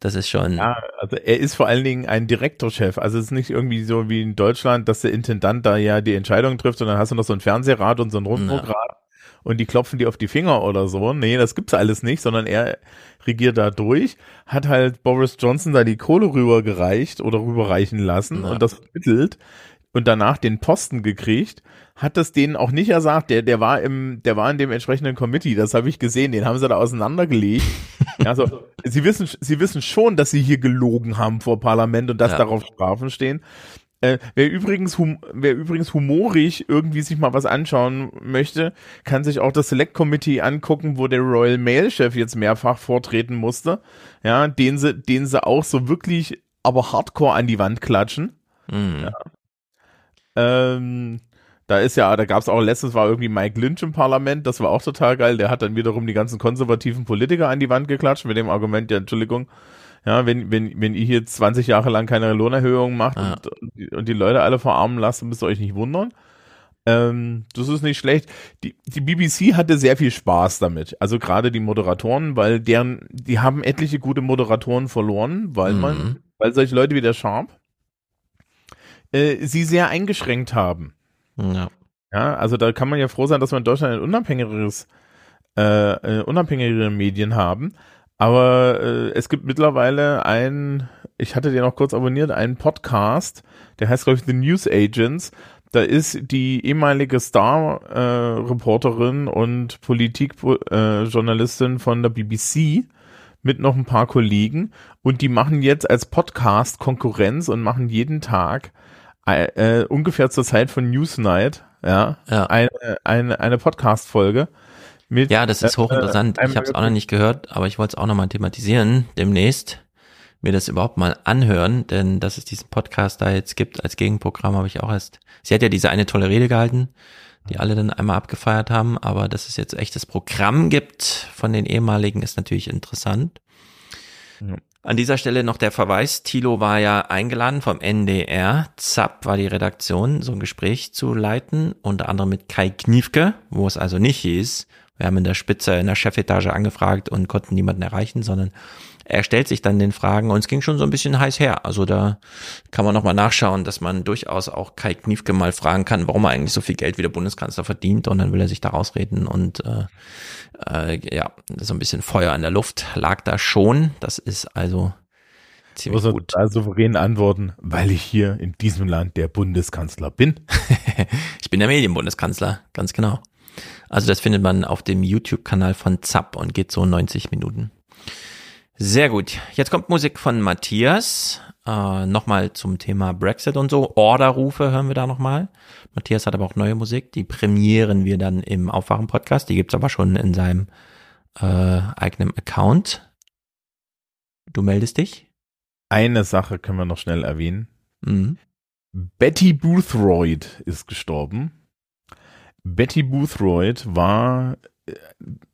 Das ist schon. Ja, also er ist vor allen Dingen ein Direktorchef. Also es ist nicht irgendwie so wie in Deutschland, dass der Intendant da ja die Entscheidung trifft und dann hast du noch so ein Fernsehrat und so ein Rundfunkrat und die klopfen dir auf die Finger oder so. Nee, das gibt's alles nicht, sondern er regiert da durch, hat halt Boris Johnson da die Kohle rübergereicht oder rüberreichen lassen und das vermittelt und danach den Posten gekriegt, hat das denen auch nicht ersagt. Der, der war im, der war in dem entsprechenden Committee, das habe ich gesehen, den haben sie da auseinandergelegt. ja, so, sie wissen, sie wissen schon, dass sie hier gelogen haben vor Parlament und dass Ja. darauf Strafen stehen. Äh, wer übrigens, hum, wer übrigens humorig irgendwie sich mal was anschauen möchte, kann sich auch das Select Committee angucken, wo der Royal Mail Chef jetzt mehrfach vortreten musste. Ja, den sie, den sie auch so wirklich, aber hardcore an die Wand klatschen. Mhm. Ähm, da ist ja, da gab es auch letztens war irgendwie Mike Lynch im Parlament, das war auch total geil. Der hat dann wiederum die ganzen konservativen Politiker an die Wand geklatscht mit dem Argument, ja, Entschuldigung, ja, wenn, wenn, wenn ihr hier 20 Jahre lang keine Lohnerhöhung macht Ah. und, und, die- und die Leute alle verarmen lasst, müsst ihr euch nicht wundern. Ähm, das ist nicht schlecht. Die, die BBC hatte sehr viel Spaß damit. Also gerade die Moderatoren, weil deren, die haben etliche gute Moderatoren verloren, weil Mhm. man, weil solche Leute wie der Sharp äh, sie sehr eingeschränkt haben. Ja. Ja, also da kann man ja froh sein, dass wir in Deutschland ein unabhängigeres, äh, äh, unabhängigere Medien haben. Aber äh, es gibt mittlerweile ein ich hatte den auch kurz abonniert, einen Podcast, der heißt, glaube ich, The News Agents. Da ist die ehemalige Star-Reporterin äh, und Politikjournalistin äh, von der BBC mit noch ein paar Kollegen und die machen jetzt als Podcast Konkurrenz und machen jeden Tag äh, ungefähr zur Zeit von Newsnight ja, ja. eine, eine, eine Podcast-Folge. Mit, ja, das ist hochinteressant. Äh, ich habe es auch noch nicht gehört, aber ich wollte es auch noch mal thematisieren demnächst. Mir das überhaupt mal anhören, denn dass es diesen Podcast da jetzt gibt als Gegenprogramm, habe ich auch erst. Sie hat ja diese eine tolle Rede gehalten, die alle dann einmal abgefeiert haben, aber dass es jetzt echtes Programm gibt von den ehemaligen, ist natürlich interessant. Ja. An dieser Stelle noch der Verweis, Thilo war ja eingeladen vom NDR, ZAP war die Redaktion, so ein Gespräch zu leiten, unter anderem mit Kai Kniefke, wo es also nicht hieß, wir haben in der Spitze, in der Chefetage angefragt und konnten niemanden erreichen, sondern er stellt sich dann den Fragen und es ging schon so ein bisschen heiß her. Also da kann man nochmal nachschauen, dass man durchaus auch Kai Kniefke mal fragen kann, warum er eigentlich so viel Geld wie der Bundeskanzler verdient und dann will er sich da rausreden und äh, äh, ja, so ein bisschen Feuer in der Luft lag da schon. Das ist also ziemlich Muss gut. Also souverän antworten, weil ich hier in diesem Land der Bundeskanzler bin. ich bin der Medienbundeskanzler, ganz genau. Also das findet man auf dem YouTube-Kanal von Zapp und geht so 90 Minuten. Sehr gut. Jetzt kommt Musik von Matthias. Äh, nochmal zum Thema Brexit und so. Orderrufe hören wir da nochmal. Matthias hat aber auch neue Musik. Die premieren wir dann im Aufwachen-Podcast. Die gibt's aber schon in seinem äh, eigenen Account. Du meldest dich? Eine Sache können wir noch schnell erwähnen. Mhm. Betty Boothroyd ist gestorben. Betty Boothroyd war, äh,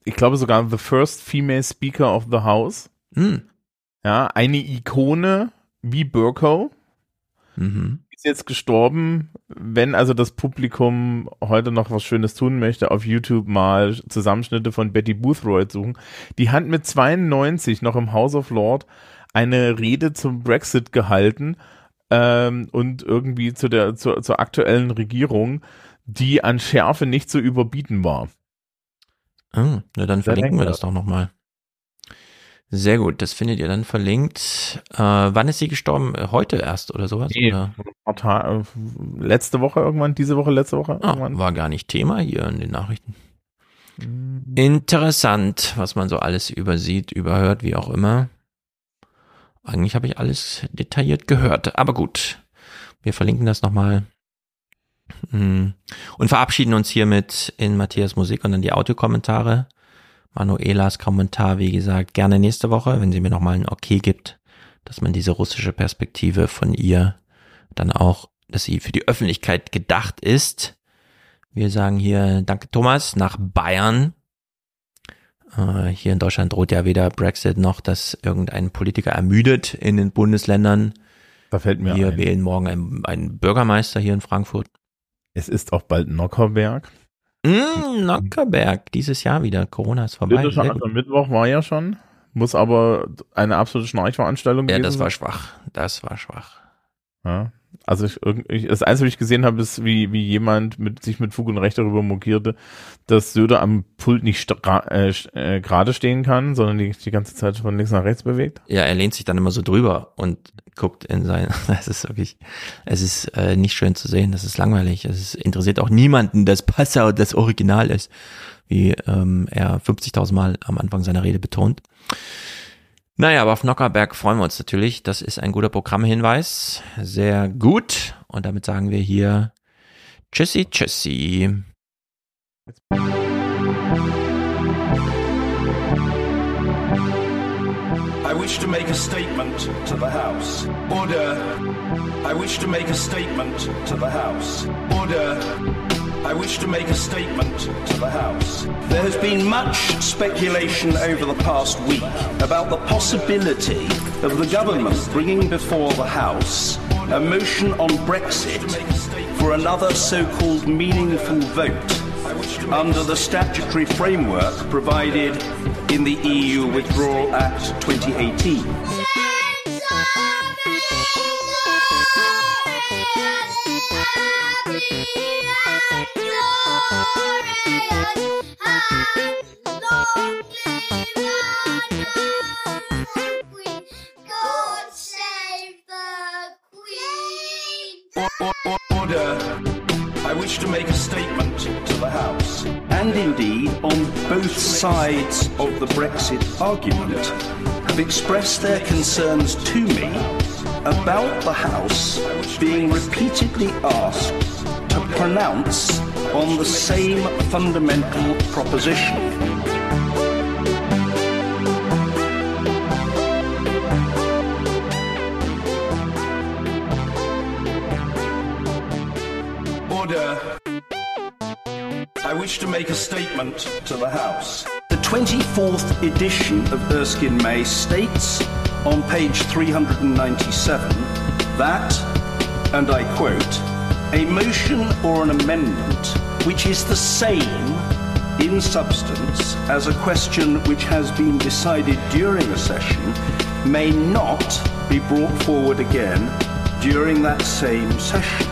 ich glaube sogar the first female speaker of the house. Mhm. Ja, eine Ikone wie Burko. Mhm. Ist jetzt gestorben. Wenn also das Publikum heute noch was Schönes tun möchte, auf YouTube mal Zusammenschnitte von Betty Boothroyd suchen. Die hat mit 92 noch im House of Lord eine Rede zum Brexit gehalten ähm, und irgendwie zu der zur, zur aktuellen Regierung, die an Schärfe nicht zu überbieten war. Oh, na dann verlinken wir das doch nochmal. Sehr gut, das findet ihr dann verlinkt. Äh, wann ist sie gestorben? Heute erst oder sowas? Nee, oder? äh, letzte Woche irgendwann, diese Woche, letzte Woche ah, irgendwann. War gar nicht Thema hier in den Nachrichten. Mhm. Interessant, was man so alles übersieht, überhört, wie auch immer. Eigentlich habe ich alles detailliert gehört, aber gut. Wir verlinken das nochmal. Und verabschieden uns hiermit in Matthias Musik und dann die Audiokommentare. Manuelas Kommentar, wie gesagt, gerne nächste Woche, wenn sie mir nochmal ein Okay gibt, dass man diese russische Perspektive von ihr dann auch, dass sie für die Öffentlichkeit gedacht ist. Wir sagen hier Danke Thomas nach Bayern. Äh, hier in Deutschland droht ja weder Brexit noch, dass irgendein Politiker ermüdet in den Bundesländern. Da fällt mir Wir ein. wählen morgen einen, einen Bürgermeister hier in Frankfurt. Es ist auch bald Nockerberg. Mm, Nockerberg, dieses Jahr wieder. Corona ist vorbei. Sehr also. Mittwoch war ja schon, muss aber eine absolute Schnarchveranstaltung Ja, gewesen das war schwach. Das war schwach. Ja. Also ich, irgendwie- das Einzige, was ich gesehen habe, ist, wie, wie jemand mit, sich mit Fug und Recht darüber mokierte, dass Söder am Pult nicht äh, äh, gerade stehen kann, sondern die, die ganze Zeit von links nach rechts bewegt. Ja, er lehnt sich dann immer so drüber und guckt in sein. Das ist wirklich, es ist äh, nicht schön zu sehen. Das ist langweilig. Es ist, interessiert auch niemanden, dass Passau das Original ist, wie ähm, er 50.000 Mal am Anfang seiner Rede betont. Naja, aber auf Nockerberg freuen wir uns natürlich. Das ist ein guter Programmhinweis. Sehr gut. Und damit sagen wir hier Tschüssi, Tschüssi. I wish to make a statement to the House. Order. I wish to make a statement to the House. Order. I wish to make a statement to the House. There has been much speculation over the past week about the possibility of the government bringing before the House a motion on Brexit for another so called meaningful vote under the statutory framework provided in the EU Withdrawal Act 2018. Order. I wish to make a statement to the House. And indeed, on both sides of the Brexit argument, have expressed their concerns to me about the House being repeatedly asked to pronounce on the same fundamental proposition. Order. I wish to make a statement to the House. The 24th edition of Erskine May states on page 397 that, and I quote, a motion or an amendment which is the same in substance as a question which has been decided during a session may not be brought forward again during that same session.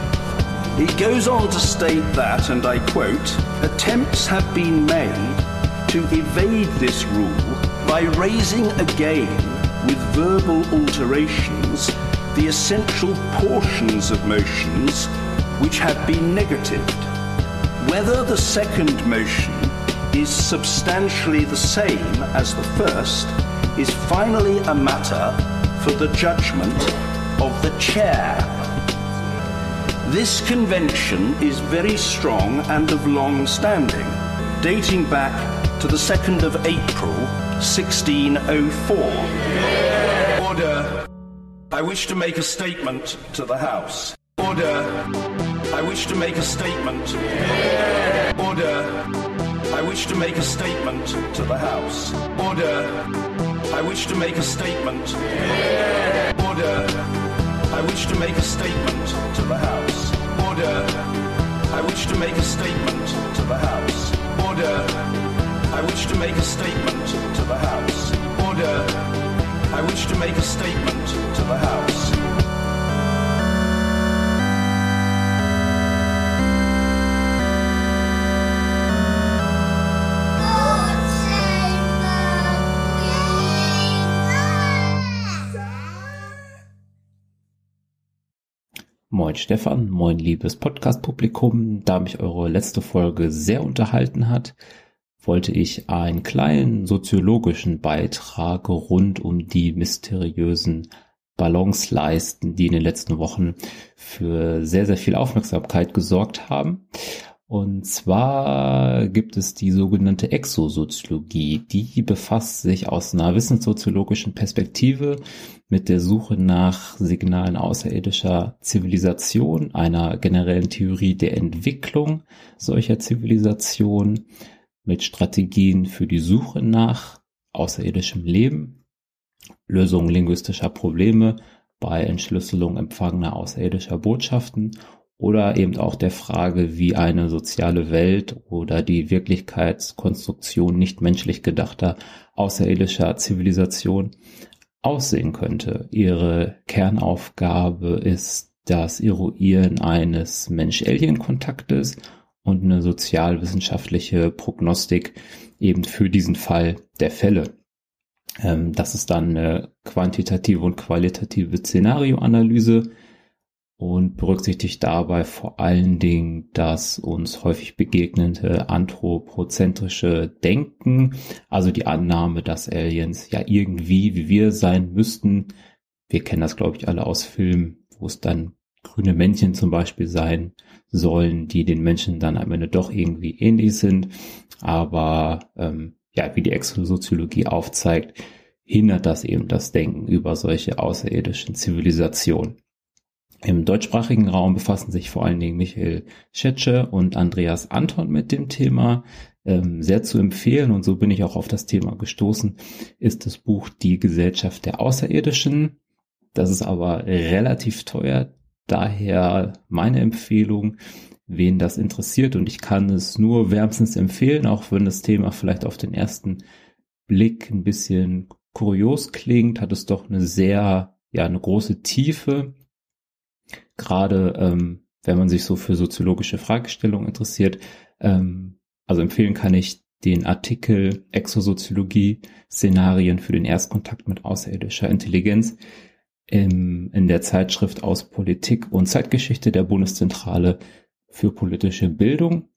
It goes on to state that, and I quote, attempts have been made to evade this rule by raising again with verbal alterations the essential portions of motions which have been negatived. Whether the second motion is substantially the same as the first is finally a matter for the judgment of the chair. This convention is very strong and of long standing, dating back to the 2nd of April 1604. Order. I wish to make a statement to the House. Order. I wish to make a statement. Order. I wish to make a statement to the House. Order. I wish to make a statement. Order. I wish to make a statement to the House. Order. I wish to make a statement to the House. Order. I wish to make a statement to the House. Order. I wish to make a statement to the House. Moin Stefan, moin liebes Podcast-Publikum. Da mich eure letzte Folge sehr unterhalten hat, wollte ich einen kleinen soziologischen Beitrag rund um die mysteriösen Ballons leisten, die in den letzten Wochen für sehr, sehr viel Aufmerksamkeit gesorgt haben. Und zwar gibt es die sogenannte Exosoziologie. Die befasst sich aus einer wissenssoziologischen Perspektive mit der Suche nach Signalen außerirdischer Zivilisation, einer generellen Theorie der Entwicklung solcher Zivilisation, mit Strategien für die Suche nach außerirdischem Leben, Lösung linguistischer Probleme bei Entschlüsselung empfangener außerirdischer Botschaften oder eben auch der Frage, wie eine soziale Welt oder die Wirklichkeitskonstruktion nicht menschlich gedachter außerirdischer Zivilisation aussehen könnte. Ihre Kernaufgabe ist das Eruieren eines Mensch-Alien-Kontaktes und eine sozialwissenschaftliche Prognostik eben für diesen Fall der Fälle. Ähm, das ist dann eine quantitative und qualitative Szenarioanalyse, und berücksichtigt dabei vor allen Dingen das uns häufig begegnende anthropozentrische Denken, also die Annahme, dass Aliens ja irgendwie wie wir sein müssten. Wir kennen das, glaube ich, alle aus Filmen, wo es dann grüne Männchen zum Beispiel sein sollen, die den Menschen dann am Ende doch irgendwie ähnlich sind. Aber ähm, ja, wie die Exosoziologie aufzeigt, hindert das eben das Denken über solche außerirdischen Zivilisationen. Im deutschsprachigen Raum befassen sich vor allen Dingen Michael Schetsche und Andreas Anton mit dem Thema. Ähm, sehr zu empfehlen und so bin ich auch auf das Thema gestoßen, ist das Buch Die Gesellschaft der Außerirdischen. Das ist aber relativ teuer, daher meine Empfehlung, wen das interessiert und ich kann es nur wärmstens empfehlen, auch wenn das Thema vielleicht auf den ersten Blick ein bisschen kurios klingt, hat es doch eine sehr, ja, eine große Tiefe gerade ähm, wenn man sich so für soziologische Fragestellungen interessiert. Ähm, also empfehlen kann ich den Artikel Exosoziologie, Szenarien für den Erstkontakt mit außerirdischer Intelligenz. Im, in der Zeitschrift aus Politik und Zeitgeschichte der Bundeszentrale für politische Bildung.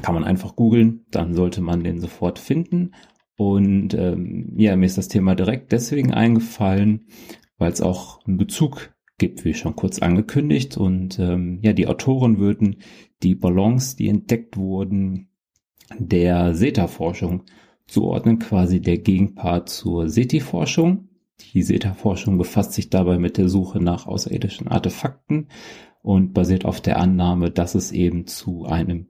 Kann man einfach googeln, dann sollte man den sofort finden. Und ähm, ja, mir ist das Thema direkt deswegen eingefallen, weil es auch einen Bezug gibt, wie schon kurz angekündigt. Und ähm, ja, die Autoren würden die Balance, die entdeckt wurden, der SETA-Forschung zuordnen, quasi der Gegenpart zur SETI-Forschung. Die SETA-Forschung befasst sich dabei mit der Suche nach außerirdischen Artefakten und basiert auf der Annahme, dass es eben zu einem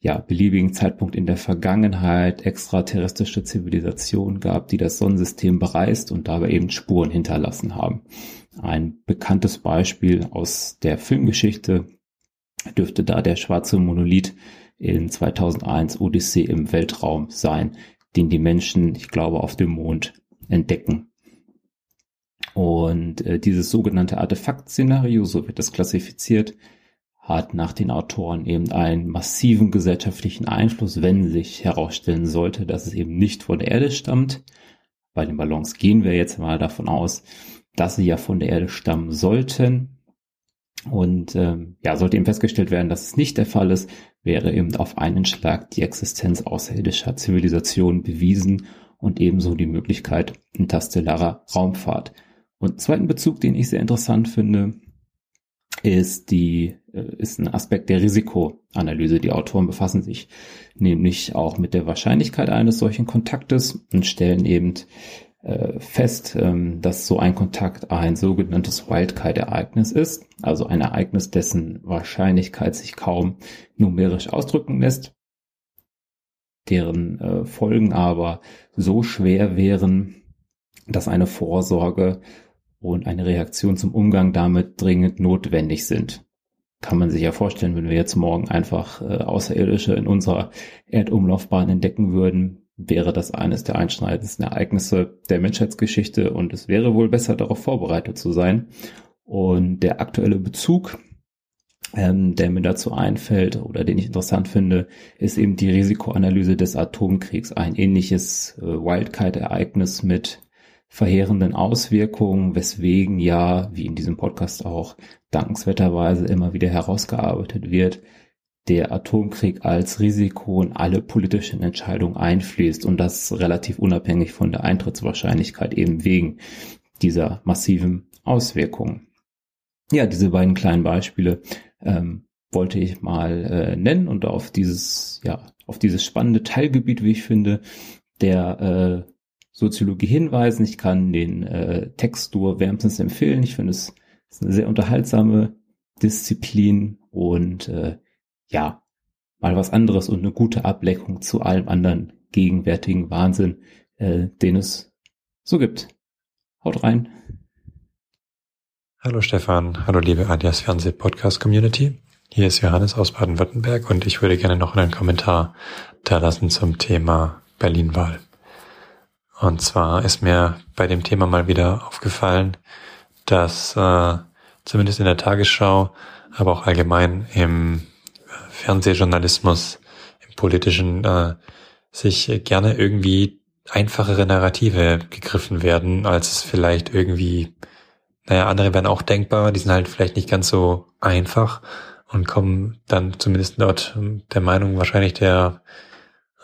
ja, beliebigen Zeitpunkt in der Vergangenheit extraterrestrische Zivilisationen gab, die das Sonnensystem bereist und dabei eben Spuren hinterlassen haben. Ein bekanntes Beispiel aus der Filmgeschichte dürfte da der schwarze Monolith in 2001 Odyssee im Weltraum sein, den die Menschen, ich glaube, auf dem Mond entdecken. Und äh, dieses sogenannte Artefakt-Szenario, so wird das klassifiziert, hat nach den Autoren eben einen massiven gesellschaftlichen Einfluss, wenn sich herausstellen sollte, dass es eben nicht von der Erde stammt. Bei den Ballons gehen wir jetzt mal davon aus, dass sie ja von der Erde stammen sollten. Und ähm, ja, sollte eben festgestellt werden, dass es nicht der Fall ist, wäre eben auf einen Schlag die Existenz außerirdischer Zivilisationen bewiesen und ebenso die Möglichkeit interstellarer Raumfahrt. Und zweiten Bezug, den ich sehr interessant finde, ist die äh, ist ein Aspekt der Risikoanalyse. Die Autoren befassen sich nämlich auch mit der Wahrscheinlichkeit eines solchen Kontaktes und stellen eben äh, fest, ähm, dass so ein Kontakt ein sogenanntes Wildcard-Ereignis ist, also ein Ereignis, dessen Wahrscheinlichkeit sich kaum numerisch ausdrücken lässt, deren äh, Folgen aber so schwer wären, dass eine Vorsorge und eine Reaktion zum Umgang damit dringend notwendig sind. Kann man sich ja vorstellen, wenn wir jetzt morgen einfach äh, Außerirdische in unserer Erdumlaufbahn entdecken würden, wäre das eines der einschneidendsten Ereignisse der Menschheitsgeschichte und es wäre wohl besser darauf vorbereitet zu sein. Und der aktuelle Bezug, ähm, der mir dazu einfällt oder den ich interessant finde, ist eben die Risikoanalyse des Atomkriegs. Ein ähnliches äh, Wildcard-Ereignis mit verheerenden Auswirkungen, weswegen ja, wie in diesem Podcast auch dankenswerterweise immer wieder herausgearbeitet wird, der Atomkrieg als Risiko in alle politischen Entscheidungen einfließt und das relativ unabhängig von der Eintrittswahrscheinlichkeit eben wegen dieser massiven Auswirkungen. Ja, diese beiden kleinen Beispiele ähm, wollte ich mal äh, nennen und auf dieses, ja, auf dieses spannende Teilgebiet, wie ich finde, der äh, Soziologie hinweisen. Ich kann den äh, Text nur wärmstens empfehlen. Ich finde es ist eine sehr unterhaltsame Disziplin und äh, ja, mal was anderes und eine gute Ableckung zu allem anderen gegenwärtigen Wahnsinn, äh, den es so gibt. Haut rein. Hallo Stefan, hallo liebe Adias Fernseh Podcast Community. Hier ist Johannes aus Baden-Württemberg und ich würde gerne noch einen Kommentar da lassen zum Thema Berlin-Wahl. Und zwar ist mir bei dem Thema mal wieder aufgefallen, dass äh, zumindest in der Tagesschau, aber auch allgemein im Fernsehjournalismus, im politischen, äh, sich gerne irgendwie einfachere Narrative gegriffen werden, als es vielleicht irgendwie, naja, andere werden auch denkbar, die sind halt vielleicht nicht ganz so einfach und kommen dann zumindest dort der Meinung wahrscheinlich der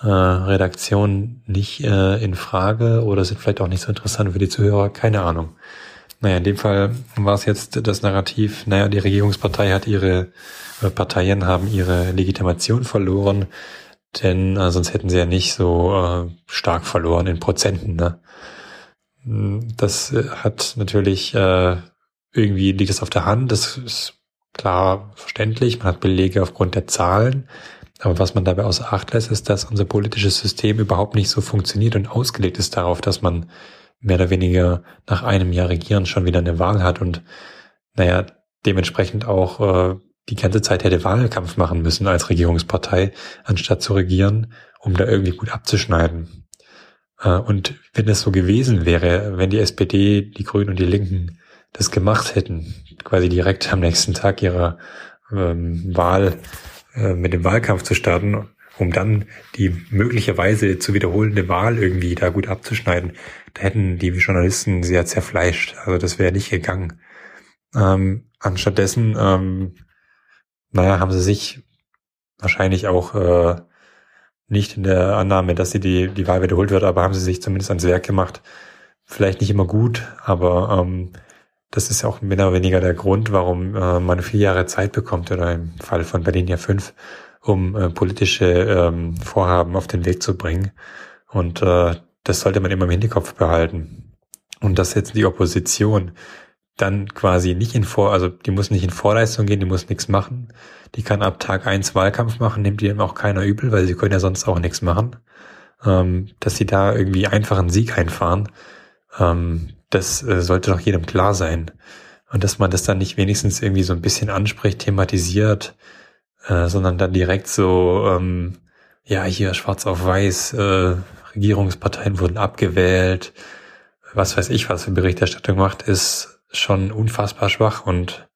äh, Redaktion nicht äh, in Frage oder sind vielleicht auch nicht so interessant für die Zuhörer, keine Ahnung. Naja, in dem Fall war es jetzt das Narrativ, naja, die Regierungspartei hat ihre, äh, Parteien haben ihre Legitimation verloren, denn äh, sonst hätten sie ja nicht so äh, stark verloren in Prozenten. Ne? Das äh, hat natürlich, äh, irgendwie liegt es auf der Hand, das ist klar verständlich, man hat Belege aufgrund der Zahlen, aber was man dabei außer Acht lässt, ist, dass unser politisches System überhaupt nicht so funktioniert und ausgelegt ist darauf, dass man mehr oder weniger nach einem Jahr Regieren schon wieder eine Wahl hat und naja, dementsprechend auch äh, die ganze Zeit hätte Wahlkampf machen müssen als Regierungspartei, anstatt zu regieren, um da irgendwie gut abzuschneiden. Äh, und wenn es so gewesen wäre, wenn die SPD, die Grünen und die Linken das gemacht hätten, quasi direkt am nächsten Tag ihrer ähm, Wahl äh, mit dem Wahlkampf zu starten um dann die möglicherweise zu wiederholende Wahl irgendwie da gut abzuschneiden, da hätten die Journalisten sehr zerfleischt. Also das wäre nicht gegangen. Ähm, anstattdessen, ähm, naja, haben sie sich wahrscheinlich auch äh, nicht in der Annahme, dass sie die, die Wahl wiederholt wird, aber haben sie sich zumindest ans Werk gemacht. Vielleicht nicht immer gut, aber ähm, das ist ja auch mehr oder weniger der Grund, warum äh, man vier Jahre Zeit bekommt, oder im Fall von Berlin ja fünf, um äh, politische ähm, Vorhaben auf den Weg zu bringen. Und äh, das sollte man immer im Hinterkopf behalten. Und dass jetzt die Opposition dann quasi nicht in Vor, also die muss nicht in Vorleistung gehen, die muss nichts machen. Die kann ab Tag eins Wahlkampf machen, nimmt die eben auch keiner übel, weil sie können ja sonst auch nichts machen. Ähm, dass sie da irgendwie einfach einen Sieg einfahren, ähm, das äh, sollte doch jedem klar sein. Und dass man das dann nicht wenigstens irgendwie so ein bisschen anspricht, thematisiert, äh, sondern dann direkt so, ähm, ja, hier schwarz auf weiß, äh, Regierungsparteien wurden abgewählt, was weiß ich, was für Berichterstattung macht, ist schon unfassbar schwach und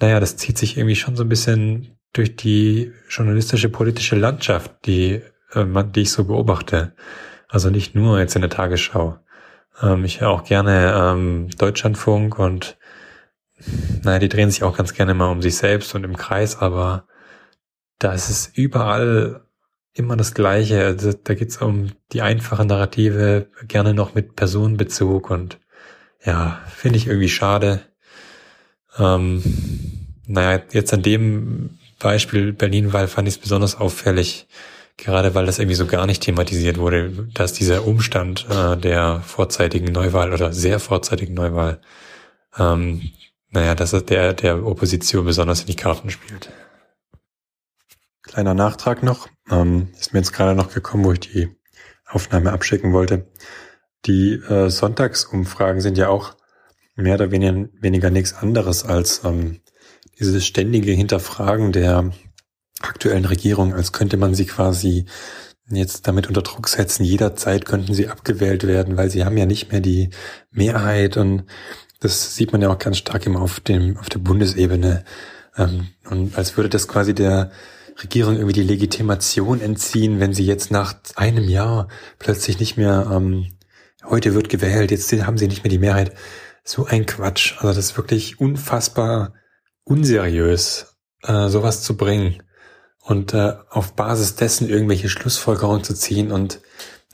naja, das zieht sich irgendwie schon so ein bisschen durch die journalistische politische Landschaft, die, äh, die ich so beobachte. Also nicht nur jetzt in der Tagesschau. Ähm, ich höre auch gerne ähm, Deutschlandfunk und naja, die drehen sich auch ganz gerne mal um sich selbst und im Kreis, aber da ist es überall immer das Gleiche. Also, da geht es um die einfache Narrative, gerne noch mit Personenbezug und ja, finde ich irgendwie schade. Ähm, naja, jetzt an dem Beispiel Berlin-Wahl fand ich es besonders auffällig, gerade weil das irgendwie so gar nicht thematisiert wurde, dass dieser Umstand äh, der vorzeitigen Neuwahl oder sehr vorzeitigen Neuwahl, ähm, naja, dass der, der Opposition besonders in die Karten spielt. Kleiner Nachtrag noch, ähm, ist mir jetzt gerade noch gekommen, wo ich die Aufnahme abschicken wollte. Die äh, Sonntagsumfragen sind ja auch mehr oder weniger, weniger nichts anderes als ähm, dieses ständige Hinterfragen der aktuellen Regierung, als könnte man sie quasi jetzt damit unter Druck setzen. Jederzeit könnten sie abgewählt werden, weil sie haben ja nicht mehr die Mehrheit und das sieht man ja auch ganz stark immer auf dem auf der Bundesebene ähm, und als würde das quasi der Regierung irgendwie die Legitimation entziehen, wenn sie jetzt nach einem Jahr plötzlich nicht mehr ähm, heute wird gewählt, jetzt haben sie nicht mehr die Mehrheit. So ein Quatsch. Also das ist wirklich unfassbar unseriös, äh, sowas zu bringen und äh, auf Basis dessen irgendwelche Schlussfolgerungen zu ziehen und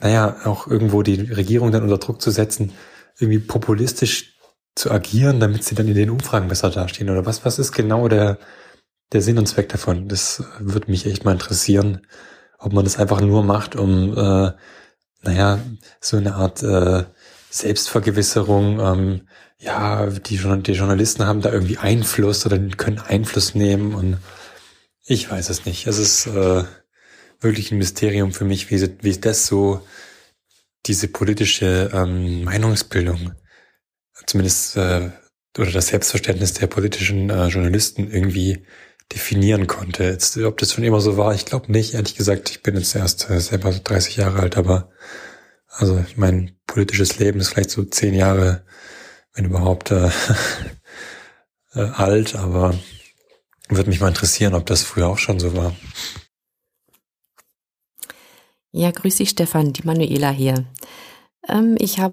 naja, auch irgendwo die Regierung dann unter Druck zu setzen, irgendwie populistisch zu agieren, damit sie dann in den Umfragen besser dastehen oder was, was ist genau der, der Sinn und Zweck davon? Das würde mich echt mal interessieren, ob man das einfach nur macht, um, äh, naja, so eine Art äh, Selbstvergewisserung, ähm, ja, die, die Journalisten haben da irgendwie Einfluss oder können Einfluss nehmen und ich weiß es nicht. Es ist äh, wirklich ein Mysterium für mich, wie, wie das so, diese politische ähm, Meinungsbildung, zumindest äh, oder das Selbstverständnis der politischen äh, Journalisten irgendwie definieren konnte. Jetzt, ob das schon immer so war, ich glaube nicht. Ehrlich gesagt, ich bin jetzt erst äh, selber 30 Jahre alt, aber also mein politisches Leben ist vielleicht so zehn Jahre, wenn überhaupt, äh, äh, alt, aber würde mich mal interessieren, ob das früher auch schon so war. Ja, grüß dich, Stefan, die Manuela hier. Ähm, ich habe